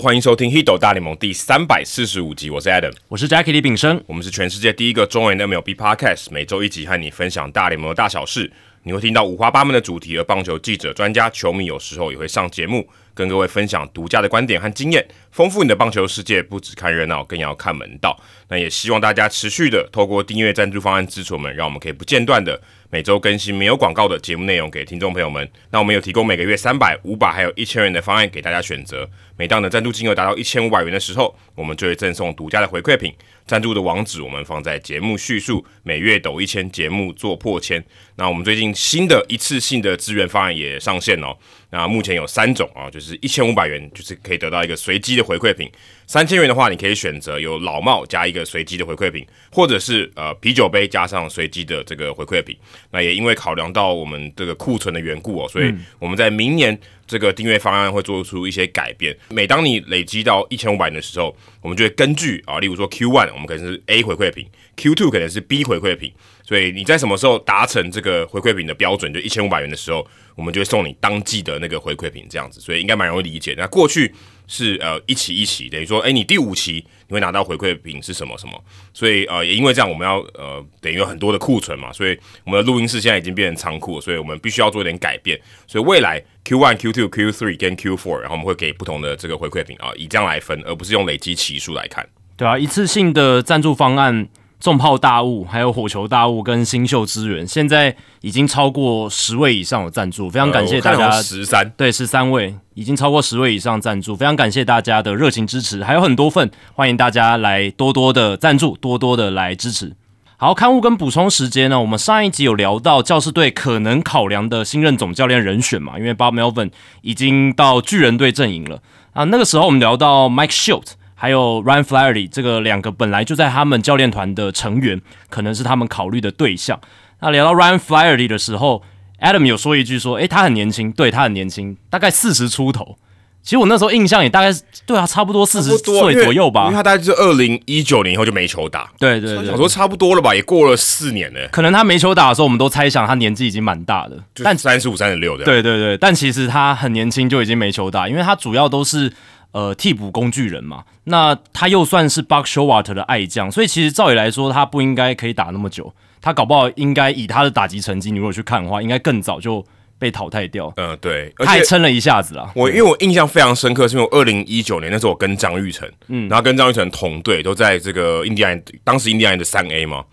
欢迎收听《h i d o 大联盟》第三百四十五集，我是 Adam，我是 Jackie 李炳生，我们是全世界第一个中文的 MLB Podcast，每周一集和你分享大联盟的大小事。你会听到五花八门的主题，而棒球记者、专家、球迷有时候也会上节目，跟各位分享独家的观点和经验，丰富你的棒球世界。不只看热闹，更要看门道。那也希望大家持续的透过订阅赞助方案支持我们，让我们可以不间断的每周更新没有广告的节目内容给听众朋友们。那我们有提供每个月三百、五百还有一千元的方案给大家选择。每当的赞助金额达到一千五百元的时候，我们就会赠送独家的回馈品。赞助的网址我们放在节目叙述。每月抖一千，节目做破千。那我们最近新的一次性的资源方案也上线哦。那目前有三种啊，就是一千五百元，就是可以得到一个随机的回馈品；三千元的话，你可以选择有老帽加一个随机的回馈品，或者是呃啤酒杯加上随机的这个回馈品。那也因为考量到我们这个库存的缘故哦，所以我们在明年。这个订阅方案会做出一些改变。每当你累积到一千五百元的时候，我们就会根据啊，例如说 Q one，我们可能是 A 回馈品；Q two 可能是 B 回馈品。所以你在什么时候达成这个回馈品的标准，就一千五百元的时候，我们就会送你当季的那个回馈品，这样子。所以应该蛮容易理解。那过去是呃一期一期，等于说，哎，你第五期你会拿到回馈品是什么什么？所以呃也因为这样，我们要呃等于有很多的库存嘛，所以我们的录音室现在已经变成仓库，所以我们必须要做一点改变。所以未来 Q one、Q two、Q three 跟 Q four，然后我们会给不同的这个回馈品啊，以这样来分，而不是用累积期数来看。对啊，一次性的赞助方案。重炮大物，还有火球大物跟新秀资源，现在已经超过十位以上有赞助，非常感谢大家。十三对十三位，已经超过十位以上赞助，非常感谢大家的热情支持，还有很多份，欢迎大家来多多的赞助，多多的来支持。好，刊物跟补充时间呢，我们上一集有聊到教士队可能考量的新任总教练人选嘛，因为 Bob Melvin 已经到巨人队阵营了啊，那个时候我们聊到 Mike Short。还有 Ryan Flaherty 这个两个本来就在他们教练团的成员，可能是他们考虑的对象。那聊到 Ryan Flaherty 的时候，Adam 有说一句说：“诶，他很年轻，对他很年轻，大概四十出头。”其实我那时候印象也大概对啊，差不多四十岁左右吧。因为他大概是二零一九年以后就没球打，对对，想说差不多了吧，也过了四年了。可能他没球打的时候，我们都猜想他年纪已经蛮大的，但三十五、三十六的。对对对，但其实他很年轻就已经没球打，因为他主要都是。呃，替补工具人嘛，那他又算是 Buck Showalter 的爱将，所以其实照理来说，他不应该可以打那么久。他搞不好应该以他的打击成绩，你如果去看的话，应该更早就被淘汰掉。嗯，对，他还撑了一下子啦。我因为我印象非常深刻，是因为二零一九年那时候我跟张玉成，嗯，然后跟张玉成同队，都在这个印第安，当时印第安的三 A 嘛。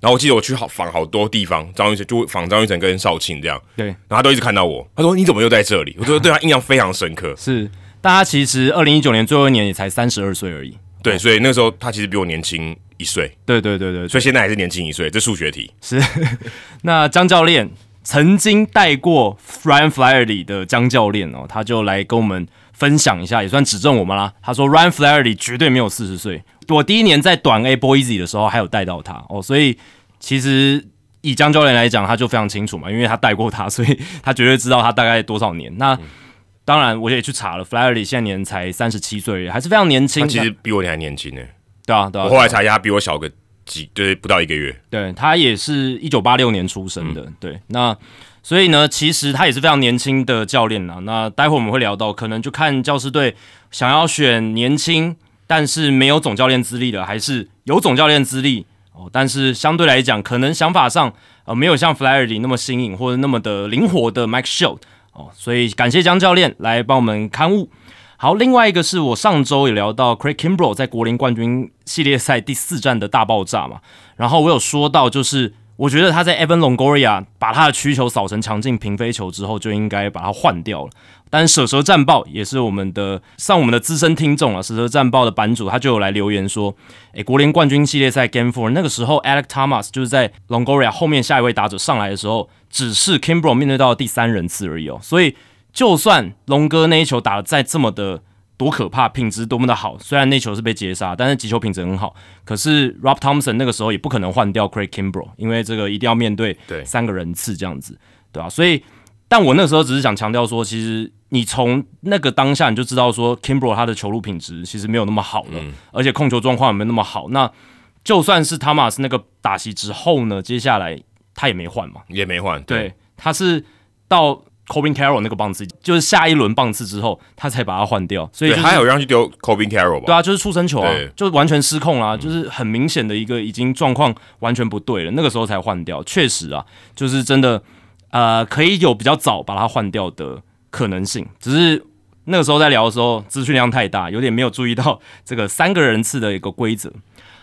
然后我记得我去好访好多地方，张玉成就访张玉成跟少庆这样，对，然后他都一直看到我，他说你怎么又在这里？我觉得对他印象非常深刻，是。但他其实二零一九年最后一年也才三十二岁而已，对，所以那时候他其实比我年轻一岁，对对对对，所以现在还是年轻一岁，这数学题。是。那张教练曾经带过 Ryan Flaherty 的张教练哦，他就来跟我们分享一下，也算指正我们啦。他说 Ryan Flaherty 绝对没有四十岁，我第一年在短 A Boise 的时候还有带到他。哦，所以其实以张教练来讲，他就非常清楚嘛，因为他带过他，所以他绝对知道他大概多少年。那当然，我也去查了，Flaherty 现在年才三十七岁，还是非常年轻。其实比我还年轻呢。对啊，对啊。我后来查一下，他比我小个几，就是不到一个月。对他也是一九八六年出生的。对，那所以呢，其实他也是非常年轻的教练啦。那待会我们会聊到，可能就看教师队想要选年轻但是没有总教练资历的，还是有总教练资历哦，但是相对来讲，可能想法上呃没有像 Flaherty 那么新颖或者那么的灵活的 Mike s h o t 哦，所以感谢江教练来帮我们刊物。好，另外一个是我上周也聊到 Craig Kimbrel 在国联冠军系列赛第四战的大爆炸嘛，然后我有说到就是。我觉得他在 Evan Longoria 把他的曲球扫成强劲平飞球之后，就应该把他换掉了。但蛇蛇战报也是我们的上我们的资深听众啊，蛇蛇战报的版主他就有来留言说：，诶，国联冠军系列赛 Game Four 那个时候，Alex Thomas 就是在 Longoria 后面下一位打者上来的时候，只是 Kimbro 面对到第三人次而已哦。所以就算龙哥那一球打的再这么的。多可怕，品质多么的好。虽然那球是被截杀，但是击球品质很好。可是 Rob Thompson 那个时候也不可能换掉 Craig Kimbrel，因为这个一定要面对三个人次这样子，对吧？所以，但我那时候只是想强调说，其实你从那个当下你就知道说，Kimbrel 他的球路品质其实没有那么好了，而且控球状况也没那么好。那就算是 Thomas 那个打席之后呢，接下来他也没换嘛，也没换。对，他是到。Cobin Carroll 那个棒次，就是下一轮棒次之后，他才把它换掉。所以对，就是他有让去丢 Cobin Carroll 吧？对啊，就是出生球啊对，就完全失控啦、就是很明显的一个已经状况完全不对了，那个时候才换掉。确实啊，就是真的呃，可以有比较早把它换掉的可能性，只是那个时候在聊的时候资讯量太大，有点没有注意到这个三个人次的一个规则。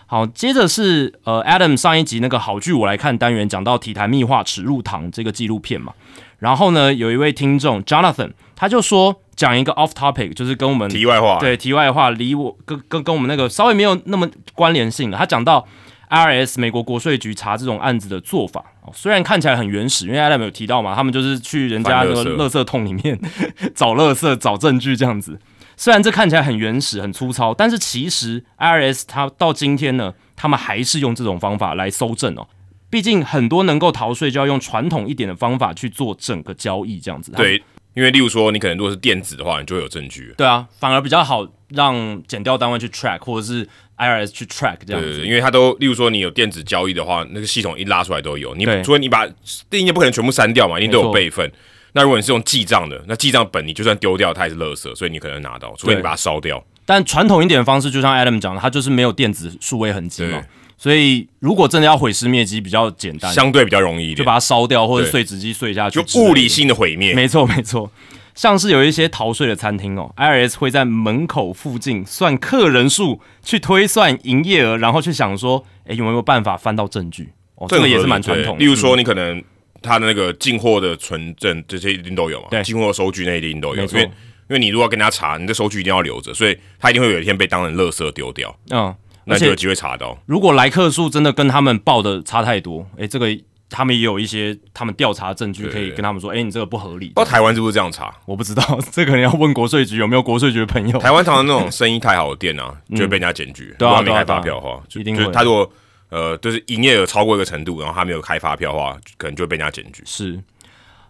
好，接着是呃，Adam 上一集那个好剧我来看单元讲到体坛秘话耻入堂这个纪录片嘛，然后呢，有一位听众 Jonathan 他就说讲一个 off topic，就是跟我们题外话，对，题外话，离我跟跟跟我们那个稍微没有那么关联性的。他讲到 IRS 美国国税局查这种案子的做法，哦虽然看起来很原始，因为 Adam 有提到嘛，他们就是去人家那个翻垃圾垃圾桶里面 找垃圾、找证据这样子。虽然这看起来很原始、很粗糙，但是其实 IRS 它到今天呢，他们还是用这种方法来搜证哦。毕竟很多能够逃税，就要用传统一点的方法去做整个交易，这样子。对，因为例如说你可能如果是电子的话，你就会有证据。对啊，反而比较好让减掉单位去 track，或者是 IRS 去 track 这样子。对因为它都，例如说你有电子交易的话，那个系统一拉出来都有。你对除非你把定页不可能全部删掉嘛，一定都有备份。那如果你是用记账的，那记账本你就算丢掉，它也是垃圾，所以你可能拿到，除非你把它烧掉。但传统一点的方式，就像 Adam 讲的，它就是没有电子数位痕迹嘛对。所以如果真的要毁尸灭迹，比较简单，相对比较容易一点，就把它烧掉，或者碎纸机碎下去就物理性的毁灭。没错没错。像是有一些逃税的餐厅哦，IRS 会在门口附近算客人数，去推算营业额，然后去想说，哎，有没有办法翻到证据？哦，这个也是蛮传统的。例如说，嗯你可能他的那个进货的存证，这些一定都有嘛。对进货的收据那一定都有，因为因为你如果要跟他查，你的收据一定要留着，所以他一定会有一天被当成垃圾丢掉，嗯，那就有机会查到。如果来客数真的跟他们报的差太多，诶，这个他们也有一些他们调查证据可以跟他们说，诶，你这个不合理。不知道台湾是不是这样查？我不知道，这可能要问国税局有没有国税局的朋友。台湾常常那种生意太好的店啊，就会被人家检举。对啊没开发票的话，就一定是他如果呃，就是营业额超过一个程度，然后他没有开发票的话，可能就会被人家检举。是，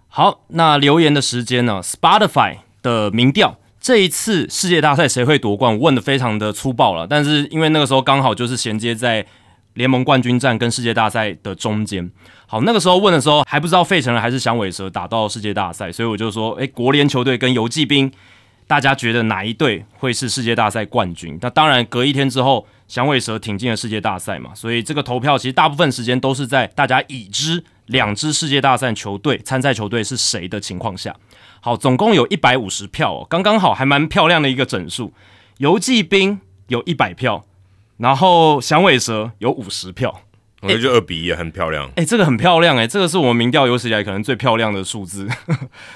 好，那留言的时间呢？Spotify 的民调，这一次世界大赛谁会夺冠？问的非常的粗暴了，但是因为那个时候刚好就是衔接在联盟冠军战跟世界大赛的中间。好，那个时候问的时候还不知道费城人还是响尾蛇打到世界大赛，所以我就说，诶，国联球队跟游骑兵，大家觉得哪一队会是世界大赛冠军？那当然，隔一天之后，响尾蛇挺进了世界大赛嘛，所以这个投票其实大部分时间都是在大家已知两支世界大赛球队参赛球队是谁的情况下。好，总共有一百五十票哦，刚刚好，还蛮漂亮的一个整数。游骑兵有一百票，然后响尾蛇有五十票。我觉得就二比一，很漂亮。哎、这个很漂亮哎、这个是我们民调有史以来可能最漂亮的数字，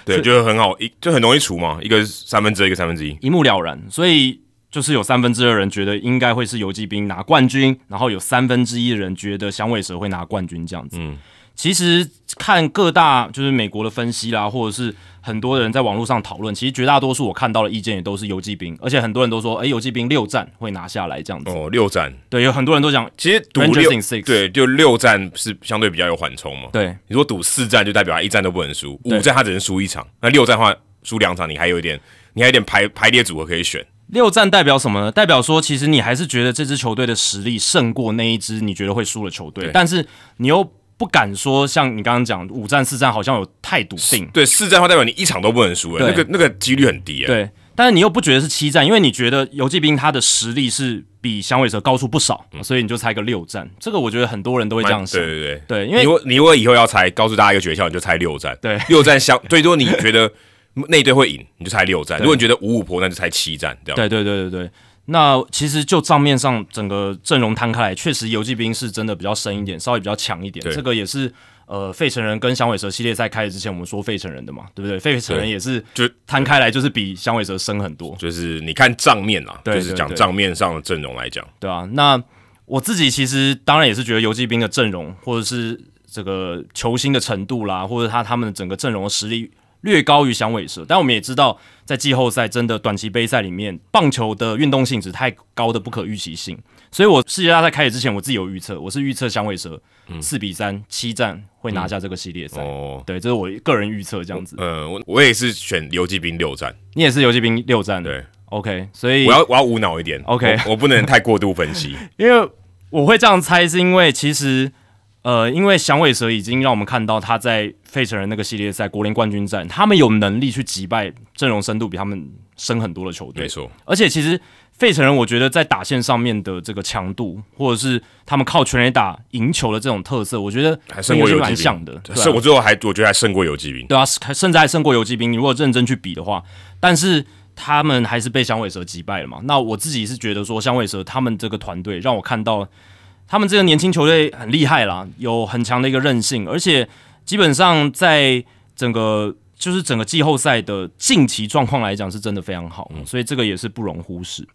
对，就很好，一就很容易除嘛，一个三分之二，一个三分之一。一目了然。所以就是有三分之二人觉得应该会是游骑兵拿冠军，然后有三分之一的人觉得响尾蛇会拿冠军这样子。嗯，其实看各大就是美国的分析啦，或者是很多人在网络上讨论，其实绝大多数我看到的意见也都是游击兵，而且很多人都说，哎，游击兵六战会拿下来这样子。哦，六战，对，有很多人都讲，其实赌六 in six 对，就六战是相对比较有缓冲嘛。对你如果赌四战，就代表他一战都不能输；五战他只能输一场，那六战的话输两场，你还有一点，你还有一点排排列组合可以选。六战代表什么呢？代表说，其实你还是觉得这支球队的实力胜过那一支你觉得会输的球队，但是你又不敢说像你刚刚讲五战四战好像有太笃定，对，四战的话代表你一场都不能输，哎，那个那个几率很低，哎。对，但是你又不觉得是七战，因为你觉得游骑兵他的实力是比响尾蛇高出不少，所以你就猜个六战。这个我觉得很多人都会这样想，对对对。对，因为你如果你如果以后要猜，告诉大家一个诀窍，你就猜六战。对六战相最多你觉得那一队会赢，你就猜六战；如果你觉得五五婆，那就猜七战，这样。对对对对对。那其实就账面上整个阵容摊开来，确实游骑兵是真的比较深一点，稍微比较强一点。对这个也是呃费城人跟响尾蛇系列赛开始之前我们说费城人的嘛，对不对？费城人也是就摊开来就是比响尾蛇深很多，就是你看账面啦，就是讲账面上的阵容来讲，对啊，那我自己其实当然也是觉得游骑兵的阵容或者是这个球星的程度啦，或者他他们的整个阵容的实力略高于响尾蛇，但我们也知道，在季后赛真的短期杯赛里面，棒球的运动性质太高的不可预期性，所以我世界大赛开始之前，我自己有预测，我是预测响尾蛇四比三七战会拿下这个系列赛。哦，对，这是我个人预测，这样子。呃，我我也是选游击兵六战，你也是游骑兵六战，对，，OK，所以我要我要无脑一点 OK 我我不能太过度分析，因为我会这样猜，是因为其实呃，因为响尾蛇已经让我们看到他在费城人那个系列赛国联冠军战，他们有能力去击败阵容深度比他们深很多的球队。没错，而且其实费城人，我觉得在打线上面的这个强度，或者是他们靠全垒打赢球的这种特色，我觉得还胜过游击兵蛮像的。胜我最后还我觉得还胜过游击兵。对啊，还甚至还胜过游击兵。你如果认真去比的话，但是他们还是被响尾蛇击败了嘛。那我自己是觉得说，响尾蛇他们这个团队让我看到他们这个年轻球队很厉害啦，有很强的一个韧性，而且基本上在整个就是整个季后赛的近期状况来讲，是真的非常好，所以这个也是不容忽视。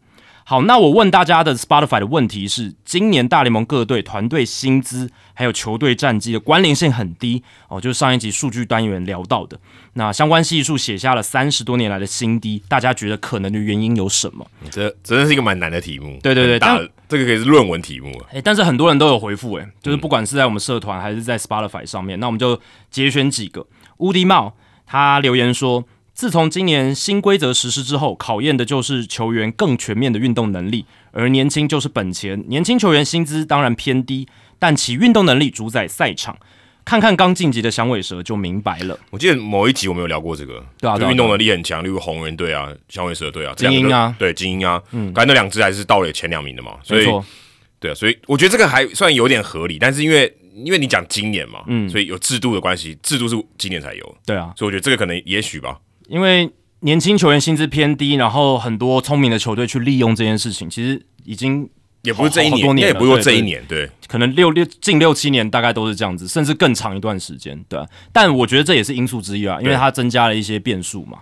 好，那我问大家的 Spotify 的问题是：今年大联盟各队团队薪资还有球队战绩的关联性很低哦，就是上一集数据单元聊到的。那相关系数写下了三十多年来的新低，大家觉得可能的原因有什么？这真的是一个蛮难的题目。对对对很大这个可以是论文题目啊。诶，但是很多人都有回复，诶，就是不管是在我们社团还是在 Spotify 上面，那我们就节选几个。乌迪帽他留言说。自从今年新规则实施之后，考验的就是球员更全面的运动能力，而年轻就是本钱。年轻球员薪资当然偏低，但其运动能力主宰赛场。看看刚晋级的响尾蛇就明白了。我记得某一集我们有聊过这个，对啊就运动能力很强，例如红人队啊、响尾蛇队啊、精英啊。对精英啊，嗯，刚才那两支还是到了前两名的嘛，所以对啊，所以我觉得这个还算有点合理，但是因为因为你讲今年嘛，嗯，所以有制度的关系，制度是今年才有，对啊，所以我觉得这个可能也许吧，因为年轻球员薪资偏低，然后很多聪明的球队去利用这件事情，其实已经也不是这一年，也不是这一年，对，可能六六近六七年大概都是这样子，甚至更长一段时间，对、啊。但我觉得这也是因素之一啊，因为它增加了一些变数嘛。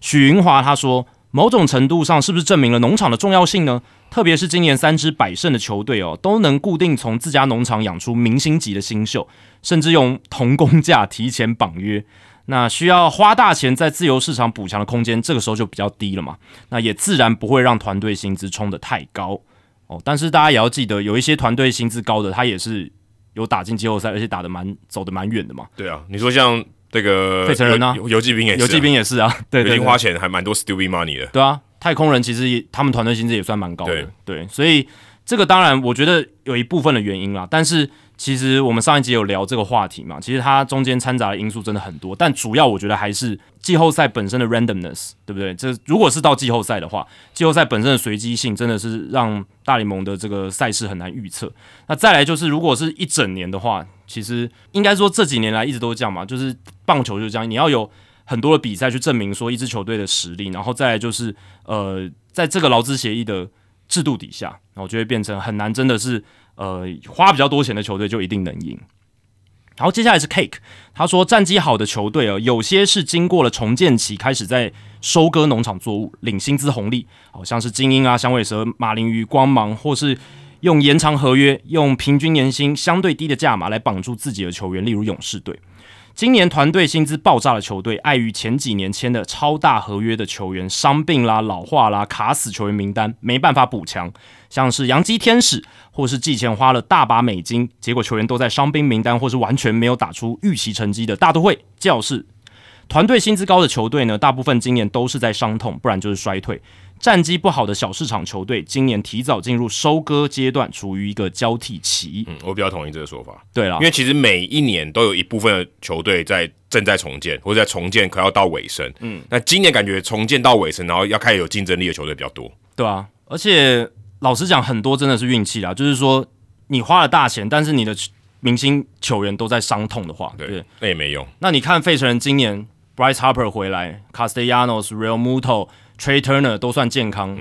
许云华他说，某种程度上是不是证明了农场的重要性呢？特别是今年三支百胜的球队哦，都能固定从自家农场养出明星级的新秀，甚至用同工价提前绑约。那需要花大钱在自由市场补强的空间，这个时候就比较低了嘛。那也自然不会让团队薪资冲得太高哦。但是大家也要记得，有一些团队薪资高的，他也是有打进季后赛，而且打得蛮走得蛮远的嘛。对啊，你说像这个费城人啊游游击兵也是啊，游击兵也是啊，对对对已经花钱还蛮多 stupid money 的，对啊，太空人其实也他们团队薪资也算蛮高的，对对，所以这个当然我觉得有一部分的原因啦，但是其实我们上一集有聊这个话题嘛，其实它中间掺杂的因素真的很多，但主要我觉得还是季后赛本身的 randomness，对不对？这如果是到季后赛的话，季后赛本身的随机性真的是让大联盟的这个赛事很难预测。那再来就是，如果是一整年的话，其实应该说这几年来一直都是这样嘛，就是棒球就是这样，你要有很多的比赛去证明说一支球队的实力，然后再来就是呃，在这个劳资协议的制度底下，然后就会变成很难，真的是呃花比较多钱的球队就一定能赢。然后接下来是 Cake，他说战绩好的球队啊，有些是经过了重建期，开始在收割农场作物，领薪资红利，好像是精英啊、响尾蛇、马林鱼、光芒，或是用延长合约，用平均年薪相对低的价码来绑住自己的球员，例如勇士队。今年团队薪资爆炸的球队，碍于前几年签的超大合约的球员伤病啦、老化啦、卡死球员名单，没办法补强。像是洋基天使，或是季前花了大把美金，结果球员都在伤兵名单，或是完全没有打出预期成绩的大都会、教士。团队薪资高的球队呢，大部分今年都是在伤痛，不然就是衰退。战绩不好的小市场球队，今年提早进入收割阶段，处于一个交替期。嗯，我比较同意这个说法。对了因，为其实每一年都有一部分的球队在正在重建，或者在重建可要到尾声。嗯，那今年感觉重建到尾声，然后要开始有竞争力的球队比较多。对啊，而且老实讲，很多真的是运气啦，就是说你花了大钱，但是你的明星球员都在伤痛的话，对，对，那也没用。那你看费城人今年 Bryce Harper 回来，Castellanos、Real Muto、Trey Turner 都算健康，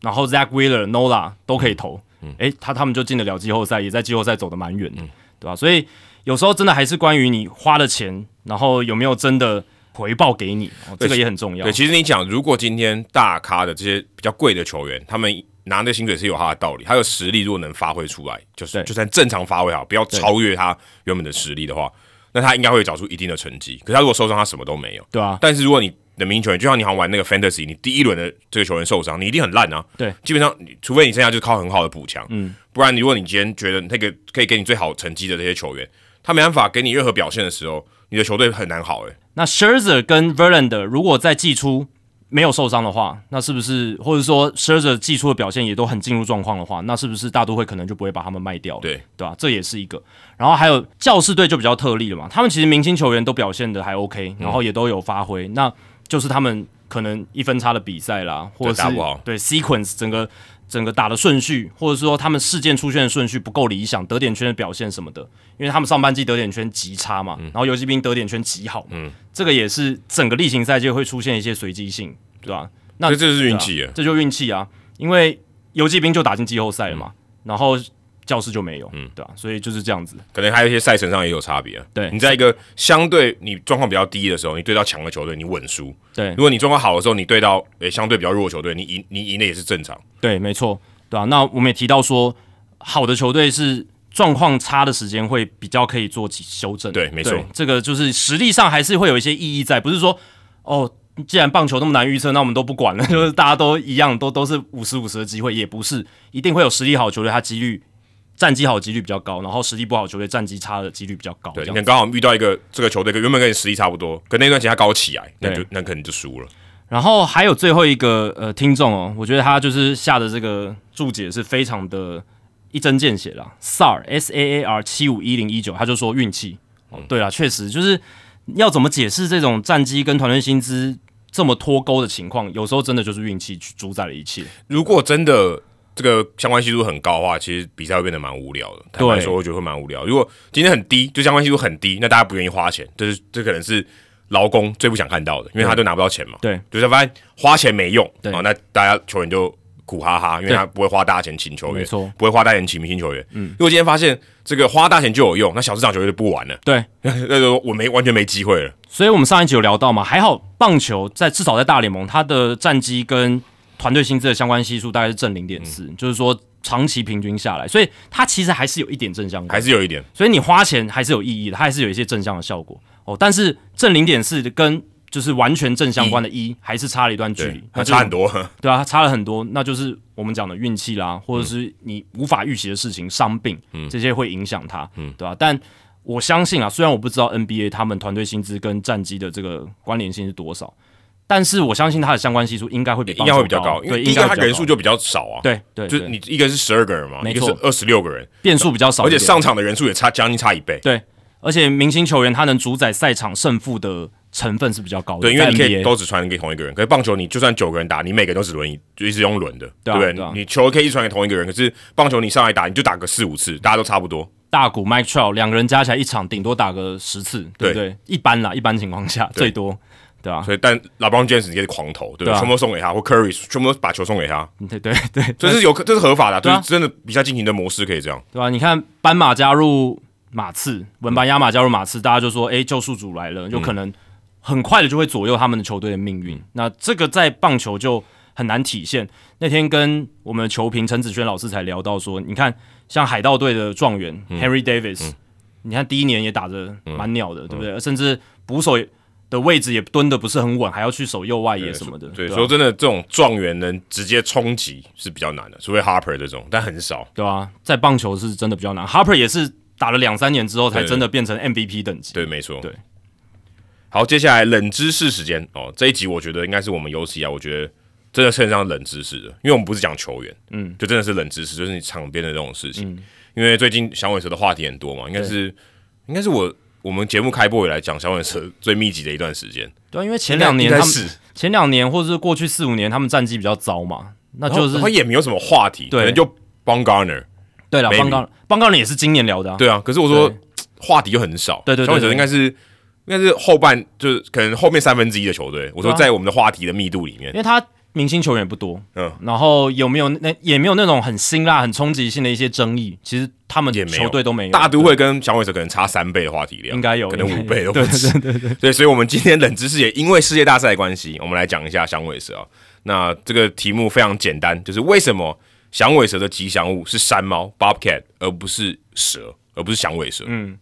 然后 Zach Wheeler、Nola 都可以投，诶、他他们就进得了季后赛，也在季后赛走得蛮远的，对吧、所以有时候真的还是关于你花了钱，然后有没有真的回报给你，哦、这个也很重要。对，。其实你讲，如果今天大咖的这些比较贵的球员，他们拿那薪水是有他的道理，他的实力，如果能发挥出来，就是就算正常发挥好，不要超越他原本的实力的话，那他应该会找出一定的成绩。可是他如果受伤，他什么都没有。对啊，但是如果你的名球员，就像你好像玩那个 fantasy，你第一轮的这个球员受伤，你一定很烂啊。对，基本上你除非你剩下就是靠很好的补强，嗯，不然如果你今天觉得那个可以给你最好成绩的这些球员，他没办法给你任何表现的时候，你的球队很难好诶、那 Scherzer 跟 Verlander 如果在季初没有受伤的话，那是不是或者说 Scherzer 季初的表现也都很进入状况的话，那是不是大都会可能就不会把他们卖掉了？对对吧？这也是一个。然后还有教士队就比较特例了嘛，他们其实明星球员都表现的还 OK，然后也都有发挥，那就是他们可能一分差的比赛啦，或者是对 sequence 整个。整个打的顺序，或者说他们事件出现的顺序不够理想，得点圈的表现什么的，因为他们上半季得点圈极差嘛，然后游击兵得点圈极好，嗯，这个也是整个例行赛季会出现一些随机性，对吧？那这就是运气啊，这就运气啊，因为游击兵就打进季后赛了嘛，然后。教室就没有，嗯，对吧？所以就是这样子，可能还有一些赛程上也有差别。对，你在一个相对你状况比较低的时候，你对到强的球队，你稳输。对，如果你状况好的时候，你对到诶相对比较弱的球队，你赢你赢的也是正常。对，没错，对啊。那我们也提到说，好的球队是状况差的时间会比较可以做修正。对，没错，这个就是实力上还是会有一些意义在，不是说哦，既然棒球那么难预测，那我们都不管了，就是大家都一样，都都是五十五十的机会，也不是一定会有实力好球队，他几率。战绩好几率比较高，然后实力不好球队战绩差的几率比较高。对，你看刚好遇到一个这个球队，原本跟你实力差不多，可那段时间他高起来，那就那可能就输了。然后还有最后一个呃听众哦，我觉得他就是下的这个注解是非常的一针见血了。SAR S A A R 七五一零一九，他就说运气。哦，对啊，确实就是要怎么解释这种战绩跟团队薪资这么脱钩的情况，有时候真的就是运气去主宰了一切。如果真的。这个相关系数很高的话，其实比赛会变得蛮无聊的。坦白说，我觉得会蛮无聊。如果今天很低，就相关系数很低，那大家不愿意花钱，这是这可能是劳工最不想看到的，因为他都拿不到钱嘛。对，就是发现花钱没用啊，那大家球员就苦哈哈，因为他不会花大钱请球员，没错，不会花大钱请明星球员。嗯，如果今天发现这个花大钱就有用，那小市场球员就不玩了。对，那就我没完全没机会了。所以我们上一集有聊到嘛，还好棒球在至少在大联盟，它的战绩跟团队薪资的相关系数大概是正零点四，就是说。长期平均下来，所以它其实还是有一点正向，还是有一点。所以你花钱还是有意义的，它还是有一些正向的效果哦。但是正零点四跟就是完全正相关的一，还是差了一段距离，那差很多，对啊，差了很多。那就是我们讲的运气啦，或者是你无法预期的事情、伤病，这些会影响它，嗯，对吧？但我相信啊，虽然我不知道 NBA 他们团队薪资跟战绩的这个关联性是多少。但是我相信它的相关系数应该会比应该会比较高，因为应该它人数就比较少啊。对对，就你一个是十二个人嘛，一个是二十六个人，变数比较少，而且上场的人数也差将近差一倍。对，而且明星球员他能主宰赛场胜负的成分是比较高的。对，因为你可以都只传给同一个人，可是棒球你就算九个人打，你每个人都只轮一，就一直用轮的，对不对？你球可以一传给同一个人，可是棒球你上来打，你就打个四五次，大家都差不多。大股 Mike Trout 两个人加起来一场顶多打个十次，对不对？一般啦，一般情况下最多。对啊，所以但老邦 James 也是狂投，对吧？全部送给他，或 Curry 全部把球送给他，对 对对，这是有这是合法的，就是真的比赛进行的模式可以这样，对吧？你看斑马加入马刺，文班亚马加入马刺，大家就说，哎，救赎主来了，有可能很快的就会左右他们的球队的命运。那这个在棒球就很难体现。那天跟我们的球评陈子轩老师才聊到说，你看像海盗队的状元 Henry Davis，你看第一年也打着蛮鸟的，对不对？甚至捕手。的位置也蹲的不是很稳，还要去守右外野什么的。对，说真的，这种状元能直接冲击是比较难的，除非 Harper 这种，但很少。对啊，在棒球是真的比较难。Harper 也是打了两三年之后才真的变成 MVP 等级。对，没错。对。好，接下来冷知识时间哦，这一集我觉得应该是我们有史以来我觉得真的称得上冷知识的，因为我们不是讲球员，嗯，就真的是冷知识，就是你场边的这种事情。因为最近响尾蛇的话题很多嘛，应该是应该是我。我们节目开播以来讲小尾蛇最密集的一段时间，对，因为前两年他们前两年或者是过去四五年他们战绩比较糟嘛，那就是他也没有什么话题，可能就邦 Garner，对了，邦 Garner，邦 Garner 也是今年聊的，啊。对啊，可是我说话题就很少，对对，小尾蛇应该是应该是后半就是可能后面三分之一的球队，我说在我们的话题的密度里面，因为他。明星球员不多，嗯，然后有没有那也没有那种很辛辣、很冲击性的一些争议？其实他们球队都没有。大都会跟响尾蛇可能差三倍的话题量，应该有，可能五倍都不止。对对对对，所以，我们今天冷知识也因为世界大赛的关系，我们来讲一下响尾蛇啊。那这个题目非常简单，就是为什么响尾蛇的吉祥物是山猫 （Bobcat） 而不是蛇，而不是响尾蛇？嗯，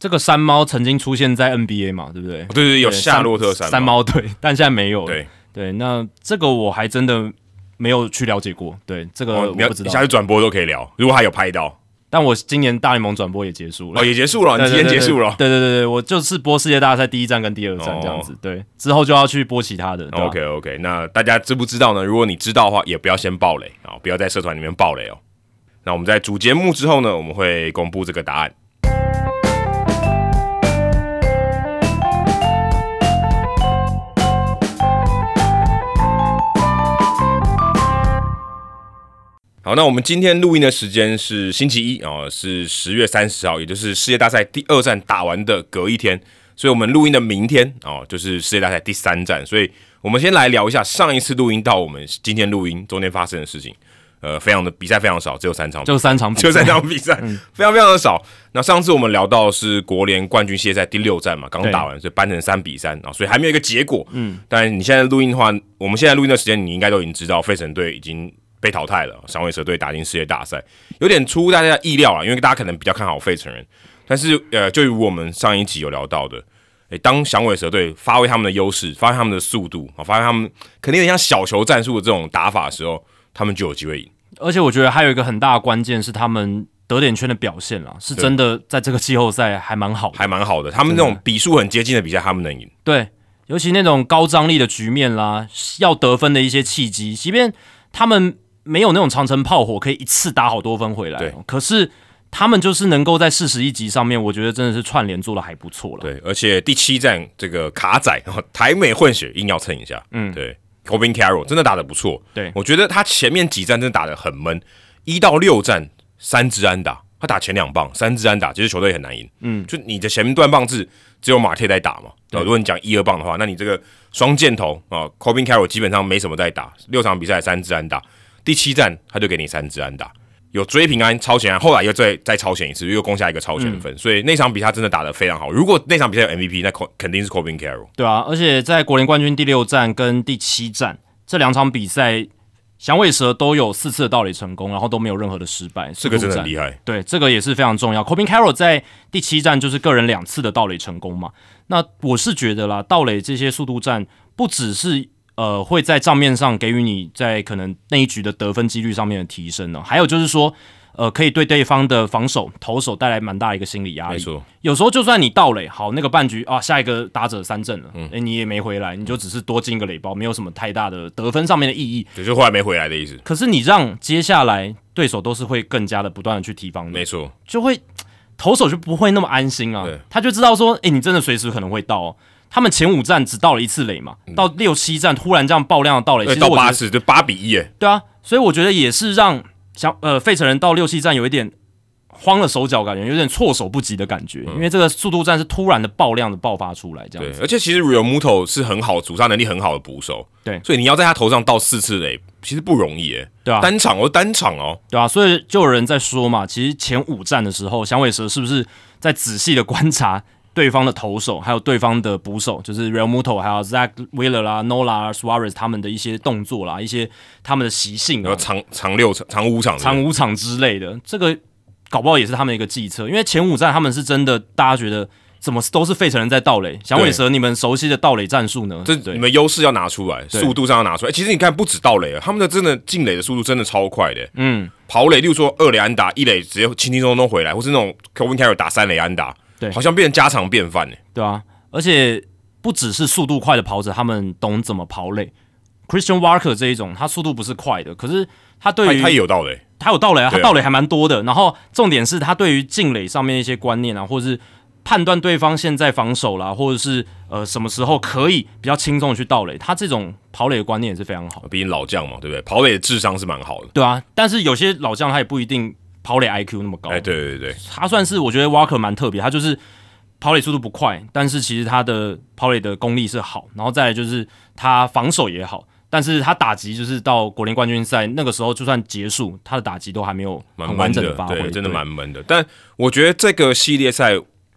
这个山猫曾经出现在 NBA 嘛，对不对？对对对，有夏洛特山山猫队，但现在没有。对。对，那这个我还真的没有去了解过。对，这个我不知道。下次转播都可以聊，如果他有拍到。但我今年大联盟转播也结束了，哦，也结束了，你今天结束了。对对对对，我就是播世界大赛第一站跟第二站这样子。对，之后就要去播其他的。OK OK，那大家知不知道呢？如果你知道的话，也不要先爆雷啊，不要在社团里面爆雷哦。那我们在主节目之后呢，我们会公布这个答案。好，那我们今天录音的时间是星期一哦，是十月三十号，也就是世界大赛第二站打完的隔一天，所以我们录音的明天哦，就是世界大赛第三站，所以我们先来聊一下上一次录音到我们今天录音中间发生的事情。呃，非常的比赛非常少，只有三场，就三场，就三场比赛，非常非常的少。那上次我们聊到是国联冠军系列赛第六战嘛，刚打完，所以扳成三比三啊，所以还没有一个结果。嗯，但你现在录音的话，我们现在录音的时间，你应该都已经知道，费城队已经。被淘汰了，响尾蛇队打进世界大赛，有点出乎大家意料啊，因为大家可能比较看好费城人，但是呃，就如我们上一集有聊到的，诶，当响尾蛇队发挥他们的优势，发挥他们的速度啊，发挥他们肯定有点像小球战术的这种打法的时候，他们就有机会赢。而且我觉得还有一个很大的关键是他们得点圈的表现啦，是真的在这个季后赛还蛮好，还蛮好的。他们那种比数很接近的比赛，他们能赢。对，尤其那种高张力的局面啦，要得分的一些契机，即便他们。没有那种长城炮火可以一次打好多分回来，对。可是他们就是能够在四十一集上面，我觉得真的是串联做的还不错了。对，而且第七站这个卡仔台美混血硬要蹭一下，嗯，对。Corbin Carroll 真的打的不错，对我觉得他前面几站真的打的很闷，一到六站三支安打，他打前两棒三支安打，其实球队很难赢。嗯，就你的前段棒制只有马特在打嘛，如果你讲一二棒的话，那你这个双箭头啊，Corbin Carroll 基本上没什么在打，六场比赛三支安打。第七站他就给你三支安打，有追平安超前安，后来又再再超前一次，又攻下一个超前分，所以那场比赛真的打得非常好。如果那场比赛有 MVP，那肯肯定是 Corbin Carroll。对啊，而且在国联冠军第六站跟第七站这两场比赛，响尾蛇都有四次的盗垒成功，然后都没有任何的失败，这个真的很厉害。对，这个也是非常重要。Corbin Carroll 在第七站就是个人两次的盗垒成功嘛，那我是觉得啦，盗垒这些速度战不只是。呃，会在账面上给予你在可能那一局的得分几率上面的提升呢。还有就是说，呃，可以对对方的防守投手带来蛮大一个心理压力。没错，有时候就算你到垒好那个半局啊，下一个打者三振了，哎，你也没回来，你就只是多进一个垒包，没有什么太大的得分上面的意义。对就后来没回来的意思。可是你让接下来对手都是会更加的不断的去提防的。没错，就会 投手就不会那么安心啊。他就知道说，哎，你真的随时可能会到。他们前五站只到了一次垒嘛，到六七站突然这样爆量的到垒，到八次就八比一耶。对啊，所以我觉得也是让像呃费城人到六七站有一点慌了手脚，感觉有点措手不及的感觉，因为这个速度战是突然的爆量的爆发出来这样子。而且其实 Real Muto 是很好阻杀能力很好的捕手，对，所以你要在他头上到四次垒，其实不容易哎。对啊，单场哦，单场哦，对啊，所以就有人在说嘛，其实前五站的时候，响尾蛇是不是在仔细的观察？对方的投手，还有对方的捕手，就是 Real Muto，还有 Zach Wheeler 啦、Nola Suarez 他们的一些动作啦，一些他们的习性，然后长长六场、长五场、长五场之类的，这个搞不好也是他们一个计策。因为前五战他们是真的，大家觉得怎么都是费城人在盗垒。响尾蛇，你们熟悉的盗垒战术呢？这你们优势要拿出来，速度上要拿出来。其实你看，不止盗垒啊，他们的真的进垒的速度真的超快的。嗯，跑垒，例如说二垒安打，一垒直接轻轻松松回来，或是那种 Kevin Carroll 打三垒安打。对，好像变成家常便饭呢。对啊，而且不只是速度快的跑者，他们懂怎么跑垒。Christian Walker 这一种，他速度不是快的，可是他对于他有道垒，他有道垒啊，他道垒还蛮多的。然后重点是他对于进垒上面一些观念啊，或者是判断对方现在防守啦，或者是呃什么时候可以比较轻松的去盗垒，他这种跑垒的观念也是非常好。毕竟老将嘛，对不对？跑垒的智商是蛮好的。对啊，但是有些老将他也不一定。跑垒 IQ 那么高，哎，对对对，他算是我觉得 Walker 蛮特别，他就是跑垒速度不快，但是其实他的跑垒的功力是好，然后再来就是他防守也好，但是他打击就是到国联冠军赛那个时候就算结束，他的打击都还没有很完整的发挥，真的蛮闷的。但我觉得这个系列赛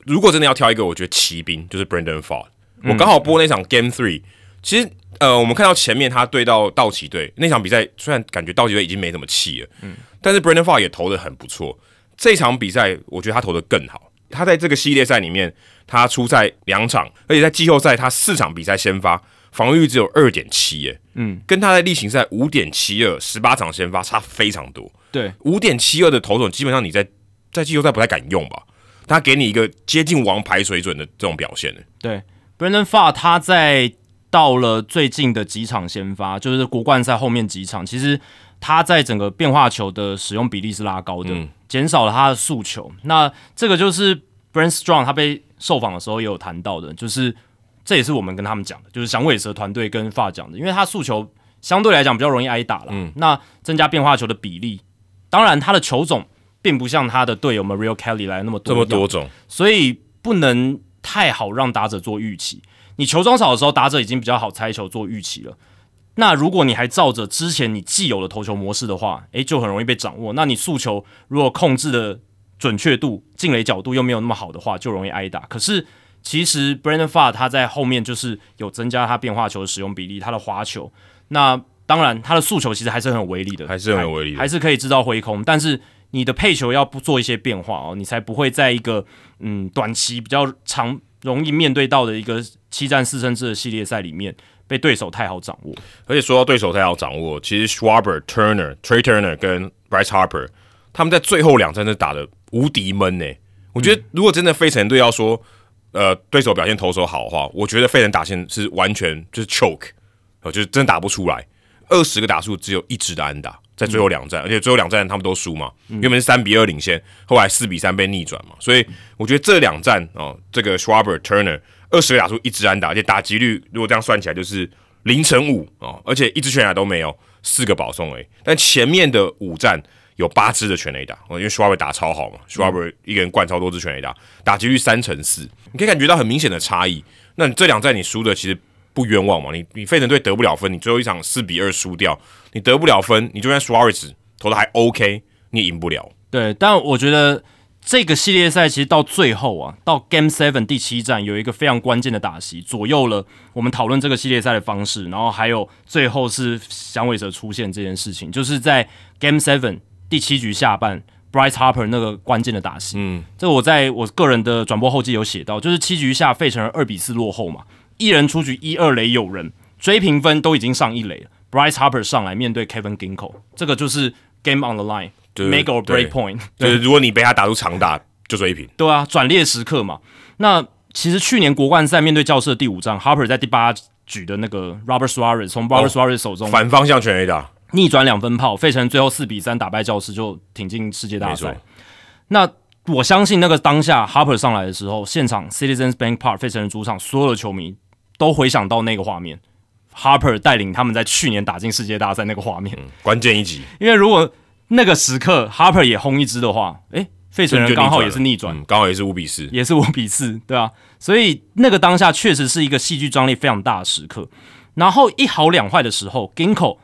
如果真的要挑一个，我觉得骑兵就是 Brandon Ford，我刚好播那场 Game Three，其实。呃，我们看到前面他对到道奇队那场比赛，虽然感觉道奇队已经没什么气了，嗯，但是 Brandon Far 也投的很不错。这场比赛我觉得他投的更好。他在这个系列赛里面，他出赛两场，而且在季后赛他四场比赛先发，防御率只有二点七，耶，嗯，跟他在例行赛五点七二十八场先发差非常多。对，五点七二的投手基本上你在在季后赛不太敢用吧？他给你一个接近王牌水准的这种表现呢？对，Brandon Fa 他在到了最近的几场先发，就是国冠赛后面几场，其实他在整个变化球的使用比例是拉高的，减少了他的诉求。那这个就是 Brand Strong 他被受访的时候也有谈到的，就是这也是我们跟他们讲的，就是响尾蛇团队跟发讲的，因为他诉求相对来讲比较容易挨打了，那增加变化球的比例，当然他的球种并不像他的队友 Mario Kelly 来那么多这么多种，所以不能太好让打者做预期。你球装少的时候，打者已经比较好猜球做预期了。那如果你还照着之前你既有的投球模式的话，诶，就很容易被掌握。那你速球如果控制的准确度、进垒角度又没有那么好的话，就容易挨打。可是其实 Brandon Fa 他在后面就是有增加他变化球的使用比例，他的滑球。那当然他的速球其实还是很有威力的，还是很有威力，还是可以制造挥空。但是你的配球要不做一些变化哦，你才不会在一个嗯短期比较长。容易面对到的一个七战四胜制的系列赛里面，被对手太好掌握。而且说到对手太好掌握，其实 Schwarber、Turner、Trey Turner 跟 Bryce Harper 他们在最后两战是打的无敌闷呢。我觉得如果真的费城队要说，呃，对手表现投手好的话，我觉得费城打线是完全就是 choke，呃，就是真打不出来。二十个打数只有一支的安打。在最后两战，而且最后两战他们都输嘛，原本是三比二领先，后来四比三被逆转嘛，所以我觉得这两战哦，这个 Schwaber Turner 二十个打出一支安打，而且打击率如果这样算起来就是零乘五哦，而且一支全垒都没有，四个保送诶，但前面的五战有八支的全垒打，哦，因为 Schwaber 打超好嘛，Schwaber 一个人灌超多支全垒打，打击率三乘四，你可以感觉到很明显的差异。那这两战你输的其实。不冤枉嘛？你你费城队得不了分，你最后一场四比二输掉，你得不了分，你就算 Suarez 投的还 OK，你也赢不了。对，但我觉得这个系列赛其实到最后啊，到 Game Seven 第七战有一个非常关键的打席，左右了我们讨论这个系列赛的方式。然后还有最后是响尾蛇出现这件事情，就是在 Game Seven 第七局下半，Bryce Harper 那个关键的打戏。嗯，这我在我个人的转播后记有写到，就是七局下费城人二比四落后嘛。一人出局，一二垒有人追平分，都已经上一垒了。Bryce Harper 上来面对 Kevin Ginkel，这个就是 Game on the line，make or break point。就是如果你被他打出长打，就追平。对啊，转捩时刻嘛。那其实去年国冠赛面对教室的第五仗，Harper 在第八局的那个 Robert Suarez 从 Robert Suarez 手中反方向全 A 打，逆转两分炮，费城最后四比三打败教室，就挺进世界大赛。那我相信那个当下 Harper 上来的时候，现场 Citizens Bank Park 费城人主场所有的球迷。都回想到那个画面，Harper 带领他们在去年打进世界大赛那个画面，关键一集。因为如果那个时刻 Harper 也轰一支的话，诶，费城人刚好也是逆转，刚好也是五比四，也是五比四，对啊。所以那个当下确实是一个戏剧张力非常大的时刻。然后一好两坏的时候，Ginko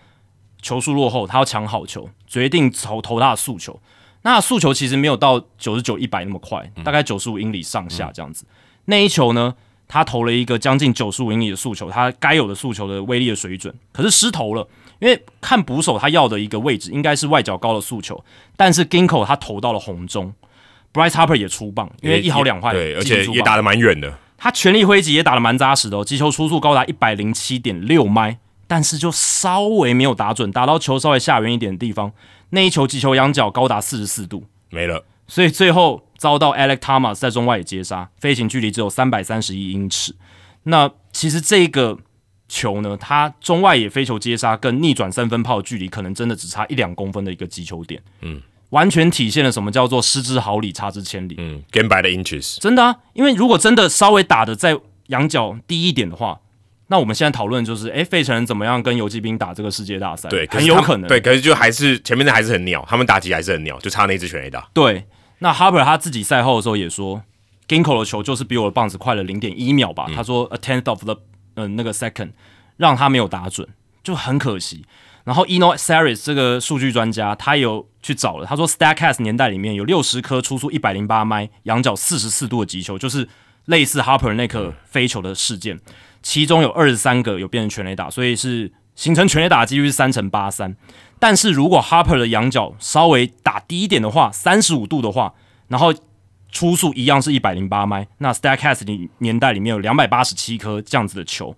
球速落后，他要抢好球，决定投投他的速球。那速球其实没有到九十九一百那么快，大概九十五英里上下这样子。那一球呢？他投了一个将近九十五英里的速球，他该有的速球的威力的水准，可是失投了。因为看捕手他要的一个位置应该是外角高的速球，但是 Ginkle 他投到了红中，Bryce Harper 也出棒，因为一好两坏，对，而且也打得蛮远的。他全力挥击也打得蛮扎实的哦，击球出速高达一百零七点六迈，但是就稍微没有打准，打到球稍微下远一点的地方，那一球击球仰角高达四十四度，没了。所以最后。遭到 Alec Thomas 在中外野接杀，飞行距离只有三百三十一英尺。那其实这个球呢，它中外野飞球接杀跟逆转三分炮距离，可能真的只差一两公分的一个击球点。嗯，完全体现了什么叫做失之毫厘，差之千里。嗯，Game by the inches，真的啊。因为如果真的稍微打的在仰角低一点的话，那我们现在讨论就是，哎，费城人怎么样跟游击兵打这个世界大赛？对，很有可能。对，可是就还是前面的还是很鸟，他们打击还是很鸟，就差那支全 A 打。对。那 Harper 他自己赛后的时候也说，Ginko 的球就是比我的棒子快了零点一秒吧。他说 a tenth of the 嗯那个 second 让他没有打准，就很可惜。然后 Eno Saris 这个数据专家他有去找了，他说 Statcast 年代里面有六十颗出速一百零八迈、仰角四十四度的击球，就是类似 Harper 那颗飞球的事件，其中有二十三个有变成全垒打，所以是形成全垒打几率是三乘八三。但是如果 Harper 的仰角稍微打低一点的话，三十五度的话，然后初速一样是一百零八迈，那 Statcast 里年代里面有两百八十七颗这样子的球，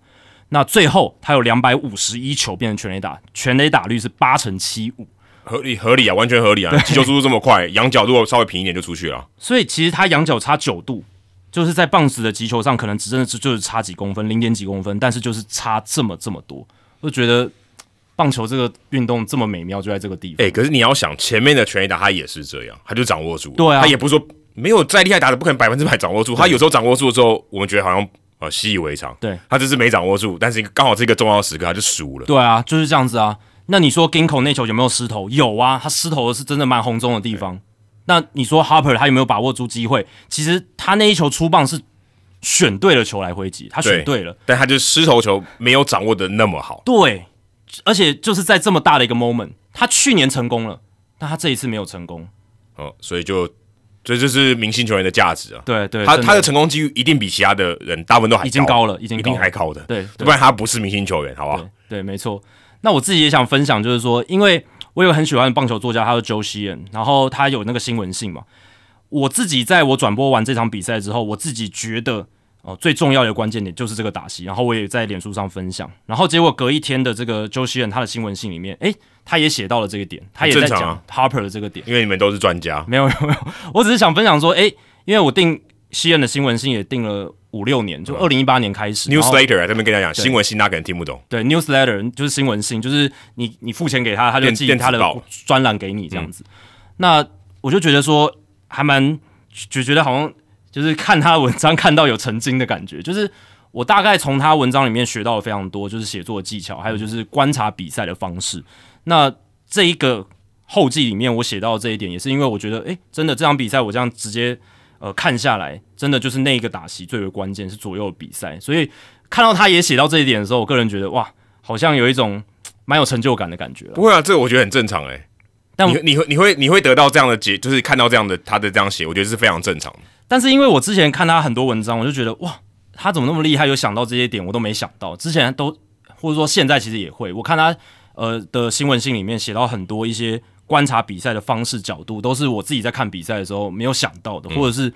那最后他有两百五十一球变成全垒打，全垒打率是八成七五，合理合理啊，完全合理啊！击球速度这么快，仰角如果稍微平一点就出去了。所以其实他仰角差九度，就是在棒子的击球上，可能只真的是就是差几公分，零点几公分，但是就是差这么这么多，我觉得棒球这个运动这么美妙就在这个地方。哎、可是你要想，前面的全垒打他也是这样，他就掌握住，对啊他也不是说没有再厉害打的不可能百分之百掌握住，他有时候掌握住之后，我们觉得好像呃习以为常，对他只是没掌握住，但是刚好这个重要时刻他就输了。对啊，就是这样子啊。那你说 Ginko 那球有没有失投？有啊，他失投的是真的蛮红中的地方。那你说 Harper 他有没有把握住机会？其实他那一球出棒是选对了球来挥击，他选对了，但他就失头球没有掌握的那么好。对，而且就是在这么大的一个 moment，他去年成功了，但他这一次没有成功。哦，所以就这就是明星球员的价值啊。对对，真他他的成功几率一定比其他的人大部分都还已经高了，已经一定还高的。对对不然他不是明星球员，好不好？对对，没错。那我自己也想分享，就是说，因为我有很喜欢的棒球作家，他是 Joe Sheehan，然后他有那个新闻性嘛。我自己在我转播完这场比赛之后，我自己觉得哦、最重要的关键点就是这个打戏，然后我也在脸书上分享，然后结果隔一天的这个 Joe Sheehan 他的新闻信里面，哎，他也写到了这个点，他也在讲 Harper 的这个点。因为你们都是专家。没有没有没有，我只是想分享说，哎，因为我订西恩的新闻信也订了五六年，就二零一八年开始。Newsletter 啊，这边跟大家讲，新闻信大家可能听不懂。对，newsletter 就是新闻信，就是你你付钱给他，他就电寄他的专栏给你这样子。那我就觉得说，还蛮就觉得好像就是看他的文章看到有成精的感觉，就是我大概从他文章里面学到了非常多，就是写作技巧，还有就是观察比赛的方式。那这一个后记里面我写到这一点，也是因为我觉得，诶，真的这场比赛我这样直接呃看下来，真的就是那一个打席最为关键，是左右比赛。所以看到他也写到这一点的时候，我个人觉得哇，好像有一种 蛮有成就感的感觉。不会啊，这个我觉得很正常哎、但你你会你会你会得到这样的结，就是看到这样的他的这样写，我觉得是非常正常的。但是因为我之前看他很多文章，我就觉得哇，他怎么那么厉害，有想到这些点，我都没想到。之前都或者说现在其实也会，我看他呃的新闻信里面写到很多一些观察比赛的方式角度，都是我自己在看比赛的时候没有想到的，或者是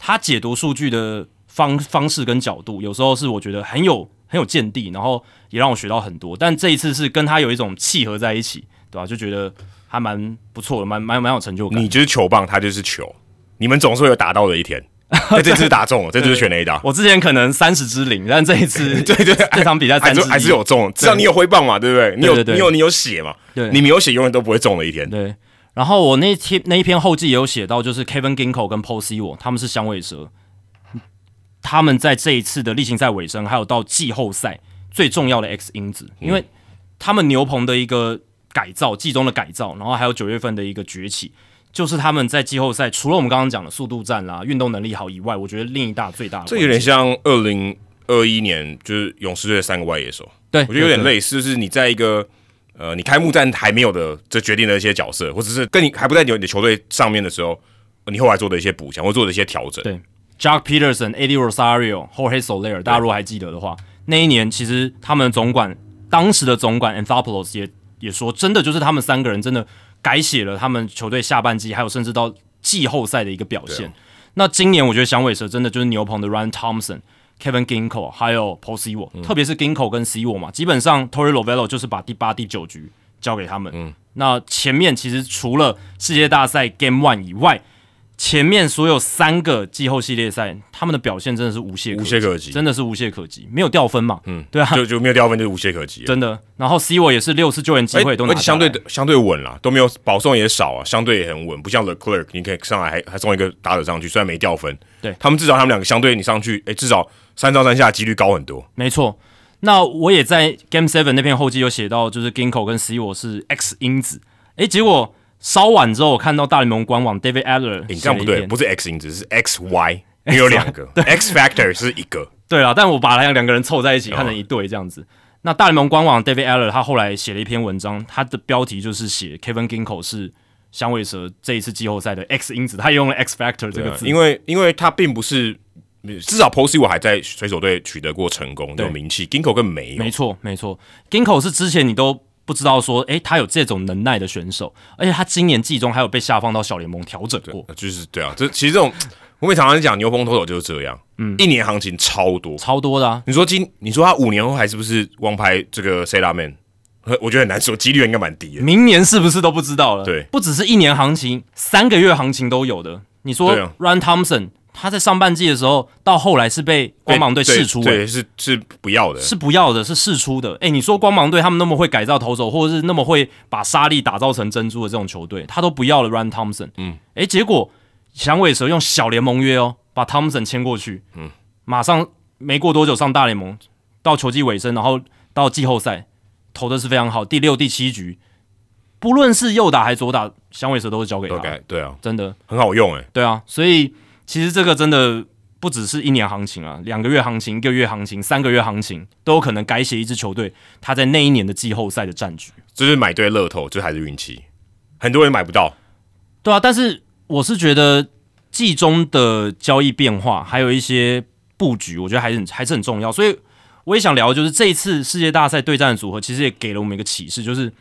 他解读数据的方方式跟角度，有时候是我觉得很有很有见地，然后也让我学到很多。但这一次是跟他有一种契合在一起，对吧、就觉得还蛮不错的，蛮蛮蛮有成就感。你就是球棒，他就是球，你们总是会有打到的一天。那 这次打中了，这就是全垒打。我之前可能三十支零，但这一次 对对，这场比赛还是还是有中，至少你有挥棒嘛，对不对？你有你有你有血嘛，对你没有血永远都不会中的一天。对，然后我那天那一篇后记也有写到，就是 Kevin Ginko 跟 Paul s e w 他们是响尾蛇，他们在这一次的例行赛尾声，还有到季后赛最重要的 X 因子，因为他们牛棚的一个改造，季中的改造，然后还有九月份的一个崛起，就是他们在季后赛除了我们刚刚讲的速度战啦、运动能力好以外，我觉得另一大最大的这有点像二零二一年就是勇士队的三个外野手，对，我觉得有点。类似，就是你在一个呃你开幕战还没有的这决定的一些角色，或者是跟你还不在你的球队上面的时候，你后来做的一些补强或做的一些调整。对 Jack Peterson、Eddie Rosario、Jorge Soler，大家如果还记得的话，那一年其实他们总管当时的总管 Anthopoulos 也也说，真的就是他们三个人真的改写了他们球队下半季，还有甚至到季后赛的一个表现。那今年我觉得响尾蛇真的就是牛棚的 Ryan Thompson、Kevin Ginko 还有 Paul s e w a 特别是 Ginko 跟 s e w a 嘛，基本上 Torey Lovello 就是把第八、第九局交给他们。嗯，那前面其实除了世界大赛 Game One 以外，前面所有三个季后系列赛，他们的表现真的是无懈无懈可击真的是无懈可击，没有掉分嘛？嗯，对啊，就就没有掉分，就是无懈可击。真的。然后 C 我也是六次救援机会都拿而且相对的相对稳啦，都没有保送也少啊，相对也很稳，不像 The Clerk，你可以上来还还送一个打者上去，虽然没掉分，对他们至少他们两个相对你上去，哎、至少三上三下几率高很多。没错。那我也在 Game Seven 那篇后记有写到，就是 Ginko 跟 C 我是 X 因子，诶，结果稍晚之后，我看到大联盟官网 David Adler 你这样不对，不是 X 因子，是 X Y，因为有两个，X Factor 是一个，对啊，但我把两两个人凑在一起哦。看成一对这样子。那大联盟官网 David aller 他后来写了一篇文章，他的标题就是写 Kevin Ginko 是响尾蛇这一次季后赛的 X 因子，他也用了 X Factor 这个字，因为因为他并不是，至少 Posey 我还在水手队取得过成功对。有名气，Ginko 根本没有。没。错没错，Ginko 是之前你都不知道说，哎，他有这种能耐的选手，而且他今年季中还有被下放到小联盟调整过，就是对啊，这其实这种我们常常讲牛棚投手就是这样，嗯，一年行情超多。超多的啊，你说今你说他五年后还是不是王牌这个 C 拉 man？我觉得很难说，几率应该蛮低的。明年是不是都不知道了？对不只是一年行情，三个月行情都有的。你说对啊 Run Thompson 他在上半季的时候，到后来是被光芒队释出、欸，对，是是不要的，是不要的，是试出的。哎、你说光芒队他们那么会改造投手，或者是那么会把沙粒打造成珍珠的这种球队，他都不要了 Run Thompson。嗯，哎、结果响尾蛇用小联盟约哦，把 Thompson 签过去。嗯，马上没过多久上大联盟，到球季尾声，然后到季后赛投的是非常好，第六、第七局，不论是右打还是左打，响尾蛇都是交给他对啊，真的。很好用哎。对啊，所以其实这个真的不只是一年行情啊，两个月行情、一个月行情、三个月行情都有可能改写一支球队他在那一年的季后赛的战局。就是买对乐透，就还是运气，很多人买不到。对啊，但是我是觉得季中的交易变化，还有一些布局，我觉得还是很还是很重要。所以我也想聊，就是这一次世界大赛对战的组合，其实也给了我们一个启示，就是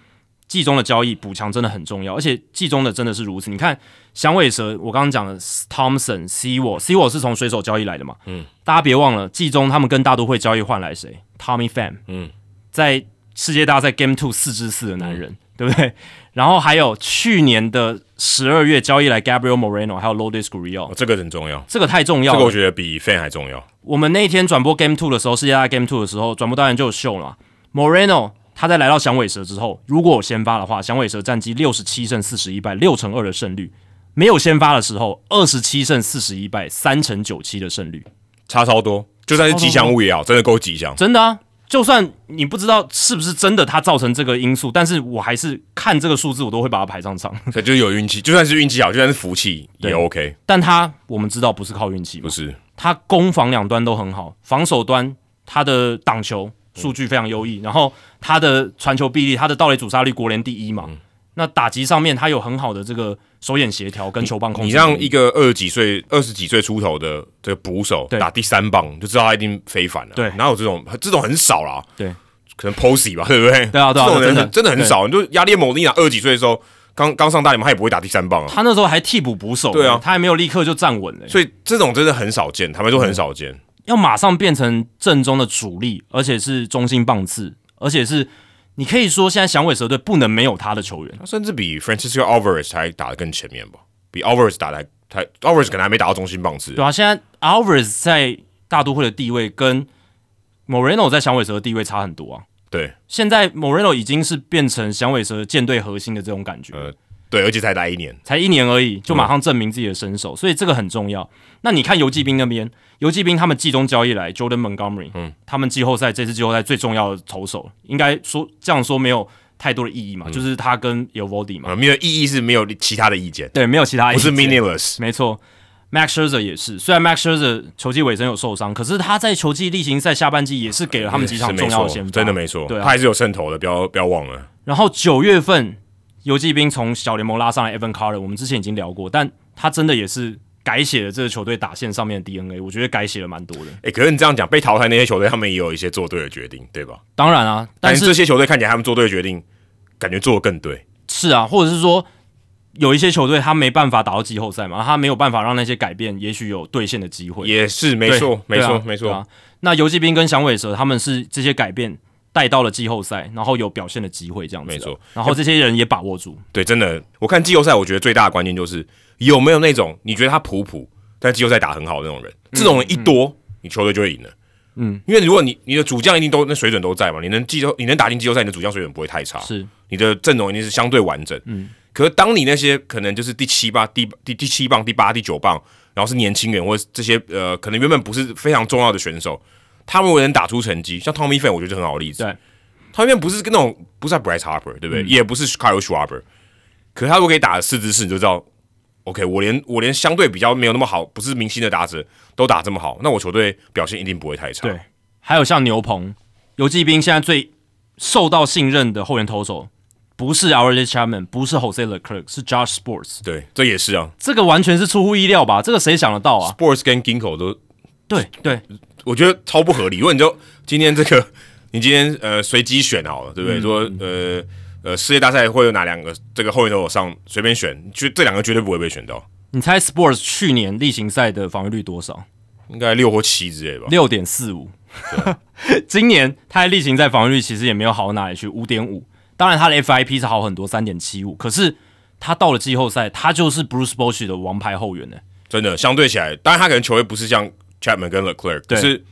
季中的交易补强真的很重要，而且季中的真的是如此。你看响尾蛇，我刚刚讲的 Thompson、C 我 C 我是从水手交易来的嘛，嗯，大家别忘了季中他们跟大都会交易换来谁？Tommy Pham，嗯，在世界大赛 Game Two 四支四的男人，对不对？然后还有去年的十二月交易来 Gabriel Moreno，还有 Lourdes Gurriel，哦这个很重要，这个太重要了。这个我觉得比 fan 还重要。我们那一天转播 Game Two 的时候，世界大赛 Game Two 的时候，转播导演就有秀了。Moreno 他在来到响尾蛇之后，如果有先发的话，响尾蛇战绩六十七胜四十一败，六成二的胜率；没有先发的时候，二十七胜四十一败，三成九七的胜率。差超多，就算是吉祥物也好，真的够吉祥。真的啊，就算你不知道是不是真的，它造成这个因素，但是我还是看这个数字，我都会把它排上场。所以就是有运气，就算是运气好，就算是福气也 OK，但他我们知道不是靠运气不，是？他攻防两端都很好，防守端他的挡球数据非常优异，然后他的传球臂力、他的盗垒阻杀率国联第一嘛。那打击上面他有很好的这个手眼协调跟球棒控制你。让一个二十几岁、二十几岁出头的这个捕手打第三棒，就知道他一定非凡了。对哪有这种这种很少啦？对，可能 Posey 吧，对不对？对啊对啊这种人真的很真的很少。你就亚列某利娜二十几岁的时候，刚刚上大联盟，他也不会打第三棒啊。他那时候还替补捕手，对啊他还没有立刻就站稳嘞，所以这种真的很少见，他们说很少见。要马上变成正中的主力，而且是中心棒次，而且是你可以说现在响尾蛇队不能没有他的球员。他甚至比 Francisco Alvarez 还打得更前面吧，比 Alvarez 打的还还 Alvarez 可能还没打到中心棒次。对啊，现在 Alvarez 在大都会的地位跟 Moreno 在响尾蛇的地位差很多啊。对现在 Moreno 已经是变成响尾蛇舰队核心的这种感觉，呃对，而且才来一年，才一年而已，就马上证明自己的身手，所以这个很重要。那你看游击兵那边，游击兵他们季中交易来 Jordan Montgomery，嗯，他们季后赛这次季后赛最重要的投手，应该说这样说没有太多的意义嘛，就是他跟 Eovaldi 嘛，啊，没有意义是没有其他的意见，对，没有其他意义，不是 meaningless。没错，Max Scherzer 也是。虽然 Max Scherzer 球季尾声有受伤，可是他在球季例行赛下半季也是给了他们几场重要的先发，真的没错，对啊他还是有渗透的，不要不要忘了。然后九月份游击兵从小联盟拉上来 Evan Carter，我们之前已经聊过，但他真的也是改写了这个球队打线上面的 DNA，我觉得改写了蛮多的。哎、可是你这样讲，被淘汰那些球队，他们也有一些做对的决定，对吧？当然啊，但但是是这些球队看起来他们做对的决定，感觉做的更对。是啊，或者是说有一些球队他没办法打到季后赛嘛，他没有办法让那些改变，也许有兑现的机会。也是没错，没错，没错。啊。那游击兵跟响尾蛇他们是这些改变带到了季后赛，然后有表现的机会，这样子。没错然后这些人也把握住。对，真的，我看季后赛，我觉得最大的关键就是有没有那种你觉得他普普，但季后赛打很好的那种人，这种人一多，你球队就会赢了。嗯，因为如果你你的主将一定都那水准都在嘛，你能季后你能打进季后赛，你的主将水准不会太差，是，你的阵容一定是相对完整。嗯，可是当你那些可能就是第七棒、第第第七棒、第八、第九棒，然后是年轻人或者这些呃，可能原本不是非常重要的选手，他们能打出成绩，像 Tommy Fan，我觉得就很好的例子。对，，Tommy Fan 不是跟那种不是 Bryce Harper，对不对？也不是 Kyle Schwarber，可是他如果可以打四支四，你就知道，OK，我连我连相对比较没有那么好，不是明星的打者都打这么好，那我球队表现一定不会太差。对，还有像牛棚、游击兵现在最受到信任的后援投手，不是 o u r l y Chapman，不是 Jose Leclerc，是 Josh Sports。对，这也是啊这个完全是出乎意料吧？这个谁想得到啊？，Sports 跟 Ginkgo 都对对，我觉得超不合理。如果你就今天这个，你今天呃随机选好了，对不对？说呃呃世界大赛会有哪两个这个后援都有上，随便选，绝这两个绝对不会被选到，你猜 Sports 去年例行赛的防御率多少？应该六或七之类吧。六点四五。今年他的例行赛防御率其实也没有好到哪里去，五点五。当然他的 FIP 是好很多，三点七五，可是他到了季后赛，他就是 Bruce b o s h 的王牌后援呢。真的，相对起来，当然他可能球位不是像 Chapman 跟 Leclerc，可是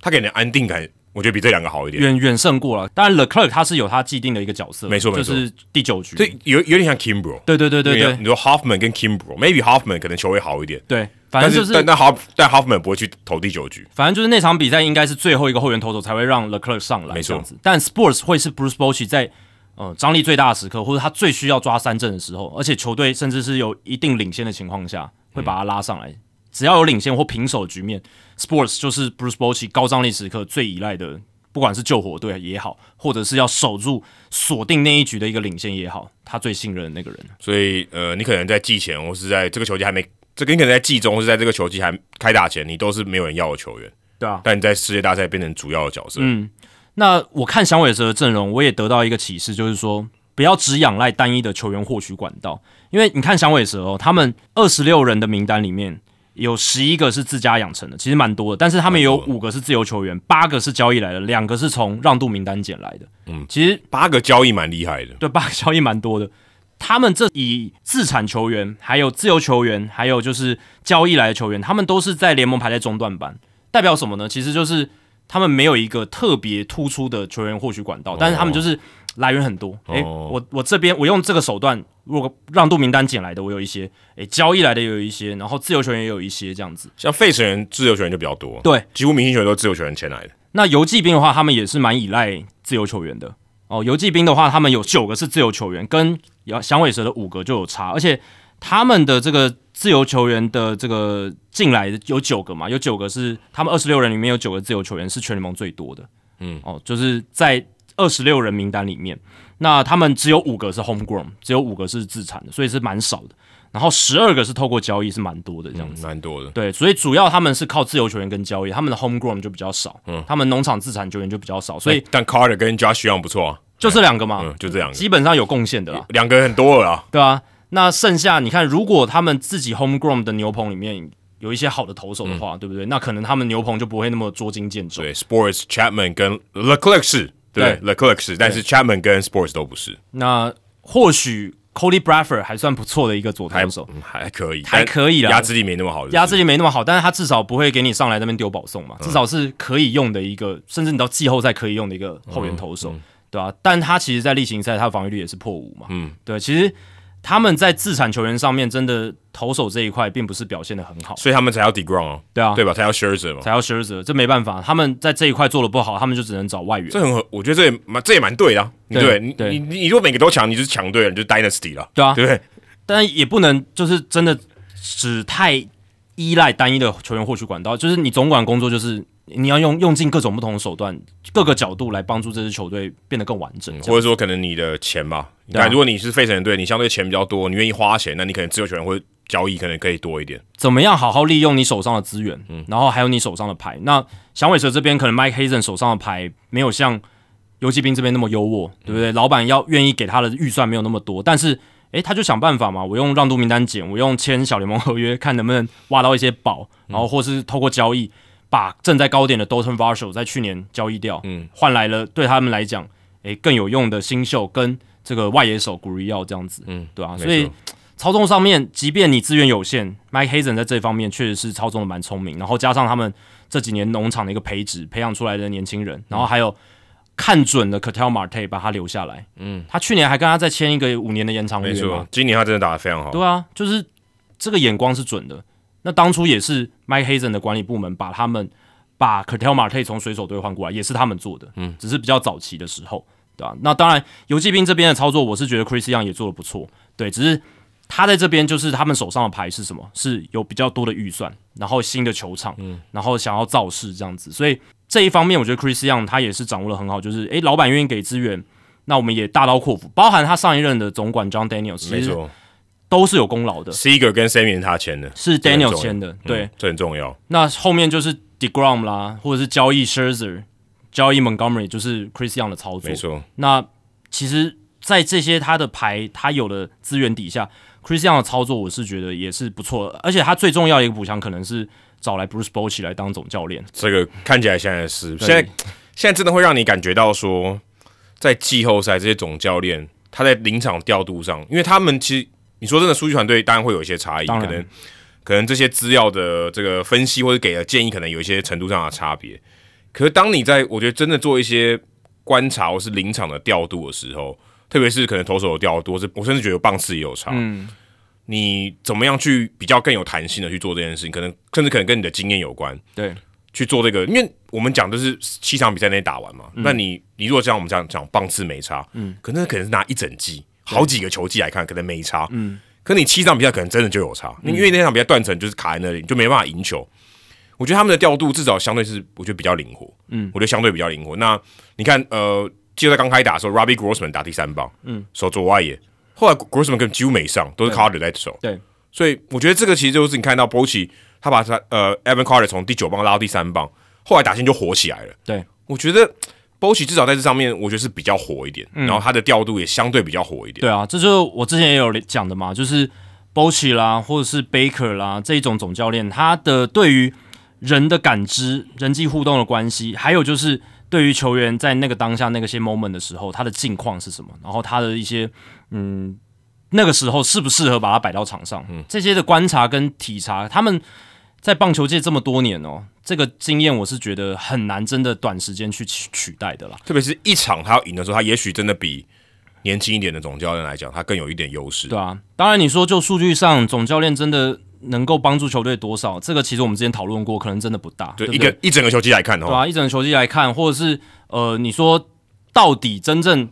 他给你的安定感，我觉得比这两个好一点，远远胜过了。当然 Leclerc 他是有他既定的一个角色，没错没错，就是第九局，对，有有点像 Kimbro，对对对对对。你说 Hoffman 跟 Kimbro，maybe Hoffman 可能球会好一点，对，反正就是但但 Hoff 但 Hoffman 不会去投第九局，反正就是那场比赛应该是最后一个后援投手才会让 Leclerc 上来，没错。但 Sports 会是 Bruce Bochy 在呃张力最大的时刻，或者他最需要抓三振的时候，而且球队甚至是有一定领先的情况下，会把他拉上来。只要有领先或平手局面，Sports 就是 Bruce Bochy 高张力时刻最依赖的，不管是救火队也好，或者是要守住锁定那一局的一个领先也好，他最信任的那个人。所以，呃，你可能在季前，或是在这个球季还没，这个你可能在季中，或是在这个球季还开打前，你都是没有人要的球员，对啊。但你在世界大赛变成主要的角色。嗯，那我看响尾蛇的阵容，我也得到一个启示，就是说不要只仰赖单一的球员获取管道，因为你看响尾蛇哦，他们二十六人的名单里面。有十一个是自家养成的，其实蛮多的，但是他们有五个是自由球员，八个是交易来的，两个是从让渡名单捡来的。嗯，其实八个交易蛮厉害的，对，八个交易蛮多的。他们这以自产球员、还有自由球员、还有就是交易来的球员，他们都是在联盟排在中段班，代表什么呢？其实就是他们没有一个特别突出的球员获取管道，但是他们就是来源很多。诶，我我这边我用这个手段。如果让渡名单捡来的，我有一些；诶，交易来的也有一些，然后自由球员也有一些，这样子。像费城人自由球员就比较多，对，几乎明星球员都是自由球员签来的。那游击兵的话，他们也是蛮依赖自由球员的哦。游击兵的话，他们有九个是自由球员，跟响尾蛇的五个就有差，而且他们的这个自由球员的这个进来的有九个嘛，有九个是他们二十六人里面有九个自由球员是全联盟最多的，嗯，哦，就是在二十六人名单里面。那他们只有五个是 homegrown，只有五个是自产的，所以是蛮少的。然后十二个是透过交易，是蛮多的这样子，蛮多的。对，所以主要他们是靠自由球员跟交易，他们的 homegrown 就比较少，嗯，他们农场自产球员就比较少。所以，但 Carter 跟 Josh Young 不错啊，就这两个嘛，就这两个，基本上有贡献的啦。两个很多了啦，对啊。那剩下你看，如果他们自己 homegrown 的牛棚里面有一些好的投手的话，对不对？那可能他们牛棚就不会那么捉襟见肘。对，Sports Chapman 跟 Leclerc 是。对，Leclerc 是，但是 Chapman 跟 Sports 都不是。那或许 Cody Bradford 还算不错的一个左投手，还可以，还可以啦。压制力没那么好，压制力没那么好，但是他至少不会给你上来那边丢保送嘛，至少是可以用的一个，甚至你到季后赛可以用的一个后援投手，对吧？但他其实，在例行赛他的防御率也是破五嘛，嗯，对，其实。他们在自产球员上面，真的投手这一块并不是表现的很好，所以他们才要 Degrom 哦，对啊，对吧？才要 Scherzer 嘛，才要 Scherzer，这没办法，他们在这一块做的不好，他们就只能找外援。这很，我觉得这也蛮，这也蛮对的，对，你你你如果每个都强，你就是强队了，你就 Dynasty 了，对啊，对不对？但也不能就是真的只太依赖单一的球员获取管道，就是你总管工作就是。你要用用尽各种不同的手段，各个角度来帮助这支球队变得更完整，或者说可能你的钱吧，对，如果你是费城人队，你相对钱比较多，你愿意花钱，那你可能自由球员会交易可能可以多一点。怎么样好好利用你手上的资源，嗯，然后还有你手上的牌。那响尾蛇这边可能 Mike Hazen 手上的牌没有像游击兵这边那么优渥，对不对？老板要愿意给他的预算没有那么多，但是诶，他就想办法嘛，我用让渡名单减，我用签小联盟合约，看能不能挖到一些宝，然后或是透过交易。把正在高点的 Dalton Varsho 在去年交易掉，嗯，换来了对他们来讲，诶更有用的新秀跟这个外野手 g r i e 这样子，嗯，对啊，所以操纵上面，即便你资源有限，Mike Hazen 在这方面确实是操纵的蛮聪明，然后加上他们这几年农场的一个培植培养出来的年轻人，然后还有看准了 c a t e l Marte 把他留下来，嗯，他去年还跟他再签一个五年的延长约。嘛，今年他真的打得非常好，对啊，就是这个眼光是准的。那当初也是 Mike Hazen 的管理部门把他们把 c a r t e l Marte 从水手队换过来，也是他们做的，嗯，只是比较早期的时候，对吧？那当然游击兵这边的操作，我是觉得 Chris Young 也做的不错，对，只是他在这边就是他们手上的牌是什么？是有比较多的预算，然后新的球场，嗯，然后想要造势这样子，所以这一方面我觉得 Chris Young 他也是掌握的很好，就是诶，老板愿意给资源，那我们也大刀阔斧，包含他上一任的总管 John Daniels，没错。都是有功劳的。Seger 跟 Sammy 他签的，是 Daniel 签的，对，这很重要。那后面就是 Degrom 啦，或者是交易 Scherzer、交易 Montgomery，就是 Chris Young 的操作。没错。那其实，在这些他的牌、他有的资源底下，Chris Young 的操作，我是觉得也是不错的。而且他最重要的一个补强，可能是找来 Bruce Bochy 来当总教练。这个看起来现在是现在现在真的会让你感觉到说。在季后赛这些总教练他在临场调度上，因为他们其实你说真的，数据团队当然会有一些差异，可能可能这些资料的这个分析或者给的建议，可能有一些程度上的差别。可是当你在我觉得真的做一些观察或是临场的调度的时候，特别是可能投手的调度，是我甚至觉得棒次也有差。嗯，你怎么样去比较更有弹性的去做这件事情？可能甚至可能跟你的经验有关。对，去做这个，因为我们讲的是七场比赛内打完嘛。那你你如果像我们这样讲棒次没差，嗯，可能可能是拿一整季好几个球季来看，可能没差。嗯，可你七场比赛可能真的就有差，因为那场比赛断层就是卡在那里，就没办法赢球。我觉得他们的调度至少相对是，我觉得比较灵活。嗯，我觉得相对比较灵活。那你看，呃，季后赛刚开打的时候，Robbie Grossman 打第三棒，嗯，守左外野。后来 Grossman 跟几乎没上，都是 Carter 在守。对，所以我觉得这个其实就是你看到 b o c h i 他把他呃 Evan Carter 从第九棒拉到第三棒，后来打线就火起来了。对，我觉得 b o c h i 至少在这上面，我觉得是比较火一点。然后他的调度也相对比较火一点。对啊，这就是我之前也有讲的嘛，就是 b o c h i 啦，或者是 Baker 啦这一种总教练，他的对于人的感知、人际互动的关系，还有就是对于球员在那个当下那个些 moment 的时候，他的境况是什么，然后他的一些嗯，那个时候适不适合把他摆到场上，嗯这些的观察跟体察，他们在棒球界这么多年哦，这个经验我是觉得很难真的短时间去取取代的啦。特别是一场他要赢的时候，他也许真的比年轻一点的总教练来讲，他更有一点优势。对啊，当然你说就数据上，总教练真的。能够帮助球队多少？这个其实我们之前讨论过，可能真的不大。对，一个一整个球季来看，对啊，一整个球季来看，或者是呃，你说到底真正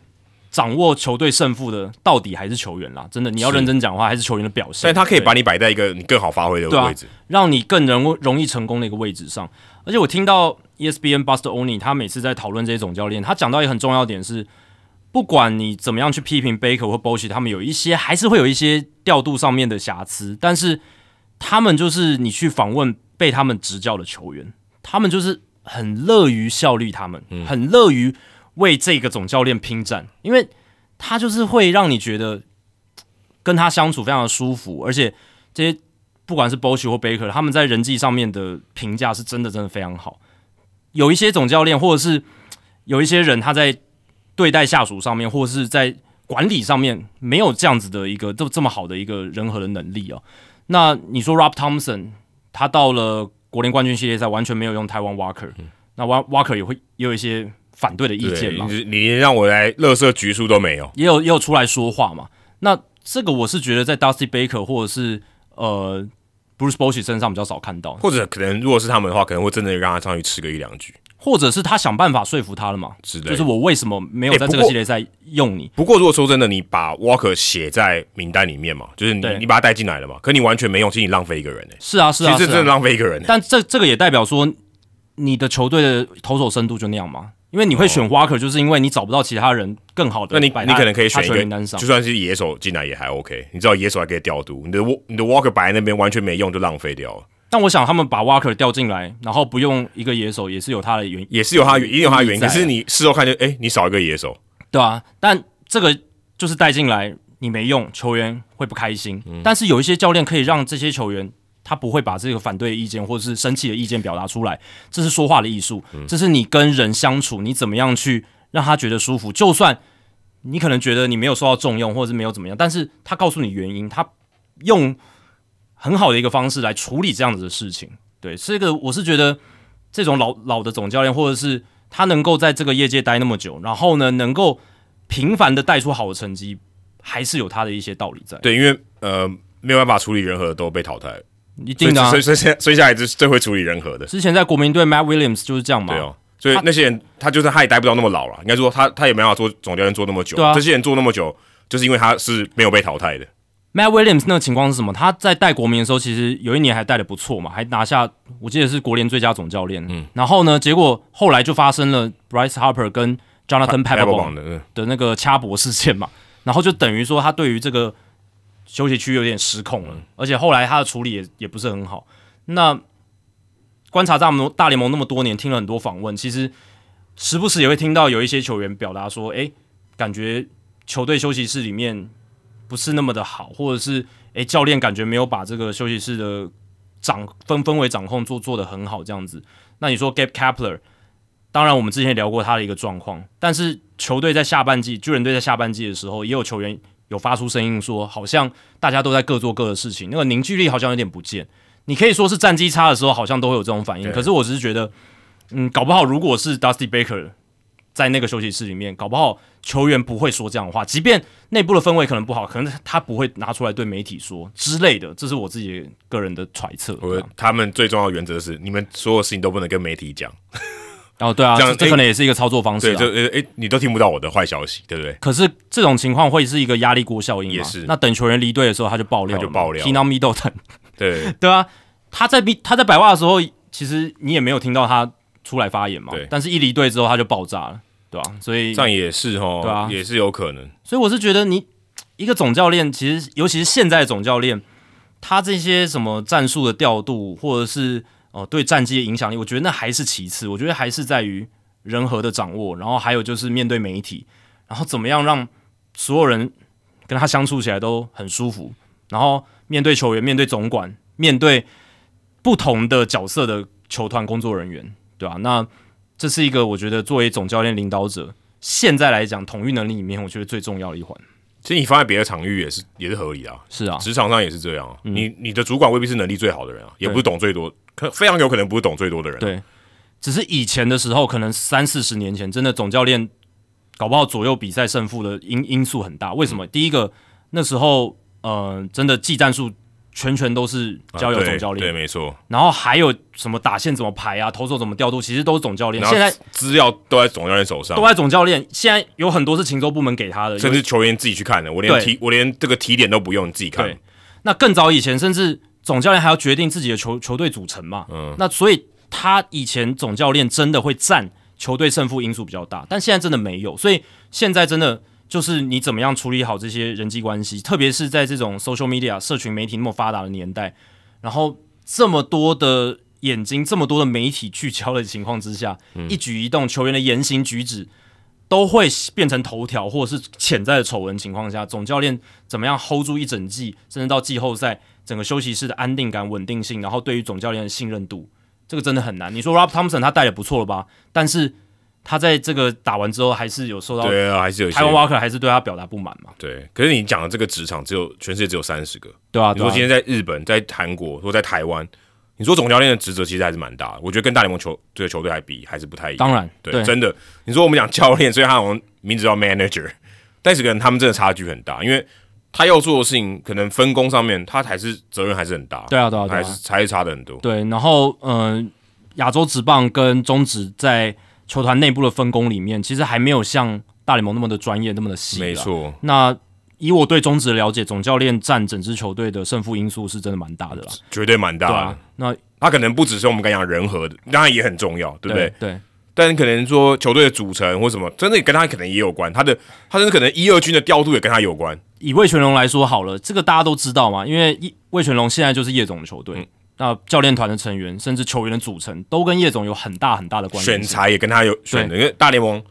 掌握球队胜负的，到底还是球员啦。真的，你要认真讲话，还是球员的表现。但他可以把你摆在一个你更好发挥的位置，让你更容容易成功的一个位置上。而且我听到 ESPN Buster Oni 他每次在讨论这些总教练，他讲到一个很重要点是，不管你怎么样去批评 Baker 或 Bosch，他们有一些还是会有一些调度上面的瑕疵，但是。他们就是你去访问被他们执教的球员，他们就是很乐于效力，他们很乐于为这个总教练拼战，因为他就是会让你觉得跟他相处非常的舒服，而且这些不管是 Bosch 或 Baker，他们在人际上面的评价是真的真的非常好。有一些总教练或者是有一些人，他在对待下属上面，或者是在管理上面没有这样子的一个这这么好的一个人和的能力哦。那你说 Rob Thompson 他到了国联冠军系列赛完全没有用台湾 Walker，那 Walker 也会也有一些反对的意见嘛？你连让我来乐色局数都没有，也有也有出来说话嘛？那这个我是觉得在 Dusty Baker 或者是呃 Bruce Bochy 身上比较少看到，或者可能如果是他们的话，可能会真的让他上去吃个一两局。或者是他想办法说服他了嘛？就是我为什么没有在这个系列赛用你？不过如果说真的，你把 Walker 写在名单里面嘛，就是你你把他带进来了嘛，可你完全没用，其实你浪费一个人哎。是啊是啊，其实真的浪费一个人。但这这个也代表说，你的球队的投手深度就那样嘛？因为你会选 Walker，就是因为你找不到其他人更好的。那你你可能可以选一个，就算是野手进来也还 OK。你知道野手还可以调度，你的你的 Walker 摆在那边完全没用，就浪费掉了。但我想他们把 Walker 调进来，然后不用一个野手，也是有他的原因，也是有他原，一定有他原因。可是你事后看就，哎，你少一个野手，对啊。但这个就是带进来，你没用，球员会不开心。但是有一些教练可以让这些球员，他不会把这个反对意见或者是生气的意见表达出来。这是说话的艺术，这是你跟人相处，你怎么样去让他觉得舒服。就算你可能觉得你没有受到重用，或者是没有怎么样，但是他告诉你原因，他用。很好的一个方式来处理这样子的事情，对，这个我是觉得这种老老的总教练，或者是他能够在这个业界待那么久，然后呢，能够频繁的带出好的成绩，还是有他的一些道理在。对，因为呃没有办法处理人和都被淘汰，一定的，所以所以所以下来是最会处理人和的。之前在国民队，Matt Williams 就是这样嘛。对哦，所以那些人他就是他也待不到那么老了，应该说他他也没办法做总教练做那么久。对啊，这些人做那么久，就是因为他是没有被淘汰的。Matt Williams 那个情况是什么？他在带国民的时候，其实有一年还带的不错嘛，还拿下我记得是国联最佳总教练。嗯，然后呢，结果后来就发生了 Bryce Harper 跟 Jonathan Papelbon 的的那个掐脖事件嘛，然后就等于说他对于这个休息区有点失控了，而且后来他的处理也也不是很好。那观察这么多大联盟那么多年，听了很多访问，其实时不时也会听到有一些球员表达说：“哎，感觉球队休息室里面。”不是那么的好，或者是诶，教练感觉没有把这个休息室的掌分氛围掌控做做的很好，这样子。那你说 Gabe Kapler 当然我们之前聊过他的一个状况，但是球队在下半季，巨人队在下半季的时候，也有球员有发出声音说，好像大家都在各做各的事情，那个凝聚力好像有点不见。你可以说是战绩差的时候，好像都会有这种反应。可是我只是觉得，嗯，搞不好如果是 Dusty Baker 在那个休息室里面，搞不好球员不会说这样的话，即便内部的氛围可能不好，可能他不会拿出来对媒体说之类的。这是我自己个人的揣测。我他们最重要的原则是，你们所有事情都不能跟媒体讲。哦，对啊，这样这可能也是一个操作方式。对，就呃，诶，你都听不到我的坏消息，对不对？可是这种情况会是一个压力锅效应也是。那等球员离队的时候，他就爆料，他就爆料。T Now Middleton，对 对啊，他在他在百袜的时候，其实你也没有听到他出来发言嘛。对。但是一离队之后，他就爆炸了，对吧？所以这样也是哦，对啊，也是有可能。所以我是觉得，你一个总教练，其实尤其是现在的总教练，他这些什么战术的调度，或者是哦对战绩的影响力，我觉得那还是其次。我觉得还是在于。人和的掌握，然后还有就是面对媒体，然后怎么样让所有人跟他相处起来都很舒服，然后面对球员、面对总管、面对不同的角色的球团工作人员，对吧？那这是一个我觉得作为总教练、领导者，现在来讲统御能力里面，我觉得最重要的一环。其实你放在别的场域也是也是合理的，是啊，职场上也是这样。你你的主管未必是能力最好的人啊，也不是懂最多，可非常有可能不是懂最多的人。对。只是以前的时候，可能三四十年前，真的总教练搞不好左右比赛胜负的因因素很大。为什么？第一个，那时候呃，真的技战术全全都是交由总教练，对，没错。然后还有什么打线怎么排啊，投手怎么调度，其实都是总教练。现在资料都在总教练手上，都在总教练。现在有很多是禽州部门给他的，甚至球员自己去看的。我连提我连这个提点都不用，你自己看。对那更早以前，甚至总教练还要决定自己的球球队组成嘛。嗯，那所以。他以前总教练真的会占球队胜负因素比较大，但现在真的没有，所以现在真的就是你怎么样处理好这些人际关系，特别是在这种 social media 社群媒体那么发达的年代，然后这么多的眼睛、这么多的媒体聚焦的情况之下，一举一动、球员的言行举止都会变成头条或者是潜在的丑闻情况下，总教练怎么样 hold 住一整季，甚至到季后赛整个休息室的安定感、稳定性，然后对于总教练的信任度。这个真的很难。你说 Rob Thompson 他带的不错了吧？但是他在这个打完之后，还是有受到对啊，还是有台湾 Walker 还是对他表达不满嘛？对。可是你讲的这个职场只有全世界只有三十个，对啊。你说今天在日本、在韩国或在台湾，你说总教练的职责其实还是蛮大的。我觉得跟大联盟球这个球队还比还是不太一样。当然，对，真的。你说我们讲教练，所以他好像名字叫 Manager，但是可能他们真的差距很大，因为。他要做的事情，可能分工上面，他还是责任还是很大。对啊，对啊，还是还是差的很多。对，然后嗯，亚洲职棒跟中职在球团内部的分工里面，其实还没有像大联盟那么的专业，那么的细。没错。那以我对中职的了解，总教练占整支球队的胜负因素是真的蛮大的啦，绝对蛮大的。那他可能不只是我们刚讲人和的，当然也很重要，对不对？对。但可能说球队的组成或什么，真的跟他可能也有关。他的他真的可能一二军的调度也跟他有关。以魏全龙来说好了，这个大家都知道嘛，因为魏全龙现在就是叶总的球队，那教练团的成员甚至球员的组成都跟叶总有很大很大的关系。选材也跟他有选的，因为大联盟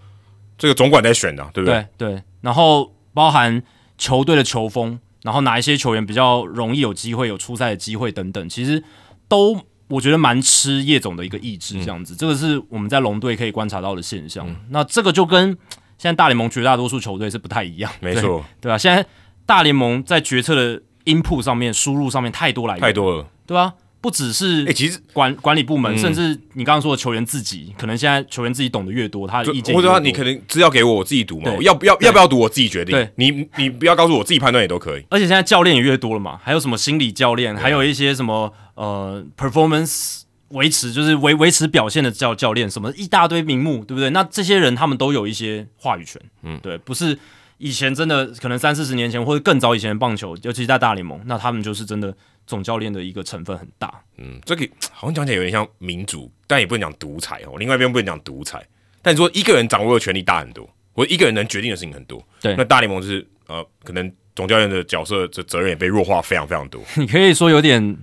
这个总管在选的，对不对？对。然后包含球队的球风，然后哪一些球员比较容易有机会有出赛的机会等等，其实都。我觉得蛮吃叶总的一个意志，这样子，这个是我们在龙队可以观察到的现象。那这个就跟现在大联盟绝大多数球队是不太一样，没错，对吧？现在大联盟在决策的 input 上面、输入上面太多来源，太多了，对吧？不只是哎，其实管管理部门，甚至你刚刚说的球员自己，可能现在球员自己懂得越多，他的意见或者说你可能资料给我，我自己读嘛，要不要要不要读，我自己决定。对你你不要告诉我自己判断也都可以。而且现在教练也越多了嘛，还有什么心理教练，还有一些什么呃 performance。维持就是维维持表现的教教练什么一大堆名目，对不对？那这些人他们都有一些话语权，嗯，对，不是以前真的可能三四十年前或者更早以前的棒球，尤其是在大联盟，那他们就是真的总教练的一个成分很大。嗯，这个 好像讲起来有点像民主，但也不能讲独裁哦。另外一边不能讲独裁，但你说一个人掌握的权力大很多，或一个人能决定的事情很多，对，那大联盟就是呃，可能总教练的角色这责任也被弱化非常非常多。你可以说有点。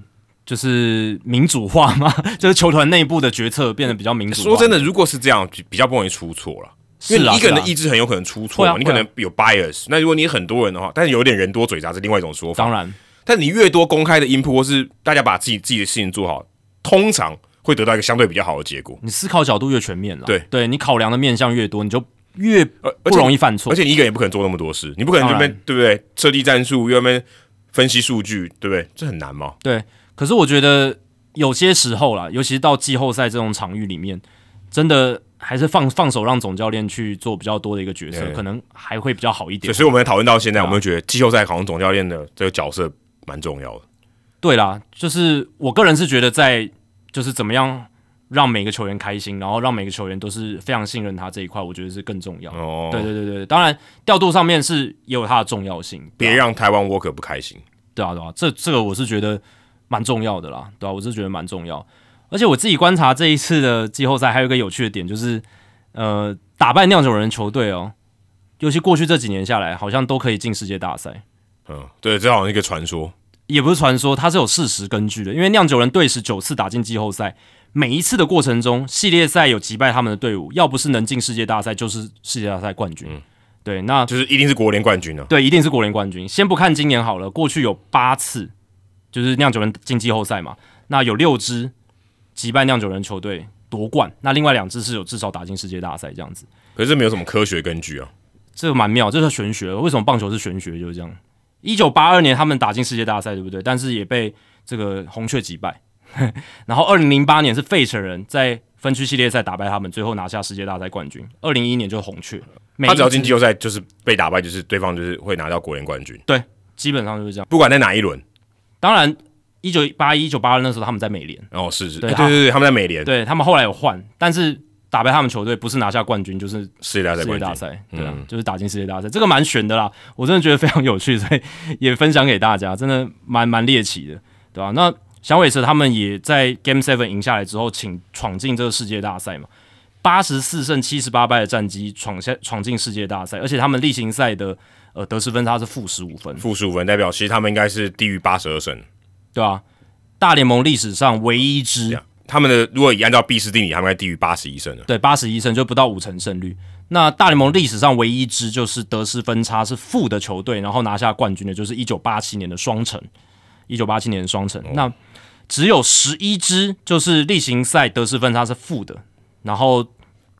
就是民主化吗？就是球团内部的决策变得比较民主。说真的，如果是这样，比较不容易出错了。因为你一个人的意志很有可能出错，你可能有 bias。那如果你很多人的话，但是有点人多嘴杂是另外一种说法。当然，但你越多公开的 input 或是大家把自己自己的事情做好，通常会得到一个相对比较好的结果。你思考角度越全面了，对对你考量的面向越多，你就越而不容易犯错而。且你一个人也不可能做那么多事，你不可能这边对不对？设计战术又在那边分析数据，对不对？这很难吗。对，可是我觉得有些时候啦，尤其是到季后赛这种场域里面，真的还是放放手让总教练去做比较多的一个角色，可能还会比较好一点。所以我们讨论到现在，啊我们会觉得季后赛好像总教练的这个角色蛮重要的。对啦，就是我个人是觉得在就是怎么样让每个球员开心，然后让每个球员都是非常信任他这一块，我觉得是更重要。哦，对对对对，当然调度上面是也有它的重要性，别让台湾 Walker 不开心。对啊对啊，这这个我是觉得蛮重要的啦，对啊，我是觉得蛮重要。而且我自己观察这一次的季后赛，还有一个有趣的点就是，呃，打败酿酒人球队哦，尤其过去这几年下来，好像都可以进世界大赛。嗯，对，这好像一个传说。也不是传说，它是有事实根据的。因为酿酒人队史九次打进季后赛，每一次的过程中，系列赛有击败他们的队伍，要不是能进世界大赛，就是世界大赛冠军。对，那就是一定是国联冠军啊。对，一定是国联冠军。先不看今年好了，过去有八次，就是酿酒人进季后赛嘛，那有六支击败酿酒人球队夺冠，那另外两支是有至少打进世界大赛这样子，可是这没有什么科学根据啊。这个蛮妙，这是玄学。为什么棒球是玄学？就是这样。一九八二年他们打进世界大赛，对不对？但是也被这个红雀击败。然后二零零八年是费城人在分区系列赛打败他们，最后拿下世界大赛冠军。二零一一年就是红雀，他只要进季后赛，就是被打败，就是对方就是会拿到国联冠军，对，基本上就是这样。不管在哪一轮。当然，一九八一、一九八二那时候他们在美联，哦，是是，对对对，他们在美联对他们后来有换，但是打败他们球队不是拿下冠军，就是世界大赛世界。大赛，对啊，嗯。就是打进世界大赛，这个蛮悬的啦，我真的觉得非常有趣，所以也分享给大家，真的蛮蛮猎奇的，对吧、那响尾蛇他们也在 Game Seven 赢下来之后，请闯进这个世界大赛嘛，八十四胜七十八败的战绩闯下闯进世界大赛，而且他们例行赛的呃得失分差是负十五分，负十五分，代表其实他们应该是低于八十二胜。对吧、大联盟历史上唯一一支他们的如果以按照毕氏定理，他们应该低于八十一胜的。对，八十一胜就不到五成胜率。那大联盟历史上唯一一支就是得失分差是负的球队，然后拿下冠军的，就是一九八七年的双城。一九八七年的双城，那只有十一支就是例行赛得失分差是负的，然后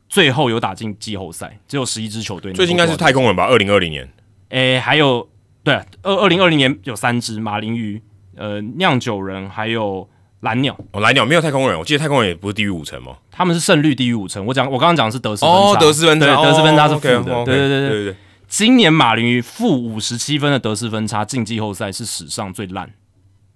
最后有打进季后赛，只有十一支球队最近应该是太空人吧？二零二零年诶，还有对二二零二零年有三支马林鱼、呃酿酒人还有蓝鸟，哦，蓝鸟没有太空人，我记得太空人也不是低于五成吗？他们是胜率低于五成。我讲我刚刚讲的是得失分差，哦，得失分差，对得失分差是负的，对对对对。对对。今年马林鱼负五十七分的得失分差进季后赛是史上最烂，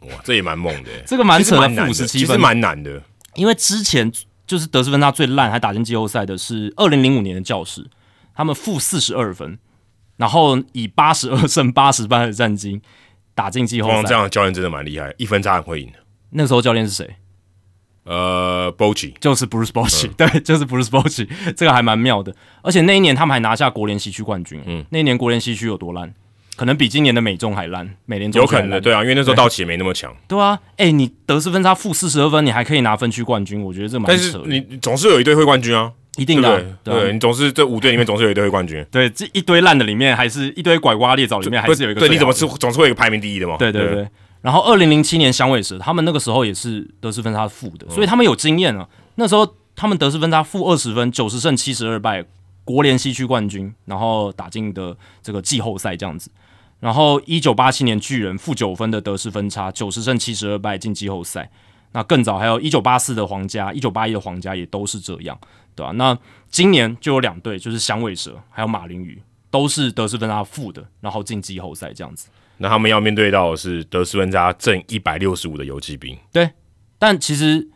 哇，这也蛮猛的，这个蛮扯负十七其实分。蛮难的。因为之前就是得失分差最烂还打进季后赛的是二零零五年的教士，他们负四十二分，然后以八十二胜八十败的战绩打进季后赛。这样的教练真的蛮厉害，一分差很会赢。那时候教练是谁？呃 b o c h i 就是 Bruce Bochy，、嗯对，就是 Bruce Bochy，这个还蛮妙的。而且那一年他们还拿下国联西区冠军。嗯，那一年国联西区有多烂？可能比今年的美中还烂，美联中有可能的，对啊，因为那时候道奇也没那么强。对啊，哎、你得失分差负四十二分，你还可以拿分区冠军，我觉得这蛮但是扯的。你你总是有一队会冠军啊，一定的啊、对你总是这五队里面总是有一队会冠军。对，这一堆烂的里面，还是一堆拐瓜裂枣里面，还是有一个对，你怎么是？是总是会有排名第一的嘛？对对对。然后二零零七年响尾蛇，他们那个时候也是得失分差负的，所以他们有经验啊。那时候他们得失分差负二十分，九十胜七十二败，国联西区冠军，然后打进的这个季后赛这样子。然后一九八七年巨人负九分的得失分差，九十胜七十二败进季后赛。那更早还有一九八四的皇家，一九八一的皇家也都是这样，对吧、那今年就有两队，就是响尾蛇还有马林鱼，都是得失分差负的，然后进季后赛这样子。那他们要面对到的是得失分差正一百六十五的游击兵，对但其实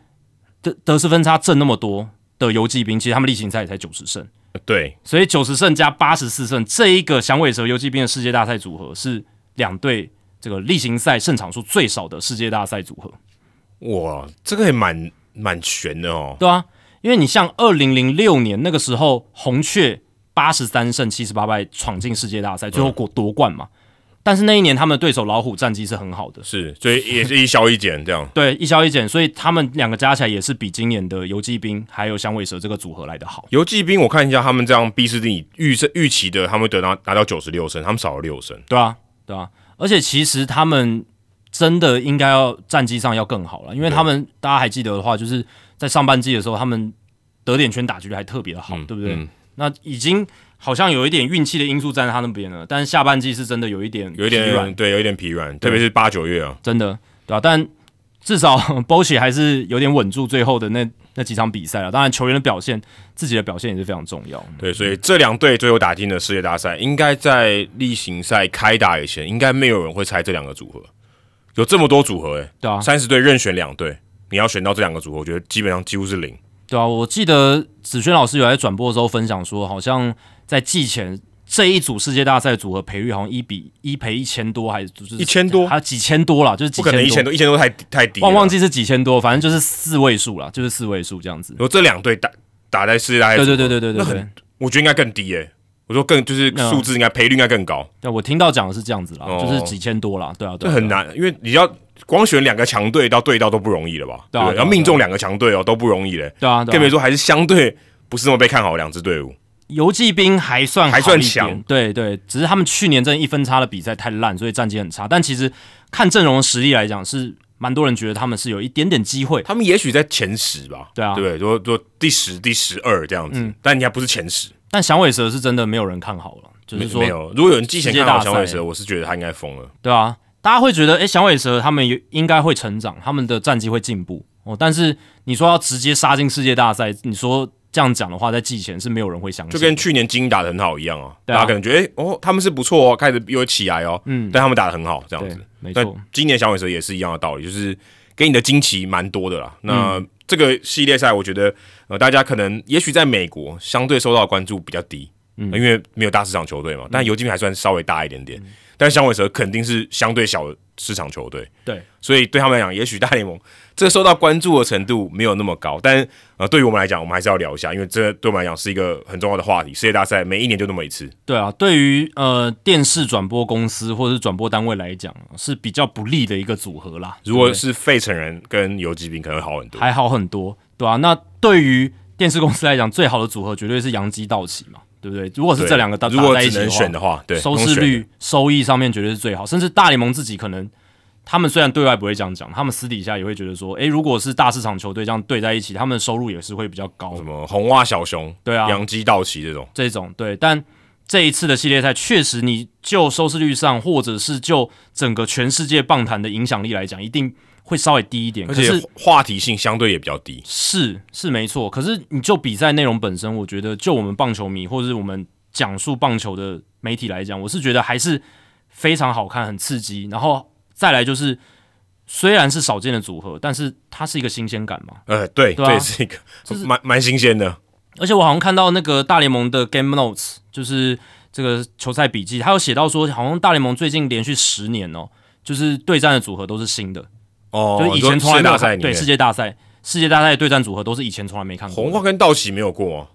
得得失分差正那么多的游击兵，其实他们例行赛也才九十胜，对，所以九十胜加八十四胜，这一个响尾蛇游击兵的世界大赛组合是两队这个例行赛胜场数最少的世界大赛组合，哇，这个也蛮蛮悬的哦。对啊，因为你像二零零六年那个时候，红雀八十三胜七十八败闯进世界大赛，最后夺夺冠嘛。但是那一年他们的对手老虎战绩是很好的，是，所以也是一消一减这样。对，一消一减，所以他们两个加起来也是比今年的游击兵还有响尾蛇这个组合来的好。游击兵，我看一下他们这样 B 四 D 预测预期的，他们得到拿到九十六胜，他们少了六胜。对啊，对啊，而且其实他们真的应该要战绩上要更好了，因为他们大家还记得的话，就是在上半季的时候，他们得点圈打局率还特别的好，对不对？嗯那已经好像有一点运气的因素站在他那边了，但是下半季是真的有一点有一疲软点对，有一点疲软，特别是八九月啊，真的对吧、但至少 b o s h 还是有点稳住最后的那那几场比赛了。当然，球员的表现，自己的表现也是非常重要。对，所以这两队最后打进的世界大赛，应该在例行赛开打以前，应该没有人会猜这两个组合。有这么多组合、欸，对啊，三十队任选两队，你要选到这两个组合，我觉得基本上几乎是零。对啊，我记得子轩老师有在转播的时候分享说，好像在季前这一组世界大赛组合赔率好像一比一赔一千多，还是就是一千多还有几千多啦，就是几不可能一千多，一千多太太低了。忘忘记是几千多，反正就是四位数啦，就是四位数这样子如。果这两队打打在世界大赛，对对对对对我觉得应该更低诶、我说更就是嗯数字应该赔率应该更高，对我听到讲的是这样子啦，哦就是几千多啦，对啊，对很难，因为你要光选两个强队到对到都不容易了吧？对要命中两个强队哦都不容易嘞，对啊，对啊更别说还是相对不是那么被看好的两支队伍。游骑兵还算还算强对对，只是他们去年真的一分差的比赛太烂，所以战绩很差。但其实看阵容的实力来讲，是蛮多人觉得他们是有一点点机会。他们也许在前十吧，对啊嗯对？说说第十、第十二这样子，但你还不是前十，但响尾蛇是真的没有人看好了，就是说没没，有。如果有人之前看响尾蛇，我是觉得他应该疯了。对啊，大家会觉得，诶，响尾蛇他们有应该会成长，他们的战绩会进步哦。但是你说要直接杀进世界大赛，你说这样讲的话，在季前是没有人会相信。就跟去年精英打的很好一样哦，啊大家可能觉得，哎、哦，他们是不错哦，开始又起来哦，嗯但他们打的很好，这样子。，但没错，今年小尾蛇也是一样的道理，就是给你的惊奇蛮多的啦。那、嗯这个系列赛，我觉得呃，大家可能也许在美国相对受到的关注比较低，嗯呃因为没有大市场球队嘛。但游击兵还算稍微大一点点，但响尾蛇肯定是相对小的市场球队，对，所以对他们来讲，也许大联盟这受到关注的程度没有那么高，但呃，对于我们来讲，我们还是要聊一下，因为这对我们来讲是一个很重要的话题。世界大赛每一年就那么一次，对啊，对于呃电视转播公司或者是转播单位来讲，是比较不利的一个组合啦。如果是费城人跟游击兵，可能会好很多。还好很多，对啊，那对于电视公司来讲，最好的组合绝对是洋基道奇嘛，对不对？如果是这两个打如果打在一起只能选的话，对，收视率、收益上面绝对是最好。甚至大联盟自己可能，他们虽然对外不会这样讲，他们私底下也会觉得说，诶，如果是大市场球队这样对在一起，他们的收入也是会比较高什。么红袜小熊、对啊，洋基道奇这种，这种对，但这一次的系列赛确实，你就收视率上，或者是就整个全世界棒坛的影响力来讲，一定会稍微低一点。而且话题性相对也比较低。是是没错，可是你就比赛内容本身，我觉得就我们棒球迷或者是我们讲述棒球的媒体来讲，我是觉得还是非常好看、很刺激。然后再来就是，虽然是少见的组合，但是它是一个新鲜感嘛。呃，对，对啊这也是一个就是蛮蛮新鲜的。而且我好像看到那个大联盟的 Game Notes，就是这个球赛笔记，他有写到说，好像大联盟最近连续十年哦，就是对战的组合都是新的，哦，就是以前从来没有看对世界大赛世界大赛。世界大赛的对战组合都是以前从来没看过，红袜跟道奇没有过吗？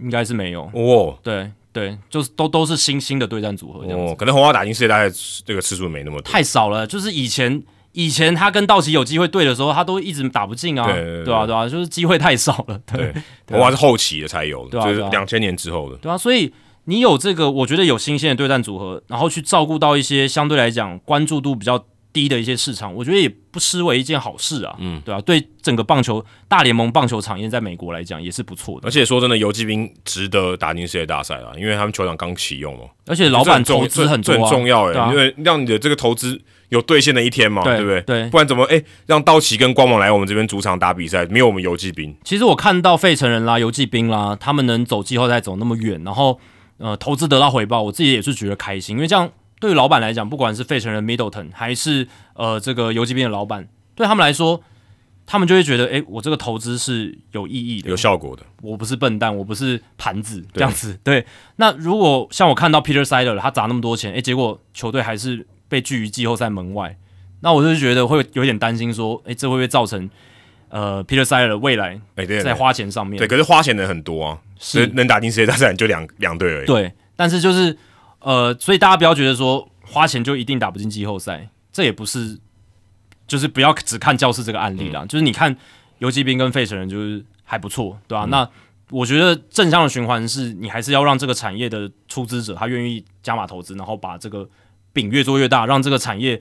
应该是没有。哦对对，就是都都是新兴的对战组合这样子，哦，可能红花打进世界大赛这个次数没那么多。太少了。就是以前以前他跟道奇有机会对的时候，他都一直打不进啊，对啊对啊，就是机会太少了，对红花是后期的才有的，就是两千年之后的。对啊，所以你有这个，我觉得有新鲜的对战组合，然后去照顾到一些相对来讲关注度比较低的一些市场，我觉得也不失为一件好事啊。嗯，对啊，对整个棒球大联盟棒球产业在美国来讲也是不错的，而且说真的，游击兵值得打进世界大赛了，因为他们球场刚启用嘛。而且老板投资很重要哎、对啊因为让你的这个投资有兑现的一天嘛，对对不对？对不然怎么哎、让道奇跟光芒来我们这边主场打比赛，没有我们游击兵，其实我看到费城人啦、游击兵啦，他们能走季后赛走那么远，然后呃投资得到回报，我自己也是觉得开心，因为这样对于老板来讲，不管是费城人 Middleton 还是呃这个游击兵的老板，对他们来说，他们就会觉得，诶，我这个投资是有意义的有，效果的。我不是笨蛋，我不是盘子这样子。对，那如果像我看到 Peter Sider 他砸那么多钱，诶，结果球队还是被拒于季后赛门外，那我就觉得会有点担心，说，诶，这会不会造成呃 Peter Sider 的未来在花钱上面？对，可是花钱的很多啊，是能能打进世界大赛就两两队而已。对，但是就是呃，所以大家不要觉得说花钱就一定打不进季后赛，这也不是，就是不要只看教室这个案例啦，就是你看游击兵跟费城人就是还不错，对吧、那我觉得正向的循环是你还是要让这个产业的出资者他愿意加码投资，然后把这个饼越做越大，让这个产业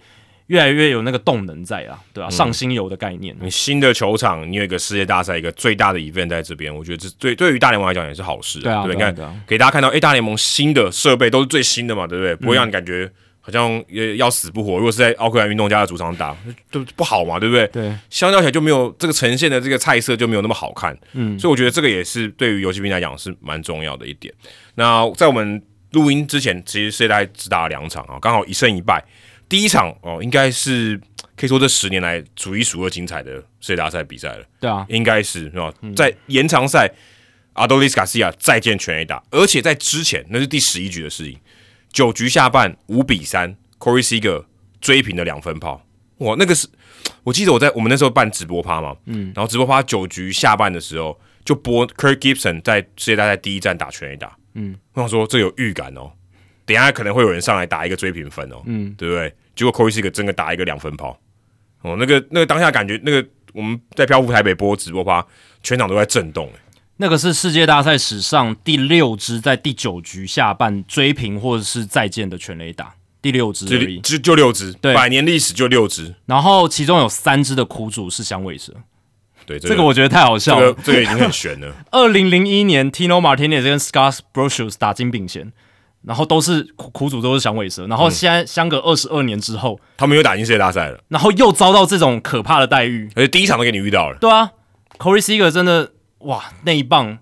越来越有那个动能在啊，对吧、嗯上新游的概念，你新的球场，你有一个世界大赛，一个最大的 event 在这边，我觉得这对对于大联盟来讲也是好事、对啊对不对？你看啊啊给大家看到，哎、大联盟新的设备都是最新的嘛，对不对？不会让你感觉好像也要死不活。如果是在奥克兰运动家的主场打，就不好嘛，对不对？对，相较起来就没有这个呈现的这个菜色就没有那么好看，嗯，所以我觉得这个也是对于游戏兵来讲是蛮重要的一点。那在我们录音之前，其实世界大赛只打了两场啊，刚好一胜一败。第一场哦，应该是可以说这十年来数一数二精彩的世界大赛比赛了。对啊，应该是是吧？在延长赛，阿多利斯卡西亚再见全 A 打，而且在之前那是第十一局的事情，九局下半五比三，Corey Seager 追平的两分炮，哇，那个是我记得我在我们那时候办直播趴嘛，嗯，然后直播趴九局下半的时候就播 Kirk Gibson 在世界大赛第一站打全 A 打，嗯，我想说这有预感哦，等一下可能会有人上来打一个追平分哦，嗯，对不对？结果 Corey Seager 真的打一个两分炮，哦，那个那个当下感觉那个我们在漂浮台北播直播趴，全场都在震动，欸。那个是世界大赛史上第六支在第九局下半追平或者是再见的全垒打，第六支就而已。就就六支，对。百年历史就六支，然后其中有三支的苦主是响尾蛇，对，这这个我觉得太好笑了。个。这个已经很悬了，二零零一年，Tino Martinez 跟 Scott Brosius 打金饼弦，然后都是苦苦主都是响尾蛇，然后现在相隔二十二年之后，他们又打进世界大赛了，然后又遭到这种可怕的待遇。而且第一场都给你遇到了，对啊，Corey Seager 真的哇，那一棒，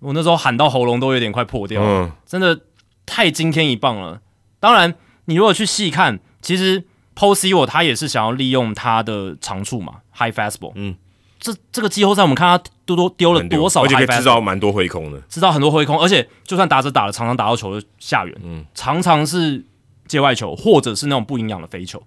我那时候喊到喉咙都有点快破掉了，嗯，真的太惊天一棒了。当然，你如果去细看，其实 Posey 我他也是想要利用他的长处嘛，High Fastball。嗯，这这个季后赛我们看他多多丢了多少而且可以制造蛮多回空的，知道很多回空，而且就算打者打了，常常打到球的下缘，嗯，常常是界外球或者是那种不营养的飞球。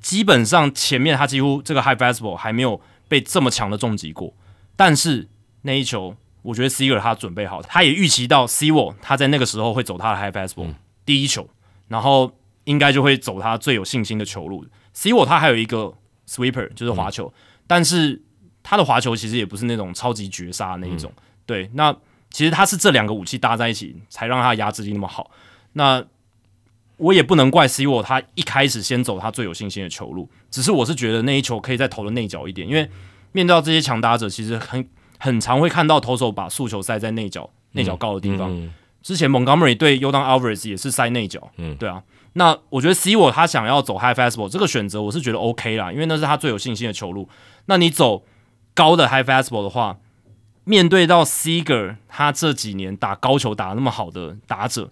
基本上前面他几乎这个 high fastball 还没有被这么强的重击过，但是那一球，我觉得 s e g e r 他准备好，他也预期到 s e w a 他在那个时候会走他的 high fastball、第一球，然后应该就会走他最有信心的球路。s e w a 他还有一个 sweeper 就是滑球，但是他的滑球其实也不是那种超级绝杀的那一种，对，那其实他是这两个武器搭在一起，才让他的压制力那么好。那我也不能怪 C 沃，他一开始先走他最有信心的球路，只是我是觉得那一球可以再投的内角一点，因为面对到这些强打者，其实很很常会看到投手把速球塞在内角内角高的地方。之前 Montgomery 对 u d o n Alvarez 也是塞内角，嗯，对啊。那我觉得 C 沃他想要走 High Fastball 这个选择，我是觉得 OK 啦，因为那是他最有信心的球路。那你走高的 High Fastball 的话，面对到 Seager 他这几年打高球打得那么好的打者，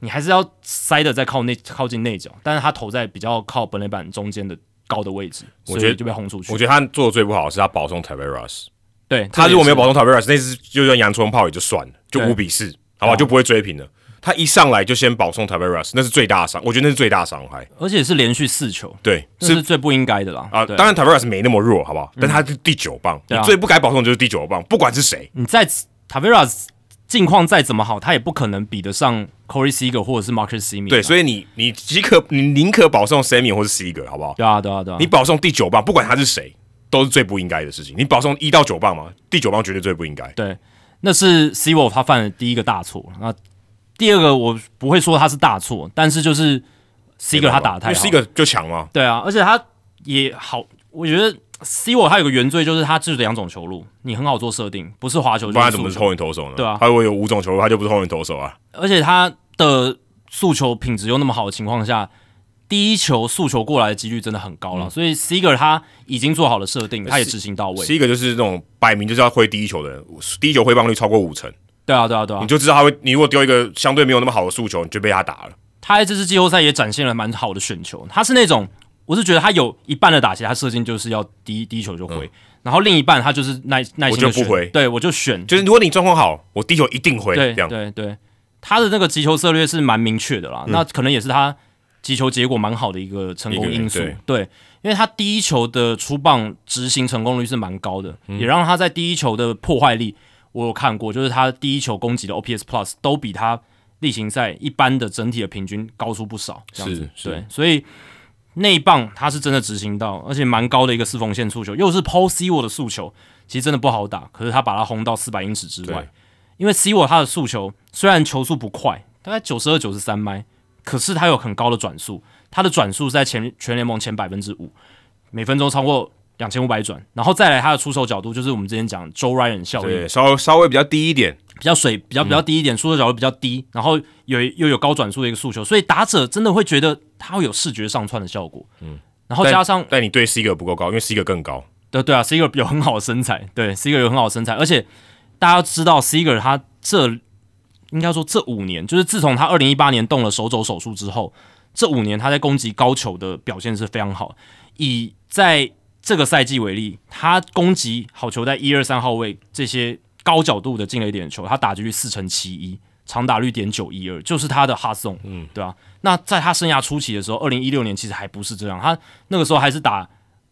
你还是要塞的再靠内靠近内角，但是他投在比较靠本垒板中间的高的位置，我觉得就被轰出去。我觉得他做的最不好的是他保送 Taveras，对他如果没有保保，送 Taveras，那次就算洋葱炮也就算了，就对五比四，好吧，就不会追平了。他一上来就先保送 Taveras，那是最大伤，我觉得那是最大伤害。而且是连续四球，对，这是最不应该的啦。啊，对当然 Taveras 没那么弱，好不好？但他是第九棒，你最不该保送的就是第九棒，不管是谁。你在 Taveras 近况再怎么好，他也不可能比得上 Corey Seager 或者是 Marcus Semien 啊。对，所以你你即可你宁可保送 Sammy 或是 Seager，好不好？对啊，对啊，对啊。你保送第九棒，不管他是谁，都是最不应该的事情。你保送一到九棒嘛，第九棒绝对最不应该。对，那是 C Wolf 他犯的第一个大错。那第二个我不会说他是大错，但是就是 Seager 他打的太好因为 Seager 就强嘛，对啊，而且他也好，我觉得 C 我他有个原罪，就是他就是两种球路，你很好做设定，不是滑球不然他怎么是后援投手呢？对啊他如果有五种球路，他就不是后援投手啊。而且他的诉求品质又那么好的情况下，第一球诉求过来的几率真的很高了，所以 Seager 他已经做好了设定，他也执行到位。Seager 就是那种摆明就是要挥第一球的人，第一球挥棒率超过五成，对啊，对啊，对啊。你，就知道他会。你如果丢一个相对没有那么好的诉求，你就被他打了。他在这次季后赛也展现了蛮好的选球，他是那种我是觉得他有一半的打击，他射进就是要第一第一球就回，然后另一半他就是耐耐心就不回。对我就选，就是如果你状况好，我第一球一定回。对这样。对对，他的那个击球策略是蛮明确的啦，那可能也是他击球结果蛮好的一个成功因素。对，因为他第一球的出棒执行成功率是蛮高的，嗯。也让他在第一球的破坏力，我有看过，就是他第一球攻击的 OPS Plus 都比他例行赛一般的整体的平均高出不少。这样子是是对，所以。那一棒他是真的执行到，而且蛮高的一个四缝线速球，又是 e w a 的速球，其实真的不好打，可是他把它轰到四百英尺之外。因为 C 我他的速球虽然球速不快，大概九十二、九十三迈，可是他有很高的转速，他的转速是在前全联盟前百分之五，每分钟超过两千五百转，然后再来他的出手角度，就是我们之前讲 Joe Ryan 效应，对，稍稍微比较低一点，比较水，比较比较低一点，出手角度比较低，然后有又有高转速的一个诉求，所以打者真的会觉得他会有视觉上窜的效果，嗯，然后加上但你对 C 格不够高，因为 C 格更高，对对啊，C 格有很好的身材，对 C 格有很好的身材，而且大家要知道 C 格他这应该说这五年，就是自从他二零一八年动了手肘手术之后，这五年他在攻击高球的表现是非常好，以在这个赛季为例，他攻击好球在一二三号位这些高角度的进了一点球，他打击率四成七一，长打率点九一二，就是他的 hard zone，嗯，对吧、那在他生涯初期的时候，二零一六年其实还不是这样，他那个时候还是打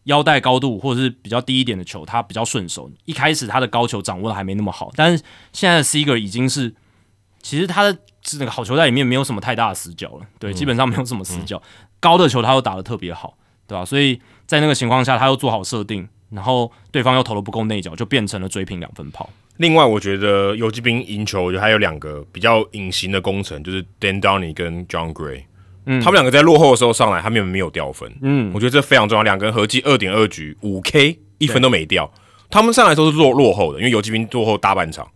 腰带高度或者是比较低一点的球，他比较顺手。一开始他的高球掌握的还没那么好，但是现在的 Seager 已经是，其实他的那个好球在里面没有什么太大的死角了，对，基本上没有什么死角，高的球他又打的特别好，对吧、所以在那个情况下，他又做好设定，然后对方又投的不够内角，就变成了追平两分炮。另外，我觉得游击兵赢球我觉得还有两个比较隐形的功臣，就是 Dan Downey 跟 John Gray。嗯，他们两个在落后的时候上来，他们没有掉分。嗯，我觉得这非常重要。两个人合计二点二局，五 K 一分都没掉。他们上来都是落落后的，因为游击兵落后大半场，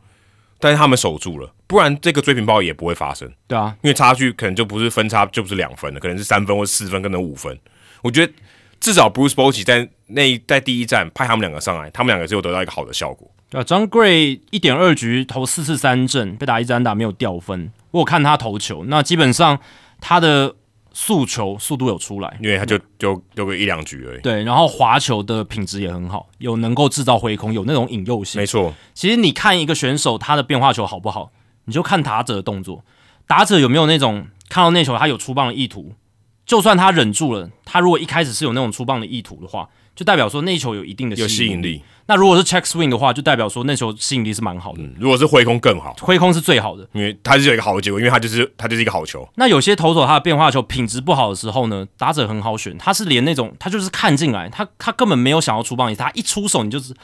但是他们守住了，不然这个追平炮也不会发生。对啊，因为差距可能就不是分差，就不是两分了，可能是三分或四分，可能五分。我觉得至少 Bruce Bochy 在那在第一站派他们两个上来，他们两个是有得到一个好的效果。对啊，John Gray 一点二局投四次三振，被打一支安打没有掉分。我有看他投球，那基本上他的速球速度有出来，因为他就就丢个一两局而已。对，然后滑球的品质也很好，有能够制造回空，有那种引诱性没。错，其实你看一个选手他的变化球好不好，你就看打者的动作，打者有没有那种看到那球他有出棒的意图，就算他忍住了，他如果一开始是有那种出棒的意图的话，就代表说那球有一定的有吸引力。力。那如果是 check swing 的话，就代表说那球吸引力是蛮好的，嗯，如果是挥空更好，挥空是最好的。因为它是有一个好的结果，因为它就是它就是一个好球。那有些投手他的变化球品质不好的时候呢，打者很好选，他是连那种他就是看进来，他他根本没有想要出棒，他一出手你就是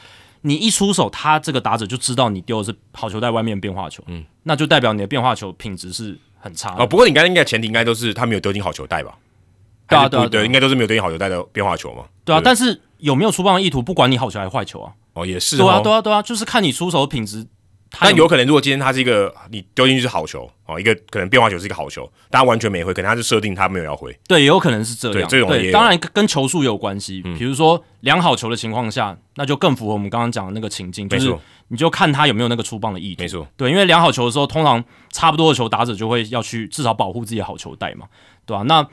你一出手，他这个打者就知道你丢的是好球在外面变化球，嗯，那就代表你的变化球品质是很差的。哦，不过你刚才应该前提应该都是他没有丢进好球带吧？对啊对啊对啊应该都是没有丢进好球带的变化球嘛？对啊，但是有没有出棒的意图，不管你好球还是坏球啊，哦，也是对啊，哦。对啊，对啊，就是看你出手的品质。他但有可能，如果今天他是一个你丢进去是好球哦，一个可能变化球是一个好球，大家完全没回，可能他是设定他没有要回。对，也有可能是这样。对这种也当然跟跟球速也有关系。比如说量好球的情况下，那就更符合我们刚刚讲的那个情境，就是没错，你就看他有没有那个出棒的意图。没错，对，因为量好球的时候，通常差不多的球，打者就会要去至少保护自己的好球带嘛，对吧、那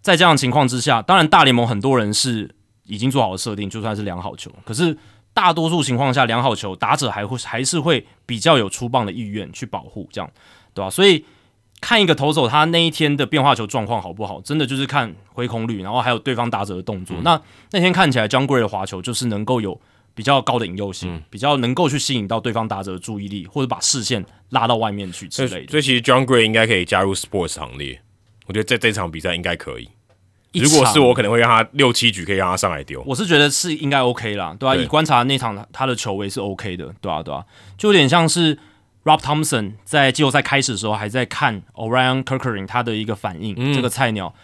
在这样的情况之下，当然大联盟很多人是已经做好了设定，就算是良好球，可是大多数情况下，良好球，打者还会还是会比较有出棒的意愿去保护，这样对吧、所以看一个投手他那一天的变化球状况好不好，真的就是看回空率，然后还有对方打者的动作。那那天看起来，Junggray 的滑球就是能够有比较高的引诱性，比较能够去吸引到对方打者的注意力，或者把视线拉到外面去之类的。所以所以其实 John Gray 应该可以加入 Sports 行列。我觉得在这场比赛应该可以。如果是我，可能会让他六七局可以让他上来丢。我是觉得是应该 OK 啦，对吧、对以观察那场他的球威是 OK 的，对啊、对啊、就有点像是 Rob Thompson 在季后赛开始的时候还在看 Orion Kirkering 他的一个反应，嗯这个菜鸟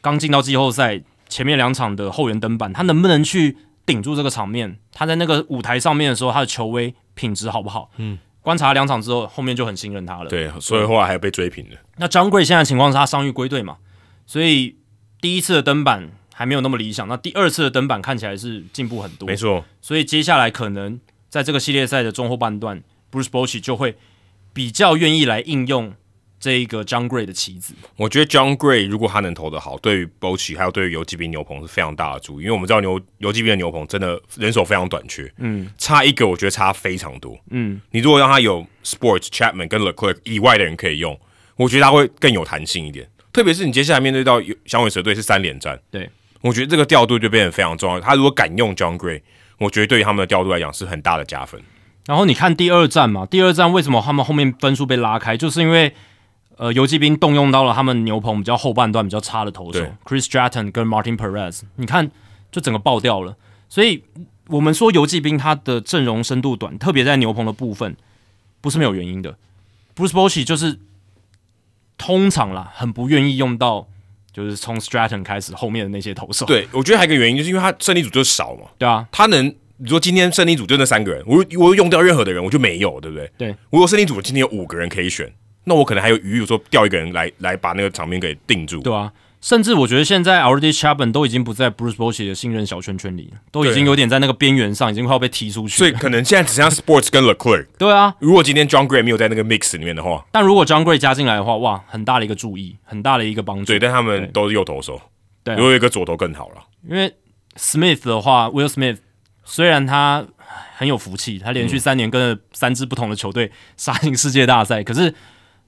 刚进到季后赛前面两场的后援登板，他能不能去顶住这个场面？他在那个舞台上面的时候，他的球威品质好不好？嗯，观察两场之后，后面就很信任他了。对，所以后来还被追平了。那 John Gray 现在情况是他伤愈归队嘛，所以第一次的登板还没有那么理想，那第二次的登板看起来是进步很多，没错，所以接下来可能在这个系列赛的中后半段，Bruce Bochy 就会比较愿意来应用这一个 John Gray 的棋子。我觉得 John Gray 如果他能投得好，对于 Bochy 还有对于游击兵牛棚是非常大的助益，因为我们知道牛游击兵的牛棚真的人手非常短缺，嗯，差一个我觉得差非常多，嗯，你如果让他有 Sports Chapman 跟 Leclerc 以外的人可以用，我觉得他会更有弹性一点。特别是你接下来面对到响尾蛇队是三连战，对，我觉得这个调度就变得非常重要。他如果敢用 John Gray，我觉得对于他们的调度来讲是很大的加分。然后你看第二战嘛，第二战为什么他们后面分数被拉开，就是因为呃游击兵动用到了他们牛棚比较后半段比较差的投手 Chris Stratton 跟 Martin Perez，你看就整个爆掉了。所以我们说游击兵他的阵容深度短，特别在牛棚的部分，不是没有原因的。Bruce Bochy 就是通常啦，很不愿意用到就是从 Stratton 开始后面的那些投手。对，我觉得还有一个原因，就是因为他胜利组就少嘛，对啊，他能你说今天胜利组就那三个人，我我用掉任何的人，我就没有，对不对？对，我有胜利组，今天有五个人可以选，那我可能还有余裕说调一个人来来把那个场面给定住。对啊，甚至我觉得现在 Already Chapman 都已经不在 Bruce Bochy 的信任小圈圈里了，都已经有点在那个边缘上，已经快要被踢出去。所以可能现在只剩下 Sports 跟 Leclerc。对啊，如果今天 John Gray 没有在那个 mix 里面的话，但如果 John Gray 加进来的话，哇，很大的一个注意，很大的一个帮助。对，但他们都是右投手，对啊、如果有一个左投更好了。因为 Smith 的话，Will Smith 虽然他很有福气，他连续三年跟着三支不同的球队杀进世界大赛，可是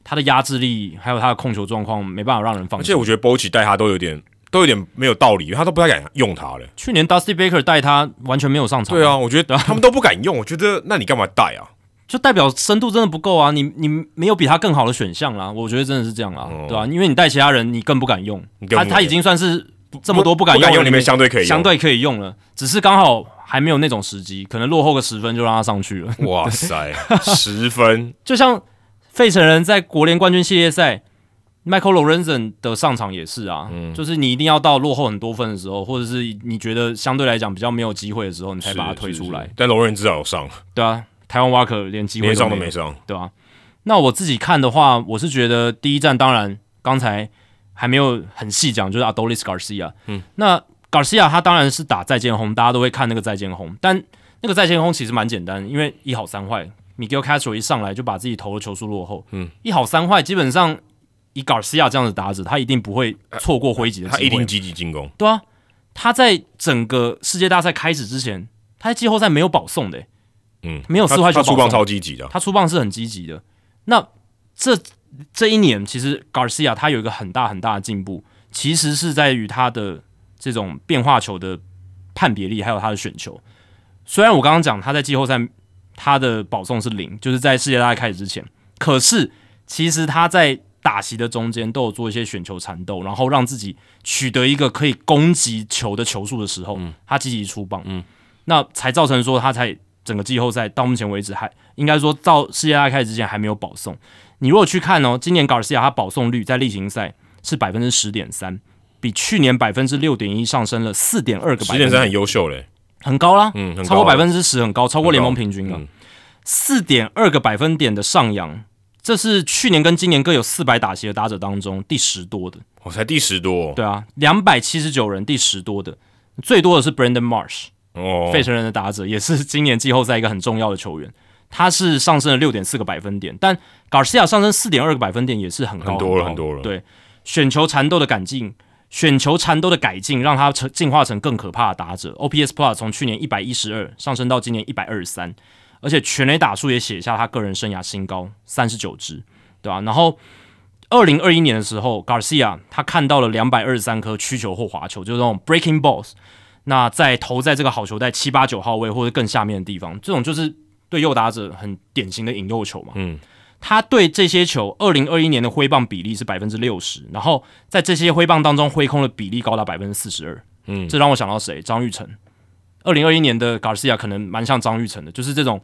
他的压制力还有他的控球状况没办法让人放心。而且我觉得 Bochy 带他都有点都有点没有道理，他都不太敢用他了。去年 Dusty Baker 带他完全没有上场，对啊，我觉得他们都不敢用，我觉得那你干嘛带啊？就代表深度真的不够啊！你你没有比他更好的选项啦，我觉得真的是这样啦，对吧、啊？因为你带其他人，你更不敢用，他他已经算是这么多不敢用里里面相对可以用相对可以用了，只是刚好还没有那种时机，可能落后个十分就让他上去了。哇塞，十分！就像费城人在国联冠军系列赛，Michael Lorenzen 的上场也是啊，嗯就是你一定要到落后很多分的时候，或者是你觉得相对来讲比较没有机会的时候，你才把他推出来，但 Lorenzen 至少有上，对啊。台湾瓦克连机会连上都没有都没上。对啊、那我自己看的话，我是觉得第一站当然刚才还没有很细讲，就是 Adolis Garcia。嗯，那 Garcia 他当然是打再见轰，大家都会看那个再见轰，但那个再见轰其实蛮简单，因为一好三坏，Miguel Castro 一上来就把自己投的球数落后。嗯，一好三坏，基本上以 Garcia 这样子打者，他一定不会错过挥击的机会。他一定积极进攻，对啊，他在整个世界大赛开始之前，他在季后赛没有保送的、欸嗯，没有四坏球他他出棒超积极的，他出棒是很积极的。那这这一年，其实 Garcia 他有一个很大很大的进步，其实是在于他的这种变化球的判别力，还有他的选球。虽然我刚刚讲他在季后赛他的保送是零，就是在世界大赛开始之前，可是其实他在打席的中间都有做一些选球缠斗，然后让自己取得一个可以攻击球的球数的时候，他积极出棒，嗯，那才造成说他才整个季后赛到目前为止还应该说到世界大赛开始之前还没有保送。你如果去看哦，今年 Garcia 他保送率在例行赛是百分之十点三，比去年百分之六点一上升了四点二个百分点，十点三很优秀嘞，很高啦，嗯，超过百分之十，很高，超过联盟平均了嗯。四点二个百分点的上扬，这是去年跟今年各有四百打席的打者当中第十多的。我才第十多。对啊，两百七十九人，第十多的，最多的是 Brandon Marsh，哦，费城人的打者，也是今年季后赛一个很重要的球员。他是上升了六点四个百分点，但 Garcia 上升四点二个百分点也是很高很多了很多了。对，选球缠斗的感进，选球缠斗的改进，让他成进化成更可怕的打者。OPS Plus 从去年一百一十二上升到今年一百二十三，而且全垒打数也写下他个人生涯新高三十九支，对吧、然后二零二一年的时候，Garcia 他看到了两百二十三颗曲球或滑球，就是那种 breaking balls。那在投在这个好球带七八九号位或者更下面的地方，这种就是对右打者很典型的引诱球嘛。嗯，他对这些球，二零二一年的挥棒比例是百分之六十，然后在这些挥棒当中挥空的比例高达百分之四十二。嗯这让我想到谁？张玉成。二零二一年的 Garcia 可能蛮像张玉成的，就是这种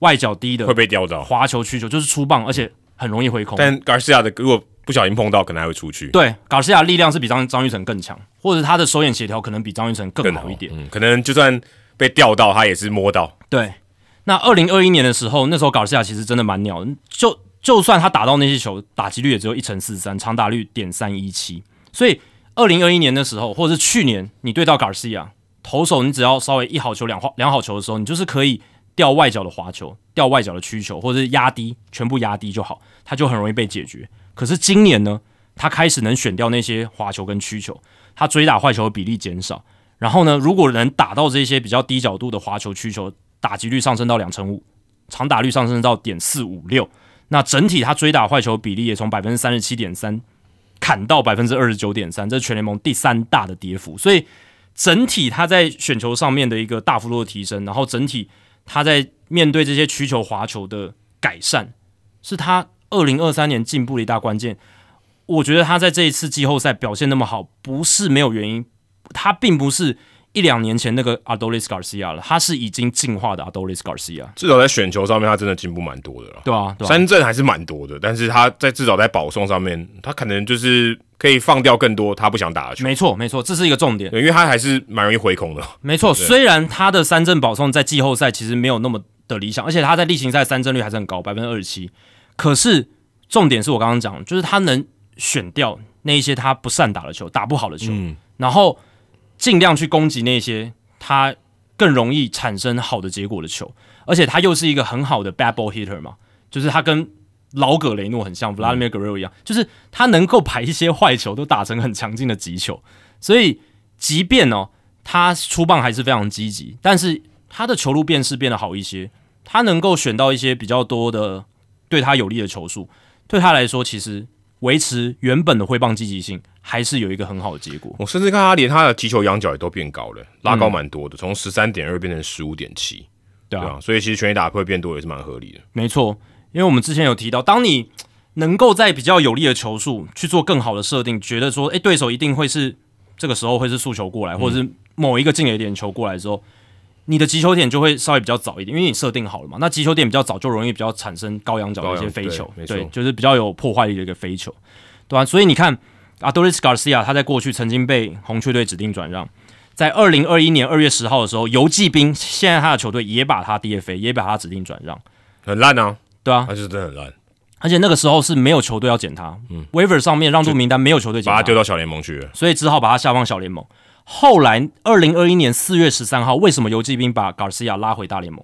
外角低的会被吊到，滑球曲球，就是出棒，而且很容易挥空。但 Garcia 的如果不小心碰到，可能还会出去，对，Garcia 力量是比张张玉成更强，或者他的手眼协调可能比张玉成更更好一点。嗯，可能就算被吊到，他也是摸到，对，那二零二一年的时候，那时候搞西亚其实真的蛮鸟的，就就算他打到那些球，打击率也只有一成四三，长打率点三一七。所以二零二一年的时候，或者是去年，你对到 Garcia 投手，你只要稍微一好球两好两好球的时候，你就是可以掉外角的滑球，掉外角的曲球，或者是压低，全部压低就好，它就很容易被解决。可是今年呢，他开始能选掉那些滑球跟曲球，他追打坏球的比例减少。然后呢，如果能打到这些比较低角度的滑球、曲球，打击率上升到两成五，长打率上升到点四五六，那整体他追打坏球比例也从百分之三十七点三砍到百分之二十九点三，这是全联盟第三大的跌幅。所以整体他在选球上面的一个大幅度的提升，然后整体他在面对这些曲球、滑球的改善，是他二零二三年进步的一大关键。我觉得他在这一次季后赛表现那么好，不是没有原因，他并不是一两年前那个 Adolis Garcia 了，他是已经进化的 Adolis Garcia，至少在选球上面，他真的进步蛮多的了。对啊，对啊，三振还是蛮多的，但是他在至少在保送上面，他可能就是可以放掉更多他不想打的球。没错，没错，这是一个重点。对，因为他还是蛮容易回空的。没错，虽然他的三振保送在季后赛其实没有那么的理想，而且他在例行赛三振率还是很高，百分之二十七。可是重点是我刚刚讲，就是他能选掉那一些他不善打的球，打不好的球，嗯然后尽量去攻击那些他更容易产生好的结果的球。而且他又是一个很好的 bad ball hitter 嘛，就是他跟老葛雷诺很像，Vladimir Guerrero 一样，就是他能够把一些坏球都打成很强劲的击球。所以，即便哦，他出棒还是非常积极，但是他的球路辨识变得好一些，他能够选到一些比较多的对他有利的球数，对他来说，其实维持原本的挥棒积极性还是有一个很好的结果。我甚至看他连他的击球仰角也都变高了，拉高蛮多的，从十三点二变成十五点七。对啊，所以其实全垒打会变多也是蛮合理的。没错，因为我们之前有提到，当你能够在比较有利的球数去做更好的设定，觉得说，哎，对手一定会是这个时候会是速球过来，或者是某一个进垒点球过来之后，你的击球点就会稍微比较早一点，因为你设定好了嘛。那击球点比较早，就容易比较产生高仰角的一些飞球，对，就是比较有破坏力的一个飞球，对吧？所以你看，阿多里斯·卡西亚他在过去曾经被红雀队指定转让。在二零二一年二月十号的时候，游击兵现在他的球队也把他 DFA，也把他指定转让，很烂啊，对啊，他是真的很烂，而且那个时候是没有球队要捡他，嗯，Waiver 上面让渡名单没有球队捡，把他丢到小联盟去了，所以只好把他下放小联盟。后来二零二一年四月十三号，为什么游击兵把 Garcia 拉回大联盟？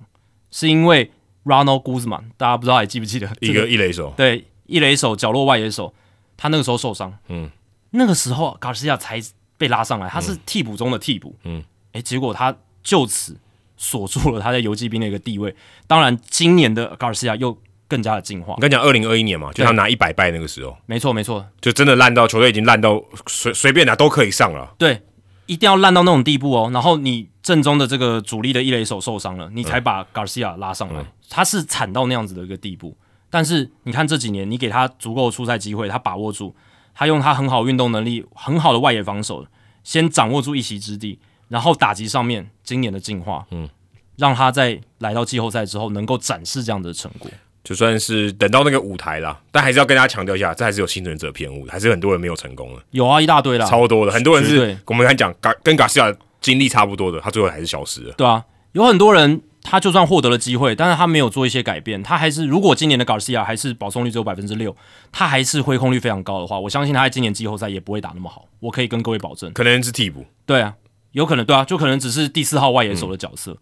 是因为 Ronald Guzman，大家不知道还记不记得一个一垒手？对，一垒手角落外野手，他那个时候受伤，嗯，那个时候 Garcia 才。被拉上来，他是替补中的替补，嗯，诶，结果他就此锁住了他在游击兵的一个地位。当然，今年的高尔西亚又更加的进化。我跟你讲，二零二一年嘛，就他拿一百败那个时候，没错没错，就真的烂到球队已经烂到随随便拿都可以上了。对，一定要烂到那种地步哦。然后你正中的这个主力的一垒手受伤了，你才把 Garcia 拉上来。他是惨到那样子的一个地步。但是你看这几年，你给他足够的出赛机会，他把握住。他用他很好运动能力，很好的外野防守，先掌握住一席之地，然后打击上面今年的进化，嗯，让他在来到季后赛之后能够展示这样的成果，就算是等到那个舞台啦，但还是要跟大家强调一下，这还是有幸存者偏误，还是很多人没有成功了。有啊，一大堆啦，超多的，很多人是我们刚讲，跟跟 c i a 经历差不多的，他最后还是消失了。对啊，有很多人。他就算获得了机会，但是他没有做一些改变，他还是如果今年的 Garcia 还是保送率只有百分之六，他还是挥空率非常高的话，我相信他在今年季后赛也不会打那么好。我可以跟各位保证，可能是替补。对啊，有可能对啊，就可能只是第四号外野手的角色。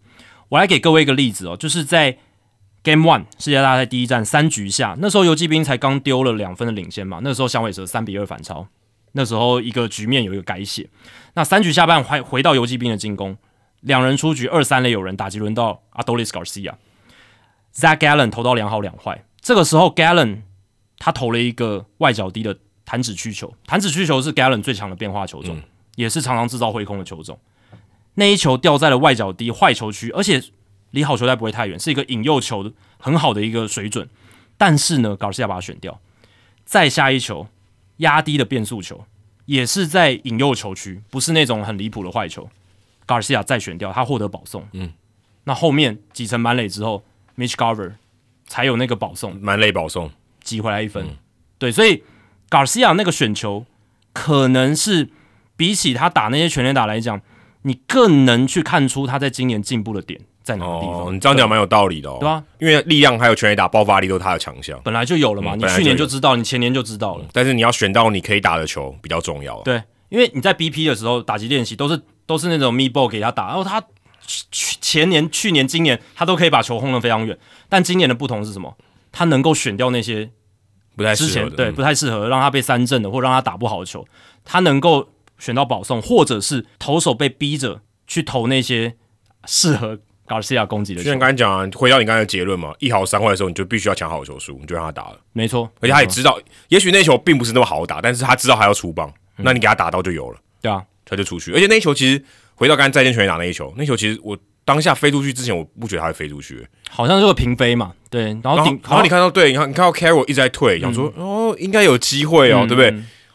我来给各位一个例子哦，就是在 Game One 世界大赛第一战三局下，那时候游击兵才刚丢了两分的领先嘛，那时候响尾蛇三比二反超，那时候一个局面有一个改写，那三局下半回回到游击兵的进攻。两人出局，二三垒有人，打击轮到 Adolis Garcia，Zach Gallen 投到两好两坏。这个时候，Gallen 他投了一个外角低的弹指曲球，弹指曲球是 Gallen 最强的变化球种，也是常常制造挥空的球种。那一球掉在了外角低坏球区，而且离好球带不会太远，是一个引诱球很好的一个水准。但是呢，Garcia 把它选掉。再下一球压低的变速球，也是在引诱球区，不是那种很离谱的坏球。Garcia 再选掉，他获得保送。嗯，那后面几层满垒之后，Mitch Garver 才有那个保送，满垒保送挤回来一分。对，所以 Garcia 那个选球，可能是比起他打那些全垒打来讲，你更能去看出他在今年进步的点在哪个地方。你这样讲蛮有道理的，哦，对吧？因为力量还有全垒打爆发力都是他的强项，本来就有了嘛。你去年就知道，你前年就知道了。但是你要选到你可以打的球比较重要。对，因为你在 BP 的时候打击练习都是。都是那种 me ball 给他打，然后他去前年、去年、今年他都可以把球轰得非常远。但今年的不同是什么？他能够选掉那些不太适合对不太适合让他被三振的，或让他打不好的球。他能够选到保送，或者是投手被逼着去投那些适合 Garcia 攻击的。就像刚才讲啊，回到你刚才的结论嘛，一好三坏的时候，你就必须要抢好球数，你就让他打了。没错，而且他也知道，也许那球并不是那么好打，但是他知道他要出棒，那你给他打到就有了。对啊。他就出去，而且那一球其实回到刚才再见全垒打那一球，那球其实我当下飞出去之前，我不觉得他会飞出去，好像是个平飞嘛，对，然后顶，然后你看到对，你看你看到 Carroll 一直在退，想说哦应该有机会哦，对不对？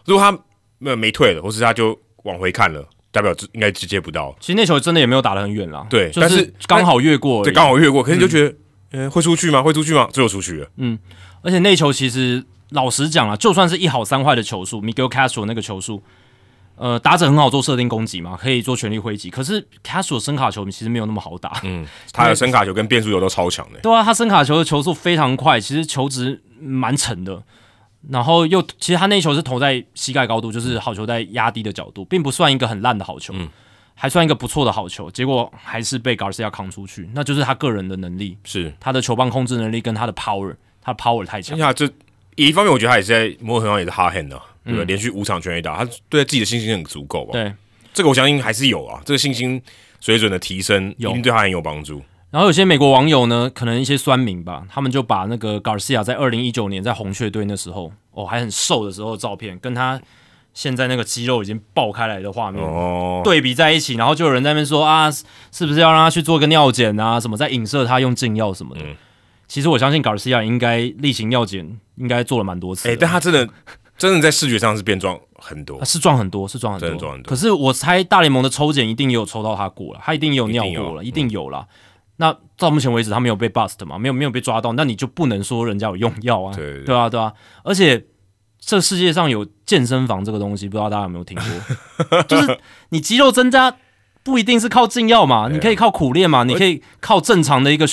如果他没有没退了，或是他就往回看了，代表应该直接不到。其实那球真的也没有打得很远啦，对，但是刚好越过，对，刚好越过，可是你就觉得，呃，会出去吗？会出去吗？最后出去了，嗯，而且那球其实老实讲啊，就算是一好三坏的球速，Miguel Castro 那个球速，呃，打者很好做设定攻击嘛，可以做全力挥击。可是 Castro 声卡球其实没有那么好打，嗯，他的声卡球跟变速球都超强的。对啊，他声卡球的球速非常快，其实球值蛮沉的。然后又，其实他那球是投在膝盖高度，就是好球在压低的角度，并不算一个很烂的好球，还算一个不错的好球。结果还是被 Garcia 扛出去，那就是他个人的能力，是他的球棒控制能力跟他的 power，他 power 太强。呀，这一方面我觉得他也是在磨合上也是 hard hand 的，对不对？连续五场全垒打，他对自己的信心很足够吧？对，这个我相信还是有啊，这个信心水准的提升一定对他很有帮助。然后有些美国网友呢，可能一些酸民吧，他们就把那个 Garcia 在二零一九年在红雀队那时候哦还很瘦的时候的照片，跟他现在那个肌肉已经爆开来的画面对比在一起，然后就有人在那边说啊，是不是要让他去做个尿检啊？什么在影射他用禁药什么的？其实我相信 Garcia 应该例行尿检应该做了蛮多次。哎，但他真的真的在视觉上是变壮很多，是壮很多，是壮很多，壮很多。可是我猜大联盟的抽检一定也有抽到他过了，他一定也有尿过了，一定有了。那到目前为止，他没有被 bust 嘛？没有没有被抓到，那你就不能说人家有用药啊？对对啊对啊！而且这世界上有健身房这个东西，不知道大家有没有听过？就是你肌肉增加不一定是靠禁药嘛，你可以靠苦练嘛，你可以靠正常的一个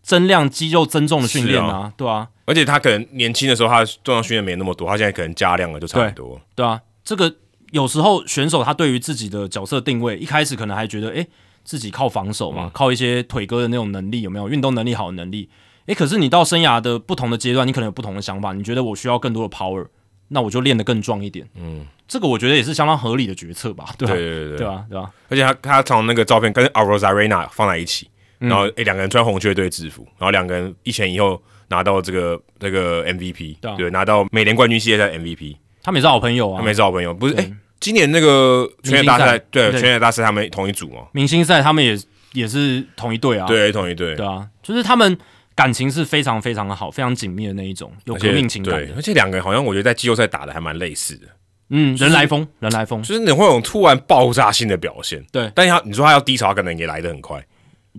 增量肌肉增重的训练啊，对啊。而且他可能年轻的时候他重量训练没那么多，他现在可能加量了就差不多。对啊，这个有时候选手他对于自己的角色定位，一开始可能还觉得哎。自己靠防守嘛，靠一些腿哥的那种能力有没有？运动能力好的能力，诶，可是你到生涯的不同的阶段，你可能有不同的想法。你觉得我需要更多的 power，那我就练得更壮一点。嗯，这个我觉得也是相当合理的决策吧？对对对对，对吧？对吧？而且他他从那个照片跟 a r o z a r e n a 放在一起，然后诶两个人穿红雀队制服，然后两个人一前一后拿到这个这个 MVP，对，拿到美联冠军系列赛 MVP。他们也是好朋友啊，他们也是好朋友，不是？诶，今年那个全垒大赛，对全垒大赛他们同一组嘛？明星赛他们也。也是同一队啊，对，同一队，对啊，就是他们感情是非常非常的好，非常紧密的那一种，有革命情感。对，而且两个人好像我觉得在季后赛打的还蛮类似的。嗯，人来疯，人来疯，就是你会有突然爆炸性的表现。对，但他你说他要低潮，可能也来的很快，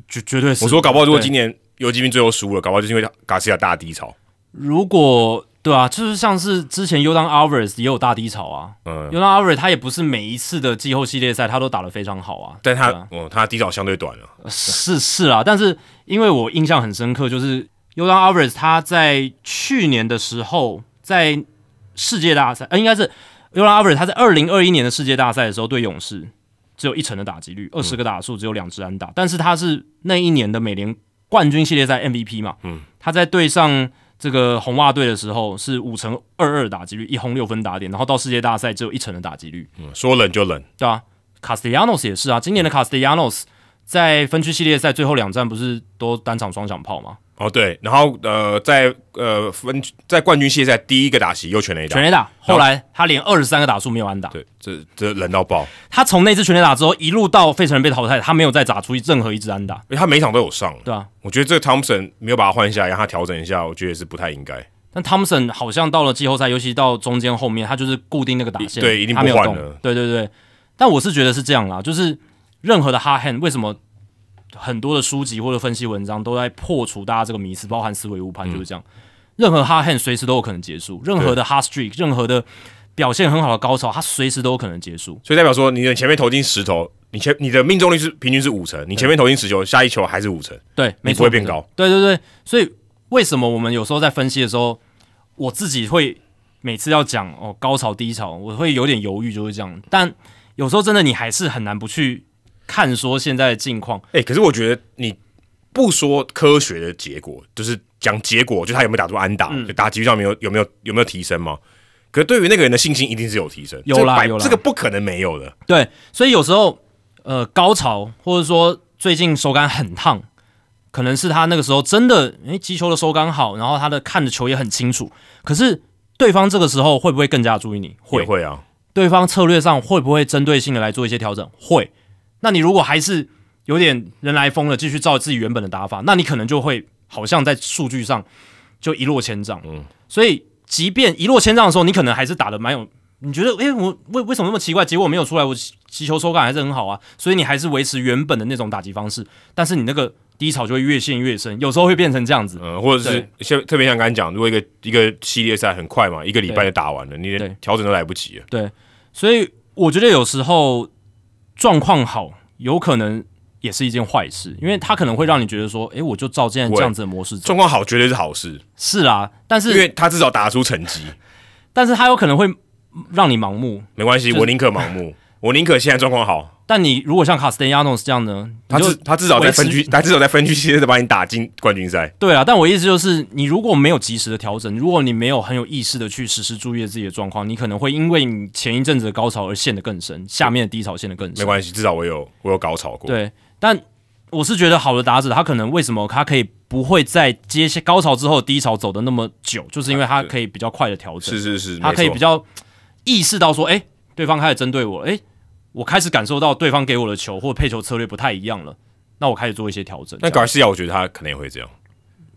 绝绝对是。我说搞不好如果今年游击兵最后输了，搞不好就是因为卡西亚大低潮。如果对啊，就是像是之前 Udan Alvarez 也有大低潮啊。嗯，Udan Alvarez 他也不是每一次的季后系列赛他都打得非常好啊。但他哦，他低潮相对短了。是是啊，但是因为我印象很深刻，就是 Udan Alvarez 他在去年的时候在世界大赛，呃，应该是 Udan Alvarez 他在二零二一年的世界大赛的时候对勇士只有一成的打击率，二十个打数只有两支安打，但是他是那一年的美联冠军系列赛 MVP 嘛。嗯，他在对上。这个红袜队的时候是五成二二打击率，一轰六分打点，然后到世界大赛只有一成的打击率。嗯，说冷就冷，对啊。Castellanos 也是啊，今年的 Castellanos 在分区系列赛最后两战不是都单场双响炮吗？哦，对，然后呃，在呃分在冠军系列赛第一个打席又全垒打，全垒打，后来他连二十三个打数没有安打，对，这这冷到爆。他从那次全垒打之后，一路到费城人被淘汰，他没有再打出任何一支安打，因为他每场都有上，对啊。我觉得这个汤普森没有把他换下来，让他调整一下，我觉得是不太应该。但汤普森好像到了季后赛，尤其到中间后面，他就是固定那个打线，对，一定不换了，对对对。但我是觉得是这样啦，就是任何的 hard hand 为什么？很多的书籍或者分析文章都在破除大家这个迷思，包含思维误判，就是这样。任何 hard hand 随时都有可能结束，任何的 hard streak，任何的表现很好的高潮，它随时都有可能结束。所以代表说，你的前面投进十投，你前你的命中率是平均是五成，你前面投进十球，下一球还是五成，对，没不会变高。对对对，所以为什么我们有时候在分析的时候，我自己会每次要讲哦高潮低潮，我会有点犹豫，就是这样。但有时候真的你还是很难不去。看说现在的境况，哎，可是我觉得你不说科学的结果，就是讲结果，就他有没有打出安打，就打击率上面有有没有有没有提升吗？可是对于那个人的信心，一定是有提升，有啦有啦，这个不可能没有的。对，所以有时候呃高潮，或者说最近手感很烫，可能是他那个时候真的诶击球的手感好，然后他的看的球也很清楚。可是对方这个时候会不会更加注意你？会会啊。对方策略上会不会针对性的来做一些调整？会。那你如果还是有点人来疯了，继续照自己原本的打法，那你可能就会好像在数据上就一落千丈。嗯，所以即便一落千丈的时候，你可能还是打的蛮有，你觉得诶，我为为什么那么奇怪？结果没有出来，我击球手感还是很好啊。所以你还是维持原本的那种打击方式，但是你那个低潮就会越陷越深，有时候会变成这样子。嗯，或者是像特别像刚才讲，如果一个一个系列赛很快嘛，一个礼拜就打完了，你连调整都来不及了。对，所以我觉得有时候状况好，有可能也是一件坏事，因为他可能会让你觉得说，哎，我就照现在这样子的模式，状况好绝对是好事。是啊，但是因为他至少打出成绩，但是他有可能会让你盲目。没关系，我宁可盲目，我宁可现在状况好。但你如果像卡斯蒂亚诺是这样呢？他至他至少在分区，他至少在分区系列赛把你打进冠军赛。对啊，但我意思就是，你如果没有及时的调整，如果你没有很有意识的去实时注意自己的状况，你可能会因为你前一阵子的高潮而陷得更深，下面的低潮陷得更深。没关系，至少我有我有高潮过。对，但我是觉得好的打者，他可能为什么他可以不会在接下高潮之后低潮走的那么久，就是因为他可以比较快的调整。是是是，他可以比较意识到说，哎，对方开始针对我，哎。我开始感受到对方给我的球或配球策略不太一样了，那我开始做一些调整。那格西亚，我觉得他可能也会这样，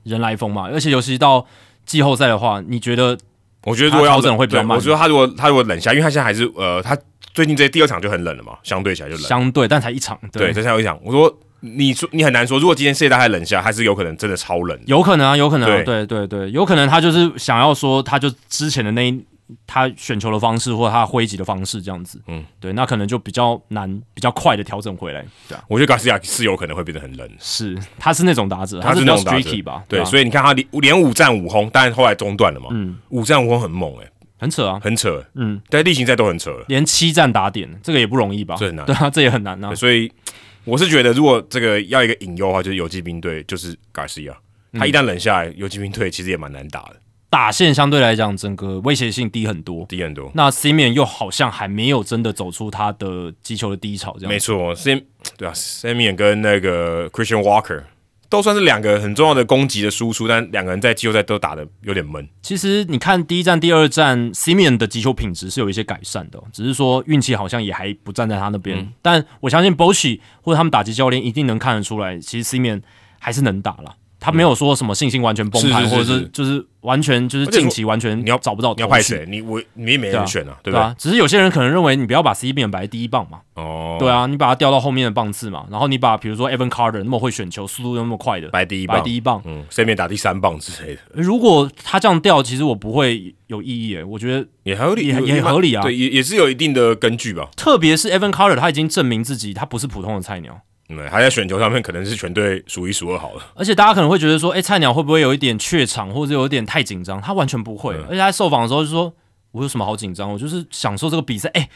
人来疯嘛。而且尤其到季后赛的话，你觉得？我觉得如果调整会比较慢。我觉得他如果他如果冷下，因为他现在还是呃，他最近这第二场就很冷了嘛，相对起来就冷。相对，但才一场。对，才一场。我说，你说你很难说，如果今天世界大赛冷下，还是有可能真的超冷。有可能啊，有可能。啊对对对，有可能他就是想要说，他就之前的那一。他选球的方式，或者他挥击的方式，这样子，嗯，对，那可能就比较难，比较快的调整回来。对啊，我觉得卡斯亚是有可能会变得很冷，是，他是那种打者，他是那种打者。吧？对，所以你看他连连五战五轰，但是后来中断了嘛，嗯，五战五轰很猛哎，很扯啊，很扯，嗯，但例行赛都很扯了，连七战打点，这个也不容易吧？这很难，对啊，这也很难啊。所以我是觉得，如果这个要一个隐忧的话，就是游击兵队就是卡斯亚，他一旦冷下来，游击兵队其实也蛮难打的。打线相对来讲，整个威胁性低很多，低很多。那 C 面又好像还没有真的走出他的击球的低潮，这样没错。C 对啊，C 面跟那个 Christian Walker 都算是两个很重要的攻击的输出，但两个人在季后赛都打的有点闷。其实你看第一站、第二站，C 面的击球品质是有一些改善的，只是说运气好像也还不站在他那边。但我相信 b o s h i 或者他们打击教练一定能看得出来，其实 C 面还是能打了。他没有说什么信心完全崩盘，或者是就是完全就是近期完全你要找不到你要派谁？你我你也没人选啊，对吧？只是有些人可能认为你不要把 C 变摆在第一棒嘛。哦，对啊，你把它调到后面的棒次嘛。然后你把比如说 Evan Carter 那么会选球，速度又那么快的摆第一棒，摆第一棒，嗯，C 面打第三棒之类的。如果他这样调，其实我不会有异议诶。我觉得也合理，也也合理啊。对，也也是有一定的根据吧。特别是 Evan Carter，他已经证明自己，他不是普通的菜鸟。对，还在选球上面可能是全队数一数二好了。而且大家可能会觉得说，哎，菜鸟会不会有一点怯场，或者有一点太紧张？他完全不会。而且他受访的时候就说：“我有什么好紧张？我就是享受这个比赛。哎，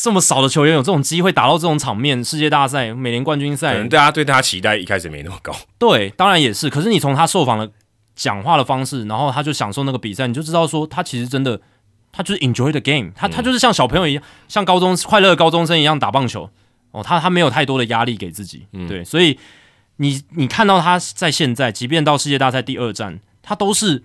这么少的球员有这种机会打到这种场面，世界大赛、美联冠军赛，可能大家对他期待一开始没那么高。对，当然也是。可是你从他受访的讲话的方式，然后他就享受那个比赛，你就知道说他其实真的，他就是 enjoy the game。他他就是像小朋友一样，像高中快乐高中生一样打棒球。哦，他他没有太多的压力给自己，对，所以你你看到他在现在，即便到世界大赛第二站，他都是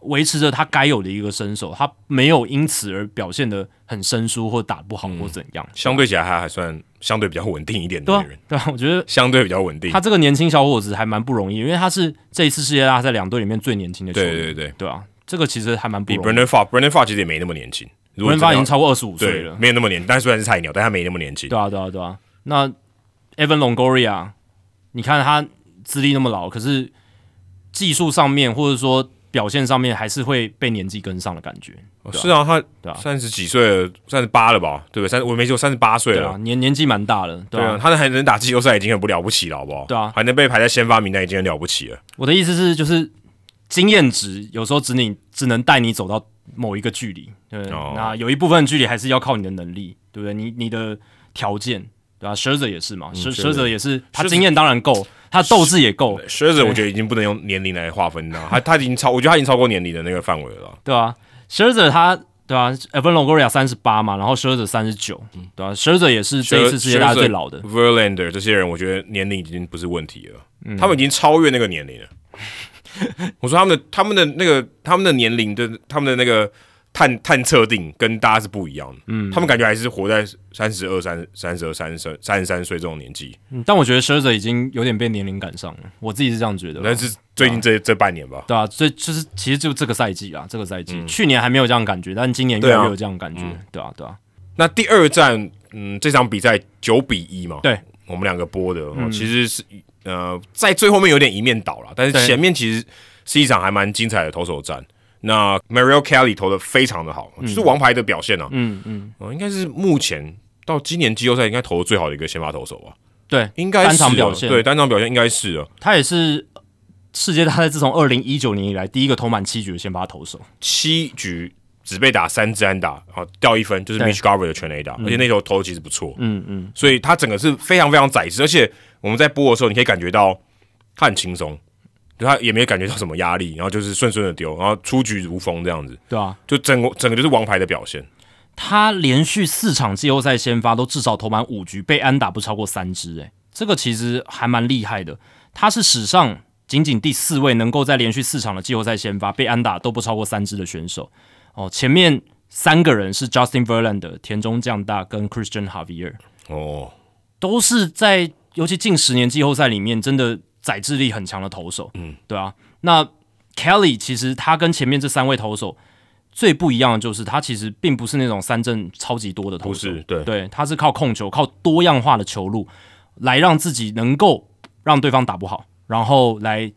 维持着他该有的一个身手，他没有因此而表现的很生疏或打不好或怎样。相对起来，他还算相对比较稳定一点的人，对啊，我觉得相对比较稳定。他这个年轻小伙子还蛮不容易，因为他是这一次世界大赛两队里面最年轻的球员，对对对，对啊，这个其实还蛮比 Brandon Fa，Brandon Fa 其实也没那么年轻，Brandon Fa 已经超过二十五岁了，没有那么年，但虽然是菜鸟，但他没那么年轻。对啊，对啊，对啊，那。Evan Longoria，你看他资历那么老，可是技术上面或者说表现上面还是会被年纪跟上的感觉。是啊，他对啊，三十几岁了，三十八了吧？对不对？三我没记错，三十八岁了，年年纪蛮大了。对啊，他还能打季后赛已经很不了不起了，好不好？对啊，还能被排在先发名单已经很了不起了。我的意思是，就是经验值有时候只你只能带你走到某一个距离，对，那有一部分距离还是要靠你的能力，对不对？你你的条件。对啊，蛇者也是嘛，蛇蛇者也是，他经验当然够，他斗志也够。蛇者我觉得已经不能用年龄来划分了，他他已经超，我觉得他已经超过年龄的那个范围了。对啊，蛇者他对啊，Evan Longoria 三十八嘛，然后蛇子三十九，对啊，蛇子也是这一次世界大赛最老的。Verlander 这些人，我觉得年龄已经不是问题了，他们已经超越那个年龄了。我说他们的他们的那个他们的年龄的他们的那个。探探测定跟大家是不一样的，嗯，他们感觉还是活在三十二、三三十二、三十三十三岁这种年纪。嗯，但我觉得 s h i r z e r 已经有点被年龄赶上了，我自己是这样觉得。但是最近这这半年吧，对啊，所以就是其实就这个赛季啊，这个赛季，去年还没有这样感觉，但今年越来越有这样感觉，对啊，对啊。那第二站，嗯，这场比赛九比一嘛，对，我们两个播的，其实是呃，在最后面有点一面倒了，但是前面其实是一场还蛮精彩的投手战。那 Mario Kelly 投的非常的好，就是王牌的表现啊。嗯嗯，呃，应该是目前到今年季后赛应该投的最好的一个先发投手吧？对，应该是单场啊表现对单场表现应该是啊。他也是世界大赛自从二零一九年以来第一个投满七局的先发投手。七局只被打三支安打，啊，掉一分，就是 Mitch Garver 的全垒打，而且那球投的其实不错，嗯嗯，所以他整个是非常非常宰制，而且我们在播的时候，你可以感觉到他很轻松，就他也没有感觉到什么压力，然后就是顺顺的丢，然后出局如风这样子，对啊，就整个整个就是王牌的表现。他连续四场季后赛先发都至少投满五局，被安打不超过三支，诶，这个其实还蛮厉害的。他是史上仅仅第四位能够在连续四场的季后赛先发被安打都不超过三支的选手。哦，前面三个人是 Justin Verlander、田中将大跟 Christian Javier，哦，都是在尤其近十年季后赛里面真的载智力很强的投手。嗯，对啊。那 Kelly 其实他跟前面这三位投手最不一样的就是，他其实并不是那种三振超级多的投手，对，对，他是靠控球、靠多样化的球路来让自己能够让对方打不好，然后来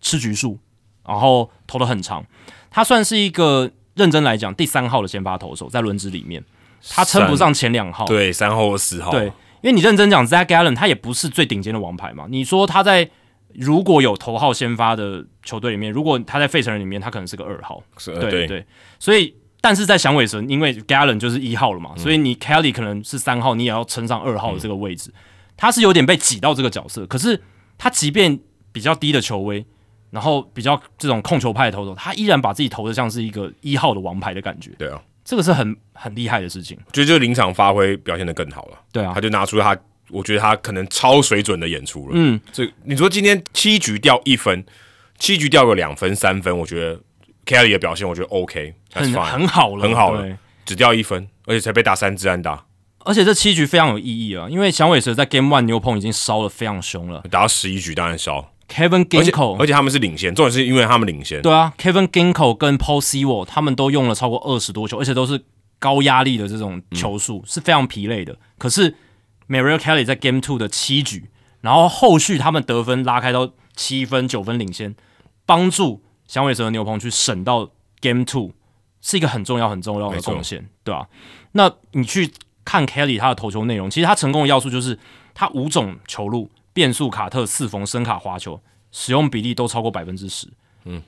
吃局数，然后投的很长。他算是一个认真来讲第三号的先发投手，在轮值里面，他称不上前两号。对，三号或四号，对，因为你认真讲，Zach Gallen 他也不是最顶尖的王牌嘛。你说他在如果有头号先发的球队里面，如果他在费城人里面，他可能是个二号。是，对对，所以但是在响尾蛇，因为 Gallen 就是一号了嘛，所以你 Kelly 可能是三号，你也要称上二号的这个位置，他是有点被挤到这个角色。可是他即便比较低的球威，然后比较这种控球派的投手，他依然把自己投的像是一个一号的王牌的感觉，对啊，这个是很很厉害的事情。我觉得就临场发挥表现的更好了，对啊。他，就拿出他，我觉得他可能超水准的演出了。嗯，这你说今天七局掉一分，七局掉个两分三分，我觉得 Kelly 的表现我觉得 OK，很很好了，很好了只掉一分，而且才被打三支安打，而且这七局非常有意义啊，因为响尾蛇在 Game One 牛棚已经烧的非常凶了。打到十一局当然烧，，Kevin Ginkle 而且他们是领先，重点是因为他们领先，对啊，Kevin Ginkle 跟 Paul Sewell 他们都用了超过二十多球，而且都是高压力的这种球数，是非常疲累的。可是 Mario Kelly 在 Game Two 的七局，然后后续他们得分拉开到七分、九分领先，帮助响尾蛇的牛棚去省到 Game Two，是一个很重要、很重要的贡献，对吧、那你去看 Kelly 他的投球内容，其实他成功的要素就是他五种球路、变速、卡特、四缝、声卡、滑球使用比例都超过百分之十。嗯，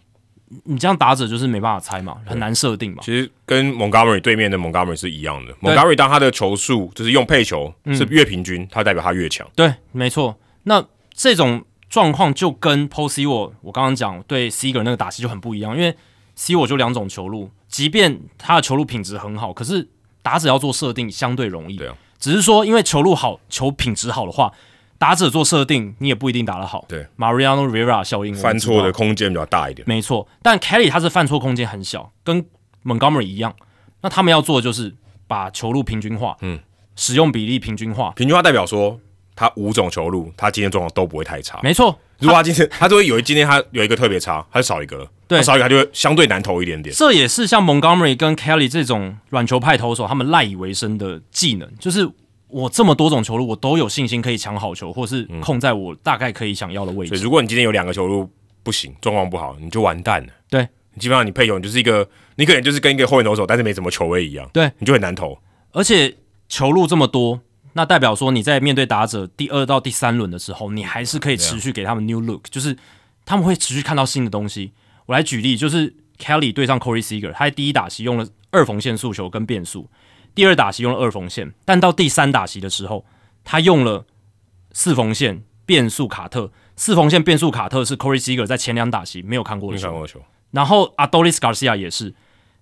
你这样打者就是没办法猜嘛，很难设定嘛。其实跟 Montgomery 对面的 Montgomery 是一样的，Montgomery 当他的球速就是用配球是越平均，他代表他越强，对，没错。那这种状况就跟 p o s e 我我刚刚讲对 Seager 那个打戏就很不一样，因为 C 我就两种球路，即便他的球路品质很好，可是打者要做设定相对容易。对啊，只是说因为球路好，球品质好的话，打者做设定你也不一定打得好。对，Mariano Rivera 效应，犯错的空间比较大一点。没错，但 Kelly 他是犯错空间很小，跟 Montgomery 一样。那他们要做的就是把球路平均化，嗯，使用比例平均化。平均化代表说，他五种球路，他今天状况都不会太差。没错，如果他今天他就会有一今天他有一个特别差，他就少一个了，对少一个他就会相对难投一点点。这也是像 Montgomery 跟 Kelly 这种软球派投手他们赖以为生的技能，就是我这么多种球路，我都有信心可以抢好球，或是控在我大概可以想要的位置。所以如果你今天有两个球路不行，状况不好，你就完蛋了。对基本上你配球，你就是一个，你可能就是跟一个后援投手，但是没什么球位一样，对，你就很难投。而且球路这么多，那代表说你在面对打者第二到第三轮的时候，你还是可以持续给他们 new look，就是他们会持续看到新的东西。我来举例，就是 Kelly 对上 Corey Seager，他在第一打席用了二缝线速球跟变速，第二打席用了二缝线，但到第三打席的时候，他用了四缝线变速卡特。四缝线变速卡特是 Corey Seager 在前两打席没有看过的球，然后 Adolis Garcia 也是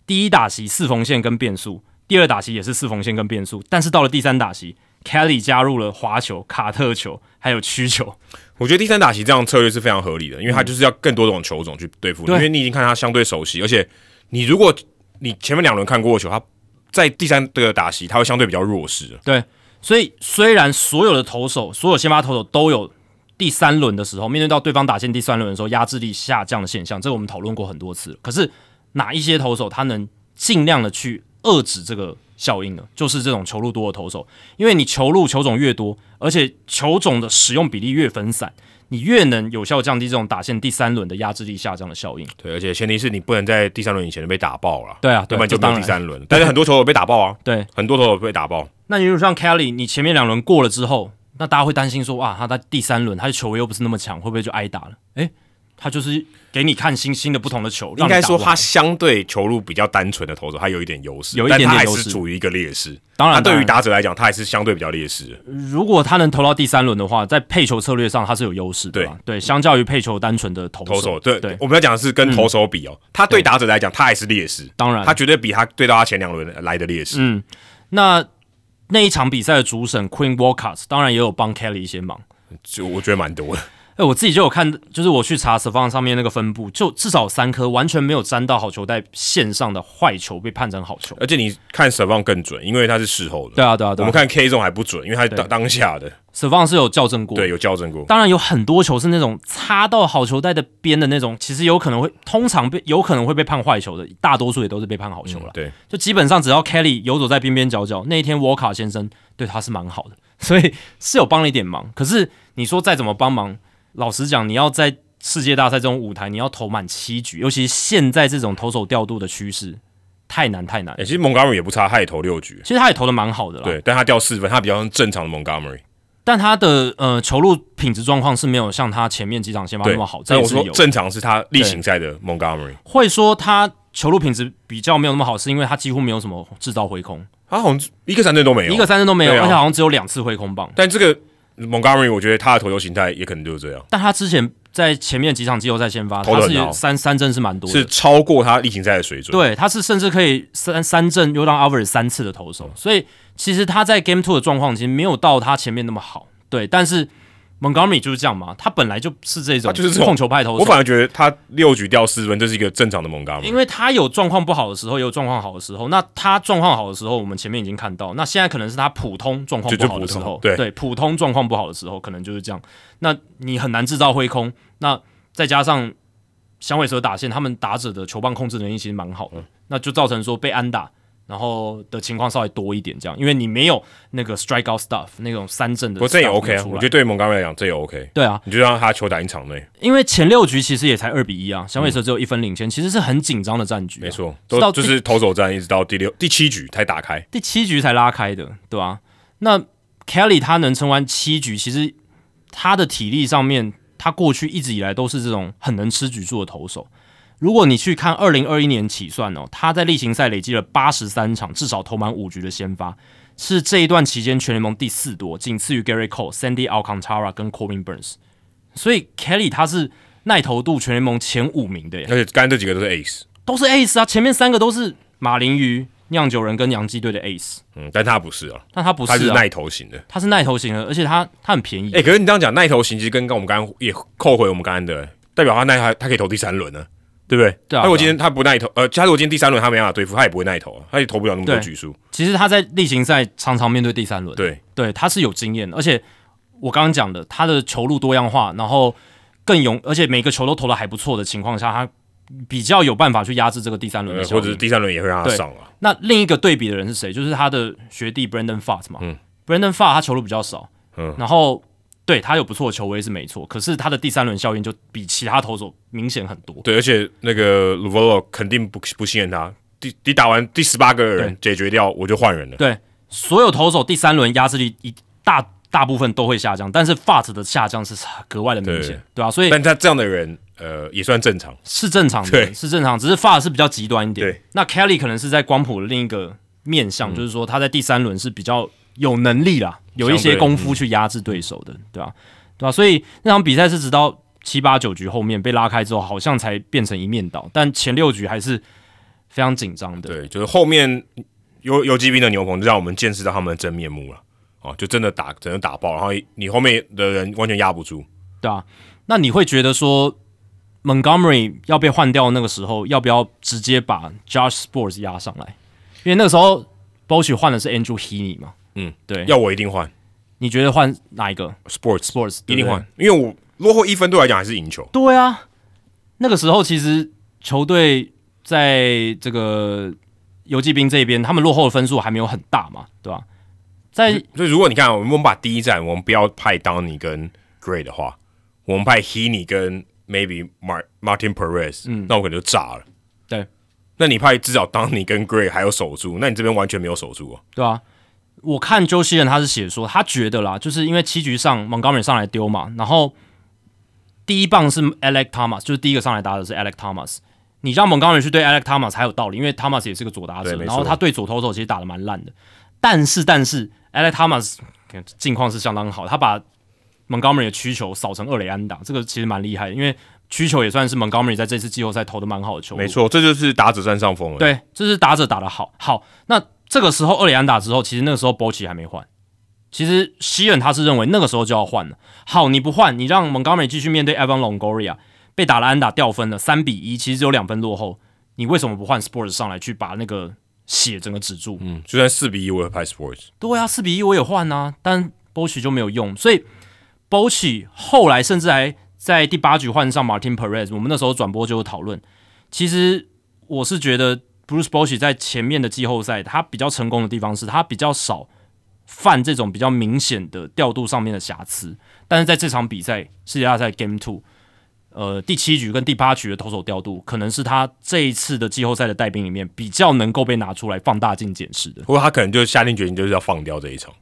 第一打席四缝线跟变速，第二打席也是四缝线跟变速，但是到了第三打席，Kelly 加入了滑球、卡特球还有曲球，我觉得第三打席这样策略是非常合理的，因为他就是要更多种球种去对付因为你已经看他相对熟悉，而且你如果你前面两轮看过的球，他在第三个打席他会相对比较弱势。对，所以虽然所有的投手，所有先发投手都有第三轮的时候面对到对方打线第三轮的时候压制力下降的现象，这个我们讨论过很多次。可是哪一些投手他能尽量的去遏制这个效应呢？就是这种球路多的投手，因为你球路球种越多，而且球种的使用比例越分散，你越能有效降低这种打线第三轮的压制力下降的效应。对，而且前提是你不能在第三轮以前就被打爆了，对啊，要不然就没当第三轮。但是很多球手被打爆啊，对。很多球手被打爆。那你如果像 Kelly，你前面两轮过了之后，那大家会担心说，哇，他在第三轮他的球威又不是那么强，会不会就挨打了？诶，他就是给你看新新的不同的球，应该说他相对球路比较单纯的投手，他有一点优势，有一点点但他还优势是处于一个劣势。当然对于打者来讲，他还是相对比较劣势。如果他能投到第三轮的话，在配球策略上他是有优势的啦，对，相较于配球单纯的投投手对对，我们要讲的是跟投手比哦，他对打者来讲，他还是劣势，当然他绝对比他对到他前两轮来的劣势。嗯，那那一场比赛的主审 Queen Walker 当然也有帮 Kelly 一些忙。就我觉得蛮多的。哎、我自己就有看，就是我去查 s a v a n 上面那个分布，就至少三颗完全没有沾到好球带线上的坏球被判成好球。而且你看 s e v a n 更准，因为他是事后的。对啊，对啊，对啊我们看 K 中还不准，因为他是当当下的，s a v a n 是有校正过，对，有校正过。当然有很多球是那种擦到好球带的边的那种，其实有可能会，通常被有可能会被判坏球的，大多数也都是被判好球了。对，就基本上只要 Kelly 游走在边边角角，那一天 Walker 先生对他是蛮好的，所以是有帮了一点忙。可是你说再怎么帮忙，老实讲，你要在世界大赛这种舞台，你要投满七局，尤其是现在这种投手调度的趋势，太难太难哎、。其实 Montgomery 也不差，他也投六局，其实他也投的蛮好的啦，对，但他掉四分，他比较像正常的 Montgomery。但他的呃球路品质状况是没有像他前面几场先发那么好，这但我说正常是他例行赛的 Montgomery，会说他球路品质比较没有那么好，是因为他几乎没有什么制造挥空，他好像一个三振都没有，一个三振都没有，啊而且好像只有两次挥空棒。但这个 Montgomery，我觉得他的投球形态也可能就是这样，但他之前在前面几场季后赛先发，他是三三振是蛮多的，是超过他例行赛的水准。对，他是甚至可以三三振又让 Alvarez 三次的投手，所以其实他在 Game Two 的状况其实没有到他前面那么好，对，但是 Montgomery 就是这样嘛，他本来就是这种就是控球派投手，我反而觉得他六局掉四分，这是一个正常的 Montgomery。因为他有状况不好的时候，也有状况好的时候。那他状况好的时候，我们前面已经看到。那现在可能是他普通状况不好的时候，对普通状况不好的时候，可能就是这样。那你很难制造挥空。那再加上响尾蛇打线，他们打者的球棒控制能力其实蛮好的，那就造成说被安打。然后的情况稍微多一点，这样，因为你没有那个 strikeout stuff 那种三振的不过这也 OK 啊，我觉得对 Montgomery 来讲这也 OK，对啊，你就让他球打进场内，因为前六局其实也才二比一啊，响尾蛇只有一分领先，其实是很紧张的战局、啊，没错，直到就是投手战，一直到第六、第七局才打开。第七局才拉开的，对吧、那 Kelly 他能撑完七局，其实他的体力上面，他过去一直以来都是这种很能吃局数的投手。如果你去看二零二一年起算哦，他在例行赛累积了八十三场，至少投满五局的先发，是这一段期间全联盟第四多，仅次于 Gary Cole、Sandy Alcantara 跟 Corbin Burns。所以 Kelly 他是耐投度全联盟前五名的耶，而且刚才这几个都是 Ace，都是 Ace 啊，前面三个都是马林鱼、酿酒人跟洋基队的 Ace，嗯，但他不是啊，但他不是、啊，他是耐投型的。他是耐投型的，而且他他很便宜。哎、可是你这样讲，耐投型其实跟跟我们刚刚也扣回我们刚刚的，代表他耐他他可以投第三轮呢，对不对？对啊他如果今天他不耐投，呃，他如果今天第三轮他没办法对付，他也不会耐投啊，他也投不了那么多局数。其实他在例行赛常常面对第三轮，对，对，他是有经验的，而且我刚刚讲的，他的球路多样化，然后更勇，而且每个球都投的还不错的情况下，他比较有办法去压制这个第三轮呃，的效应。或者是第三轮也会让他上了。那另一个对比的人是谁？就是他的学弟 Brandon Fart 嘛。嗯 Brandon Fart 他球路比较少，嗯然后对他有不错的球威是没错，可是他的第三轮效应就比其他投手明显很多。对，而且那个 o l o 肯定不不信任他，第你打完第十八个人解决掉，我就换人了。对，所有投手第三轮压制力一大大部分都会下降，但是 Fart 的下降是格外的明显，对吧、所以但他这样的人，呃，也算正常。是正常的，对是正常，只是 Fart 是比较极端一点。对，那 Kelly 可能是在光谱的另一个面向，就是说他在第三轮是比较有能力啦，有一些功夫去压制对手的，对吧、对吧、所以那场比赛是直到七八九局后面被拉开之后，好像才变成一面倒，但前六局还是非常紧张的。对，就是后面游游击兵的牛棚，就让我们见识到他们的真面目了。哦，就真的打，真的打爆，然后你后面的人完全压不住。对啊，那你会觉得说 Montgomery 要被换掉那个时候，要不要直接把 Josh Sports 压上来？因为那个时候 Bosch 换的是 Andrew Heaney 嘛，嗯，对，要我一定换。你觉得换哪一个？不对？一定换，因为我落后一分对我来讲还是赢球。对啊，那个时候其实球队在这个游击兵这边，他们落后的分数还没有很大嘛，对吧、在所以如果你看，我们把第一站我们不要派当尼跟 Gray 的话，我们派 Heaney 跟 maybe Mar Martin Perez，嗯，那我可能就炸了。对，那你派至少当你跟 Gray 还有守住，那你这边完全没有守住啊。对啊，我看周希人他是写说，他觉得啦，就是因为七局上 Montgomery 上来丢嘛，然后第一棒是 Alex Thomas，就是第一个上来打的是 Alex Thomas。你让 Montgomery 去对 Alex Thomas 还有道理，因为 Thomas 也是个左打者，然后他对左投手其实打的蛮烂的。但是但是 Alex Thomas 近况是相当好，他把 Montgomery 的曲球扫成二垒安打，这个其实蛮厉害的，因为曲球也算是 Montgomery 在这次季后赛投的蛮好的球。没错，这就是打者占上风了。，对，这是打者打的好。好，那这个时候二里安打之后，其实那个时候波奇还没换。其实希恩他是认为那个时候就要换了。好，你不换，你让 Montgomery 继续面对 Evan Longoria 被打了安打掉分了，三比一，其实只有两分落后，你为什么不换 Sports 上来去把那个血整个止住？嗯，就算四比一，我也拍 Sports。对啊，四比一我也换啊，但 Bosch 就没有用，所以 Bosch 后来甚至还在第八局换上 Martin Perez。我们那时候转播就有讨论，其实我是觉得 Bruce Bosch 在前面的季后赛他比较成功的地方是他比较少犯这种比较明显的调度上面的瑕疵，但是在这场比赛世界大赛 Game Two。呃，第七局跟第八局的投手调度，可能是他这一次的季后赛的带兵里面比较能够被拿出来放大镜检视的。不过他可能就下定决心，就是要放掉这一场。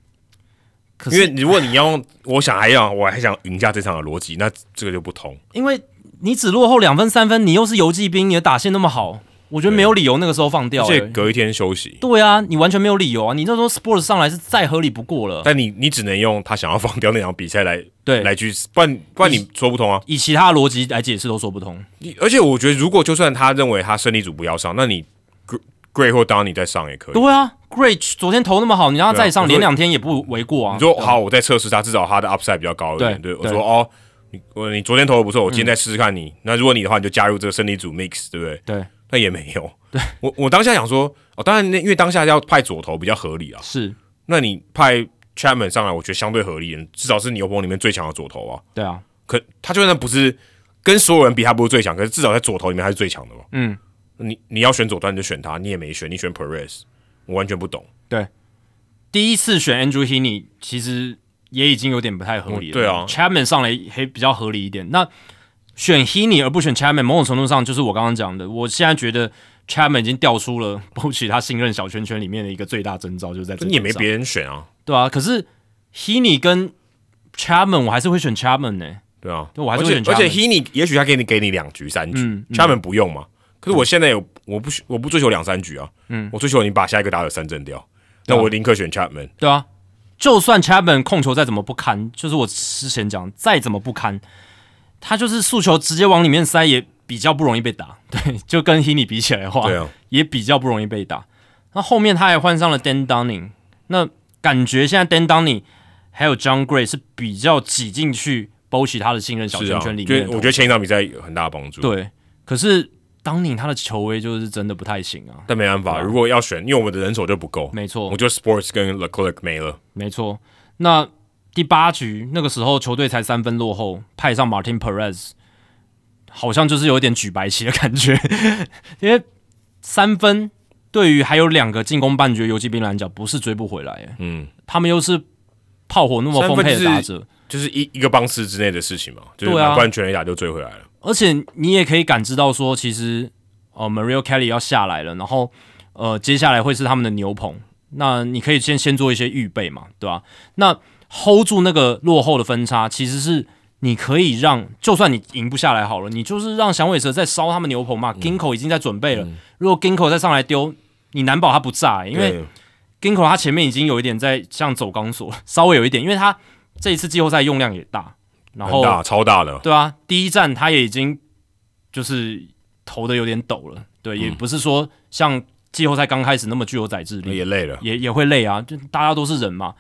可是因为如果你要用，我想还要，我还想赢下这场的逻辑，那这个就不同。因为你只落后两分三分，你又是游击兵，你的打线那么好，我觉得没有理由那个时候放掉、欸。而且隔一天休息，对啊，你完全没有理由啊！你那时候 Sports 上来是再合理不过了。但你你只能用他想要放掉那场比赛来对，来去，不然不然你说不通啊。以其他的逻辑来解释都说不通。你而且我觉得，如果就算他认为他胜利组不要上，那你 Gr- Gray 或 Donny 再上也可以。对啊，Great 昨天投那么好，你让他再上，连两天也不为过啊。你说好，我再测试他，至少他的 upside 比较高一点。对，对我说哦，你我你昨天投的不错，我今天再试试看你。那如果你的话，你就加入这个胜利组 mix，对不对？对，那也没有。对我我当下想说，哦，当然那因为当下要派左投比较合理啊。是，那你派 Chapman 上来，我觉得相对合理，至少是牛棚里面最强的左投啊。对啊，可他就算不是跟所有人比，他不是最强，可是至少在左投里面他是最强的嘛。嗯，你你要选左端你就选他，你也没选，你选 Perez，我完全不懂。对第一次选 Andrew Heaney 其实也已经有点不太合理了。嗯对啊，Chapman 上来还比较合理一点。那选 Heaney 而不选 Chapman，某种程度上就是我刚刚讲的，我现在觉得 Chapman 已经掉出了 b o c h 他信任小圈圈里面的一个最大征兆，就是在这你也没别人选啊，对啊。可是 Heaney 跟 Chapman，我还是会选 Chapman 呢、对啊，对我还是会选而且而且 Chapman Heaney 也许他给你给你两局三局、嗯嗯。C h a p m a n 不用嘛。可是我现在有我不我不追求两三局啊，嗯，我追求你把下一个打者三振掉，那我宁可选 Chapman。对啊，就算 Chapman 控球再怎么不堪，就是我之前讲再怎么不堪，他就是速球直接往里面塞，也比较不容易被打。对，就跟 Heaney 比起来的话，对啊，也比较不容易被打。那后面他还换上了 Dan Dunning，那感觉现在 Dan Dunning 还有 John Gray 是比较挤进去包起他的信任小圈圈里面我觉得前一场比赛有很大的帮助。，对，可是 Dunning 他的球威就是真的不太行啊。但没办法，啊如果要选，因为我们的人手就不够，没错我，觉得 Sports 跟 Leclerc 没了。没错。那第八局那个时候球队才三分落后，派上 Martin Perez，好像就是有点举白旗的感觉，因为三分对于还有两个进攻半局的游击兵来讲不是追不回来，嗯，他们又是炮火那么丰沛的打者，就是一一个棒次之内的事情嘛，就是对啊。满贯全垒打就追回来了。而且你也可以感知到说，其实呃 Mario Kelly 要下来了，然后呃接下来会是他们的牛棚，那你可以先先做一些预备嘛，对吧、那 hold 住那个落后的分差，其实是你可以让，就算你赢不下来好了，你就是让响尾蛇在烧他们牛棚嘛、g i n k o 已经在准备了，如果 Ginko 再上来丢，你难保他不炸、欸因为 Ginko 他前面已经有一点在像走钢索，稍微有一点，因为他这一次季后赛用量也大，然后大，超大的。对啊，第一站他也已经就是投的有点抖了，对，也不是说像季后赛刚开始那么具有载制力，也累了，也也会累啊，就大家都是人嘛。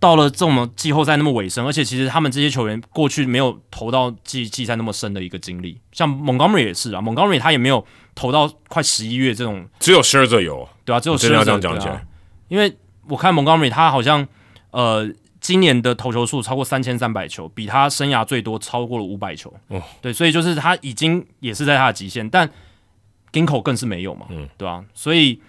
到了这么季后赛那么尾声，而且其实他们这些球员过去没有投到季季赛那么深的一个经历，像 Montgomery 也是啊，Montgomery 他也没有投到快十一月这种只有 Scherzer 有，对啊，只有真的要这样讲起来，因为我看 Montgomery 他好像呃今年的投球数超过三千三百球，比他生涯最多超过了五百球。哦，对，所以就是他已经也是在他的极限，但 Ginko 更是没有嘛，嗯，对啊、所以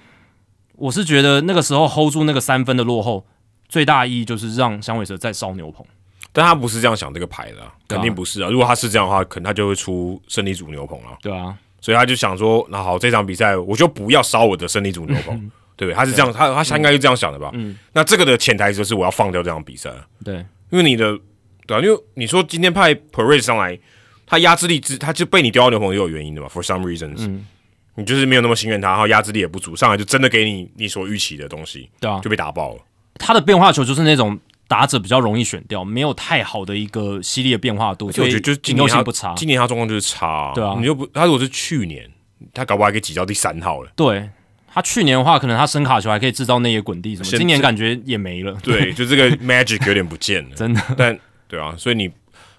我是觉得那个时候 hold 住那个三分的落后，最大意义就是让响尾蛇再烧牛棚。但他不是这样想这个牌的、肯定不是啊。如果他是这样的话，可能他就会出胜利组牛棚啊。对啊，所以他就想说，那好，这场比赛我就不要烧我的胜利组牛棚，对不 对？他是这样，他他他应该是这样想的吧？嗯那这个的潜台词是我要放掉这场比赛，对，因为你的对啊，因为你说今天派 Perez 上来，他压制力之他就被你丢到牛棚也有原因的嘛，for some reasons，、你就是没有那么信任他，然后压制力也不足，上来就真的给你你所预期的东西，对啊，就被打爆了。他的变化球就是那种打者比较容易选掉，没有太好的一个犀利的变化度，所以就是今引诱年他性不差。今年他状况就是差、对啊你又不他如果是去年，他搞不好还可以挤到第三号了。对他去年的话，可能他声卡球还可以制造那些滚地什么，现今年感觉也没了。对，就这个 magic 有点不见了，真的。但对啊，所以你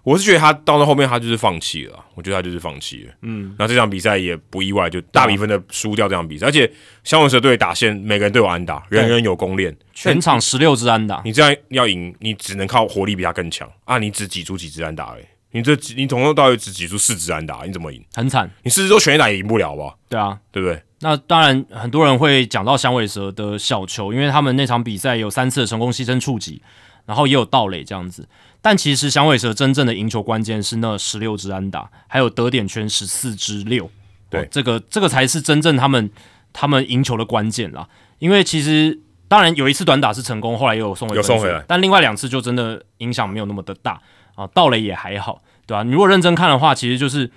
我是觉得他到了后面他就是放弃了啊，我觉得他就是放弃了。嗯，那这场比赛也不意外，就大比分的输掉这场比赛，而且响尾蛇队打线每个人都有安打，人人有攻练，全场十六支安打，你这样要赢，你只能靠火力比他更强啊！你只挤出几支安打而已，你这你从头到尾只挤出四支安打，你怎么赢？很惨。你四支都全垒打也赢不了吧？对啊，对不对？那当然很多人会讲到响尾蛇的小球，因为他们那场比赛有三次的成功牺牲触及，然后也有盗垒这样子。但其实响尾蛇真正的赢球关键是那十六支安打，还有得点圈十四支六。对哦这个这个才是真正他们他们赢球的关键啦。因为其实当然有一次短打是成功，后来也有送回分数有送回来但另外两次就真的影响没有那么的大啊，盗垒也还好，对吧、你如果认真看的话，其实就是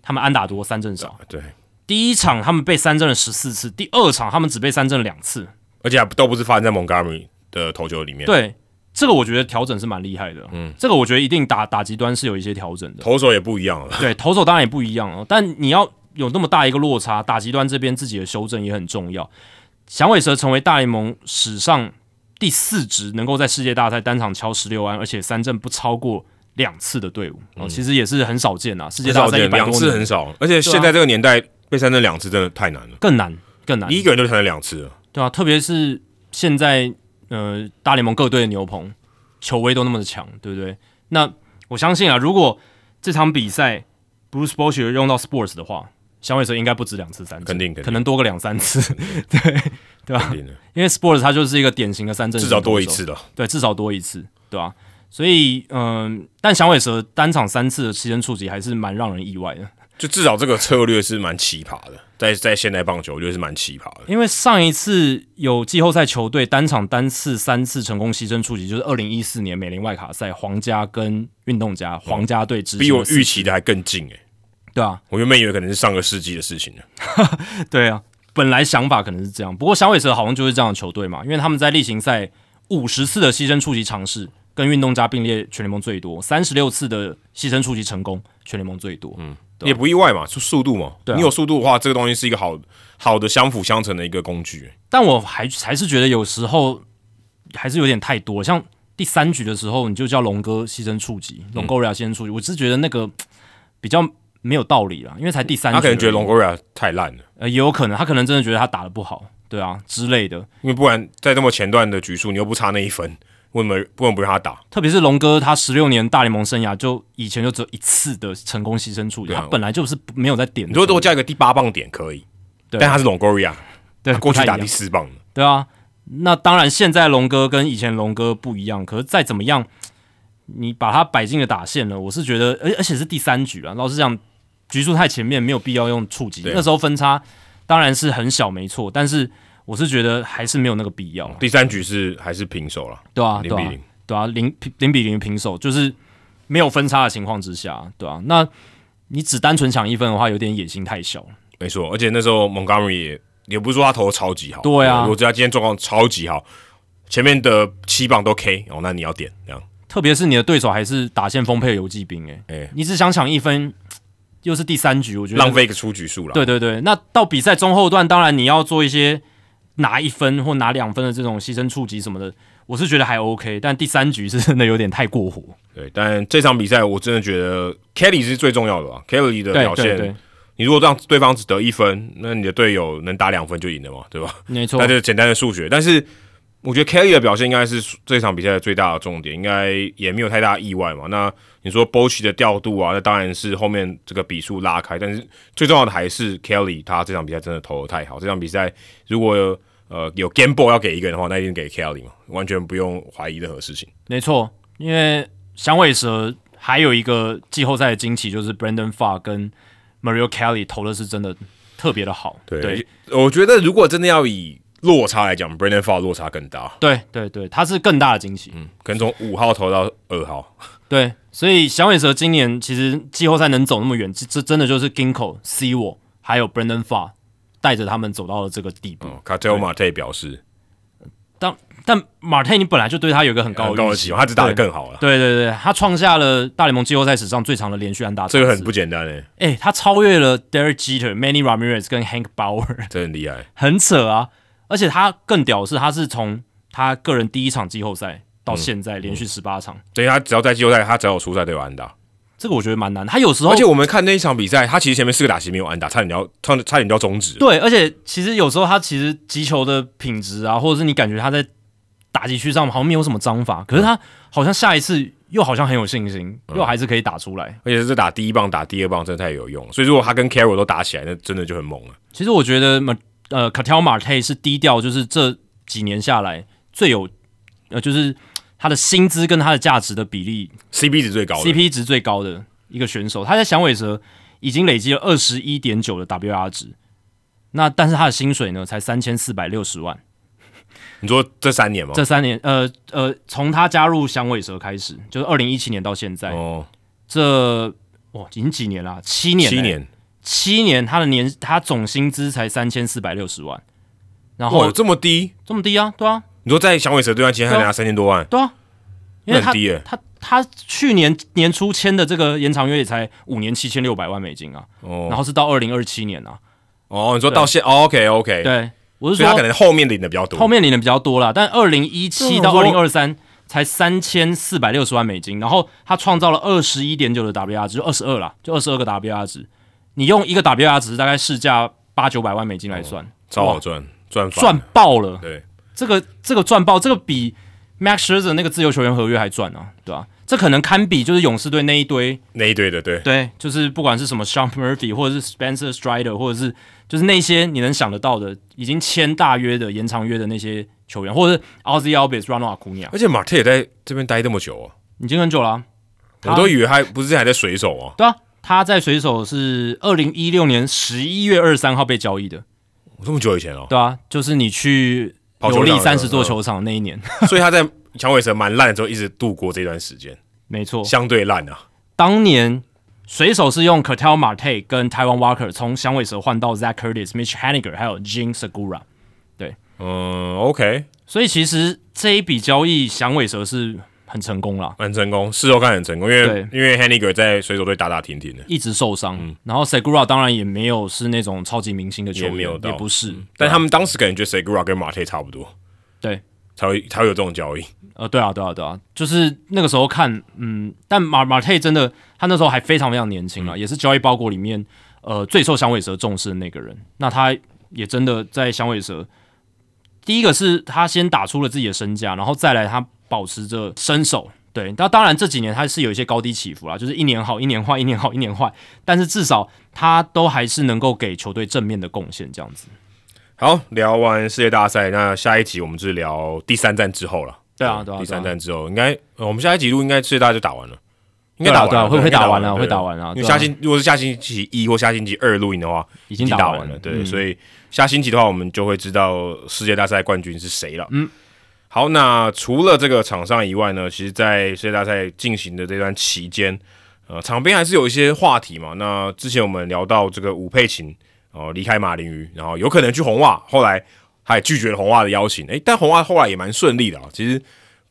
他们安打多，三振少。对，第一场他们被三振了十四次，第二场他们只被三振了两次。而且还都不是发生在 Montgomery 的投球里面，对，这个我觉得调整是蛮厉害的。嗯，这个我觉得一定打打击端是有一些调整的。投手也不一样了。对，投手当然也不一样哦，但你要有那么大一个落差，打击端这边自己的修正也很重要。响尾蛇成为大联盟史上第四支能够在世界大赛单场敲十六安，而且三振不超过两次的队伍哦，其实也是很少见啊。世界大赛两次很少，而且现在这个年代被三振两次真的太难了，更难更难你，一个人就三振两次了。对啊，特别是现在呃大联盟各队的牛棚球威都那么的强，对不对？那我相信啊，如果这场比赛 Bruce Bochy 用到 Sports 的话，响尾蛇应该不止两次三振，肯定肯定可能多个两三次，对对吧，因为 Sports 它就是一个典型的三振，至少多一，次的。对，至少多一次，对吧、所以，嗯、但响尾蛇单场三次的牺牲触及还是蛮让人意外的，就至少这个策略是蛮奇葩的，在在现代棒球，我觉得是蛮奇葩的。因为上一次有季后赛球队单场单次三次成功牺牲触及，就是二零一四年美林外卡赛皇家跟运动家皇家队之比我预期的还更近诶、对啊，我原本以为可能是上个世纪的事情呢。对啊，本来想法可能是这样，不过响尾蛇好像就是这样的球队嘛，因为他们在例行赛五十次的牺牲触及尝试，跟运动家并列全联盟最多，三十六次的牺牲触及成功，全联盟最多。嗯，也不意外嘛，就速度嘛。对啊你有速度的话，这个东西是一个好好的相辅相成的一个工具。但我还还是觉得有时候还是有点太多，像第三局的时候，你就叫龙哥牺牲触及，龙哥瑞亚牺牲触及，我只是觉得那个比较没有道理啦，因为才第三局，他可能觉得龙哥瑞亚太烂了，呃也有可能，他可能真的觉得他打的不好，对啊之类的。因为不然在这么前段的局数，你又不差那一分，为什么为什么不让他打？特别是龙哥，他十六年大联盟生涯就以前就只有一次的成功牺牲处理，啊他本来就是没有在点。你如果多加一个第八棒点可以，对但他是 Longoria，对过去打第四棒的，对啊，那当然现在龙哥跟以前龙哥不一样，可是再怎么样，你把他摆进了打线了，我是觉得，而而且是第三局啊，老实讲，局数太前面，没有必要用触及。啊那时候分差当然是很小，没错，但是我是觉得还是没有那个必要，第三局是还是平手了，对啊，零比零。对啊，零零比零平手，就是没有分差的情况之下，对啊，那你只单纯抢一分的话，有点野心太小了。没错，而且那时候 Montgomery 也也不是说他投的超级好，对啊我觉得他今天状况超级好，前面的七棒都 K 哦，那你要点这样，特别是你的对手还是打线丰沛的游击兵、欸，哎、你只想抢一分，又是第三局，我觉得浪费一个出局数了。对对对，那到比赛中后段，当然你要做一些拿一分或拿两分的这种牺牲触及什么的，我是觉得还 OK，但第三局是真的有点太过火。对，但这场比赛我真的觉得 Kelly 是最重要的吧，Kelly 的表现，你如果让对方只得一分，那你的队友能打两分就赢了嘛，对吧？没错那，就是简单的数学。但是我觉得 Kelly 的表现应该是这场比赛的最大的重点，应该也没有太大意外嘛。那你说 Boch 的调度啊，那当然是后面这个比数拉开，但是最重要的还是 Kelly 他这场比赛真的投的太好。这场比赛如果有呃有 Game Ball 要给一个人的话，那一定给 Kelly 嘛，完全不用怀疑任何事情。没错，因为响尾蛇还有一个季后赛的惊奇，就是 Brandon Far 跟 Mario Kelly 投的是真的特别的好。对，我觉得如果真的要以落差来讲，Brandon Far 落差更大。对对对，他是更大的惊喜。嗯，可能从五号投到二号。对，所以响尾蛇今年其实季后赛能走那么远，这这真的就是 Ginkle、C 我还有 Brandon Fa 带着他们走到了这个地步。卡特马特表示，但但马特你本来就对他有一个很高的期望，他只打得更好了。对对对，他创下了大联盟季后赛史上最长的连续安打，这个很不简单诶。哎，他超越了 Derek Jeter、Manny Ramirez 跟 Hank Bauer，这很厉害，很扯啊！而且他更屌的是，他是从他个人第一场季后赛。到现在连续十八场，所以他只要在季后赛，他只要有出赛都有安打。这个我觉得蛮难。他有时候，而且我们看那一场比赛，他其实前面四个打席没有安打，差点要差差点就要终止。对，而且其实有时候他其实击球的品质啊，或者是你感觉他在打击区上好像没有什么章法，可是他好像下一次又好像很有信心，又还是可以打出来。而且是打第一棒、打第二棒，真的太有用。所以如果他跟 Carroll 都打起来，那真的就很猛了。其实我觉得马呃 c a t e l Marte 是低调，就是这几年下来最有呃就是。他的薪资跟他的价值的比例，CP 值最高，CP 值最高的一个选手，他在响尾蛇已经累积了二十一点九的 WR 值，那但是他的薪水呢才三千四百六十万。你说这三年吗？这三年，呃呃，从他加入响尾蛇开始，就是二零一七年到现在，哦，这哇，已经几年了？七年，七年，七年，他的年他总薪资才三千四百六十万，然后这么低，这么低啊？对啊。你说在响尾蛇这段期间，他拿三千多万，对啊，因为很低诶。他他去年年初签的这个延长约也才五年七千六百万美金啊，哦，然后是到二零二七年啊，哦，你说到现，OK OK，对，我是说他可能后面领的比较多，后面领的比较多了，但二零一七到二零二三才三千四百六十万美金，然后他创造了二十一点九的 WR 值，就二十二啦，就二十二个 WR 值，你用一个 WR 值大概市价八九百万美金来算，超好赚，赚赚爆了，对。这个这个赚爆，这个比 Max Scherzer 那个自由球员合约还赚啊，对吧？这可能堪比就是勇士队那一堆那一堆的，对对，就是不管是什么 Sean Murphy 或者是 Spencer Strider，或者是就是那些你能想得到的已经签大约的延长约的那些球员，或者是 Ozzy Albies、Ronald Acuna。而且马特也在这边待这么久哦，已经很久了。我都以为他不是还在水手啊。对啊，他在水手是二零一六年十一月二十三号被交易的，这么久以前哦。对啊，就是你去。有力三十座球场那一年，所以他在响尾蛇蛮烂的时候，一直度过这段时间。没错，相对烂啊。当年水手是用 c a t e l Marte 跟 Taiwan Walker 从响尾蛇换到 Zach Curtis、Mitch Haniger 还有 Jin Segura。对，嗯，OK。所以其实这一笔交易响尾蛇是。很成功了，很成功，事后看很成功，因为因为 Haniger 在水手队打打停停的，一直受伤，然后 Segura 当然也没有是那种超级明星的球员，也不是，但他们当时感觉 Segura 跟马 e 差不多，对，才会才会有这种交易，呃，对啊，对啊，对啊，就是那个时候看，嗯，但马马 e 真的，他那时候还非常非常年轻啊，也是交易包裹里面呃最受响尾蛇重视的那个人，那他也真的在响尾蛇，第一个是他先打出了自己的身价，然后再来他。保持着身手，对，那当然这几年他是有一些高低起伏啦，就是一年好，一年坏，一年好，一年坏，但是至少他都还是能够给球队正面的贡献，这样子。好，聊完世界大赛，那下一集我们就是聊第三站之后了。对啊，对啊，第三站之后应该我们下一集录应该世界大赛就打完了，应该打完了，会会打完了，会打完了。因为下星如果是下星期一或下星期二录影的话，已经打完了，对，所以下星期的话，我们就会知道世界大赛冠军是谁了。嗯。好，那除了这个场上以外呢，其实，在世界大赛进行的这段期间，呃，场边还是有一些话题嘛。那之前我们聊到这个武佩琴哦离开马林鱼，然后有可能去红袜，后来他也拒绝了红袜的邀请。诶，但红袜后来也蛮顺利的啊，其实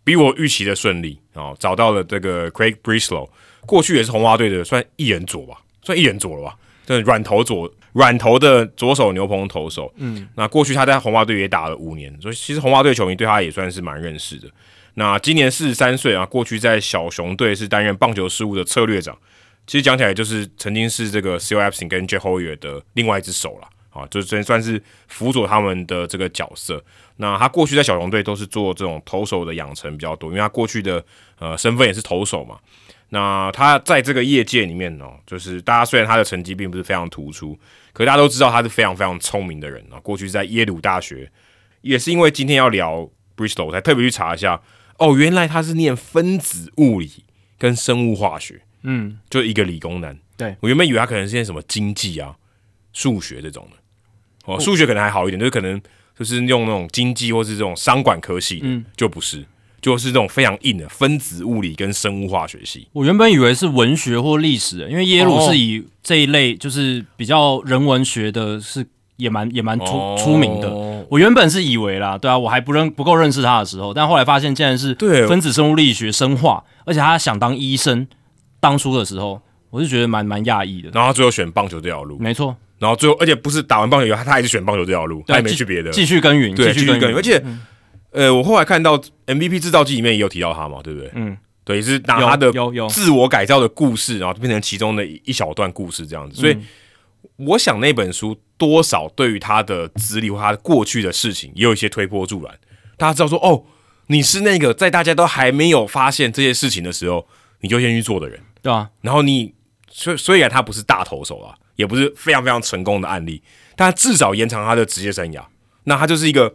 比我预期的顺利哦，找到了这个 Craig Brislow，过去也是红袜队的，算一人左吧，算一人左了吧，这软头左。软头的左手牛棚投手，嗯，那过去他在红袜队也打了五年，所以其实红袜队球迷对他也算是蛮认识的。那今年四十三岁啊，过去在小熊队是担任棒球事务的策略长，其实讲起来就是曾经是这个 C. O. Epson 跟 J. Hoyer 的另外一只手了啊，就真算是辅佐他们的这个角色。那他过去在小熊队都是做这种投手的养成比较多，因为他过去的呃身份也是投手嘛。那他在这个业界里面哦，就是大家虽然他的成绩并不是非常突出。可大家都知道他是非常非常聪明的人啊！过去在耶鲁大学，也是因为今天要聊 Bristol 才特别去查一下。哦，原来他是念分子物理跟生物化学，嗯，就一个理工男。对我原本以为他可能是念什么经济啊、数学这种的，哦，数学可能还好一点，就是可能就是用那种经济或是这种商管科系的，嗯就不是，就是这种非常硬的分子物理跟生物化学系。我原本以为是文学或历史，因为耶鲁哦是以这一类就是比较人文学的，是也蛮也蛮出、哦出名的。我原本是以为啦，对啊，我还不认不够认识他的时候，但后来发现竟然是对分子生物力学、生化，而且他想当医生，当初的时候，我是觉得蛮蛮讶异的。然后他最后选棒球这条路，没错，然后最后而且不是打完棒球以后，他他还是选棒球这条路，他也没继去别的，继续耕耘，对，继续耕耘。而且，呃，我后来看到 MVP 制造机里面也有提到他嘛，对不对？嗯，对，是拿他的自我改造的故事，然后变成其中的一一小段故事这样子。所以，我想那本书多少对于他的资历或他过去的事情也有一些推波助澜。大家知道说，哦，你是那个在大家都还没有发现这些事情的时候，你就先去做的人。对啊，然后你虽虽然他不是大投手啊，也不是非常非常成功的案例，但他至少延长他的职业生涯。那他就是一个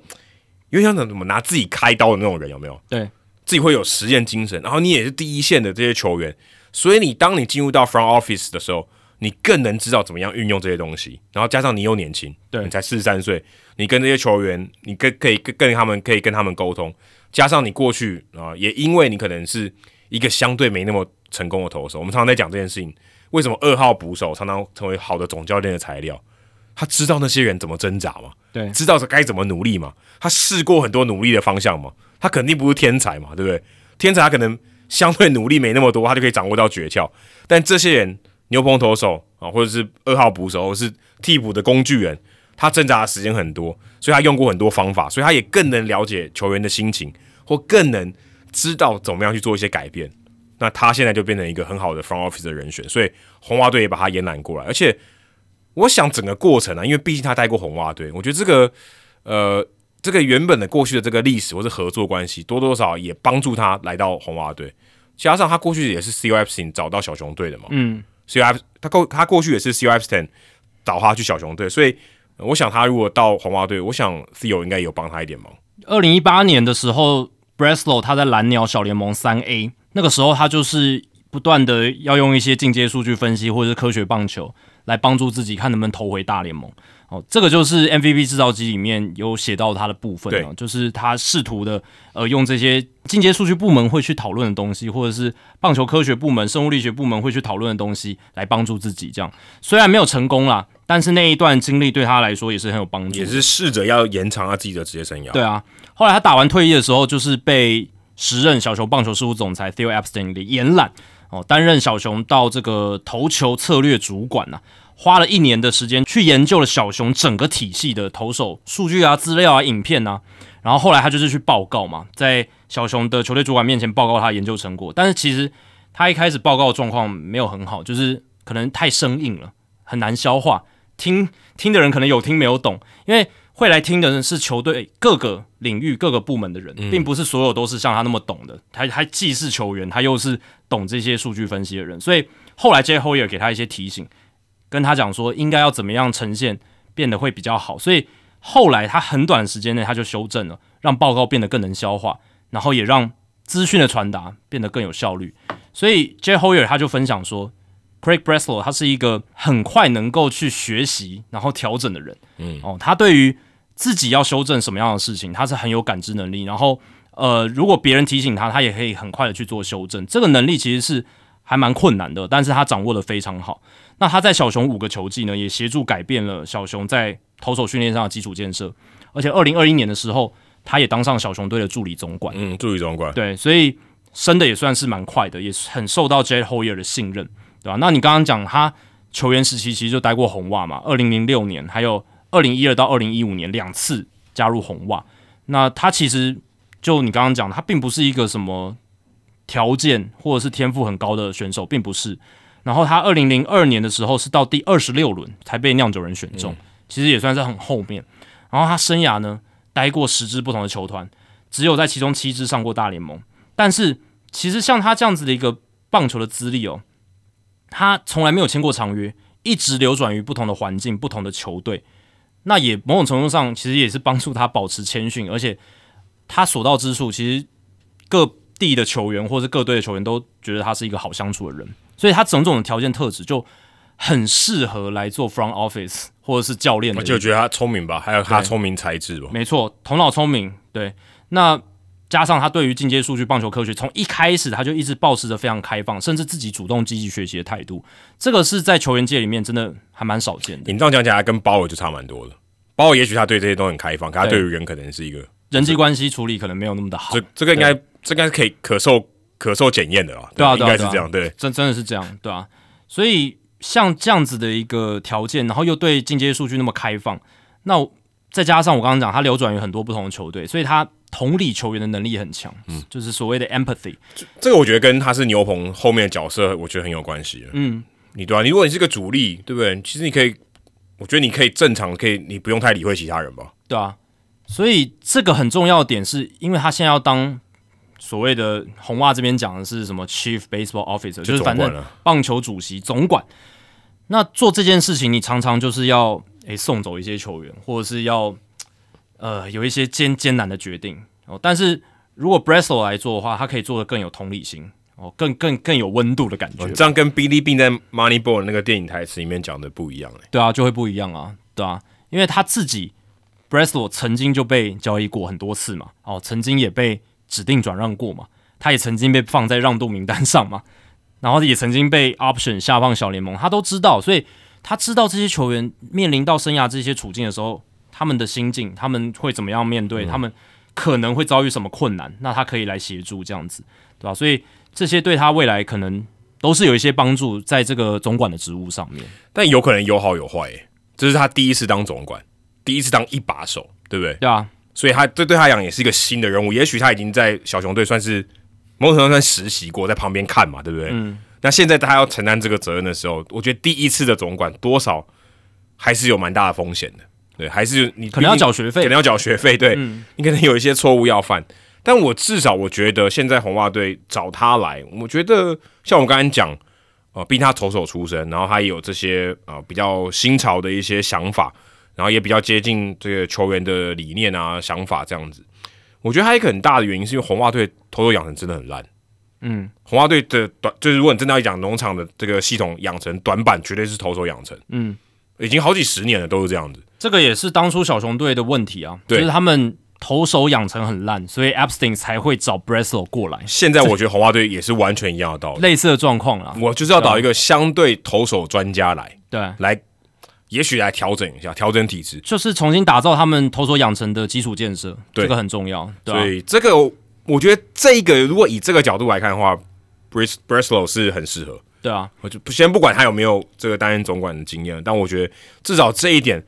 有点像怎么拿自己开刀的那种人，有没有？对，自己会有实验精神，然后你也是第一线的这些球员，所以你当你进入到 front office 的时候，你更能知道怎么样运用这些东西。然后加上你又年轻，对你才四十三岁，你跟这些球员，你跟可以跟跟他们可以跟他们沟通，加上你过去啊，也因为你可能是一个相对没那么成功的投手，我们常常在讲这件事情，为什么二号捕手常常成为好的总教练的材料？他知道那些人怎么挣扎嘛，对知道该怎么努力嘛，他试过很多努力的方向嘛，他肯定不是天才嘛，对不对？天才他可能相对努力没那么多，他就可以掌握到诀窍。但这些人牛棚投手啊，或者是二号捕手，或是替补的工具人，他挣扎的时间很多，所以他用过很多方法，所以他也更能了解球员的心情，或更能知道怎么样去做一些改变。那他现在就变成一个很好的 front office 的人选，所以红袜队也把他延揽过来，而且我想整个过程啊，因为毕竟他带过红袜队，我觉得这个呃这个原本的过去的这个历史或是合作关系，多多少少也帮助他来到红袜队。加上他过去也是 C O F 找到小熊队的嘛，嗯，C O F 他过他过去也是 C O F ten 找他去小熊队，所以呃我想他如果到红袜队，我想 Theo 应该有帮他一点忙。二零一八年的时候，Breslow 他在蓝鸟小联盟三 A，那个时候他就是不断的要用一些进阶数据分析或者是科学棒球来帮助自己看能不能投回大联盟。哦，这个就是 MVP 制造机里面有写到他的部分啊，就是他试图的呃用这些进阶数据部门会去讨论的东西，或者是棒球科学部门、生物力学部门会去讨论的东西来帮助自己。这样虽然没有成功啦，但是那一段经历对他来说也是很有帮助，也是试着要延长他自己的职业生涯。对啊，后来他打完退役的时候，就是被时任小球棒球事务总裁 Theo Epstein 的延揽哦，担任小熊到这个投球策略主管呐、花了一年的时间去研究了小熊整个体系的投手数据啊、资料啊、影片啊，然后后来他就是去报告嘛，在小熊的球队主管面前报告他的研究成果，但是其实他一开始报告的状况没有很好，就是可能太生硬了，很难消化，听听的人可能有听没有懂，因为会来听的人是球队各个领域各个部门的人，并不是所有都是像他那么懂的。他他既是球员，他又是懂这些数据分析的人，所以后来 J Hoyer 给他一些提醒，跟他讲说应该要怎么样呈现变得会比较好。所以后来他很短时间内他就修正了，让报告变得更能消化，然后也让资讯的传达变得更有效率。所以 J Hoyer 他就分享说。Craig Breslow 他是一个很快能够去学习然后调整的人，嗯，哦，他对于自己要修正什么样的事情，他是很有感知能力，然后呃，如果别人提醒他，他也可以很快的去做修正，这个能力其实是还蛮困难的，但是他掌握的非常好。那他在小熊五个球季呢，也协助改变了小熊在投手训练上的基础建设，而且二零二一年的时候，他也当上小熊队的助理总管，嗯，助理总管，对，所以升的也算是蛮快的，也很受到 Jet Hoyer 的信任。对吧、那你刚刚讲他球员时期其实就待过红袜嘛，二零零六年还有二零一二到二零一五年两次加入红袜。那他其实就你刚刚讲的，他并不是一个什么条件或者是天赋很高的选手，并不是。然后他二零零二年的时候是到第二十六轮才被酿酒人选中，其实也算是很后面。然后他生涯呢待过十支不同的球团，只有在其中七支上过大联盟。但是其实像他这样子的一个棒球的资历哦。他从来没有签过长约，一直流转于不同的环境、不同的球队。那也某种程度上，其实也是帮助他保持谦逊，而且他所到之处，其实各地的球员或是各队的球员都觉得他是一个好相处的人，所以他种种的条件特质就很适合来做 front office 或者是教练我。就觉得他聪明吧，还有他聪明才智吧。没错，头脑聪明，对。那加上他对于进阶数据棒球科学，从一开始他就一直保持着非常开放，甚至自己主动积极学习的态度。这个是在球员界里面真的还蛮少见的。你这样讲起来，跟鲍尔就差蛮多了。鲍尔也许他对这些都很开放，可他对于人可能是一个人际关系处理可能没有那么的好。这这个应该这应该是可以可受可受检验的啦。对啊，应该是这样，对，真真的是这样，对啊。所以像这样子的一个条件，然后又对进阶数据那么开放，那再加上我刚刚讲他流转于很多不同的球队，所以他。同理球员的能力很强，嗯，就是所谓的 empathy。这个我觉得跟他是牛棚后面的角色，我觉得很有关系。嗯，你对啊，你如果你是个主力，对不对？其实你可以，我觉得你可以正常，可以你不用太理会其他人吧。对啊，所以这个很重要的点是，因为他现在要当所谓的红袜这边讲的是什么 chief baseball officer，就是反正棒球主席总管。那做这件事情，你常常就是要诶送走一些球员，或者是要。呃，有一些艰艰难的决定哦，但是如果 b r e s s e l 来做的话，他可以做的更有同理心哦，更更更有温度的感觉。这样跟 Billy Bean 在 Moneyball 那个电影台词里面讲的不一样哎。对啊，就会不一样啊，对啊，因为他自己 Breslow 曾经就被交易过很多次嘛，哦，曾经也被指定转让过嘛，他也曾经被放在让渡名单上嘛，然后也曾经被 Option 下放小联盟，他都知道，所以他知道这些球员面临到生涯这些处境的时候。他们的心境，他们会怎么样面对？他们可能会遭遇什么困难？那他可以来协助这样子，对吧？所以这些对他未来可能都是有一些帮助，在这个总管的职务上面。但有可能有好有坏，这是他第一次当总管，第一次当一把手，对不对？对啊，所以他这对他讲也是一个新的任务。也许他已经在小熊队算是某种程度上实习过，在旁边看嘛，对不对？嗯。那现在他要承担这个责任的时候，我觉得第一次的总管多少还是有蛮大的风险的。对，还是你可能要缴学费，可能要缴学费。对，你可能有一些错误要犯，但我至少我觉得现在红袜队找他来，我觉得像我刚才讲，呃，毕竟他投手出身，然后他也有这些呃比较新潮的一些想法，然后也比较接近这个球员的理念啊想法这样子。我觉得还有一个很大的原因是因为红袜队投手养成真的很烂。嗯，红袜队的短就是如果你真的要讲农场的这个系统养成短板，绝对是投手养成。嗯，已经好几十年了，都是这样子。这个也是当初小熊队的问题啊，就是他们投手养成很烂，所以 Abstin 才会找 Breslow 过来。现在我觉得红袜队也是完全一样的道理，类似的状况啊。我就是要找一个相对投手专家来，对，来也许来调整一下，调整体质，就是重新打造他们投手养成的基础建设，这个很重要。所以这个我觉得这个如果以这个角度来看的话，Bres Breslow 是很适合。对啊，我就先不管他有没有这个担任总管的经验，但我觉得至少这一点。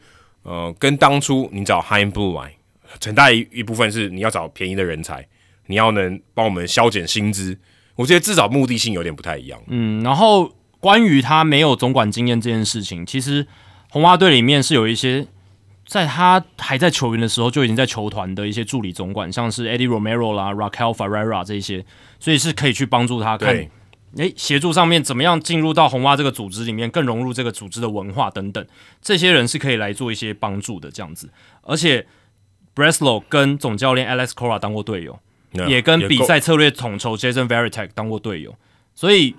呃，跟当初你找 High Blue 来，很大一一部分是你要找便宜的人才，你要能帮我们削减薪资。我觉得至少目的性有点不太一样。嗯，然后关于他没有总管经验这件事情，其实红袜队里面是有一些在他还在球员的时候就已经在球团的一些助理总管，像是 Eddie Romero 啦、Raquel Ferreira 这些，所以是可以去帮助他看。诶，协助上面怎么样进入到红蛙这个组织里面，更融入这个组织的文化等等，这些人是可以来做一些帮助的这样子。而且，Breslow 跟总教练 Alex Cora 当过队友，也跟比赛策略统筹 Jason Veritek 当过队友，所以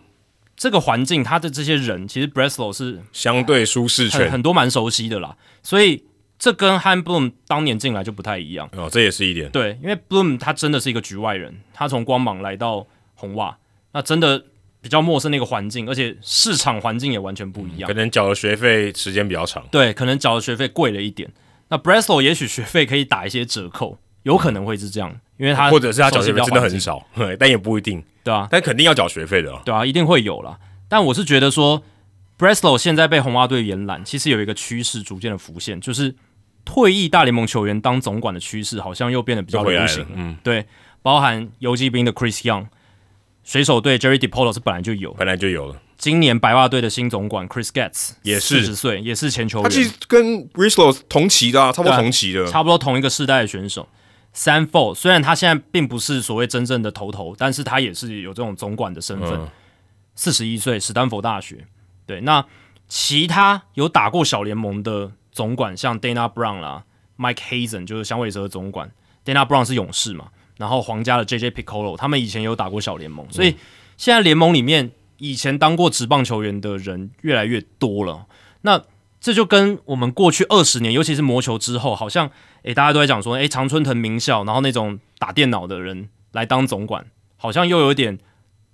这个环境他的这些人，其实 Breslow 是相对舒适圈，很多蛮熟悉的啦。所以这跟 Han Bloom 当年进来就不太一样哦，这也是一点。对，因为 Bloom 他真的是一个局外人，他从光芒来到红袜，那真的。比较陌生的一个环境，而且市场环境也完全不一样。可能缴的学费时间比较长，对，可能缴的学费贵了一点。那 Breslow 也许学费可以打一些折扣，有可能会是这样，因为他或者是他缴学费真的很少，但也不一定，对啊，但肯定要缴学费的，对啊，一定会有啦。但我是觉得说，Breslow 现在被红袜队延揽，其实有一个趋势逐渐的浮现，就是退役大联盟球员当总管的趋势，好像又变得比较流行。嗯，对，包含游击兵的 Chris Young。水手队 Jerry DePolo 是本来就有，本来就有了。今年白袜队的新总管 Chris Getz 也是四十岁，也是前球员。他其实跟 Brislow 同期的，差不多同期的，差不多同一个世代的选手。三 Four 虽然他现在并不是所谓真正的头头，但是他也是有这种总管的身份。四十一岁，史丹佛大学。对，那其他有打过小联盟的总管，像 Dana Brown 啦，Mike Hazen 就是响尾蛇总管，Dana Brown 是勇士嘛。然后皇家的 J J Piccolo，他们以前有打过小联盟，所以现在联盟里面以前当过职棒球员的人越来越多了。那这就跟我们过去二十年，尤其是魔球之后，好像诶大家都在讲说，诶常春藤名校，然后那种打电脑的人来当总管，好像又有点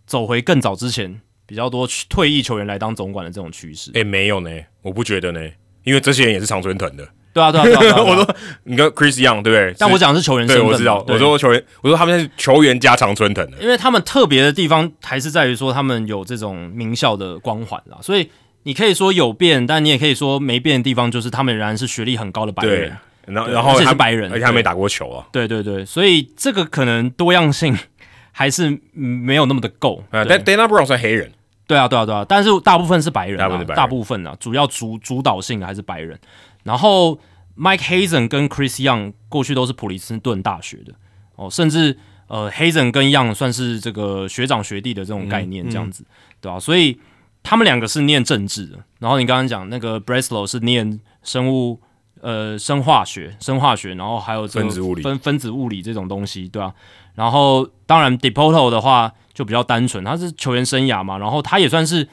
走回更早之前比较多退役球员来当总管的这种趋势。哎，没有呢，我不觉得呢，因为这些人也是常春藤的。对啊，对啊，对啊。我说你跟 Chris Young 对不对？但我讲的是球员身份，我知道。我说球员，我说他们是球员加常春藤的，因为他们特别的地方还是在于说他们有这种名校的光环啦，所以你可以说有变，但你也可以说没变的地方就是他们仍然是学历很高的白人，然后然后他是白人，而且他没打过球啊。对对对，所以这个可能多样性 还是没有那么的够。但 Dana Brown 算黑人。对啊，对啊，对啊，但是大部分是白人，大部分大部分啊，主要主主导性的还是白人。然后 Mike Hazen 跟 Chris Young 过去都是普林斯顿大学的哦，甚至呃 Hazen 跟 Young 算是这个学长学弟的这种概念，这样子，对吧？所以他们两个是念政治的。然后你刚刚讲那个 Breslow 是念生物呃生化学、生化学，然后还有分子物理、分分子物理这种东西，对吧？然后当然 Depoto 的话。就比较单纯，他是球员生涯嘛，然后他也算是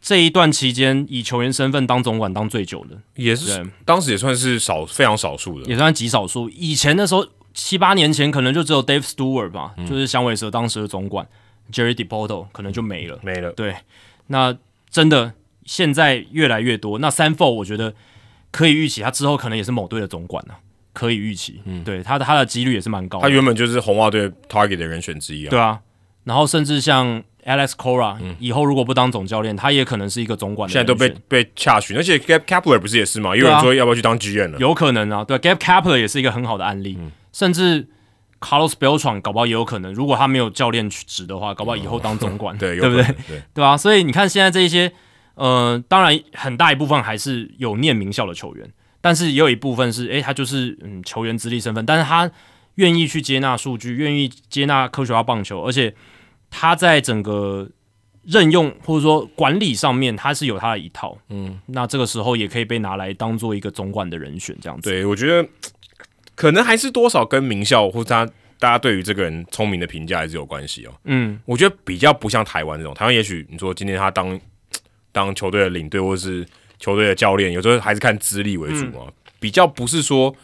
这一段期间以球员身份当总管当最久的，也是当时也算是少非常少数的，也算极少数。以前的时候七八年前可能就只有 Dave Stewart 吧，就是响尾蛇当时的总管 Jerry Depoto 可能就没了，没了。对，那真的现在越来越多。那三 Four 我觉得可以预期，他之后可能也是某队的总管呢，可以预期。嗯，对，他的他的几率也是蛮高。他原本就是红袜队 Target 的人选之一啊。对啊。然后甚至像 Alex Cora，以后如果不当总教练，他也可能是一个总管。现在都被被洽询，而且 Gap Kapler 不是也是吗？有人说要不要去当 GM 了？有可能啊，对，Gap Kapler 也是一个很好的案例。甚至 Carlos Beltran 搞不好也有可能，如果他没有教练职的话，搞不好以后当总管，对 对不对？对对吧？所以你看现在这一些，呃，当然很大一部分还是有念名校的球员，但是也有一部分是，诶，他就是嗯球员资历身份，但是他愿意去接纳数据，愿意接纳科学化棒球，而且。他在整个任用或者说管理上面，他是有他的一套，嗯，那这个时候也可以被拿来当做一个总管的人选，这样子。对，我觉得可能还是多少跟名校或者他大家对于这个人聪明的评价还是有关系哦。嗯，我觉得比较不像台湾这种，台湾也许你说今天他当 当球队的领队或者是球队的教练，有时候还是看资历为主嘛，比较不是说。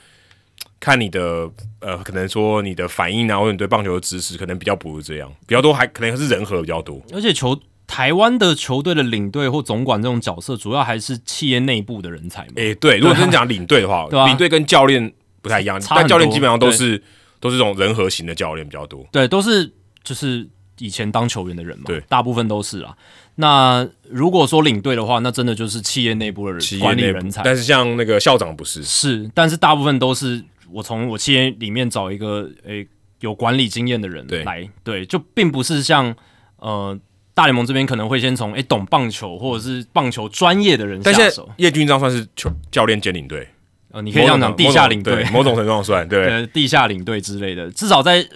看你的呃，可能说你的反应啊，或者你对棒球的知识，可能比较不是这样，比较多还可能是人和比较多。而且球台湾的球队的领队或总管这种角色，主要还是企业内部的人才嘛。诶，对，如果真讲领队的话，领队跟教练不太一样，但教练基本上都是都是这种人和型的教练比较多。对，都是就是以前当球员的人嘛，对，大部分都是啊。那如果说领队的话，那真的就是企业内部的人管理人才。但是像那个校长不是，是，但是大部分都是。我从我企业里面找一个诶有管理经验的人来，对，就并不是像呃大联盟这边可能会先从诶懂棒球或者是棒球专业的人下手。叶军章算是球教练兼领队，呃，你可以这样讲，地下领队，某种程度上算 对，地下领队之类的，至少在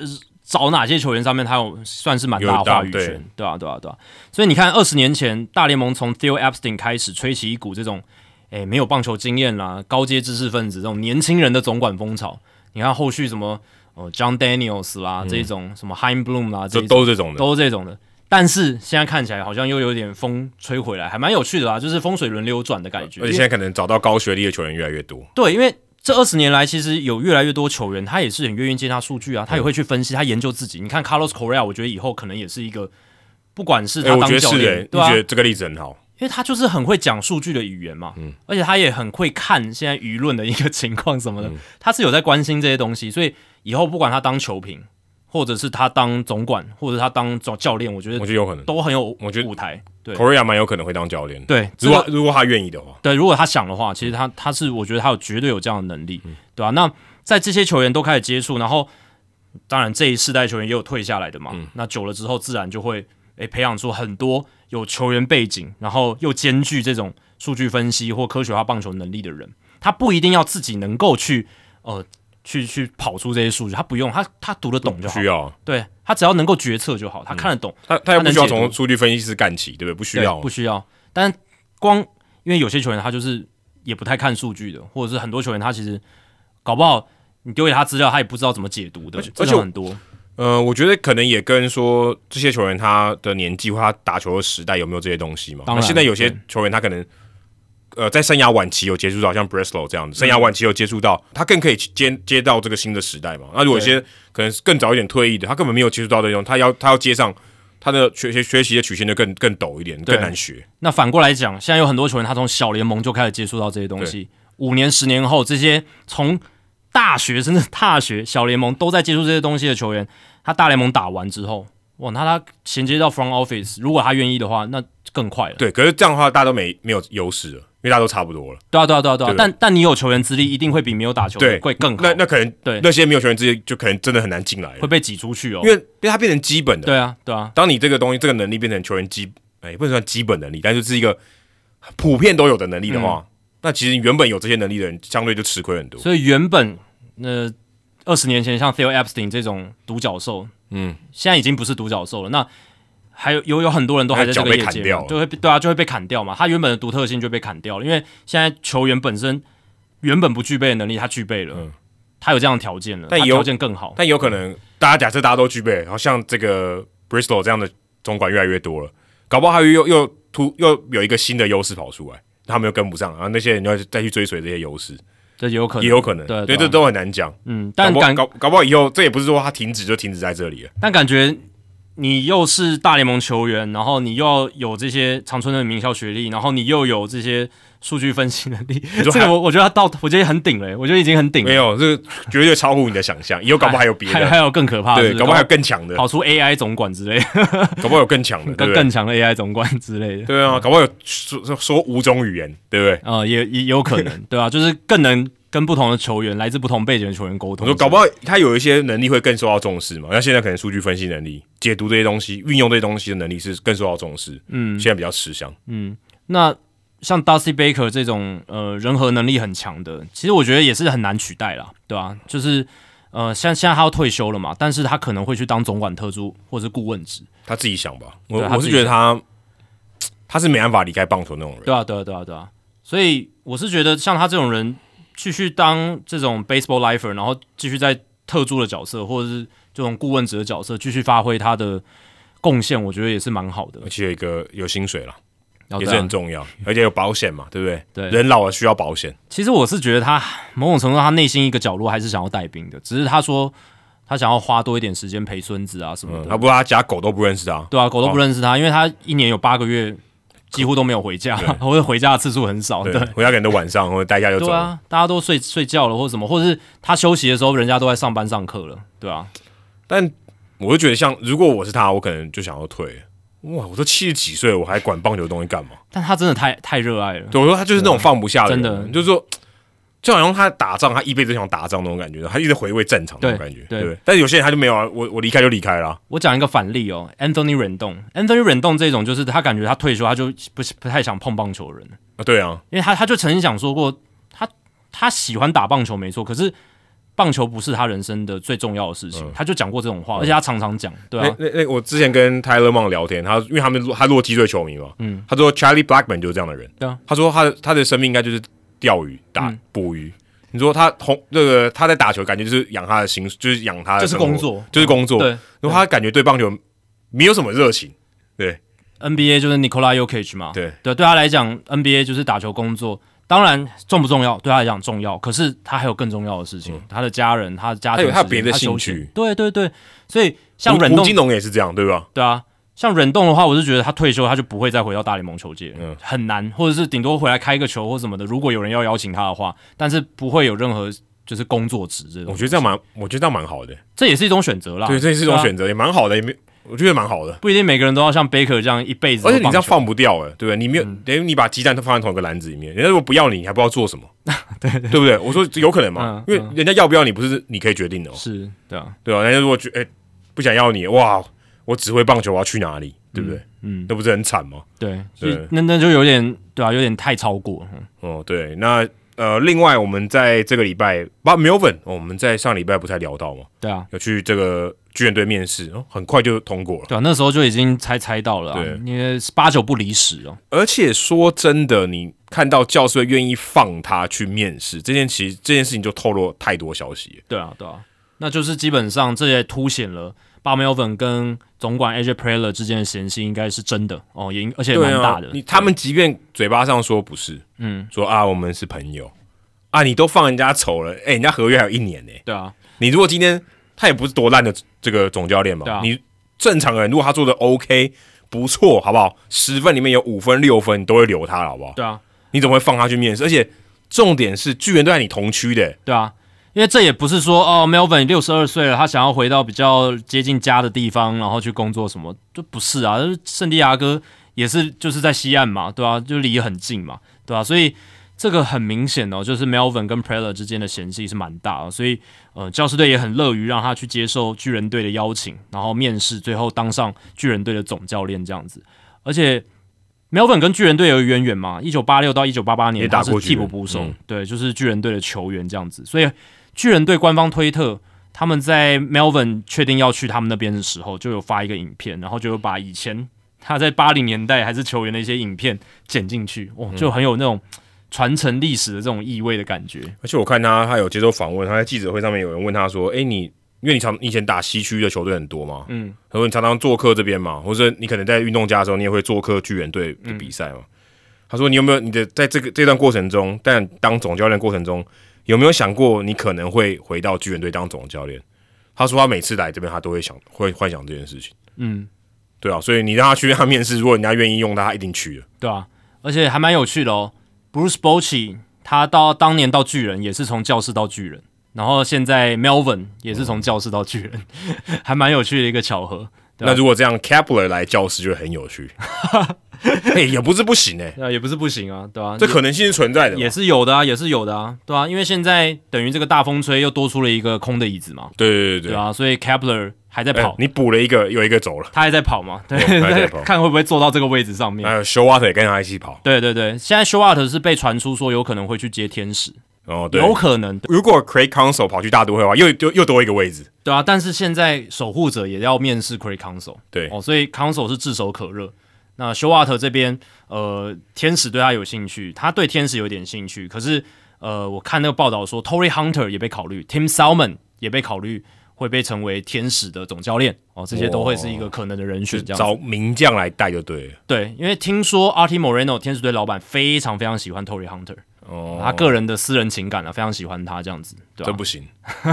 找哪些球员上面，他有算是蛮大话语权，对啊，对啊，对啊。所以你看，二十年前大联盟从 Theo Epstein 开始吹起一股这种。诶，没有棒球经验啦，高阶知识分子这种年轻人的总管风潮，你看后续什么呃，John Daniels 啦，这种什么 Hein Bloom 啦，这都这种的，都是这种的。但是现在看起来好像又有点风吹回来，还蛮有趣的啦，就是风水轮流转的感觉。而且现在可能找到高学历的球员越来越多。对，因为这二十年来，其实有越来越多球员，他也是很愿意接纳数据啊，他也会去分析，他研究自己。你看 Carlos Correa，我觉得以后可能也是一个，不管是他当教练，对觉得这个例子很好。因为他就是很会讲数据的语言嘛，嗯，而且他也很会看现在舆论的一个情况什么的，他是有在关心这些东西，所以以后不管他当球评，或者是他当总管，或者他当总教练，我觉得我觉得有可能。都很有，我觉得舞台。对，Korea 蛮有可能会当教练，对，如果如果他愿意的话，对，如果他想的话，其实他他是我觉得他有绝对有这样的能力，对吧？那在这些球员都开始接触，然后当然这一世代球员也有退下来的嘛，那久了之后自然就会诶培养出很多。有球员背景，然后又兼具这种数据分析或科学化棒球能力的人，他不一定要自己能够去呃去去跑出这些数据，他不用，他他读得懂就好。需要，对他只要能够决策就好，他看得懂，他他又不需要从数据分析师干起，对不对？不需要，不需要。但光因为有些球员他就是也不太看数据的，或者是很多球员他其实搞不好你丢给他资料，他也不知道怎么解读的，而且很多。呃，我觉得可能也跟说这些球员他的年纪或他打球的时代有没有这些东西嘛。当然那现在有些球员他可能呃在生涯晚期有接触到，像 Breslow 这样子，生涯晚期有接触到，他更可以接接到这个新的时代嘛。那如果有些可能是更早一点退役的，他根本没有接触到这种，他要他要接上。他的学学学习的曲线就更更陡一点，更难学。那反过来讲，现在有很多球员他从小联盟就开始接触到这些东西，五年、十年后，这些从大学甚至大学、小联盟都在接触这些东西的球员，他大联盟打完之后，哇，那他衔接到 front office，如果他愿意的话，那更快了。对，可是这样的话，大家都没没有优势了，因为大家都差不多了。对啊，对啊，对啊，对啊。但但你有球员资历，一定会比没有打球的对会更好，那那可能对那些没有球员资历就可能真的很难进来会，被挤出去哦。因为因为它变成基本的。对啊，对啊，当你这个东西这个能力变成球员基，哎，也不能算基本能力，但就是一个普遍都有的能力的话，嗯那其实原本有这些能力的人，相对就吃亏很多。所以原本那二十年前像 Theo Epstein 这种独角兽，嗯，现在已经不是独角兽了。那还有有有很多人都还在这个业脚被砍掉了，界就会被对啊，就会被砍掉嘛。他原本的独特性就被砍掉了，因为现在球员本身原本不具备的能力，他具备了，嗯他有这样的条件了，但也有他条件更好。但有可能大家假设大家都具备，然后像这个 Bristol 这样的总管越来越多了，搞不好还有又又突又有一个新的优势跑出来，他们又跟不上，然后那些人要再去追随这些优势，这也有可能，也有可能，对对，这都很难讲。嗯，搞但感搞搞不好以后这也不是说他停止就停止在这里了，但感觉你又是大联盟球员，然后你又要有这些长春的名校学历，然后你又有这些数据分析能力，这个我我觉得他到，我觉得很顶了，我觉得已经很顶了。没有，这个绝对超乎你的想象，以后搞不好还有别的，还还有更可怕的，搞不好还有更强的，跑出 AI 总管之类的，搞不好有更强的，更更？强的 AI 总管之类的，对啊，搞不好有说说说五种语言，对不对？呃，也也有可能，对吧、就是更能跟不同的球员，来自不同背景的球员沟通。我说搞不好他有一些能力会更受到重视嘛，那现在可能数据分析能力、解读这些东西、运用这些东西的能力是更受到重视，嗯。现在比较吃香。嗯，那像 Dusty Baker 这种呃人和能力很强的，其实我觉得也是很难取代啦，对吧、就是呃，像现在他要退休了嘛，但是他可能会去当总管特助或者是顾问职，他自己想吧，我我是觉得他他是没办法离开棒球那种人，对啊，对啊，对啊，对啊，所以我是觉得像他这种人继续当这种 baseball lifer，然后继续在特助的角色或者是这种顾问者的角色继续发挥他的贡献，我觉得也是蛮好的而。且有一个有薪水了，也是很重要，而且有保险嘛，对不对？对人老了需要保险，其实我是觉得他某种程度上他内心一个角落还是想要带兵的，只是他说他想要花多一点时间陪孙子啊什么嗯，的。他不，他家狗都不认识他，对啊，狗都不认识他，因为他一年有八个月几乎都没有回家，或者回家的次数很少。对对，回家可能都晚上或者待一下就走。对啊，大家都睡睡觉了或者什么，或者是他休息的时候，人家都在上班上课了，对啊。但我就觉得像，如果我是他，我可能就想要退。哇，我都七十几岁了，我还管棒球的东西干嘛？但他真的太太热爱了，对，我说他就是那种放不下的人，真的就是说，就好像他打仗，他一辈子想打仗那种感觉，他一直回味战场那种感觉，对。但是有些人他就没有啊，我我离开就离开了。啊，我讲一个反例哦，Anthony Rendon，Anthony Rendon 这种就是他感觉他退休他就不不太想碰棒球的人，啊对啊，因为他他就曾经讲说过，他他喜欢打棒球没错，可是棒球不是他人生的最重要的事情，他就讲过这种话，而且他常常讲，对啊，那那那我之前跟泰勒梦聊天，他因为他们他洛基队球迷嘛，嗯，他说 Charlie Blackman 就是这样的人，对啊，他说他的他的生命应该就是钓鱼打嗯捕鱼。你说他红这个他在打球，感觉就是养他的心，就是养他的这是工作就是工作。对然后他感觉对棒球没有什么热情，对 NBA 就是 Nikola Jokic 嘛，对对，对他来讲，NBA 就是打球工作。当然重不重要，对他来讲重要。可是他还有更重要的事情，他的家人，他的家庭时间，嗯他有他别的兴趣对对对，所以像忍动胡胡金龙也是这样，对吧？对啊，像忍动的话，我是觉得他退休他就不会再回到大联盟球界，嗯很难，或者是顶多回来开个球或什么的。如果有人要邀请他的话，但是不会有任何就是工作职这种。我觉得这样蛮，我觉得这样蛮好的。这也是一种选择啦。对，这也是一种选择，也蛮好的，也没，我觉得蛮好的。不一定每个人都要像 Baker 这样一辈子。而且你这样放不掉哎，对不对？你没有嗯等于你把鸡蛋都放在同一个篮子里面，人家如果不要你，你还不知道做什么，对对不对？我说有可能嘛，嗯因为人家要不要你不是你可以决定的哦，是，对啊，对啊？人家如果觉哎不想要你，哇，我只会棒球，我要去哪里？对不对？嗯，那不是很惨吗？对，对所以那那就有点对啊，有点太超过。嗯哦，对，那呃，另外我们在这个礼拜，把 Melvin，、哦、我们在上礼拜不才聊到吗，对啊，有去这个巨人队面试，哦，很快就通过了。对啊，那时候就已经猜猜到了、啊，对因为八九不离十哦。而且说真的，你看到教师会愿意放他去面试，这件其实这件事情就透露太多消息了。对啊，对啊，那就是基本上这也凸显了 Bob Melvin 跟总管 AJ Preller 之间的嫌隙应该是真的哦，也而且蛮大的。你他们即便嘴巴上说不是，嗯，说啊我们是朋友啊，你都放人家丑了，哎，人家合约还有一年呢。对啊，你如果今天他也不是多烂的这个总教练嘛，你正常人如果他做的 OK 不错，好不好？十分里面有五分六分，你都会留他，好不好？对啊，你怎么会放他去面试？而且重点是巨人都在你同区的，对啊。因为这也不是说哦，Melvin 六十二岁了，他想要回到比较接近家的地方，然后去工作什么，就不是啊。圣地亚哥也是就是在西岸嘛，对吧？就离很近嘛，对吧？所以这个很明显哦，就是 Melvin 跟 Preller 之间的嫌隙是蛮大的。所以呃，教师队也很乐于让他去接受巨人队的邀请，然后面试，最后当上巨人队的总教练这样子。而且 Melvin 跟巨人队有渊源嘛，一九八六到一九八八年他是替补捕手，对，就是巨人队的球员这样子，所以。巨人队官方推特，他们在 Melvin 确定要去他们那边的时候，就有发一个影片，然后就有把以前他在八零年代还是球员的一些影片剪进去，哇，就很有那种传承历史的这种意味的感觉。而且我看他，他有接受访问，他在记者会上面有人问他说：“哎，你因为你常以前打西区的球队很多嘛，嗯，他说你常常做客这边嘛，或者你可能在运动家的时候，你也会做客巨人队的比赛嘛。”他说：“你有没有你的在这个这段过程中，但当总教练过程中？”有没有想过你可能会回到巨人队当总教练？他说他每次来这边，他都会想会幻想这件事情。嗯，对啊，所以你让他去让他面试，如果人家愿意用他，他一定去了。对啊，而且还蛮有趣的哦。Bruce Bochy 他到当年到巨人也是从教室到巨人，然后现在 Melvin 也是从教室到巨人，还蛮有趣的一个巧合。那如果这样，Kepler 来教室就很有趣。哎，也不是不行哎，那也不是不行啊，对吧？这可能性是存在的，也是有的啊，也是有的啊，对啊，因为现在等于这个大风吹又多出了一个空的椅子嘛，对对对对。啊，所以 Kepler 还在跑，你补了一个，有一个走了，他还在跑嘛，对，看会不会坐到这个位置上面。还有 Showart 也跟他一起跑，对对对，现在 Showart 是被传出说有可能会去接天使，哦，对，有可能。如果 Craig Council 跑去大都会的话，又又又多一个位置，对啊，但是现在守护者也要面试 Craig Council，对哦，所以 Council 是炙手可热。那休瓦特这边，呃，天使对他有兴趣，他对天使有点兴趣。可是，呃，我看那个报道说，Tory Hunter 也被考虑，Tim Salmon 也被考虑会被成为天使的总教练哦，这些都会是一个可能的人选。找名将来带就对了。对，因为听说 Artie Moreno 天使队老板非常非常喜欢 Tory Hunter，哦，他个人的私人情感啊，非常喜欢他这样子，对这不行。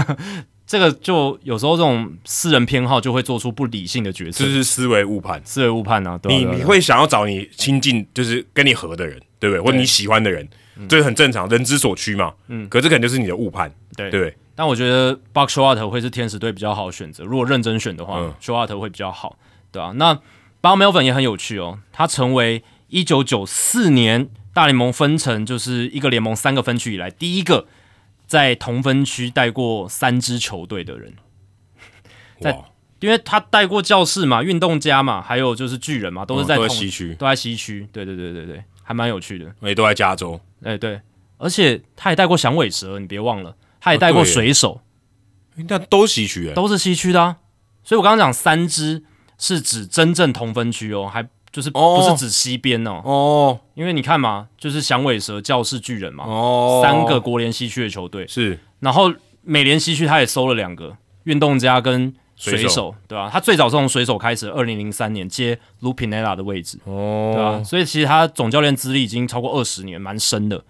这个就有时候这种私人偏好就会做出不理性的决策，这是思维误判，思维误判啊！你你会想要找你亲近，就是跟你合的人，对不对？或者你喜欢的人，这是很正常，人之所趋嘛。嗯，可这可能就是你的误判，对对。但我觉得 Buck Showart 会是天使队比较好的选择，如果认真选的话，Showart 会比较好，对啊？那 Buck Melvin 也很有趣哦，他成为一九九四年大联盟分成就是一个联盟三个分区以来第一个。在同分区带过三支球队的人，在，因为他带过教室嘛、运动家嘛，还有就是巨人嘛，都是在西区，都在西区。对对对对对，还蛮有趣的。也都在加州。哎对，而且他也带过响尾蛇，你别忘了，他也带过水手。那都西区，都是西区的啊。所以我刚刚讲三支是指真正同分区哦，还。就是不是指西边哦，哦，因为你看嘛，就是响尾蛇、教士、巨人嘛，哦，三个国联西区的球队是，然后美联西区他也收了两个运动家跟水手，对吧？他最早是从水手开始，二零零三年接 Lupinella 的位置，哦，对吧？所以其实他总教练资历已经超过二十年，蛮深的。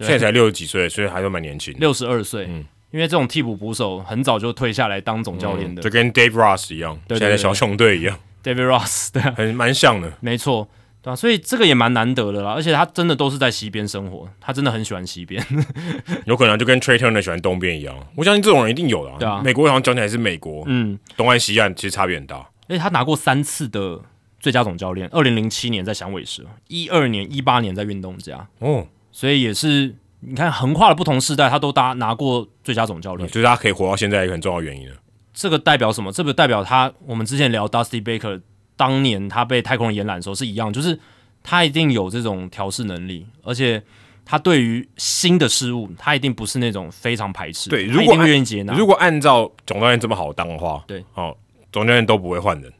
现在才六十几岁，所以还都蛮年轻，六十二岁。嗯，因为这种替补捕手很早就退下来当总教练的，就跟 Dave Ross 一样，现在小熊队一样。David Ross 对，很蛮像的，没错，对吧？所以这个也蛮难得的啦，而且他真的都是在西边生活，他真的很喜欢西边，有可能就跟 t r a y Turner 喜欢东边一样。我相信这种人一定有的，对啊。美国好像讲起来是美国，嗯，东岸西岸其实差别很大。而且他拿过三次的最佳总教练，二零零七年在响尾蛇，一二年、一八年在运动家，哦，所以也是你看横跨了不同世代，他都搭拿过最佳总教练，就是他可以活到现在一个很重要原因了。这个代表什么？这个代表他，我们之前聊 Dusty Baker 当年他被太空人延揽的时候是一样，就是他一定有这种调试能力，而且他对于新的事物，他一定不是那种非常排斥，对，如果愿意接纳。如果按照总教练这么好当的话，对，哦，总教练都不会换人，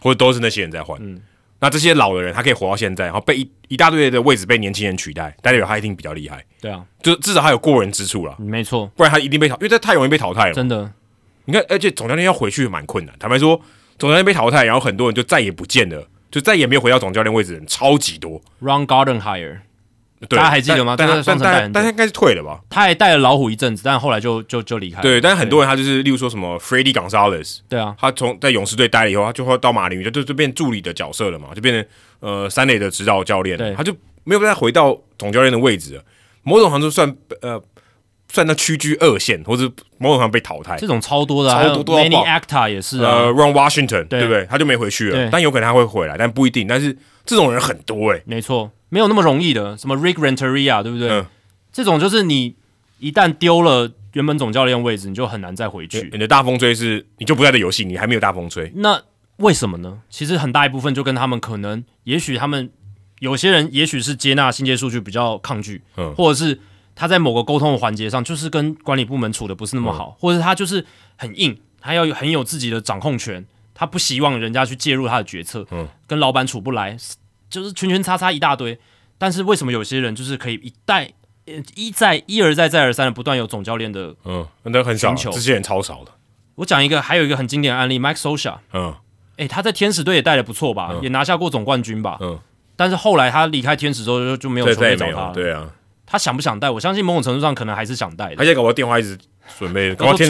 或者都是那些人在换。嗯，那这些老的人他可以活到现在，然后被一一大堆的位置被年轻人取代，代表他一定比较厉害。对啊，就至少他有过人之处了。没错，不然他一定被淘，因为他太容易被淘汰了。真的。你看，而且总教练要回去蛮困难。坦白说，总教练被淘汰，然后很多人就再也不见了，就再也没有回到总教练位置的人超级多。Ron Gardenhire，对大家还记得吗但这个但但应该是退了吧？他还带了老虎一阵子，但后来就就就离开了。对，但是很多人他就是，例如说什么 Freddie Gonzalez，对啊，他从在勇士队待了以后，他就会到马林鱼，就就就变助理的角色了嘛，就变成呃三垒的指导教练他就没有再回到总教练的位置了。某种程度算呃算他屈居二线，或者某种上被淘汰。这种超多的啊，超多多到 Manny 爆 Acta 也是呃啊，，Ron Washington 对对不对？他就没回去了，但有可能他会回来，但不一定。但是这种人很多哎、没错，没有那么容易的。什么 Rick Renteria，对不对？嗯这种就是你一旦丢了原本总教练位置，你就很难再回去。你的大风吹是你就不在这游戏，你还没有大风吹。那为什么呢？其实很大一部分就跟他们可能，也许他们有些人也许是接纳新界数据比较抗拒，嗯或者是他在某个沟通的环节上，就是跟管理部门处的不是那么嗯好，或者是他就是很硬，他要有很有自己的掌控权，他不希望人家去介入他的决策，嗯跟老板处不来，就是圈圈叉叉一大堆。但是为什么有些人就是可以一代呃一再一而再再而三的不断有总教练的？嗯，那很少，这些人超少的。我讲一个，还有一个很经典的案例，Mike Sosha，嗯诶，他在天使队也带的不错吧，也拿下过总冠军吧。嗯，但是后来他离开天使之后就就没有对，球。队找他了。对啊，他想不想带？我相信某种程度上可能还是想带的而。且搞我电话一直准备，搞我天，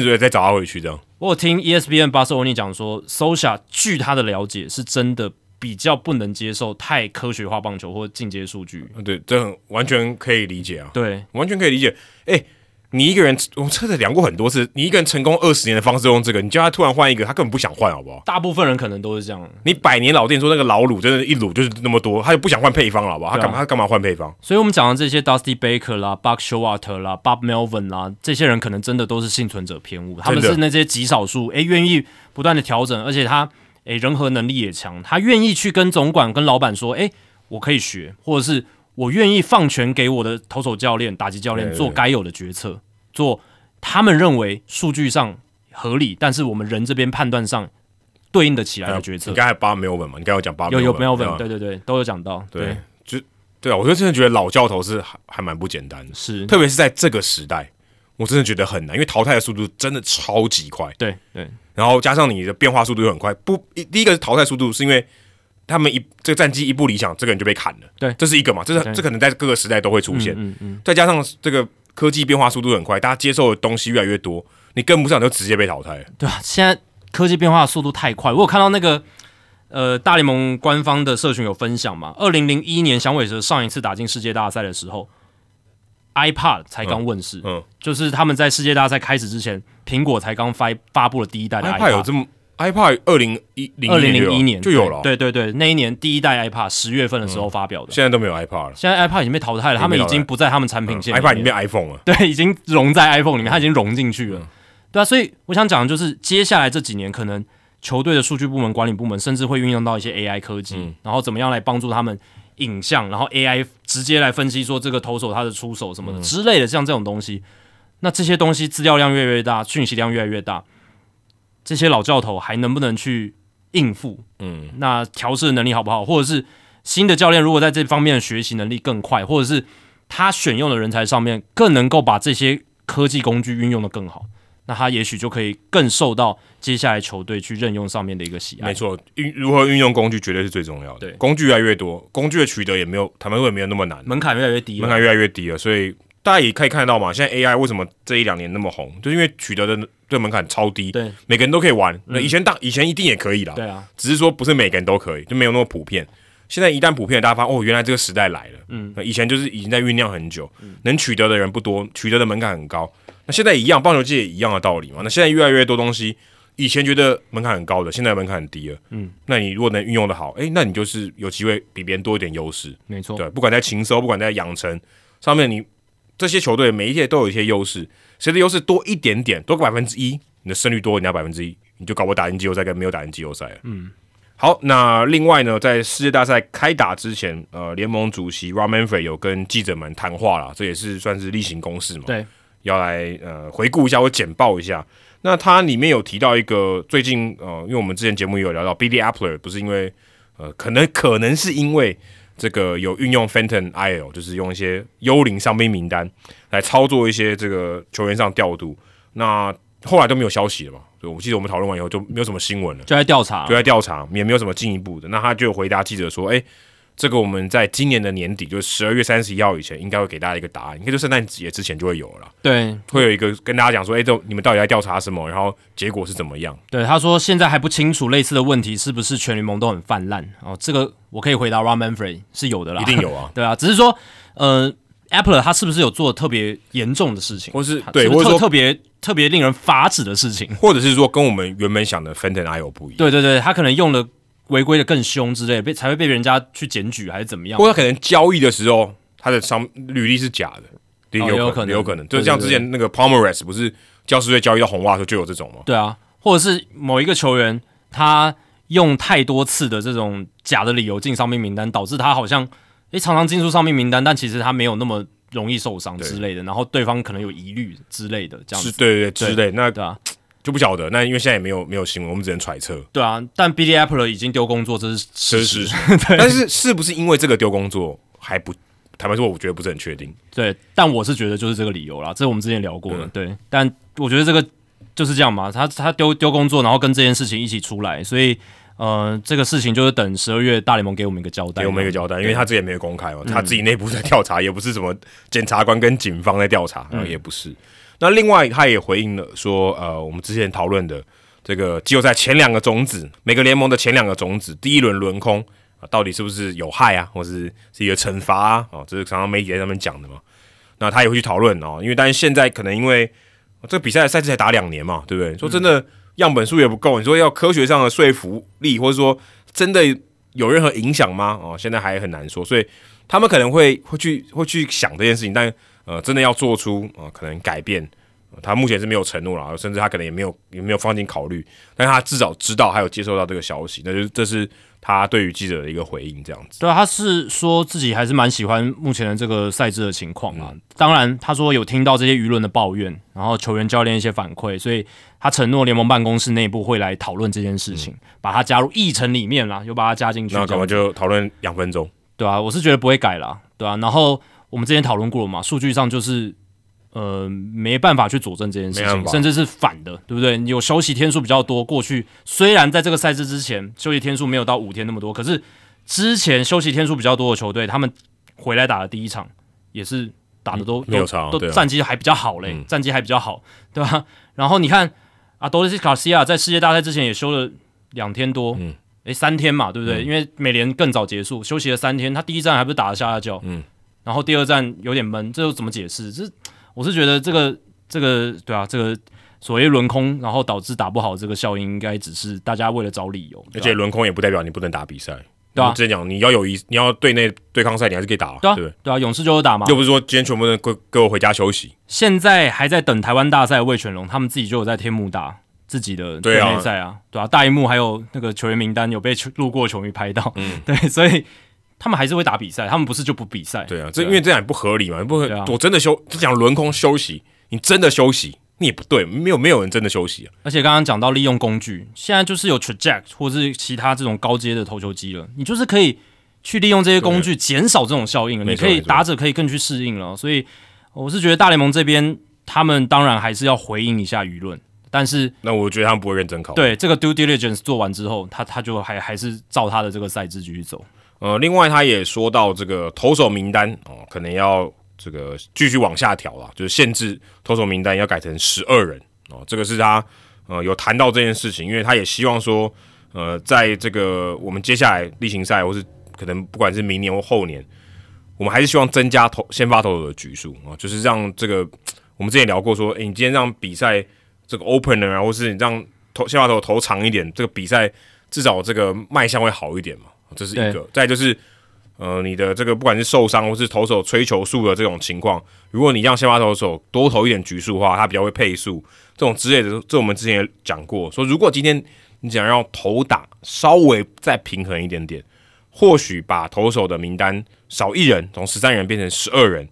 主也再找他回去这样。我有听 E ESPN 巴斯欧尼讲说，Sosha 据他的了解是真的比较不能接受太科学化棒球或进阶数据。对，这很完全可以理解啊，对，完全可以理解。哎、你一个人，我们真的量过很多次，你一个人成功二十年的方式用这个，你叫他突然换一个，他根本不想换，好不好？大部分人可能都是这样。你百年老店说那个老卤真的，一卤就是那么多，他就不想换配方了，好不好？他干嘛？他干嘛换配方？所以我们讲的这些 Dusty Baker 啦、Buck Showalter 啦、Bob Melvin 啦，这些人可能真的都是幸存者偏误，他们是那些极少数，诶，愿意不断的调整，而且他诶人和能力也强，他愿意去跟总管、跟老板说，诶，我可以学，或者是我愿意放权给我的投手教练、打击教练做该有的决策，做他们认为数据上合理，但是我们人这边判断上对应的起来的决策你。刚才八没有问嘛？你刚才有讲八有有 Melvin，Melvin，吧对对对，都有讲到，对，就对啊，我就真的觉得老教头是还还蛮不简单的，是，特别是在这个时代，我真的觉得很难，因为淘汰的速度真的超级快，对对然后加上你的变化速度又很快。不，一第一个是淘汰速度，是因为他们一这个战绩一不理想，这个人就被砍了，对这是一个嘛，这是这可能在各个时代都会出现。嗯嗯，再加上这个科技变化速度很快，大家接受的东西越来越多，你跟不上就直接被淘汰了。对啊，现在科技变化的速度太快。我有看到那个呃大联盟官方的社群有分享嘛，二零零一年响尾蛇上一次打进世界大赛的时候，iPad 才刚问世，嗯就是他们在世界大赛开始之前，苹果才刚发发布了第一代的 iPad 有这么 iPad 二零一零二零零一年就有了哦，对对对，那一年第一代 iPad 十月份的时候发表的。现在都没有 iPad 了。现在 iPad 已经被淘汰了，他们已经不在他们产品线里面，iPad 已经变 iPhone 了。对，已经融在 iPhone 里面，它已经融进去了。对啊，所以我想讲的就是，接下来这几年可能球队的数据部门、管理部门，甚至会运用到一些 AI 科技，然后怎么样来帮助他们影像，然后 AI 直接来分析说这个投手他的出手什么的之类的，像这种东西。那这些东西资料量越来越大，讯息量越来越大，这些老教头还能不能去应付？嗯，那调试的能力好不好，或者是新的教练如果在这方面的学习能力更快，或者是他选用的人才上面更能够把这些科技工具运用的更好，那他也许就可以更受到接下来球队去任用上面的一个喜爱。没错，运如何运用工具绝对是最重要的。对工具越来越多，工具的取得也没有，坦白说也没有那么难，门槛越来越低，门槛越来越低了，所以大家也可以看得到嘛，现在 AI 为什么这一两年那么红，就是因为取得的这门槛超低，对每个人都可以玩。那以前大以前一定也可以啦，对啊，只是说不是每个人都可以，就没有那么普遍。现在一旦普遍，大家发现哦，原来这个时代来了。嗯，以前就是已经在酝酿很久，能取得的人不多，取得的门槛很高。那现在一样，棒球界也一样的道理嘛。那现在越来越多东西，以前觉得门槛很高的，现在门槛很低了。嗯，那你如果能运用的好，诶、那你就是有机会比别人多一点优势。没错，对，不管在勤收，不管在养成上面，你这些球队每一届都有一些优势，谁的优势多一点点，多个百分之一，你的胜率多人家百分之一，你就搞不打进季后赛跟没有打进季后赛了。嗯，好，那另外呢，在世界大赛开打之前，呃，联盟主席 Ron Manfred 有跟记者们谈话了，这也是算是例行公事嘛。对，要来呃回顾一下或简报一下。那它里面有提到一个最近呃，因为我们之前节目也有聊到 Billy Appler，不是因为呃，可能可能是因为这个有运用 Fenton IL，就是用一些幽灵伤兵名单来操作一些这个球员上调度。那后来都没有消息了嘛。所以我记得我们讨论完以后就没有什么新闻了，就在调查就，在调查，也没有什么进一步的。那他就回答记者说：“哎、这个我们在今年的年底，就是十二月三十一号以前，应该会给大家一个答案，应该就圣诞节之前就会有了，对会有一个跟大家讲说，哎、这你们到底在调查什么，然后结果是怎么样。对，他说现在还不清楚类似的问题是不是全联盟都很泛滥哦，这个我可以回答 Ron Manfred 是有的啦，一定有啊 对啊，只是说呃，Apple 他是不是有做特别严重的事情，或是对或者说特特别特别令人发指的事情？或者是说跟我们原本想的 Fenton IO 不一样，对对对，他可能用的违规的更凶之类，被才会被人家去检举还是怎么样或？者他可能交易的时候他的商履历是假的，也有可能，哦有可能就像之前那个 Palmeres 不是教师队交易到红袜的时候就有这种吗？对啊，或者是某一个球员他用太多次的这种假的理由进伤病名单，导致他好像诶常常进出上面名单，但其实他没有那么容易受伤之类的，然后对方可能有疑虑之类的这样子，对对对之类，那对啊，就不晓得。那因为现在也没有没有新闻，我们只能揣测。对啊，但 Billy Apple 已经丢工作，这是 事实，但是是不是因为这个丢工作还不坦白说，我觉得不是很确定。对，但我是觉得就是这个理由啦，这是我们之前聊过的，嗯对，但我觉得这个就是这样嘛，他他丢丢工作，然后跟这件事情一起出来，所以呃，这个事情就是等十二月大联盟给我们一个交代，给我们一个交代，因为他这也没有公开哦，他自己内部在调查，也不是什么检察官跟警方在调查，然后也不是。那另外，他也回应了说，呃，我们之前讨论的这个季后赛前两个种子，每个联盟的前两个种子，第一轮轮空啊，到底是不是有害啊，或是是一个惩罚啊？哦，这是常常媒体在上面讲的嘛。那他也会去讨论哦，因为但是现在可能因为这个比赛的赛制才打两年嘛，对不对？说真的，样本数也不够，你说要科学上的说服力，或者说真的有任何影响吗？哦，现在还很难说，所以他们可能会会去会去想这件事情，但呃，真的要做出啊、呃可能改变、他目前是没有承诺了，甚至他可能也没有也没有放进考虑，但他至少知道还有接收到这个消息，那就是这是他对于记者的一个回应，这样子。对啊，他是说自己还是蛮喜欢目前的这个赛制的情况啊。当然，他说有听到这些舆论的抱怨，然后球员教练一些反馈，所以他承诺联盟办公室内部会来讨论这件事情，把它加入议程里面啦，又把它加进去那可能这样子。就讨论两分钟，对啊，我是觉得不会改啦，对啊。然后我们之前讨论过了嘛，数据上就是呃没办法去佐证这件事情，甚至是反的，对不对？你有休息天数比较多，过去虽然在这个赛制之前休息天数没有到五天那么多，可是之前休息天数比较多的球队，他们回来打的第一场也是打的都、都战绩还比较好嘞，嗯战绩还比较好，对吧？然后你看啊，多利斯卡西亚在世界大赛之前也休了两天多，嗯诶，三天嘛，对不对？因为美联更早结束，休息了三天，他第一站还不是打了下下叫，嗯，然后第二站有点闷，这又怎么解释？这我是觉得这个这个对啊，这个所谓轮空，然后导致打不好这个效应，应该只是大家为了找理由，而且轮空也不代表你不能打比赛。对啊。我之前讲你要有一你要对内对抗赛，你还是可以打，对啊对不对？对啊，勇士就有打嘛，又不是说今天全部人给给我回家休息，现在还在等台湾大赛的魏全龙，他们自己就有在天幕打自己的对啊。内赛啊，对啊，大荧幕还有那个球员名单有被球路过球迷拍到，嗯。对，所以他们还是会打比赛，他们不是就不比赛，对啊，这因为这样也不合理嘛，不合对啊。我真的休，就讲轮空休息，你真的休息，你也不对，没有没有人真的休息啊，而且刚刚讲到利用工具，现在就是有 traject 或是其他这种高阶的投球机了，你就是可以去利用这些工具减少这种效应了，你可以打者可以更去适应了，所以我是觉得大联盟这边他们当然还是要回应一下舆论，但是那我觉得他们不会认真考虑。对这个 due diligence 做完之后，他他就还还是照他的这个赛制继续走。呃，另外他也说到这个投手名单哦，可能要这个继续往下调啦，就是限制投手名单要改成十二人哦，这个是他呃有谈到这件事情，因为他也希望说，呃，在这个我们接下来例行赛或是可能不管是明年或后年，我们还是希望增加投先发投手的局数啊、就是让这个我们之前聊过说，诶、你今天让比赛这个 opener 啊，或是你让投先发投投长一点，这个比赛至少这个卖相会好一点嘛，这是一个。再就是呃，你的这个不管是受伤或是投手吹球数的这种情况，如果你让先发投手多投一点局数的话，他比较会配速，这种之类的，这我们之前也讲过，说如果今天你想要投打稍微再平衡一点点，或许把投手的名单少一人，从十三人变成十二人，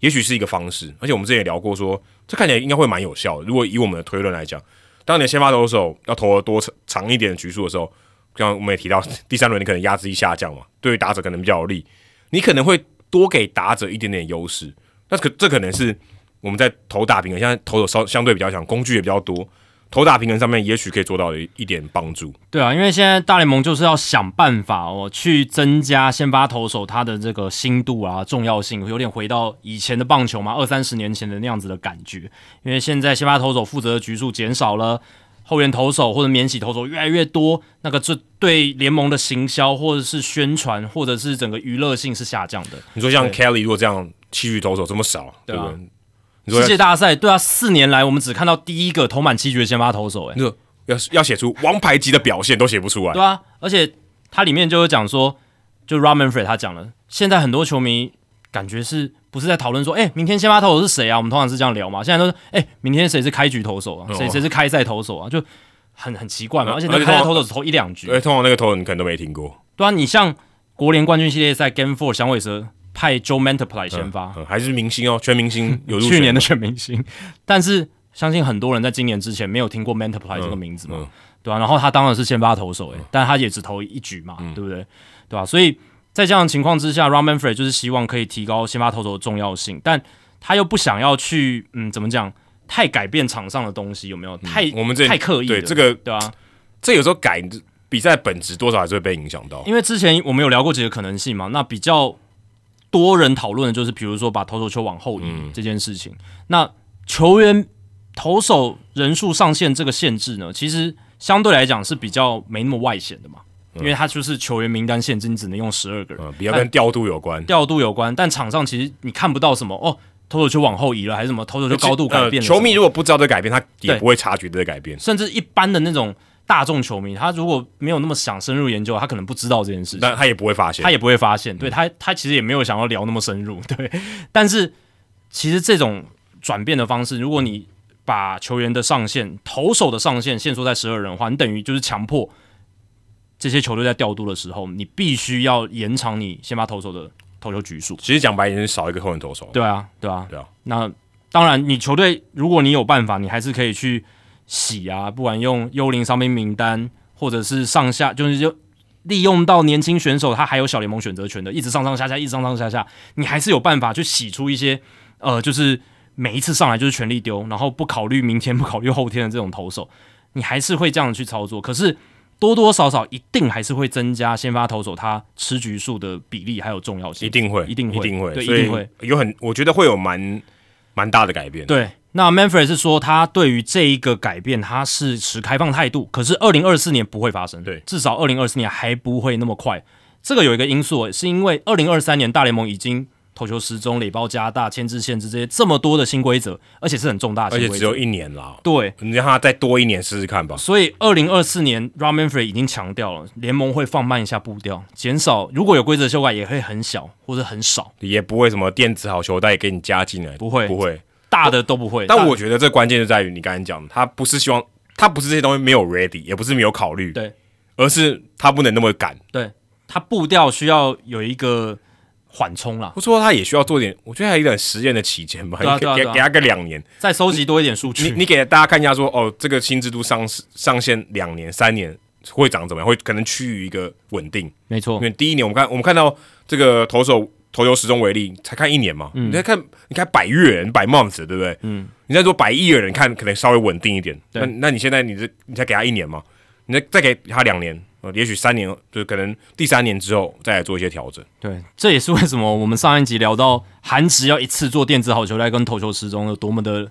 也许是一个方式。而且我们之前也聊过说这看起来应该会蛮有效的。如果以我们的推论来讲，当你先发投手要投的多长长一点的局数的时候，刚刚我们也提到，第三轮你可能压制力下降嘛，对于打者可能比较有利，你可能会多给打者一点点优势。那可这可能是我们在投打平衡，现在投手稍相对比较强，工具也比较多，投打平衡上面也许可以做到一点帮助。对啊，因为现在大联盟就是要想办法哦，去增加先发投手他的这个心度啊、重要性，有点回到以前的棒球嘛，二三十年前的那样子的感觉。因为现在先发投手负责的局数减少了。后援投手或者免洗投手越来越多，那个这对联盟的行销或者是宣传或者是整个娱乐性是下降的。你说像 Kelly 如果这样七局投手这么少，对吧？世界大赛对啊，四年来我们只看到第一个投满七局的先发投手，哎，要要写出王牌级的表现都写不出来，对啊。而且它里面就有讲说，就 Ramanfrey 他讲了，现在很多球迷感觉是。不是在讨论说，哎，明天先发投手是谁啊？我们通常是这样聊嘛。现在都是，哎，明天谁是开局投手啊？谁谁是开赛投手啊？就很很奇怪嘛。而且那开赛投手只投一两局，哎，通常那个投手你可能都没听过。对啊，你像国联冠军系列赛 Game Four，响尾蛇派 Joe Mantiply 先发，还是明星哦，全明星 有去年的全明星。但是相信很多人在今年之前没有听过 Mantiply 这个名字嘛，对啊？然后他当然是先发投手，哎，但他也只投一局嘛，对不对？对吧？所以。在这样的情况之下 r o m a n f r e d 就是希望可以提高先发投手的重要性，但他又不想要去，嗯，怎么讲，太改变场上的东西，有没有？太我们这太刻意，对这个对啊，这有时候改比赛本质多少还是会被影响到。因为之前我们有聊过几个可能性嘛，那比较多人讨论的就是，比如说把投手球往后移这件事情。那球员投手人数上限这个限制呢，其实相对来讲是比较没那么外显的嘛。因为他就是球员名单限制，你只能用十二个人，比较跟调度有关。调度有关，但场上其实你看不到什么哦，投手就往后移了，还是什么投手就高度改变了。球迷如果不知道这改变，他也不会察觉这改变。甚至一般的那种大众球迷，他如果没有那么想深入研究，他可能不知道这件事情，但他也不会发现，他也不会发现。对他，他其实也没有想要聊那么深入。对，但是其实这种转变的方式，如果你把球员的上限、投手的上限限缩在十二人的话，你等于就是强迫。这些球队在调度的时候，你必须要延长你先发投手的投球局数。其实讲白一点，是少一个后援投手。对啊，对啊，对啊。那当然，你球队如果你有办法，你还是可以去洗啊，不管用幽灵伤兵名单，或者是上下，就是就利用到年轻选手他还有小联盟选择权的，一直上上下下，一直上上下下，你还是有办法去洗出一些呃，就是每一次上来就是全力丢，然后不考虑明天、不考虑后天的这种投手，你还是会这样去操作。可是。多多少少一定还是会增加先发投手他吃局数的比例还有重要性，一定会，一定会，一定会，对，一定会有很，我觉得会有蛮蛮大的改变。对，那 Manfred 是说他对于这一个改变他是持开放态度，可是二零二四年不会发生，对，至少二零二四年还不会那么快。这个有一个因素，是因为二零二三年大联盟已经。投球时钟、垒包加大、牵制限制这些这么多的新规则，而且是很重大的，而且只有一年啦。对，你让他再多一年试试看吧。所以，二零二四年 r a m a n Free 已经强调了，联盟会放慢一下步调，减少如果有规则修改，也会很小或者很少，也不会什么电子好球带给你加进来，不会，不会，大的都不会。但我觉得这关键就在于你刚才讲，他不是希望，他不是这些东西没有 ready，也不是没有考虑，对，而是他不能那么赶，对他步调需要有一个。缓冲了，不说他也需要做点，我觉得还有一点实验的期间吧，给给给他个两年，再收集多一点数据。你你给大家看一下，说哦，这个新制度上上线两年、三年会长怎么样？会可能趋于一个稳定，没错。因为第一年我们看我们看到这个投手投球时钟为例，才看一年嘛，你在看你看百月，人百 months 对不对？嗯，你在做百亿的人看可能稍微稳定一点，那那你现在你这你才给他一年嘛，你再再给他两年。呃，也许三年，就是可能第三年之后再来做一些调整。对，这也是为什么我们上一集聊到韩职要一次做电子好球带跟投球时钟有多么的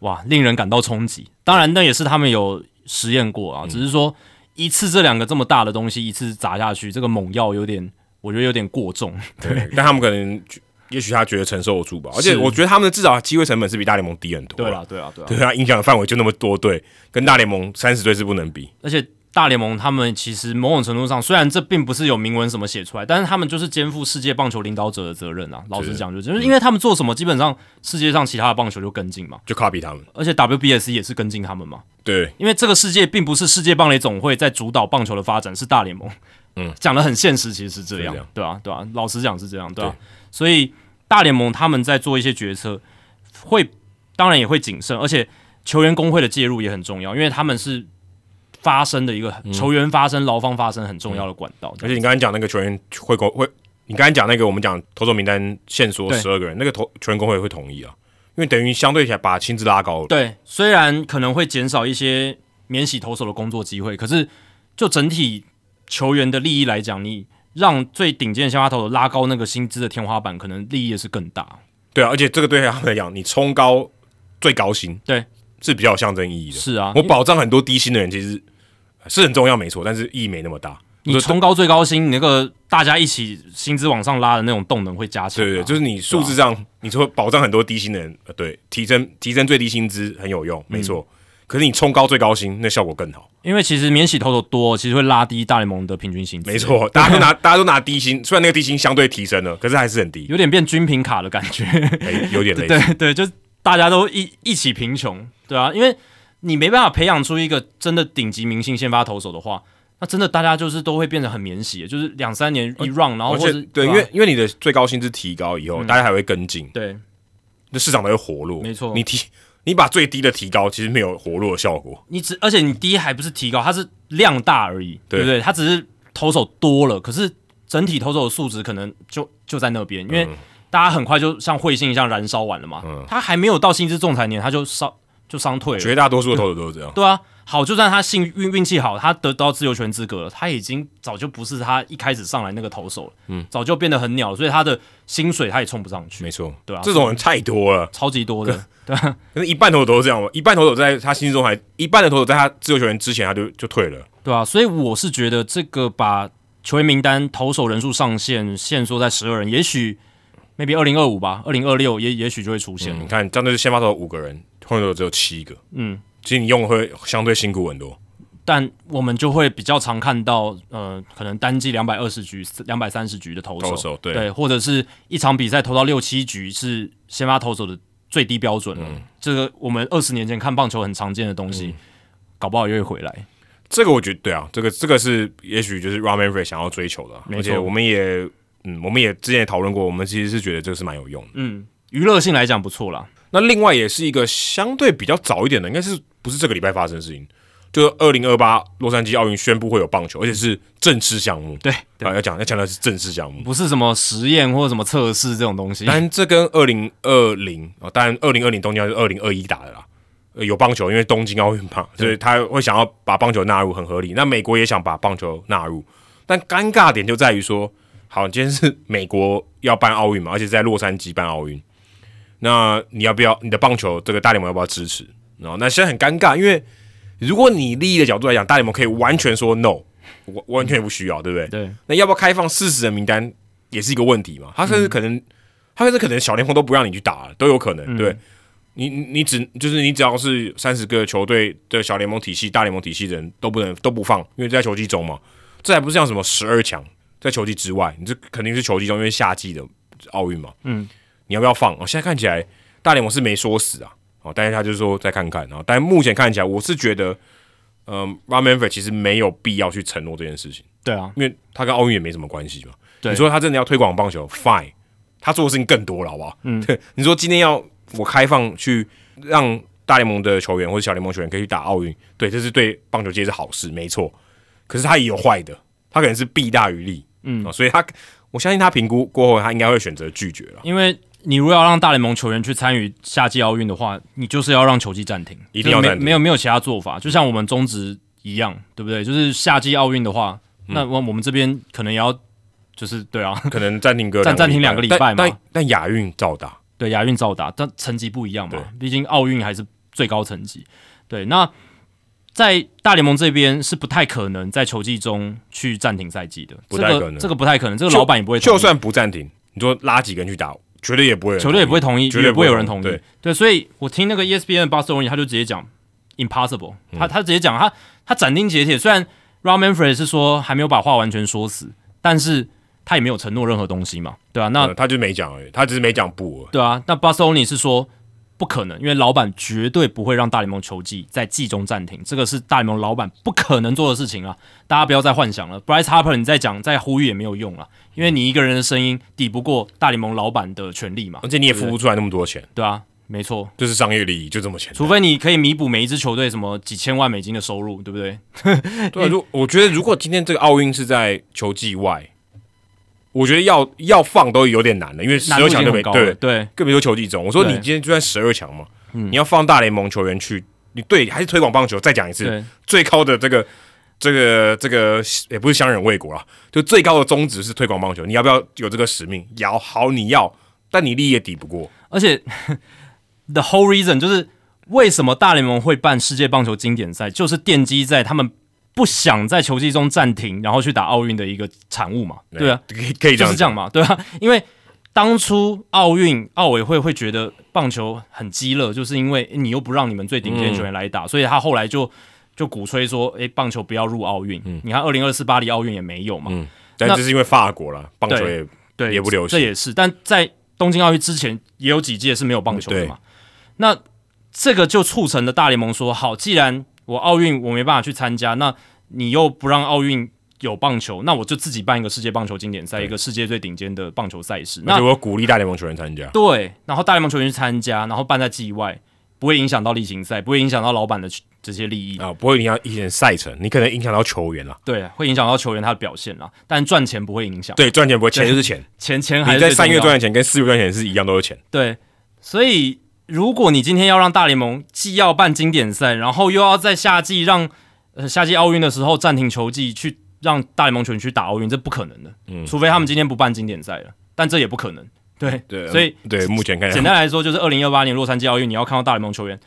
哇，令人感到冲击。当然，那也是他们有实验过啊，只是说一次这两个这么大的东西一次砸下去，这个猛药有点，我觉得有点过重。对，但他们可能也许他觉得承受得住吧。而且我觉得他们的至少机会成本是比大联盟低很多。对啊，对啊，对啊，对啊，影响的范围就那么多队，跟大联盟三十队是不能比，而且。大联盟他们其实某种程度上，虽然这并不是有明文什么写出来，但是他们就是肩负世界棒球领导者的责任啊。老实讲，就是因为他们做什么，基本上世界上其他的棒球就跟进嘛，就 copy 他们。而且 WBS 也是跟进他们嘛。对，因为这个世界并不是世界棒垒总会在主导棒球的发展，是大联盟。嗯，讲的很现实，其实是这样，对吧？对吧？老实讲是这样，对吧？所以大联盟他们在做一些决策，会当然也会谨慎，而且球员工会的介入也很重要，因为他们是。发生的一个球员发生、劳方发生很重要的管道，而且你刚才讲那个球员会工会，你刚才讲那个我们讲投手名单限缩十二个人，那个投球员工会会同意啊，因为等于相对起来把薪资拉高了。对，虽然可能会减少一些免洗投手的工作机会，可是就整体球员的利益来讲，你让最顶尖的先发投手拉高那个薪资的天花板，可能利益也是更大。对啊，而且这个对他们来讲，你冲高最高薪，对，是比较有象征意义的。是啊，我保障很多低薪的人，其实是很重要，没错，但是意义没那么大。你冲高最高薪，你那个大家一起薪资往上拉的那种动能会加强、啊。对对，就是你数字上，你说保障很多低薪的人，呃，对，提升提升最低薪资很有用，没错。可是你冲高最高薪，那效果更好。因为其实免洗投手多，其实会拉低大联盟的平均薪资。没错，大家都拿 大家都拿低薪，虽然那个低薪相对提升了，可是还是很低，有点变军品卡的感觉。哎，有点 类似。对对，就是大家都一一起贫穷，对啊，因为你没办法培养出一个真的顶级明星先发投手的话。那真的，大家就是都会变得很免洗，就是两三年一 run，然后或者对，因为因为你的最高薪资提高以后，大家还会跟进，对，那市场才会活络。没错，你提你把最低的提高，其实没有活络的效果。你只而且你低还不是提高，它是量大而已，对不对？它只是投手多了，可是整体投手的素质可能就就在那边，因为大家很快就像彗星一样燃烧完了嘛，它还没有到薪资仲裁年，它就烧就伤退了。绝大多数的投手都是这样，对啊。好，就算他幸运运气好，他得到自由权资格了，他已经早就不是他一开始上来那个投手了，嗯，早就变得很鸟了，所以他的薪水他也冲不上去。没错，对啊，这种人太多了，超级多的，对啊，可是一半投手都是这样嘛，一半投手在他心中还一半的投手在他自由球员之前他就就退了，对啊，所以我是觉得这个把球员名单投手人数上限限缩在十二人，也许 maybe 二零二五吧，二零二六也也许就会出现。你看，这样就是先发投五个人，只有七个，嗯，其实你用会相对辛苦很多。但我们就会比较常看到，呃，可能单季两百二十局、两百三十局的投手，对对，或者是一场比赛投到六七局是先发投手的最低标准了。这个我们二十年前看棒球很常见的东西，搞不好又会回来。这个我觉得对啊，这个这个是也许就是 Ramanfrey 想要追求的，而且我们也嗯，我们也之前也讨论过，我们其实是觉得这个是蛮有用的。嗯，娱乐性来讲不错啦。那另外也是一个相对比较早一点的，应该是不是这个礼拜发生的事情？就是二零二八洛杉矶奥运宣布会有棒球，而且是正式项目。对，啊，要讲要强调是正式项目，不是什么实验或者什么测试这种东西。但这跟二零二零啊，当然二零二零东京是二零二一打的啦。有棒球，因为东京奥运嘛，所以他会想要把棒球纳入，很合理。那美国也想把棒球纳入，但尴尬点就在于说，好，今天是美国要办奥运嘛，而且在洛杉矶办奥运，那你要不要你的棒球这个大联盟要不要支持？然后那现在很尴尬，因为。如果你利益的角度来讲，大联盟可以完全说 no，完完全不需要，对不对？对。那要不要开放四十人名单也是一个问题嘛？他甚至可能，他甚至可能小联盟都不让你去打了，都有可能。对，你你只就是你只要是三十个球队的小联盟体系、大联盟体系的人都不能都不放，因为在球季中嘛。这还不是像什么十二强在球季之外，你这肯定是球季中，因为夏季的奥运嘛。嗯。你要不要放？哦，现在看起来大联盟是没说死啊。哦，但是他就是说再看看，然后，但目前看起来，我是觉得，嗯，Ramanford 其实没有必要去承诺这件事情。对啊，因为他跟奥运也没什么关系嘛。对，你说他真的要推广棒球，Fine，他做的事情更多了，好不好？嗯，对。你说今天要我开放去让大联盟的球员或者小联盟球员可以去打奥运，对，这是对棒球界是好事，没错。可是他也有坏的，他可能是弊大于利，嗯，所以他我相信他评估过后，他应该会选择拒绝了，因为。你如果要让大联盟球员去参与夏季奥运的话，你就是要让球季暂停，一定要没没有没有其他做法，就像我们中职一样，对不对？就是夏季奥运的话，那我我们这边可能也要，就是对啊，可能暂停个暂暂停两个礼拜嘛。但但亚运照打，对亚运照打，但成绩不一样嘛，毕竟奥运还是最高成绩。对，那在大联盟这边是不太可能在球季中去暂停赛季的，不太可能，这个不太可能，这个老板也不会，就算不暂停，你说拉几个人去打？绝对也不会，球队也不会同意，绝对不会有人同意。对对，所以我听那个 ESPN 的巴斯 n 他就直接讲 impossible，他他直接讲他他斩钉截铁。虽然 Ramanfred 是说还没有把话完全说死，但是他也没有承诺任何东西嘛，对啊，那他就没讲而已，他只是没讲不。对啊，那巴斯 n 是说。不可能，因为老板绝对不会让大联盟球季在季中暂停，这个是大联盟老板不可能做的事情啊！大家不要再幻想了，Bryce Harper，你再讲、再呼吁也没有用了，因为你一个人的声音抵不过大联盟老板的权利嘛。而且你也付不出来那么多钱，对啊，没错，就是商业利益，就这么钱。除非你可以弥补每一支球队什么几千万美金的收入，对不对？对，如我觉得如果今天这个奥运是在球季外，我觉得要要放都有点难了，因为十二强就没对对，更别说球季中。我说你今天就算十二强嘛，你要放大联盟球员去，你对还是推广棒球？再讲一次，最高的这个这个这个也不是相忍为国啊，就最高的宗旨是推广棒球。你要不要有这个使命？要好，你要，但你力也抵不过。而且 the whole reason 就是为什么大联盟会办世界棒球经典赛，就是奠基在他们。不想在球季中暂停，然后去打奥运的一个产物嘛？对啊，可以可以就是这样嘛？对啊，因为当初奥运奥委会会觉得棒球很激烈，就是因为你又不让你们最顶尖球员来打，所以他后来就就鼓吹说，哎，棒球不要入奥运。你看二零二四巴黎奥运也没有嘛？嗯，但这是因为法国了，棒球也对也不流行，这也是。但在东京奥运之前也有几届是没有棒球的嘛？那这个就促成了大联盟说，好，既然我奥运我没办法去参加，那你又不让奥运有棒球，那我就自己办一个世界棒球经典赛，一个世界最顶尖的棒球赛事。那我鼓励大联盟球员参加。对，然后大联盟球员去参加，然后办在季外，不会影响到例行赛，不会影响到老板的这些利益啊，不会影响一些赛程，你可能影响到球员了。对，会影响到球员他的表现了，但赚钱不会影响。对，赚钱不会，钱就是钱，钱钱还在三月赚的钱跟四月赚的钱是一样，都是钱。对，所以。如果你今天要让大联盟既要办经典赛，然后又要在夏季让呃夏季奥运的时候暂停球季，去让大联盟球员去打奥运，这不可能的。嗯，除非他们今天不办经典赛了，但这也不可能。对对，所以对目前看，简单来说就是二零二八年洛杉矶奥运，你要看到大联盟球员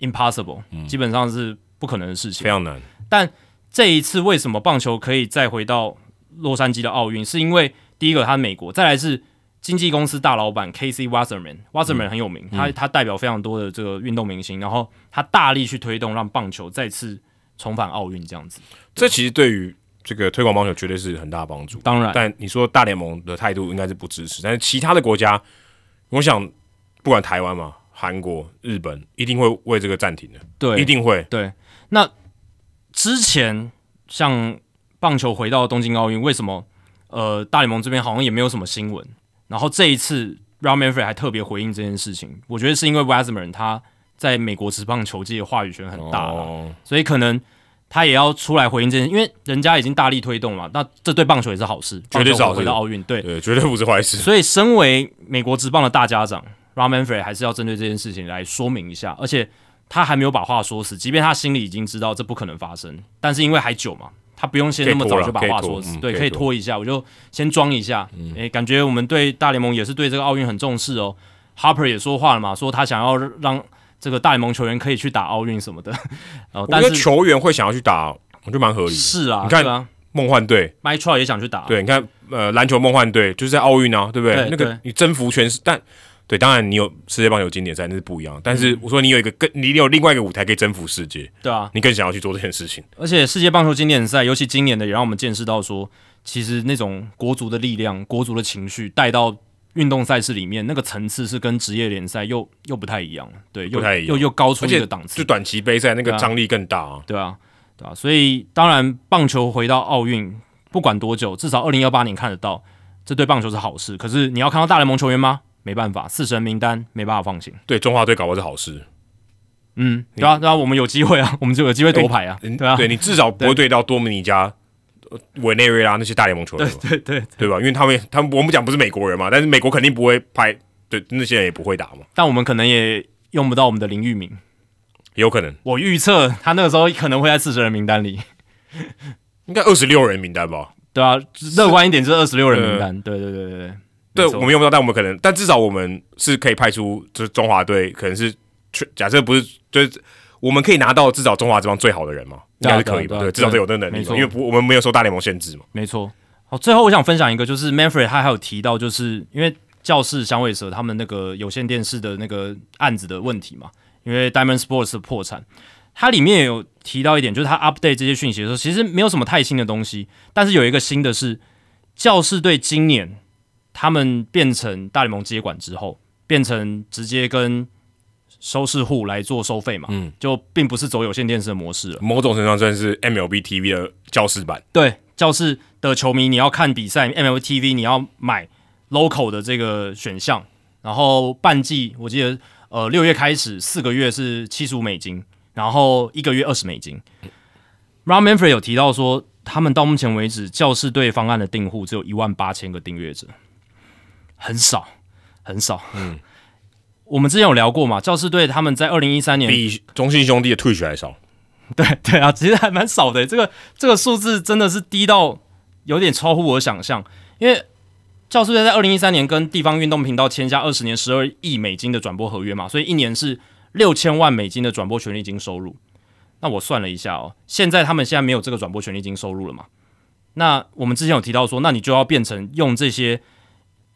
，impossible，基本上是不可能的事情，非常难。但这一次为什么棒球可以再回到洛杉矶的奥运，是因为第一个它美国，再来是。经纪公司大老板 K.C. Wasserman，Wasserman 很有名，他他代表非常多的这个运动明星，然后他大力去推动让棒球再次重返奥运这样子。这其实对于这个推广棒球绝对是很大的帮助。当然，但你说大联盟的态度应该是不支持，但是其他的国家，我想不管台湾嘛、韩国、日本，一定会为这个暂停的。对，一定会。对，那之前像棒球回到东京奥运，为什么呃大联盟这边好像也没有什么新闻？然后这一次 r a m Manfred 还特别回应这件事情，我觉得是因为 Wasserman 他在美国职棒球界的话语权很大了，所以可能他也要出来回应这件，因为人家已经大力推动了，那这对棒球也是好事，绝对是好回到奥运，对对，绝对不是坏事。所以身为美国职棒的大家长 r a m Manfred 还是要针对这件事情来说明一下，而且他还没有把话说死，即便他心里已经知道这不可能发生，但是因为还久嘛。他不用先那么早就把话说死，对，可以拖一下，我就先装一下。诶，感觉我们对大联盟也是对这个奥运很重视哦。Harper 也说话了嘛，说他想要让这个大联盟球员可以去打奥运什么的。我觉得球员会想要去打，我觉得蛮合理。是啊，你看梦幻队 m y t r o 也想去打。对，你看呃篮球梦幻队就是在奥运啊，对不对？那个你征服全世但。对，当然你有世界棒球经典赛那是不一样，但是我说你有一个更，你有另外一个舞台可以征服世界，对啊，你更想要去做这件事情。而且世界棒球经典赛，尤其今年的，也让我们见识到说，其实那种国足的力量、国足的情绪带到运动赛事里面，那个层次是跟职业联赛又又不太一样，对，不太一样，又又高出一个档次。就短期杯赛那个张力更大啊，对啊，对啊，所以当然棒球回到奥运，不管多久，至少二零幺八年看得到，这对棒球是好事。可是你要看到大联盟球员吗？没办法，四神名单没办法放行。对中华队搞的是好事，嗯，对啊，对啊，我们有机会啊，我们就有机会夺牌啊，对啊，对你至少不会对到多米尼加、委内瑞拉那些大联盟球员，对对对，对吧？因为他们，他们我们讲不是美国人嘛，但是美国肯定不会派，对那些人也不会打嘛。但我们可能也用不到我们的林玉明，有可能。我预测他那个时候可能会在四十人名单里，应该二十六人名单吧？对啊，乐观一点就是二十六人名单。对对对对对。对，我们用不到，但我们可能，但至少我们是可以派出，就是中华队，可能是假设不是，就是我们可以拿到至少中华这帮最好的人嘛，应该是可以吧？对，至少都有这能力，因为不，我们没有受大联盟限制嘛。没错。好，最后我想分享一个，就是 Manfred 他还有提到，就是因为教室香味蛇他们那个有线电视的那个案子的问题嘛，因为 Diamond Sports 破产，它里面也有提到一点，就是他 update 这些讯息的时候，其实没有什么太新的东西，但是有一个新的是教士队今年。他们变成大联盟接管之后，变成直接跟收视户来做收费嘛，嗯，就并不是走有线电视的模式了。某种程度上算是 MLB TV 的教室版。对，教室的球迷你要看比赛，MLB TV 你要买 local 的这个选项，然后半季我记得呃六月开始四个月是七十五美金，然后一个月二十美金。Ron Manfred 有提到说。他们到目前为止教室队方案的订户只有一万八千个订阅者，很少很少。嗯，我们之前有聊过嘛，教士队他们在二零一三年比中信兄弟的退学还少。对对啊，其实还蛮少的，这个这个数字真的是低到有点超乎我想象。因为教师队在二零一三年跟地方运动频道签下二十年十二亿美金的转播合约嘛，所以一年是六千万美金的转播权利金收入。那我算了一下哦，现在他们现在没有这个转播权利金收入了嘛？那我们之前有提到说，那你就要变成用这些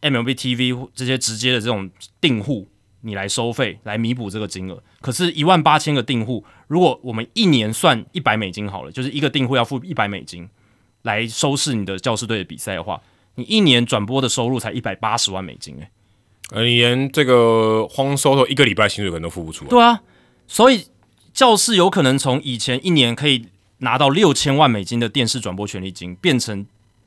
MLB TV 这些直接的这种订户，你来收费来弥补这个金额。可是，一万八千个订户，如果我们一年算一百美金好了，就是一个订户要付一百美金来收视你的教师队的比赛的话，你一年转播的收入才一百八十万美金诶，呃，你连这个荒收头一个礼拜薪水可能都付不出。对啊，所以。教室有可能从以前一年可以拿到六千万美金的电视转播权利金，变成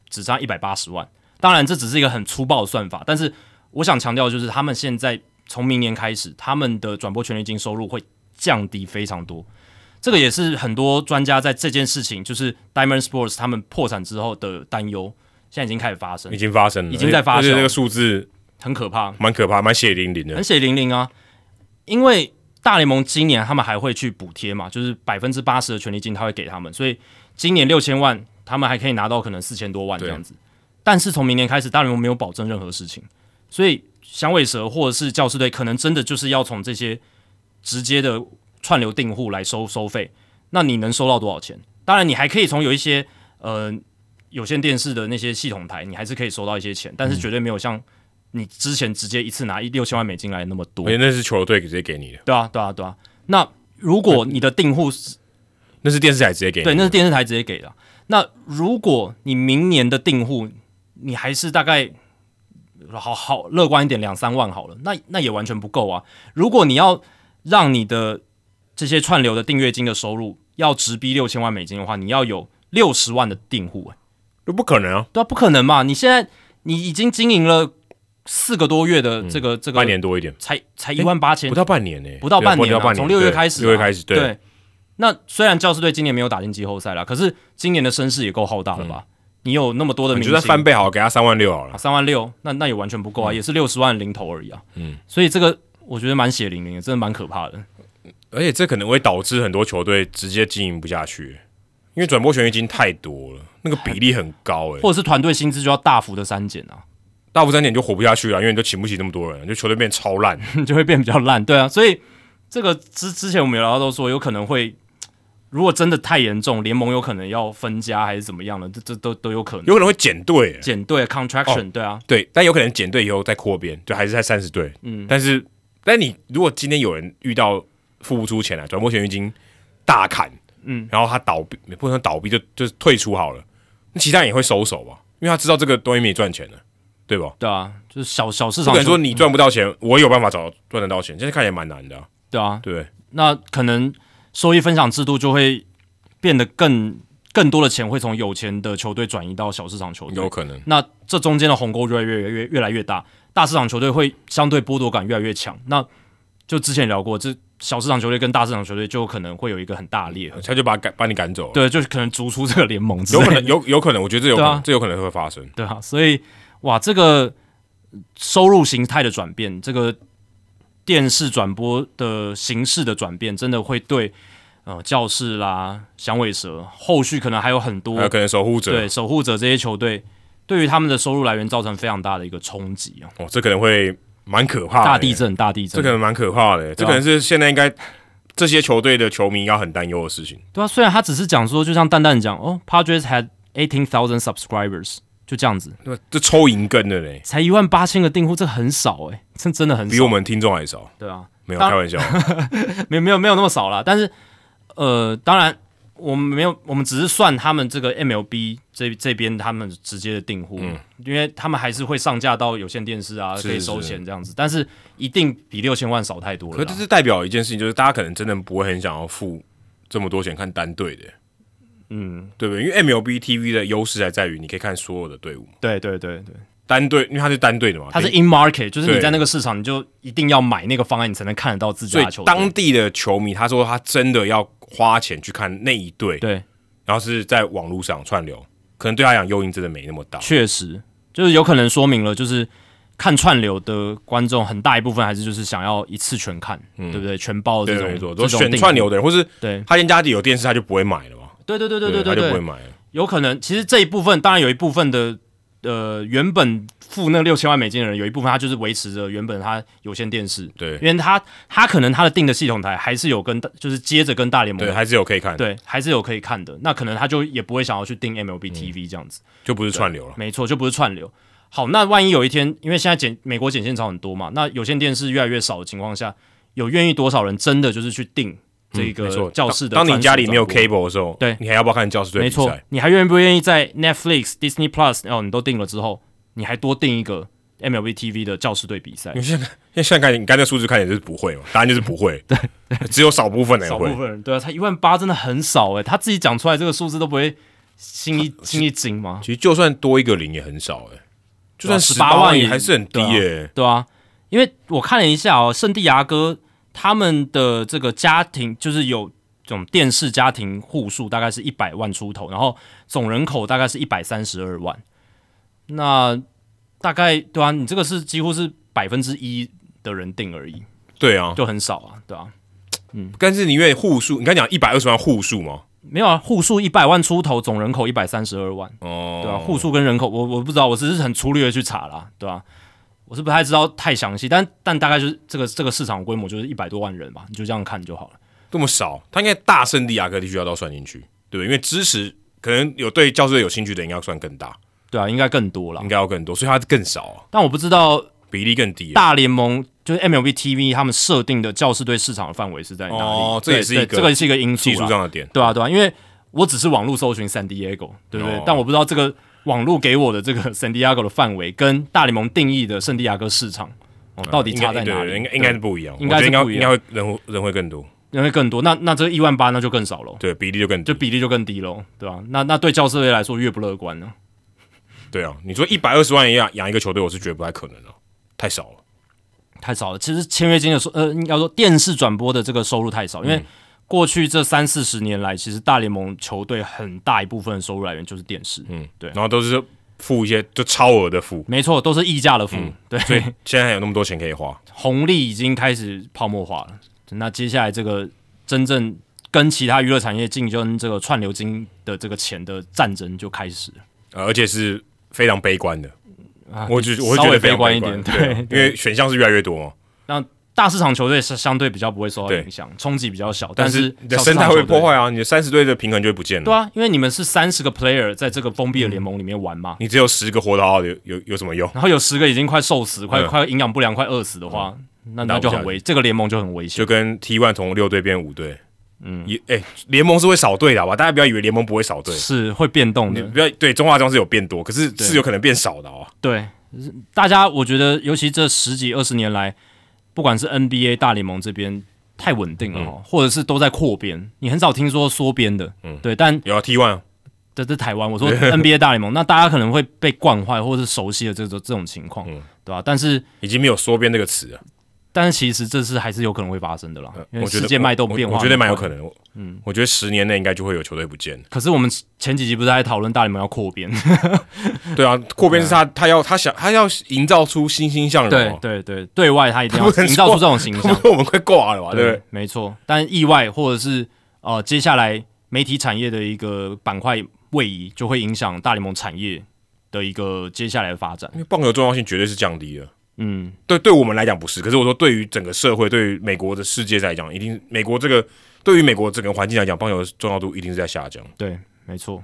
只差一百八十万。当然，这只是一个很粗暴的算法，但是我想强调就是，他们现在从明年开始，他们的转播权利金收入会降低非常多。这个也是很多专家在这件事情，就是 Diamond Sports 他们破产之后的担忧，现在已经开始发生，已经发生了，已经在发生。这个数字很可怕，蛮可怕，蛮血淋淋的，很血淋淋啊，因为。大联盟今年他们还会去补贴嘛？就是百分之八十的权利金他会给他们，所以今年六千万，他们还可以拿到可能四千多万这样子。但是从明年开始，大联盟没有保证任何事情，所以响尾蛇或者是教师队可能真的就是要从这些直接的串流订户来收收费。那你能收到多少钱？当然，你还可以从有一些呃有线电视的那些系统台，你还是可以收到一些钱，但是绝对没有像。你之前直接一次拿一六千万美金来那么多，而且那是球队直接给你的，对啊，对啊，对啊。那如果你的订户是，那是电视台直接给，对，那是电视台直接给的。那如果你明年的订户，你还是大概好好乐观一点，两三万好了，那那也完全不够啊。如果你要让你的这些串流的订阅金的收入要直逼六千万美金的话，你要有六十万的订户，哎，这不可能啊，对啊，不可能嘛。你现在你已经经营了。四个多月的这个这个半年多一点，才才一万八千，不到半年呢，不到半年啊，从六月开始，六月开始，对。那虽然教师队今年没有打进季后赛了，可是今年的声势也够浩大了吧？你有那么多的，你就算翻倍好，给他三万六好了，三万六，那那也完全不够啊，也是六十万零头而已啊。嗯，所以这个我觉得蛮血淋淋的，真的蛮可怕的。而且这可能会导致很多球队直接经营不下去，因为转播权已经太多了，那个比例很高，哎，或者是团队薪资就要大幅的删减啊。大幅删减就活不下去了，因为你就请不起那么多人，就球队变超烂，就会变比较烂。对啊，所以这个之之前我们有聊到都说，有可能会如果真的太严重，联盟有可能要分家还是怎么样的，这这都都有可能，有可能会减队，减队 contraction，对啊，对，但有可能减队以后再扩编，就还是在三十队。嗯，但是但你如果今天有人遇到付不出钱来，转播权已经大砍，嗯，然后他倒闭，不能倒闭就就退出好了，那其他人也会收手吧，因为他知道这个东西没赚钱了。对吧？对啊，就是小小市场。不能说你赚不到钱，我有办法找赚得到钱。现在看起来蛮难的。对啊，对。那可能收益分享制度就会变得更更多的钱会从有钱的球队转移到小市场球队，有可能。那这中间的鸿沟越来越越越越来越大，大市场球队会相对剥夺感越来越强。那就之前聊过，这小市场球队跟大市场球队就可能会有一个很大裂，他就把赶把你赶走。对，就是可能逐出这个联盟，有可能有有可能，我觉得这有可能，这有可能会发生。对啊，所以。哇，这个收入形态的转变，这个电视转播的形式的转变，真的会对呃教室啦、响尾蛇，后续可能还有很多，还有可能守护者，对守护者这些球队，对于他们的收入来源造成非常大的一个冲击啊！哦，这可能会蛮可怕，大地震，大地震，这可能蛮可怕的，这可能是现在应该这些球队的球迷要很担忧的事情。对啊，虽然他只是讲说，就像蛋蛋讲，哦，Padres had eighteen thousand subscribers。就这样子，对这抽银根的嘞，才一万八千个订户，这很少哎，这真的很少，比我们听众还少。对啊，没有开玩笑，没有没有没有那么少啦。但是呃，当然我们没有，我们只是算他们这个 MLB 这这边他们直接的订户，因为他们还是会上架到有线电视啊，可以收钱这样子。但是一定比六千万少太多了。可这是代表一件事情，就是大家可能真的不会很想要付这么多钱看单队的。嗯，对不对？因为 MLB TV 的优势还在于你可以看所有的队伍。对对对对，单队，因为它是单队的嘛，它是 in market，就是你在那个市场，你就一定要买那个方案，你才能看得到自家球队。当地的球迷他说他真的要花钱去看那一队，对，然后是在网络上串流，可能对他讲诱因真的没那么大。确实，就是有可能说明了，就是看串流的观众很大一部分还是就是想要一次全看，对不对？全包的这种，都选串流的人，或是对他家里有电视，他就不会买了嘛。对对对对对对，他就不会买了。有可能，其实这一部分当然有一部分的。呃，原本付那六千万美金的人，有一部分他就是维持着原本他有线电视，对，因为他他可能他的定的系统台还是有跟就是接着跟大联盟，对，还是有可以看，对，还是有可以看的，那可能他就也不会想要去订 MLB TV 这样子，就不是串流了，没错，就不是串流。好，那万一有一天，因为现在剪美国剪线潮很多嘛，那有线电视越来越少的情况下，有愿意多少人真的就是去订？这个教室的，当你家里没有 cable 的时候，对。你还要不要看教室队比赛？没错，你还愿不愿意在 Netflix、Disney Plus 哦，你都订了之后，你还多订一个 MLB TV 的教室队比赛？你现在现在看，你刚才数字看也是不会嘛？答案就是不会，对，只有少部分人少部分人对啊，他一万八真的很少哎，他自己讲出来这个数字都不会心一心一惊吗？其实就算多一个零也很少哎，就算十八万也还是很低哎，对啊，因为我看了一下哦，圣地亚哥他们的这个家庭就是有。这种电视家庭户数大概是一百万出头，然后总人口大概是一百三十二万，那大概对啊，你这个是几乎是百分之一的人定而已，对啊，就很少啊，对啊，嗯，但是你因为户数，你刚讲一百二十万户数吗？没有啊，户数一百万出头，总人口一百三十二万，哦，对啊，户数跟人口，我我不知道，我只是很粗略的去查啦，对吧？我是不太知道太详细，但但大概就是这个这个市场规模就是一百多万人吧，你就这样看就好了。这么少，他应该大圣地亚哥地区要都算进去，对不对？因为支持可能有对教师队有兴趣的，应该要算更大。对啊，应该更多了，应该要更多，所以它更少。但我不知道比例更低。大联盟就是 MLB TV 他们设定的教师队市场的范围是在哪里？哦，这也是一个这个是一个因素，技术上的点。对啊，对啊，因为我只是网络搜寻 San Diego，对不对？但我不知道这个网络给我的这个 San Diego 的范围跟大联盟定义的圣地亚哥市场哦，到底差在哪里？应该应该是不一样，应该是不一样，应该会人人会更多。人会更多，那那这一万八那就更少了，对，比例就更就比例就更低了，对吧？那那对教师队来说越不乐观呢？对啊，你说一百二十万养养一个球队，我是觉得不太可能了，太少了，太少了。其实签约金的收呃，应该说电视转播的这个收入太少，因为过去这三四十年来，其实大联盟球队很大一部分的收入来源就是电视，嗯，对，然后都是付一些就超额的付，没错，都是溢价的付，对，所以现在还有那么多钱可以花，红利已经开始泡沫化了。那接下来这个真正跟其他娱乐产业竞争这个串流金的这个钱的战争就开始了，而且是非常悲观的。我就我会觉得悲观一点，对，因为选项是越来越多嘛。那大市场球队是相对比较不会受到影响，冲击比较小，但是你的生态会破坏啊，你的三十队的平衡就会不见了。对啊，因为你们是三十个 player 在这个封闭的联盟里面玩嘛，你只有十个活得好的，有有有什么用？然后有十个已经快瘦死、快快营养不良、快饿死的话。那那就很危，这个联盟就很危险，就跟 T one 从六队变五队，嗯，也哎，联盟是会少队的吧？大家不要以为联盟不会少队，是会变动的。不要对中华装是有变多，可是是有可能变少的哦。对，大家我觉得，尤其这十几二十年来，不管是 NBA 大联盟这边太稳定了哦，或者是都在扩编，你很少听说缩编的。嗯，对，但有 T one，这是台湾。我说 NBA 大联盟，那大家可能会被惯坏，或者是熟悉的这种这种情况，对吧？但是已经没有缩编这个词了。但是其实这次还是有可能会发生的啦，因为世界脉动变化，我觉得蛮有可能。嗯，我觉得十年内应该就会有球队不见。可是我们前几集不是在讨论大联盟要扩编？对啊，扩编是他他要他想他要营造出欣欣向荣。对对对，对外他一定要营造出这种形象。我们快挂了吧？对，没错。但意外或者是呃，接下来媒体产业的一个板块位移，就会影响大联盟产业的一个接下来的发展。因为棒球重要性绝对是降低了。嗯，对，对我们来讲不是，可是我说对于整个社会，对于美国的世界来讲，一定美国这个对于美国整个环境来讲，棒球的重要度一定是在下降。对，没错。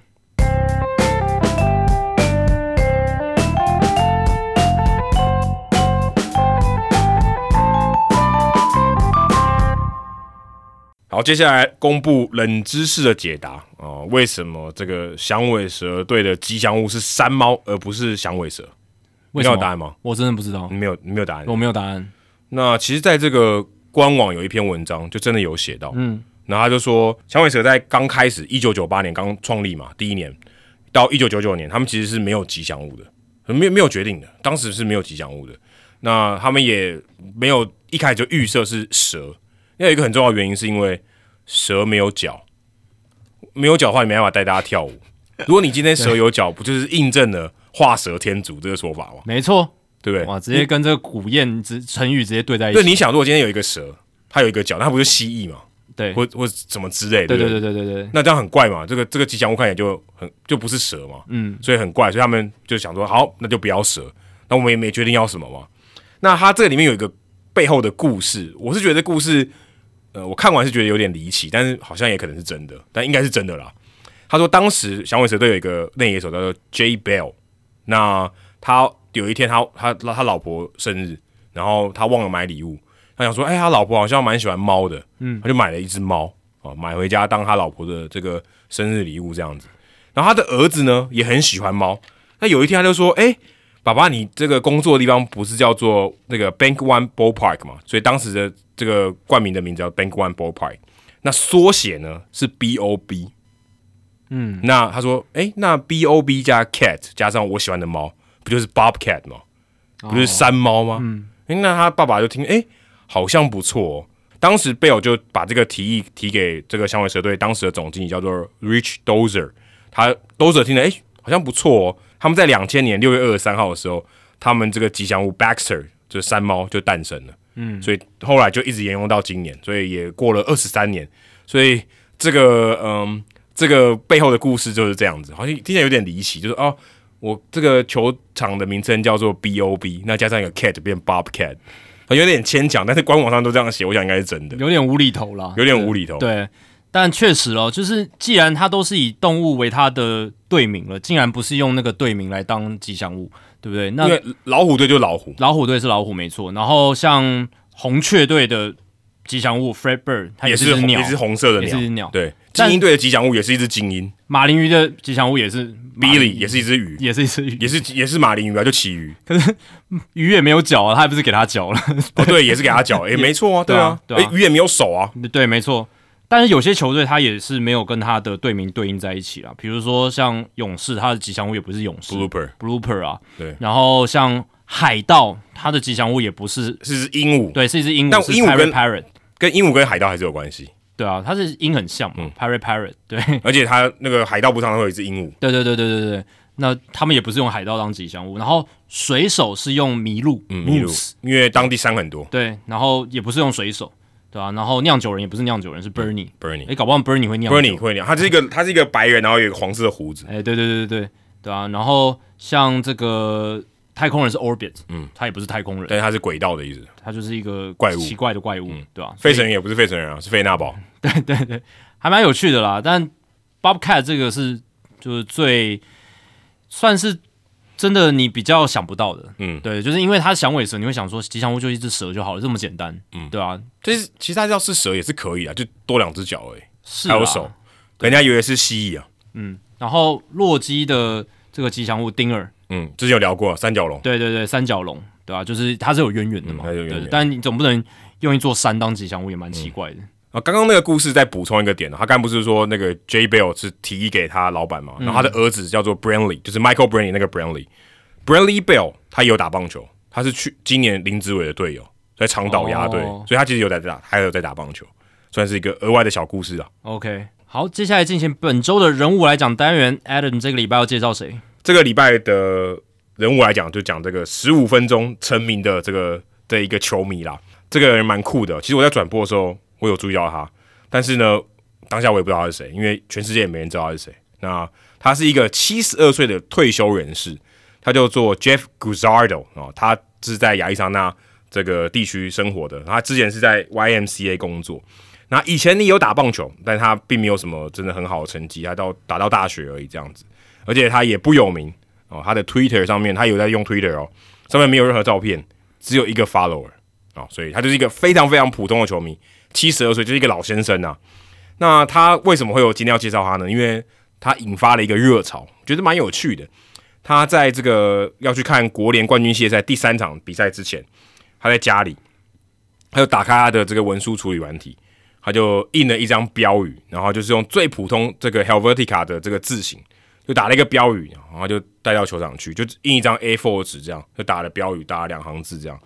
好，接下来公布冷知识的解答哦，为什么这个响尾蛇队的吉祥物是山猫而不是响尾蛇？你有答案吗？我真的不知道。你没有，你没有答案。我没有答案。那其实，在这个官网有一篇文章，就真的有写到。嗯，然后他就说，响尾蛇在刚开始，一九九八年刚创立嘛，第一年到一九九九年，他们其实是没有吉祥物的，没有没有决定的，当时是没有吉祥物的。那他们也没有一开始就预设是蛇，因为有一个很重要的原因，是因为蛇没有脚。没有脚的话，你没办法带大家跳舞。如果你今天蛇有脚，不就是印证了画蛇添足这个说法吗？没错，对不对？哇，直接跟这个古谚之成语直接对在一起。对，你想，如果今天有一个蛇，它有一个脚，那它不是蜥蜴嘛？对，或或什么之类的。对对对对对对。那这样很怪嘛？这个这个吉祥物看起来就很就不是蛇嘛？嗯，所以很怪，所以他们就想说，好，那就不要蛇。那我们也没决定要什么嘛。那它这个里面有一个背后的故事，我是觉得故事，呃，我看完是觉得有点离奇，但是好像也可能是真的，但应该是真的啦。他说当时响尾蛇队有一个内野手叫做 J Bell，那他有一天他他他老婆生日，然后他忘了买礼物，他想说，哎，他老婆好像蛮喜欢猫的，嗯，他就买了一只猫啊，买回家当他老婆的这个生日礼物这样子。然后他的儿子呢也很喜欢猫，那有一天他就说，哎。爸爸，你这个工作的地方不是叫做那个 Bank One Ballpark 嘛？所以当时的这个冠名的名字叫 Bank One Ballpark。那缩写呢是 B O B。嗯，那他说，哎，那 B O B 加 Cat 加上我喜欢的猫，不就是 Bobcat 吗？不是山猫吗？嗯，那他爸爸就听，哎，好像不错。哦当时贝尔就把这个提议提给这个响尾蛇队当时的总经理叫做 Rich Dozer。他 Dozer 听了，哎，好像不错哦。他们在两千年六月二十三号的时候，他们这个吉祥物 Baxter 就是山猫就诞生了，嗯，所以后来就一直沿用到今年，所以也过了二十三年，所以这个嗯，这个背后的故事就是这样子，好像听起来有点离奇，就是哦，我这个球场的名称叫做 Bob，那加上一个 cat 变 Bobcat，有点牵强，但是官网上都这样写，我想应该是真的，有点无厘头啦，有点无厘头，对。但确实哦，就是既然它都是以动物为它的队名了，竟然不是用那个队名来当吉祥物，对不对？那因为老虎队就老虎，老虎队是老虎没错。然后像红雀队的吉祥物 Fred Bird，它也是鸟，也是红色的鸟，是鸟。对，精英队的吉祥物也是一只精英。马林鱼的吉祥物也是 Billy，也是一只鱼，也是一只鱼，也是也是马林鱼啊，就旗鱼。可是鱼也没有脚啊，他还不是给他脚了？哦，对，也是给他脚，也没错啊，对啊，对，鱼也没有手啊，对，没错。但是有些球队他也是没有跟他的队名对应在一起啊，比如说像勇士，他的吉祥物也不是勇士，Blooper，Blooper 啊，对。然后像海盗，他的吉祥物也不是是只鹦鹉，对，是一只鹦鹉。但鹦鹉跟 Parrot 跟鹦鹉跟海盗还是有关系，对啊，它是音很像嘛，Parrot Parrot，对。而且它那个海盗不上会有一只鹦鹉，对对对对对对。那他们也不是用海盗当吉祥物，然后水手是用麋鹿，麋鹿，因为当地山很多，对。然后也不是用水手。对啊，然后酿酒人也不是酿酒人，是 Bernie，Bernie，哎，搞不好 Bernie 会酿，Bernie 会酿，他是一个他是一个白人，然后有一个黄色的胡子，哎，对对对对对，对啊，然后像这个太空人是 Orbit，嗯，他也不是太空人，但是他是轨道的意思，他就是一个怪物，奇怪的怪物，对吧？费城人也不是费城人啊，是费纳堡，对对对，还蛮有趣的啦。但 Bobcat 这个是就是最算是。真的，你比较想不到的，嗯，对，就是因为它响尾蛇，你会想说吉祥物就一只蛇就好了，这么简单，嗯，对啊？其实其实它要是蛇也是可以啊，就多两只脚而已，是还有手，人家以为是蜥蜴啊，嗯。然后洛基的这个吉祥物丁儿，嗯，之前有聊过三角龙，对对对，三角龙，对吧？就是它是有渊源的嘛，对。但你总不能用一座山当吉祥物，也蛮奇怪的。啊，刚刚那个故事再补充一个点他刚不是说那个 J Bell 是提议给他老板嘛，然后他的儿子叫做 Brantley，就是 Michael Brantley 那个 Brantley。Bradley Bell 他也有打棒球，他是去今年林志伟的队友，在长岛鸭队，所以他其实有在打，还有在打棒球，算是一个额外的小故事啊。OK，好，接下来进行本周的人物来讲单元。Adam 这个礼拜要介绍谁？这个礼拜的人物来讲，就讲这个十五分钟成名的这个的一个球迷啦。这个人蛮酷的，其实我在转播的时候，我有注意到他，但是呢，当下我也不知道他是谁，因为全世界也没人知道他是谁。那他是一个七十二岁的退休人士。他叫做 Jeff Guzardo 哦，他是在亚利桑那这个地区生活的。他之前是在 YMCA 工作。那以前你有打棒球，但他并没有什么真的很好的成绩，他到打到大学而已这样子。而且他也不有名哦。他的 Twitter 上面，他有在用 Twitter 哦，上面没有任何照片，只有一个 follower 哦，所以他就是一个非常非常普通的球迷，七十二岁就是一个老先生呐。那他为什么会有今天要介绍他呢？因为他引发了一个热潮，觉得蛮有趣的。他在这个要去看国联冠军系列赛第三场比赛之前，他在家里，他就打开他的这个文书处理软体，他就印了一张标语，然后就是用最普通这个 Helvetica 的这个字形，就打了一个标语，然后就带到球场去，就印一张 A4 纸这样，就打了标语，打了两行字这样。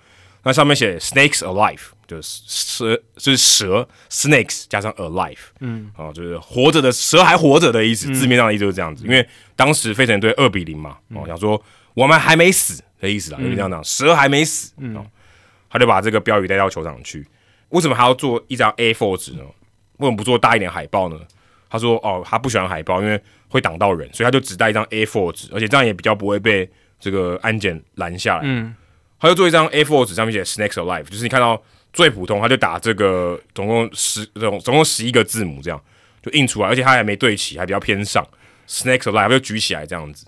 那上面写 snakes alive，就是蛇，就是蛇 snakes 加上 alive，嗯，哦，就是活着的蛇还活着的意思，字面上的意思就是这样子。因为当时费城队二比零嘛，哦，想说我们还没死的意思啦，就是这样讲，蛇还没死，哦，他就把这个标语带到球场去。为什么还要做一张 A4 纸呢？为什么不做大一点海报呢？他说：“哦，他不喜欢海报，因为会挡到人，所以他就只带一张 A4 纸，而且这样也比较不会被这个安检拦下来。”嗯，他就做一张 A4 纸，上面写 “Snakes Alive”，就是你看到最普通，他就打这个总共十总总共十一个字母，这样就印出来，而且他还没对齐，还比较偏上 “Snakes Alive” 就举起来这样子，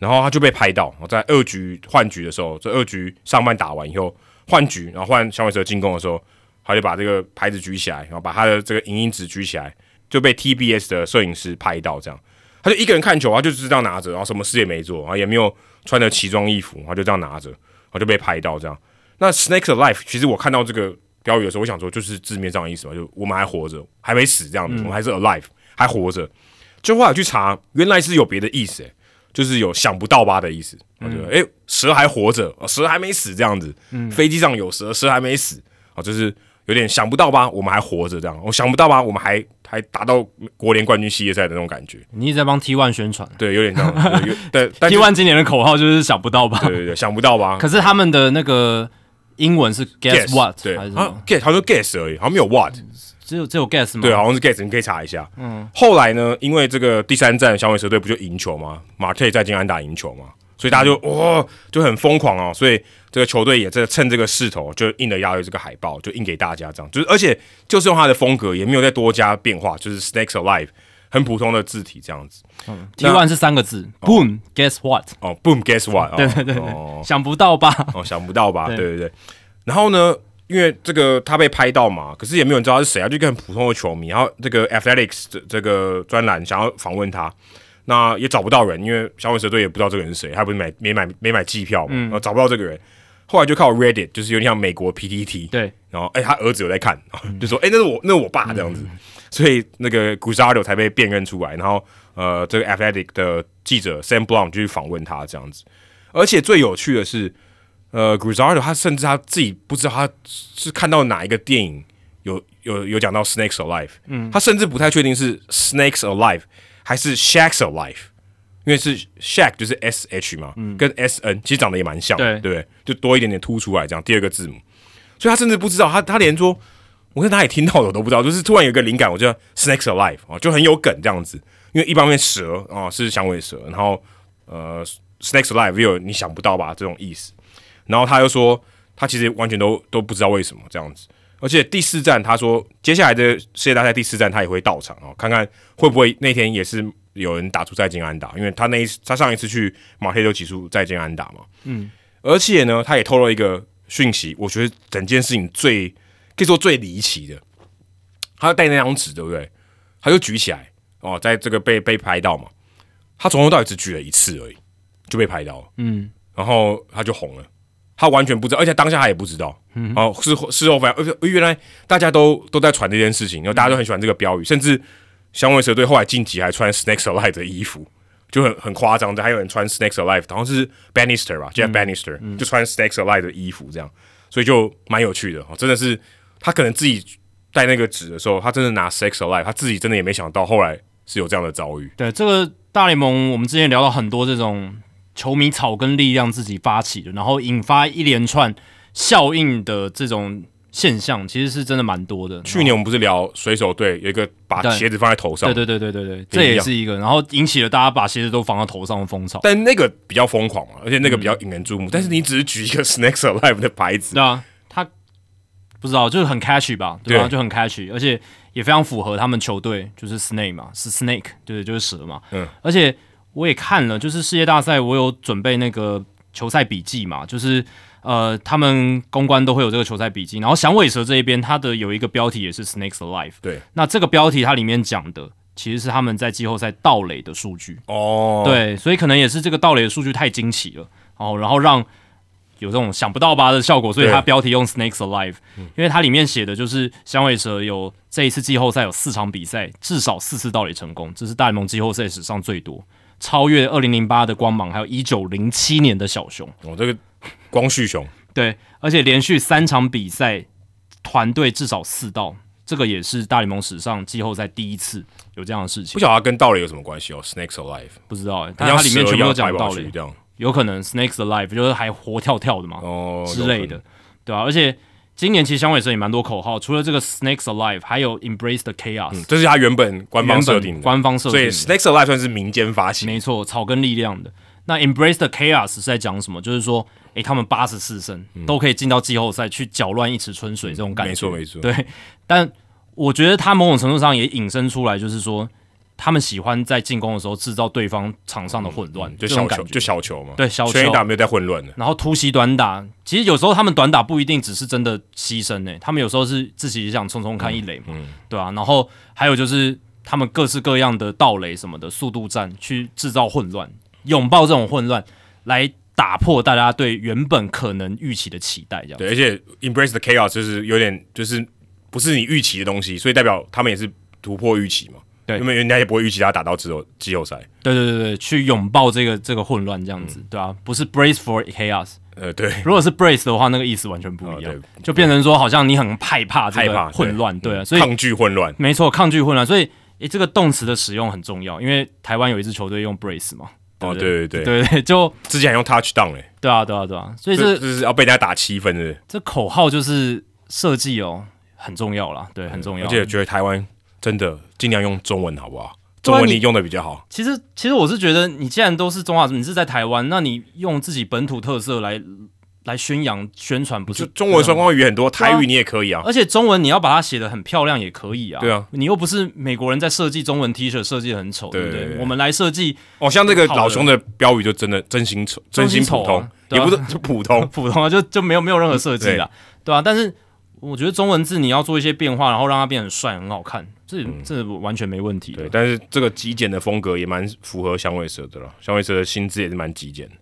然后他就被拍到。在二局换局的时候，这二局上半打完以后换局，然后换小尾蛇进攻的时候，他就把这个牌子举起来，然后把他的这个影音纸举起来。就被 TBS 的摄影师拍到，这样他就一个人看球，他就是这样拿着，然后什么事也没做，然后也没有穿着奇装异服，然后就这样拿着，然后就被拍到这样。那 Snakes Alive，其实我看到这个标语的时候，我想说就是字面上的意思嘛，就我们还活着，还没死这样子，我们还是 alive，还活着。就后来去查，原来是有别的意思，就是有想不到吧的意思。我觉得，哎，蛇还活着，蛇还没死这样子，飞机上有蛇，蛇还没死，啊，就是。有点想不到吧？我们还活着这样，我想不到吧？我们还还达到国联冠军系列赛的那种感觉。你一直在帮 T One 宣传，对，有点这样。对，T One 今年的口号就是想不到吧？对对对，想不到吧？可是他们的那个英文是 Guess What？对，啊，Guess，他说 Guess 而已，好像没有 What，只有只有 Guess 吗？对，好像是 Guess，你可以查一下。嗯。后来呢？因为这个第三站小美蛇队不就赢球吗？马特在金安打赢球吗？所以大家就哇就很疯狂哦，所以这个球队也在趁这个势头，就印了压了这个海报，就印给大家这样，就是而且就是用他的风格，也没有再多加变化，就是 Snakes Alive 很普通的字体这样子。嗯，T one 是三个字，Boom，Guess what？哦，Boom，Guess what？对对对对，想不到吧？哦，想不到吧？对对对。然后呢，因为这个他被拍到嘛，可是也没有人知道他是谁啊，就一个很普通的球迷。然后这个 Athletics 这这个专栏想要访问他。那也找不到人，因为小尾蛇队也不知道这个人是谁，他不是买没买没买机票嘛，然后找不到这个人，后来就靠 Reddit，就是有点像美国 PTT，对，然后哎，他儿子有在看，就说哎，那是我，那是我爸这样子，所以那个 Guzardo 才被辨认出来，然后呃，这个 Athletic 的记者 Sam Brown 就去访问他这样子，而且最有趣的是，呃，Guzardo 他甚至他自己不知道他是看到哪一个电影有有有讲到 Snakes Alive，嗯，他甚至不太确定是 Snakes Alive。还是 Shaq's Alive，因为是 Shaq 就是 S H 嘛，跟 S N 其实长得也蛮像，对不对？就多一点点凸出来这样，第二个字母，所以他甚至不知道，他他连说我在哪里听到的都不知道，就是突然有一个灵感，我就 Snakes Alive 啊，就很有梗这样子。因为一方面蛇啊是响尾蛇，然后呃 Snakes Alive 有你想不到吧这种意思，然后他又说他其实完全都都不知道为什么这样子。而且第四站，他说接下来的世界大赛第四站他也会到场哦，看看会不会那天也是有人打出再见安打，因为他那一次他上一次去马黑都挤出再见安打嘛。嗯，而且呢，他也透露一个讯息，我觉得整件事情最可以说最离奇的，他带那张纸对不对？他就举起来哦，在这个被被拍到嘛，他从头到尾只举了一次而已，就被拍到了。嗯，然后他就红了。他完全不知道，而且当下他也不知道。嗯哦，事后事后发现，而原来大家都都在传这件事情，然后大家都很喜欢这个标语，甚至香尾蛇队后来晋级还穿 Snakes Alive 的衣服，就很很夸张的。还有人穿 Snakes Alive，好像是 Bannister 吧，Jeff Bannister 就穿 Snakes Alive 的衣服，这样，所以就蛮有趣的。哦，真的是他可能自己带那个纸的时候，他真的拿 Snakes Alive，他自己真的也没想到后来是有这样的遭遇。对，这个大联盟，我们之前聊到很多这种。球迷草根力量自己发起的，然后引发一连串效应的这种现象，其实是真的蛮多的。去年我们不是聊水手队有一个把鞋子放在头上，对对对对对对，这也是一个，然后引起了大家把鞋子都放到头上的风潮。但那个比较疯狂嘛，而且那个比较引人注目。但是你只是举一个 Snakes Alive 的牌子，对啊，他不知道就是很 catchy 吧，对吧？就很 catchy，而且也非常符合他们球队，就是 Snake 嘛，是 Snake，对，就是蛇嘛，嗯，而且。我也看了，就是世界大赛，我有准备那个球赛笔记嘛，就是呃，他们公关都会有这个球赛笔记。然后响尾蛇这一边，它的有一个标题也是 Snakes Alive。对，那这个标题它里面讲的其实是他们在季后赛盗垒的数据哦。对，所以可能也是这个盗垒的数据太惊奇了哦，然后让有这种想不到吧的效果，所以它标题用 Snakes Alive，因为它里面写的就是响尾蛇有这一次季后赛有四场比赛至少四次盗垒成功，这是大联盟季后赛史上最多。超越二零零八的光芒，还有一九零七年的小熊。哦，这个光绪熊，对，而且连续三场比赛团队至少四道，这个也是大联盟史上季后赛第一次有这样的事情不。晓得它跟道垒有什么关系哦？Snakes Alive，不知道哎、但它里面全部都讲道理，有可能 Snakes Alive 就是还活跳跳的嘛、哦之类的，对吧、而且今年其实响尾蛇也蛮多口号，除了这个 Snakes Alive，还有 Embrace the Chaos，、嗯这是他原本官方设定的，官方设所以。Snakes Alive 算是民间发起，没错，草根力量的。那 Embrace the Chaos 是在讲什么？就是说，诶，他们八十四胜、都可以进到季后赛去搅乱一池春水，这种感觉。嗯没错没错，对，但我觉得他某种程度上也引申出来，就是说，他们喜欢在进攻的时候制造对方场上的混乱，嗯就。小球就小球嘛，对小球。全垒打没有在混乱的，然后突袭短打，其实有时候他们短打不一定只是真的牺牲呢、他们有时候是自己也想冲冲看一垒嘛，嗯对啊，然后还有就是他们各式各样的盗垒什么的速度战去制造混乱，拥抱这种混乱来打破大家对原本可能预期的期待，这样对，而且 Embrace the Chaos 就是有点就是不是你预期的东西，所以代表他们也是突破预期嘛，对。因为人家也不会预期他打到之后季后赛，对对对对，去拥抱这个这个混乱这样嗯。子，对啊，不是 brace for chaos，呃，对，如果是 brace 的话，那个意思完全不一样，哦就变成说好像你很害怕这个混乱，对啊，所以抗拒混乱，没错，抗拒混乱，所以诶，这个动词的使用很重要，因为台湾有一支球队用 brace 嘛，哦，不对对对，对。对，就 之前还用 touchdown 嘞，对啊，对啊，对啊，所以这这这是要被人家打七分的，这口号就是设计哦，很重要啦，对，很重要。而且觉得台湾真的尽量用中文好不好？中文你用的比较好，其实其实我是觉得，你既然都是中华，你是在台湾，那你用自己本土特色来来宣扬宣传，不就是中文双关语很多，台语你也可以啊，而且中文你要把它写的很漂亮也可以啊。对啊，你又不是美国人在设计中文 T 恤设计的很丑，对不对？我们来设计哦，像这个老熊的标语就真的真心丑，真心普通也不是就普通，普通啊，就就没有没有任何设计啦，对啊，但是我觉得中文字你要做一些变化，然后让它变得很帅、很好看，这、这完全没问题对，。但是这个极简的风格也蛮符合响尾蛇的了，响尾蛇的薪资也是蛮极简的，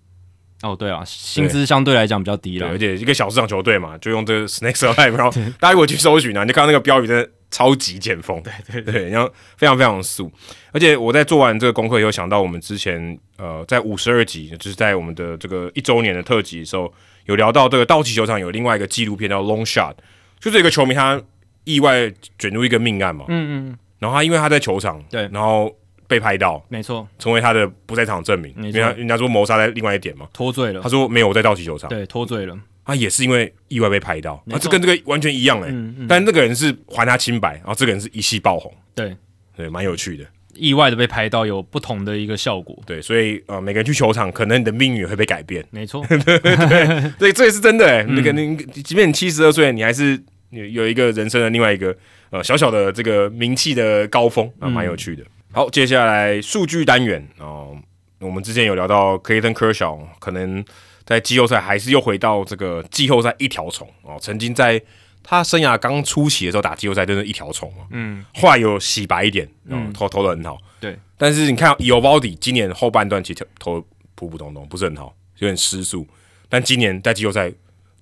哦，对啊，薪资相对来讲比较低对，啦而。且一个小市场球队嘛，就用这个 Snakes Alive，然后 大家如果去搜寻啊，你就看到那个标语真的超级简风，对对。对，然后非常非常素，而且我在做完这个功课以后，想到我们之前呃在五十二集，就是在我们的这个一周年的特辑的时候，有聊到这个道奇球场有另外一个纪录片叫 Long Shot，就是有一个球迷他意外卷入一个命案嘛，嗯嗯，然后他因为他在球场，对。然后被拍到，没错，成为他的不在场证明，没错。因为他人家说谋杀在另外一点嘛，脱罪了。他，说没有我在道奇球场，对，脱罪了，他也是因为意外被拍到，没错。啊，这跟这个完全一样嘞、嗯嗯，但那个人是还他清白，然后这个人是一夕爆红，对，对，蛮有趣的，意外的被拍到有不同的一个效果，对，所以呃，每个人去球场，可能你的命运也会被改变，没错，对，这也是真的哎、嗯。那个你即便你七十二岁，你还是有有一个人生的另外一个呃小小的这个名气的高峰啊，蛮有趣的。好，接下来数据单元哦、我们之前有聊到 Clayton Kershaw 可能在季后赛还是又回到这个季后赛一条虫哦，曾经在他生涯刚初期的时候打季后赛，真是一条虫嘛，嗯，后来有洗白一点，嗯，嗯。投投的很好，对，但是你看 e l d i 今年后半段其实投普普通通，不是很好，有点失速，但今年在季后赛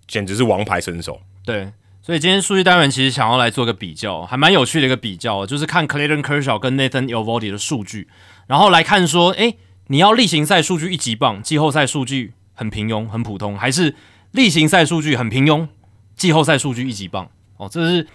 简直是王牌身手，对。所以今天数据单元其实想要来做个比较，还蛮有趣的一个比较，就是看 Clayton Kershaw 跟 Nathan Eovaldi 的数据，然后来看说，诶，你要例行赛数据一级棒，季后赛数据很平庸、很普通，还是例行赛数据很平庸，季后赛数据一级棒？哦，这是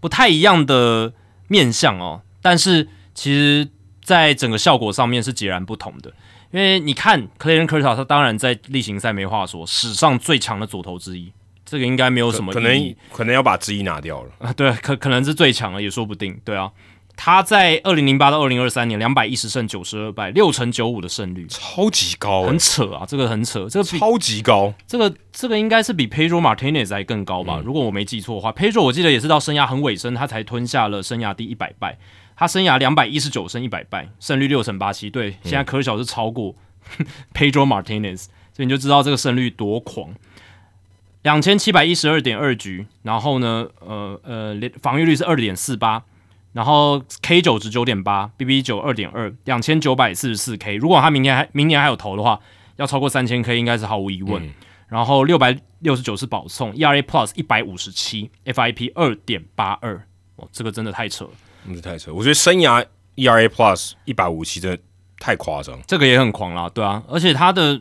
不太一样的面相哦。但是其实在整个效果上面是截然不同的，因为你看 Clayton Kershaw，他当然在例行赛没话说，史上最强的左投之一，这个应该没有什么可能可能要把之一拿掉了，啊，对，可可能是最强了，也说不定。对啊，他在二零零八到二零二三年两百一十胜九十二败，六成九五的胜率，超级高、欸很，扯啊，这个很扯，这个超级高，这个这个应该是比 Pedro Martinez 还更高吧？如果我没记错的话，Pedro 我记得也是到生涯很尾声，他才吞下了生涯第一百败。他生涯两百一十九胜一百败，胜率六成八七。对，现在科小是超过 Pedro Martinez，所以你就知道这个胜率多狂。两千七百一十二点二局，然后呢，呃呃，连防御率是二点四八，然后 K 九值九点八，BB 九二点二，两千九百四十四 K。如果他明年还明年还有投的话，要超过三千 K 应该是毫无疑问。然后六百六十九是保送，ERA Plus 一百五十七，FIP 二点八二，哦，这个真的太扯了，真的太扯。我觉得生涯 ERA Plus 一百五七真的太夸张，这个也很狂啦，对啊，而且他的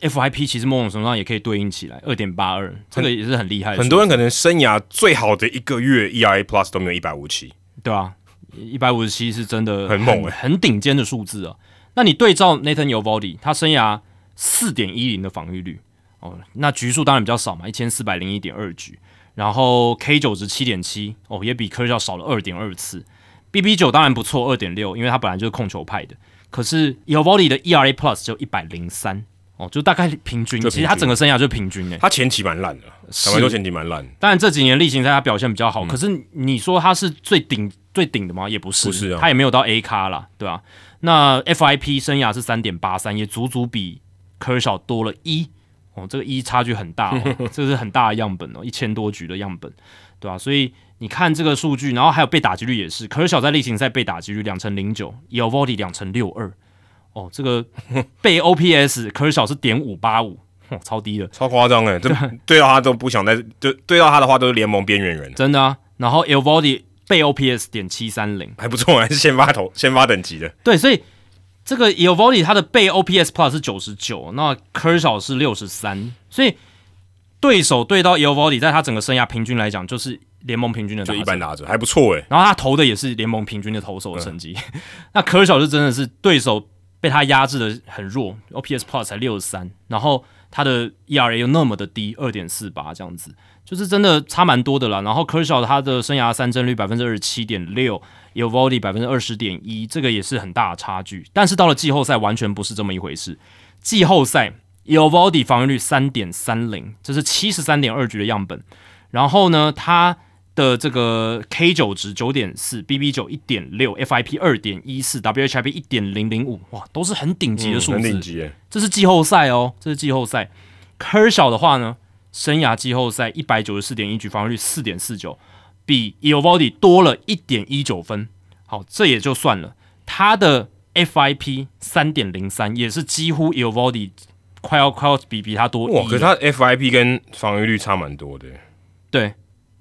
FIP 其实某种程度上也可以对应起来，二点八二，这个也是很厉害的。很多人可能生涯最好的一个月 ERA Plus 都没有一百五七，对啊，一百五十七是真的很猛、欸，很顶尖的数字啊。那你对照 Nathan y o v o d y 他生涯四点一零的防御率哦，那局数当然比较少嘛，一千四百零一点二局，然后 K 九值七点七哦，也比科肖少了二点二次。BB 九当然不错，二点六，因为他本来就是控球派的。可是 y o v o d y 的 ERA Plus 就一百零三哦，就大概平均。其实他整个生涯就平均诶。他前期蛮烂的，坦白说前期蛮烂。当然这几年例行赛他表现比较好，可是你说他是最顶最顶的吗？也不是，不是啊，他也没有到 A 咖啦，对吧？那 FIP 生涯是三点八三，也足足比科小多了一哦，这个一差距很大，这是很大的样本哦，一千多局的样本，对吧？所以你看这个数据，然后还有被打击率也是，科小在例行赛被打击率两成零九 y o v o d y 两成六二，哦，这个被 OPS 科小是点五八五，超低的，超夸张哎，这对到他都不想再，就对到他的话都是联盟边缘人，真的啊。然后 y o v o d y 被 OPS 点七三零还不错，还是先发头 先发等级的。对，所以这个 e o v o d y 他的被 OPS Plus 是九十九，那 Kershaw 是六十三，所以对手对到 e o v o d y 在他整个生涯平均来讲，就是联盟平均的，就一般打者还不错诶。然后他投的也是联盟平均的投手的成绩。那 Kershaw 是真的是对手被他压制的很弱，OPS Plus 才六十三，然后他的 ERA 又那么的低，二点四八这样子。就是真的差蛮多的啦。然后 Kershaw 他的生涯三振率百分之二十七点六，Evody 百分之二十点一，这个也是很大的差距。但是到了季后赛，完全不是这么一回事。季后赛 Evody 防御率三点三零，这是七十三点二局的样本。然后呢，他的这个 K 九值九点四，BB 九一点六，FIP 二点一四，WHIP 一点零零五，哇，都是很顶级的数字。很顶级这是季后赛哦，这是季后赛。Kershaw 的话呢？生涯季后赛一百九十四点一局，防御率四点四九，比 e o v o d y 多了一点一九分。好，这也就算了。他的 FIP 三点零三，也是几乎 e o v o d y 快要快要比比他多。哇，可是他 FIP 跟防御率差蛮多的。对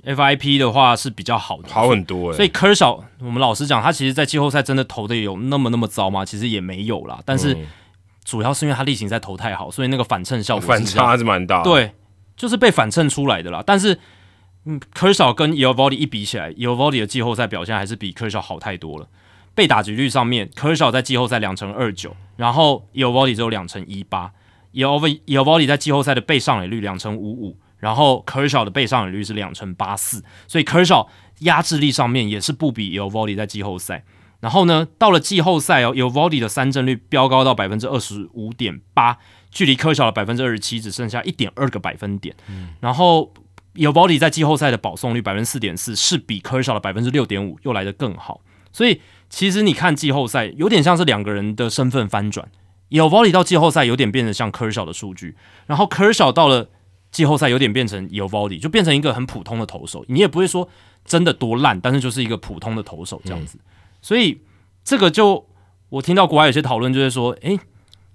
，FIP 的话是比较好的，好很多。所以科小，我们老实讲，他其实在季后赛真的投的有那么那么糟吗？其实也没有啦。但是主要是因为他例行赛投太好，所以那个反衬效果反差还是蛮大。对。就是被反衬出来的啦，但是，嗯，科少跟 e o v o d y 一比起来 e o v o d y 的季后赛表现还是比科少好太多了。被打击率上面，科少在季后赛两成二九，然后 e o v o d y 只有两成一八。e e o v o d y 在季后赛的被上垒率两成五五，然后科少的被上垒率是两成八四，所以科少压制力上面也是不比 Yovody 在季后赛。然后呢，到了季后赛哦 e o v o d y 的三振率飙高到百分之二十五点八。距离科小的百分之二十七只剩下一点二个百分点，然后有保底在季后赛的保送率百分之四点四，是比科小的百分之六点五又来得更好。所以其实你看季后赛有点像是两个人的身份翻转，有保底到季后赛有点变得像科小的数据，然后科小到了季后赛有点变成有保底，就变成一个很普通的投手。你也不会说真的多烂，但是就是一个普通的投手这样子。所以这个就我听到国外有些讨论，就是说，诶。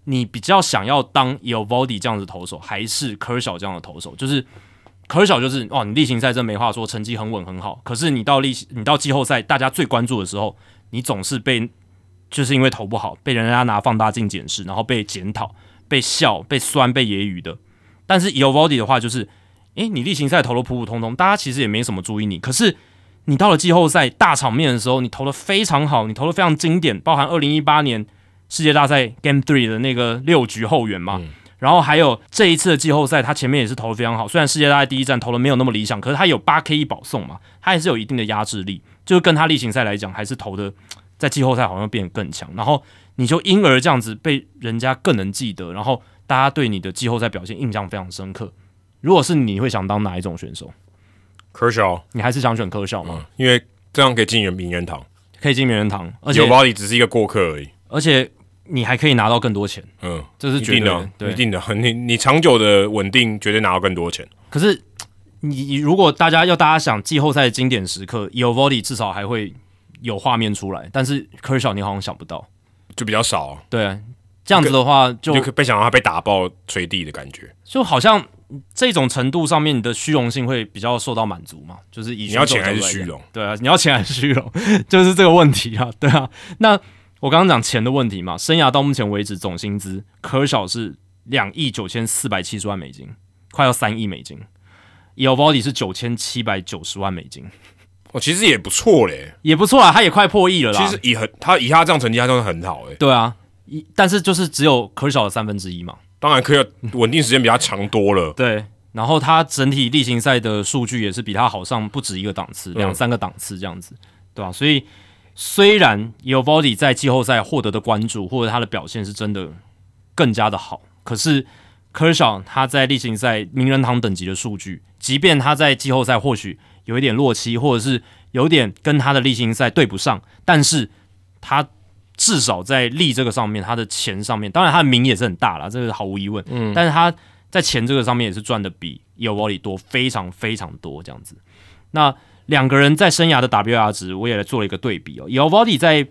你比较想要当有 body 这样子投手，还是科小这样的投手？就是科小就是哦，你例行赛真没话说，成绩很稳很好。可是你到例你到季后赛，大家最关注的时候，你总是被就是因为投不好，被人家拿放大镜检视，然后被检讨、被笑、被酸、被揶揄的。但是有 body 的话，就是诶，你例行赛投的普普通通，大家其实也没什么注意你。可是你到了季后赛大场面的时候，你投的非常好，你投的非常经典，包含二零一八年。世界大赛 Game Three 的那个六局后援嘛，然后还有这一次的季后赛，他前面也是投的非常好。虽然世界大赛第一站投的没有那么理想，可是他有八 K 一保送嘛，他还是有一定的压制力。就是跟他例行赛来讲，还是投的在季后赛好像变得更强。然后你就因而这样子被人家更能记得，然后大家对你的季后赛表现印象非常深刻。如果是你会想当哪一种选手？科肖，你还是想选科肖吗？因为这样可以进名人堂，可以进名人堂，而且有包里只是一个过客而已，而且。你还可以拿到更多钱，嗯，这是一定的，一定的。你你长久的稳定，绝对拿到更多钱。可是你如果大家要大家想季后赛的经典时刻，有 Vody 至少还会有画面出来，但是科尔你好像想不到，就比较少。对，这样子的话就被想到他被打爆吹地的感觉，就好像这种程度上面，你的虚荣性会比较受到满足嘛？就是以你要钱还是虚荣？对啊，你要钱还是虚荣？就是这个问题啊，对啊，那。我刚刚讲钱的问题嘛，生涯到目前为止总薪资，科小是两亿九千四百七十万美金，快要三亿美金。e l v o d y 是九千七百九十万美金，哦，其实也不错嘞，也不错啊，他也快破亿了啦。其实以很他以他这样成绩，他真的很好哎。对啊，一但是就是只有科小的三分之一嘛。当然，可以稳定时间比他强多了。对，然后他整体例行赛的数据也是比他好上不止一个档次，两三个档次这样子，对吧？所以虽然 e l v o d y 在季后赛获得的关注或者他的表现是真的更加的好，可是科小他在例行赛名人堂等级的数据。即便他在季后赛或许有一点落期，或者是有点跟他的例行赛对不上，但是他至少在力这个上面，他的钱上面，当然他的名也是很大了，这个毫无疑问。嗯，但是他在钱这个上面也是赚的比 e l v o d y 多，非常非常多这样子。那两个人在生涯的 WR 值，我也来做了一个对比哦。e l v o d y 在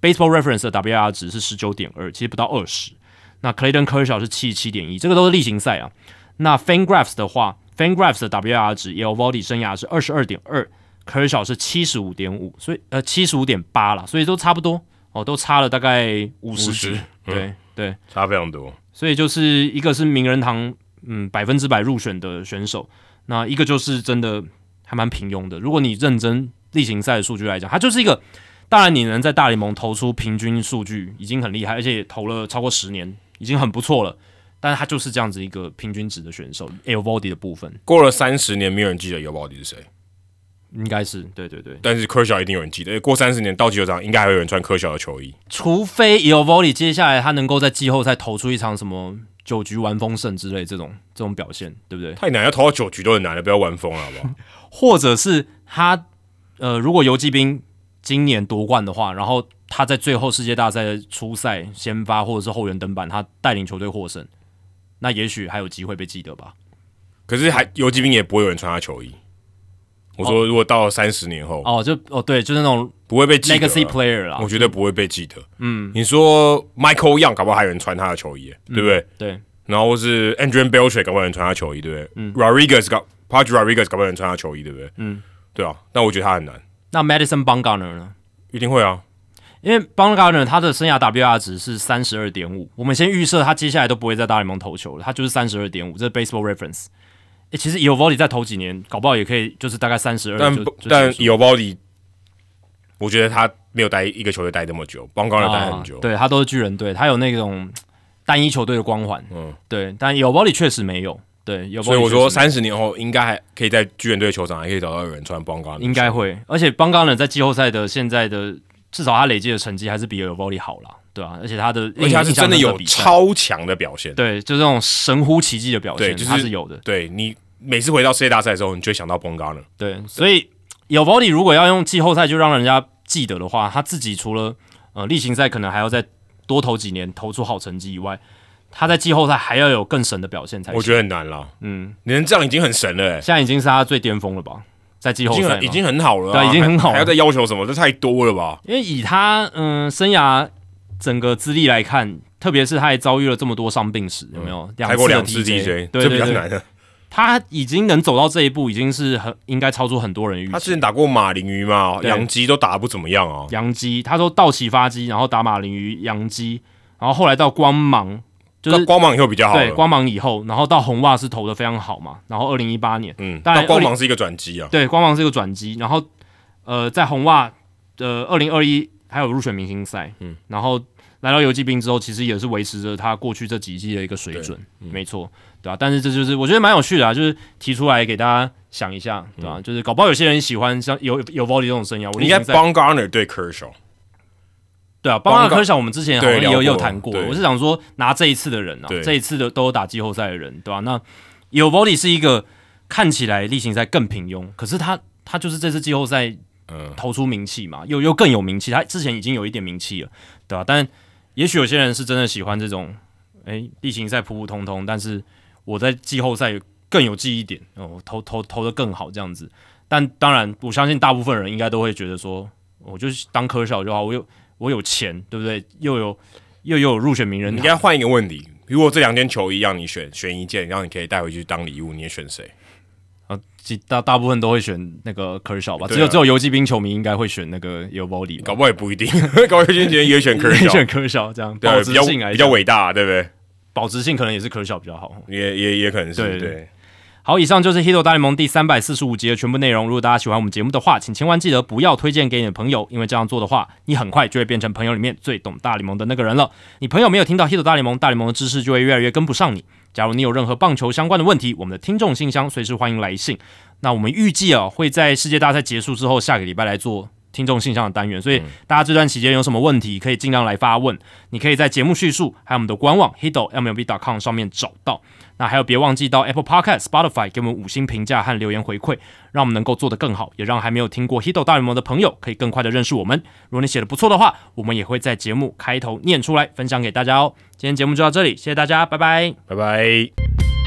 Baseball Reference 的 WR 值是十九点二，其实不到二十。那 Clayton Kershaw 是七十七点一，这个都是例行赛啊。那 FanGraphs 的话。FanGraphs 的 WR 值 e l v o d y 生涯是二十二点二，Kershaw 是七十五点五，所以呃七十五点八了，所以都差不多哦，都差了大概五十值，对对，差非常多。所以就是一个是名人堂嗯百分之百入选的选手，那一个就是真的还蛮平庸的。如果你认真例行赛的数据来讲，他就是一个，当然你能在大联盟投出平均数据已经很厉害，而且投了超过十年，已经很不错了。但是他就是这样子一个平均值的选手 a l v o d y 的部分过了三十年，没有人记得 a l v o d y 是谁，应该是对对对。但是科小一定有人记得，过三十年到季后赛，应该还有人穿科小的球衣。除非 a l v o d y 接下来他能够在季后赛投出一场什么九局完封胜之类这种这种表现，对不对？太难，要投到九局都很难了，不要玩疯了，好不好？或者是他呃，如果游击兵今年夺冠的话，然后他在最后世界大赛的初赛先发或者是后援登板，他带领球队获胜。那也许还有机会被记得吧，可是还游击兵也不会有人穿他球衣。我说，如果到三十年后，哦，就哦，对，就是那种不会被记得 legacy player 啦，我觉得不会被记得。嗯，你说 Michael Young 搞不好还有人穿他的球衣，对不对？对。然后是 Andrew Beltre 搞不好有人穿他球衣，对不对？嗯。Rodriguez 搞 p a t r i Rodriguez 搞不好有人穿他球衣，对不对？嗯，对啊。但我觉得他很难。那 Madison Bumgarner 呢？一定会啊。因为 b o n g a r n e r 他的生涯 WR 值是三十二点五，我们先预设他接下来都不会在大联盟投球了，他就是三十二点五，这是 Baseball Reference。诶，其实 e o v o d y 再投几年，搞不好也可以，就是大概三十二。但但 e o v o d y 我觉得他没有待一个球队待那么久 n e r 待很久，对他都是巨人队，他有那种单一球队的光环，嗯，对。但 e o v o d y 确实没有，对，所以我说三十年后应该还可以在巨人队球场还可以找到有人穿 e r 应该会，而且 n e r 在季后赛的现在的。至少他累积的成绩还是比 e l v o d y 好了，对吧？而且他的，而且他是真的有超强的表现，对，就这种神乎其技的表现，他是有的。对你每次回到世界大赛的时候，你就会想到 b o n g a r 对，所以 e l v o d y 如果要用季后赛就让人家记得的话，他自己除了呃例行赛可能还要再多投几年，投出好成绩以外，他在季后赛还要有更神的表现才。我觉得很难了，嗯，你能这样已经很神了，现在已经是他最巅峰了吧？在季后赛已经很好了，对，已经很好了，还要再要求什么？这太多了吧？因为以他嗯生涯整个资历来看，特别是他还遭遇了这么多伤病史，有没有？两次 DJ，对比较难的。他已经能走到这一步，已经是很应该超出很多人预期。他之前打过马林鱼嘛，杨基都打不怎么样啊。杨基，他说到起发机，然后打马林鱼、杨基，然后后来到光芒。就是光芒以后比较好，对，光芒以后，然后到红袜是投的非常好嘛，然后二零一八年，嗯，但光芒是一个转机啊，对，光芒是一个转机，然后呃，在红袜的二零二一还有入选明星赛，嗯，然后来到游击兵之后，其实也是维持着他过去这几季的一个水准，没错，对吧？但是这就是我觉得蛮有趣的啊，就是提出来给大家想一下，对吧？就是搞不好有些人喜欢像有有 Volley 这种生涯，我应该 n Garner 对 Kershaw。对啊，包括科小我们之前好像也有有谈过。我是想说，拿这一次的人啊，这一次的都有打季后赛的人，对吧？那有 Body 是一个看起来例行赛更平庸，可是他他就是这次季后赛投出名气嘛，又又更有名气。他之前已经有一点名气了，对吧？但也许有些人是真的喜欢这种，哎，例行赛普普通通，但是我在季后赛更有记忆点哦，投投投的更好这样子。但当然，我相信大部分人应该都会觉得说，我就当科小就好，我又。我有钱，对不对？又有又有入选名人，你应该换一个问题：如果这两件球衣让你选，选一件，然后你可以带回去当礼物，你也选谁？啊，大大部分都会选那个科小吧？只有只有游击兵球迷应该会选那个尤伯里，搞不好也不一定，搞不好有些人也选科小，选科小这样，对，比较比较伟大，对不对？保值性可能也是科小比较好。也也也可能是对对。好，以上就是《h i t 大联盟》第三百四十五集的全部内容。如果大家喜欢我们节目的话，请千万记得不要推荐给你的朋友，因为这样做的话，你很快就会变成朋友里面最懂大联盟的那个人了。你朋友没有听到《h i t 大联盟》，大联盟的知识就会越来越跟不上你。假如你有任何棒球相关的问题，我们的听众信箱随时欢迎来信。那我们预计啊，会在世界大赛结束之后，下个礼拜来做听众信箱的单元。所以大家这段期间有什么问题，可以尽量来发问。你可以在节目叙述还有我们的官网 hito mlb.com 上面找到。那还有，别忘记到 Apple Podcast、Spotify 给我们五星评价和留言回馈，让我们能够做得更好，也让还没有听过 Hito 大联盟的朋友可以更快的认识我们。如果你写的不错的话，我们也会在节目开头念出来，分享给大家哦。今天节目就到这里，谢谢大家，拜拜，拜拜。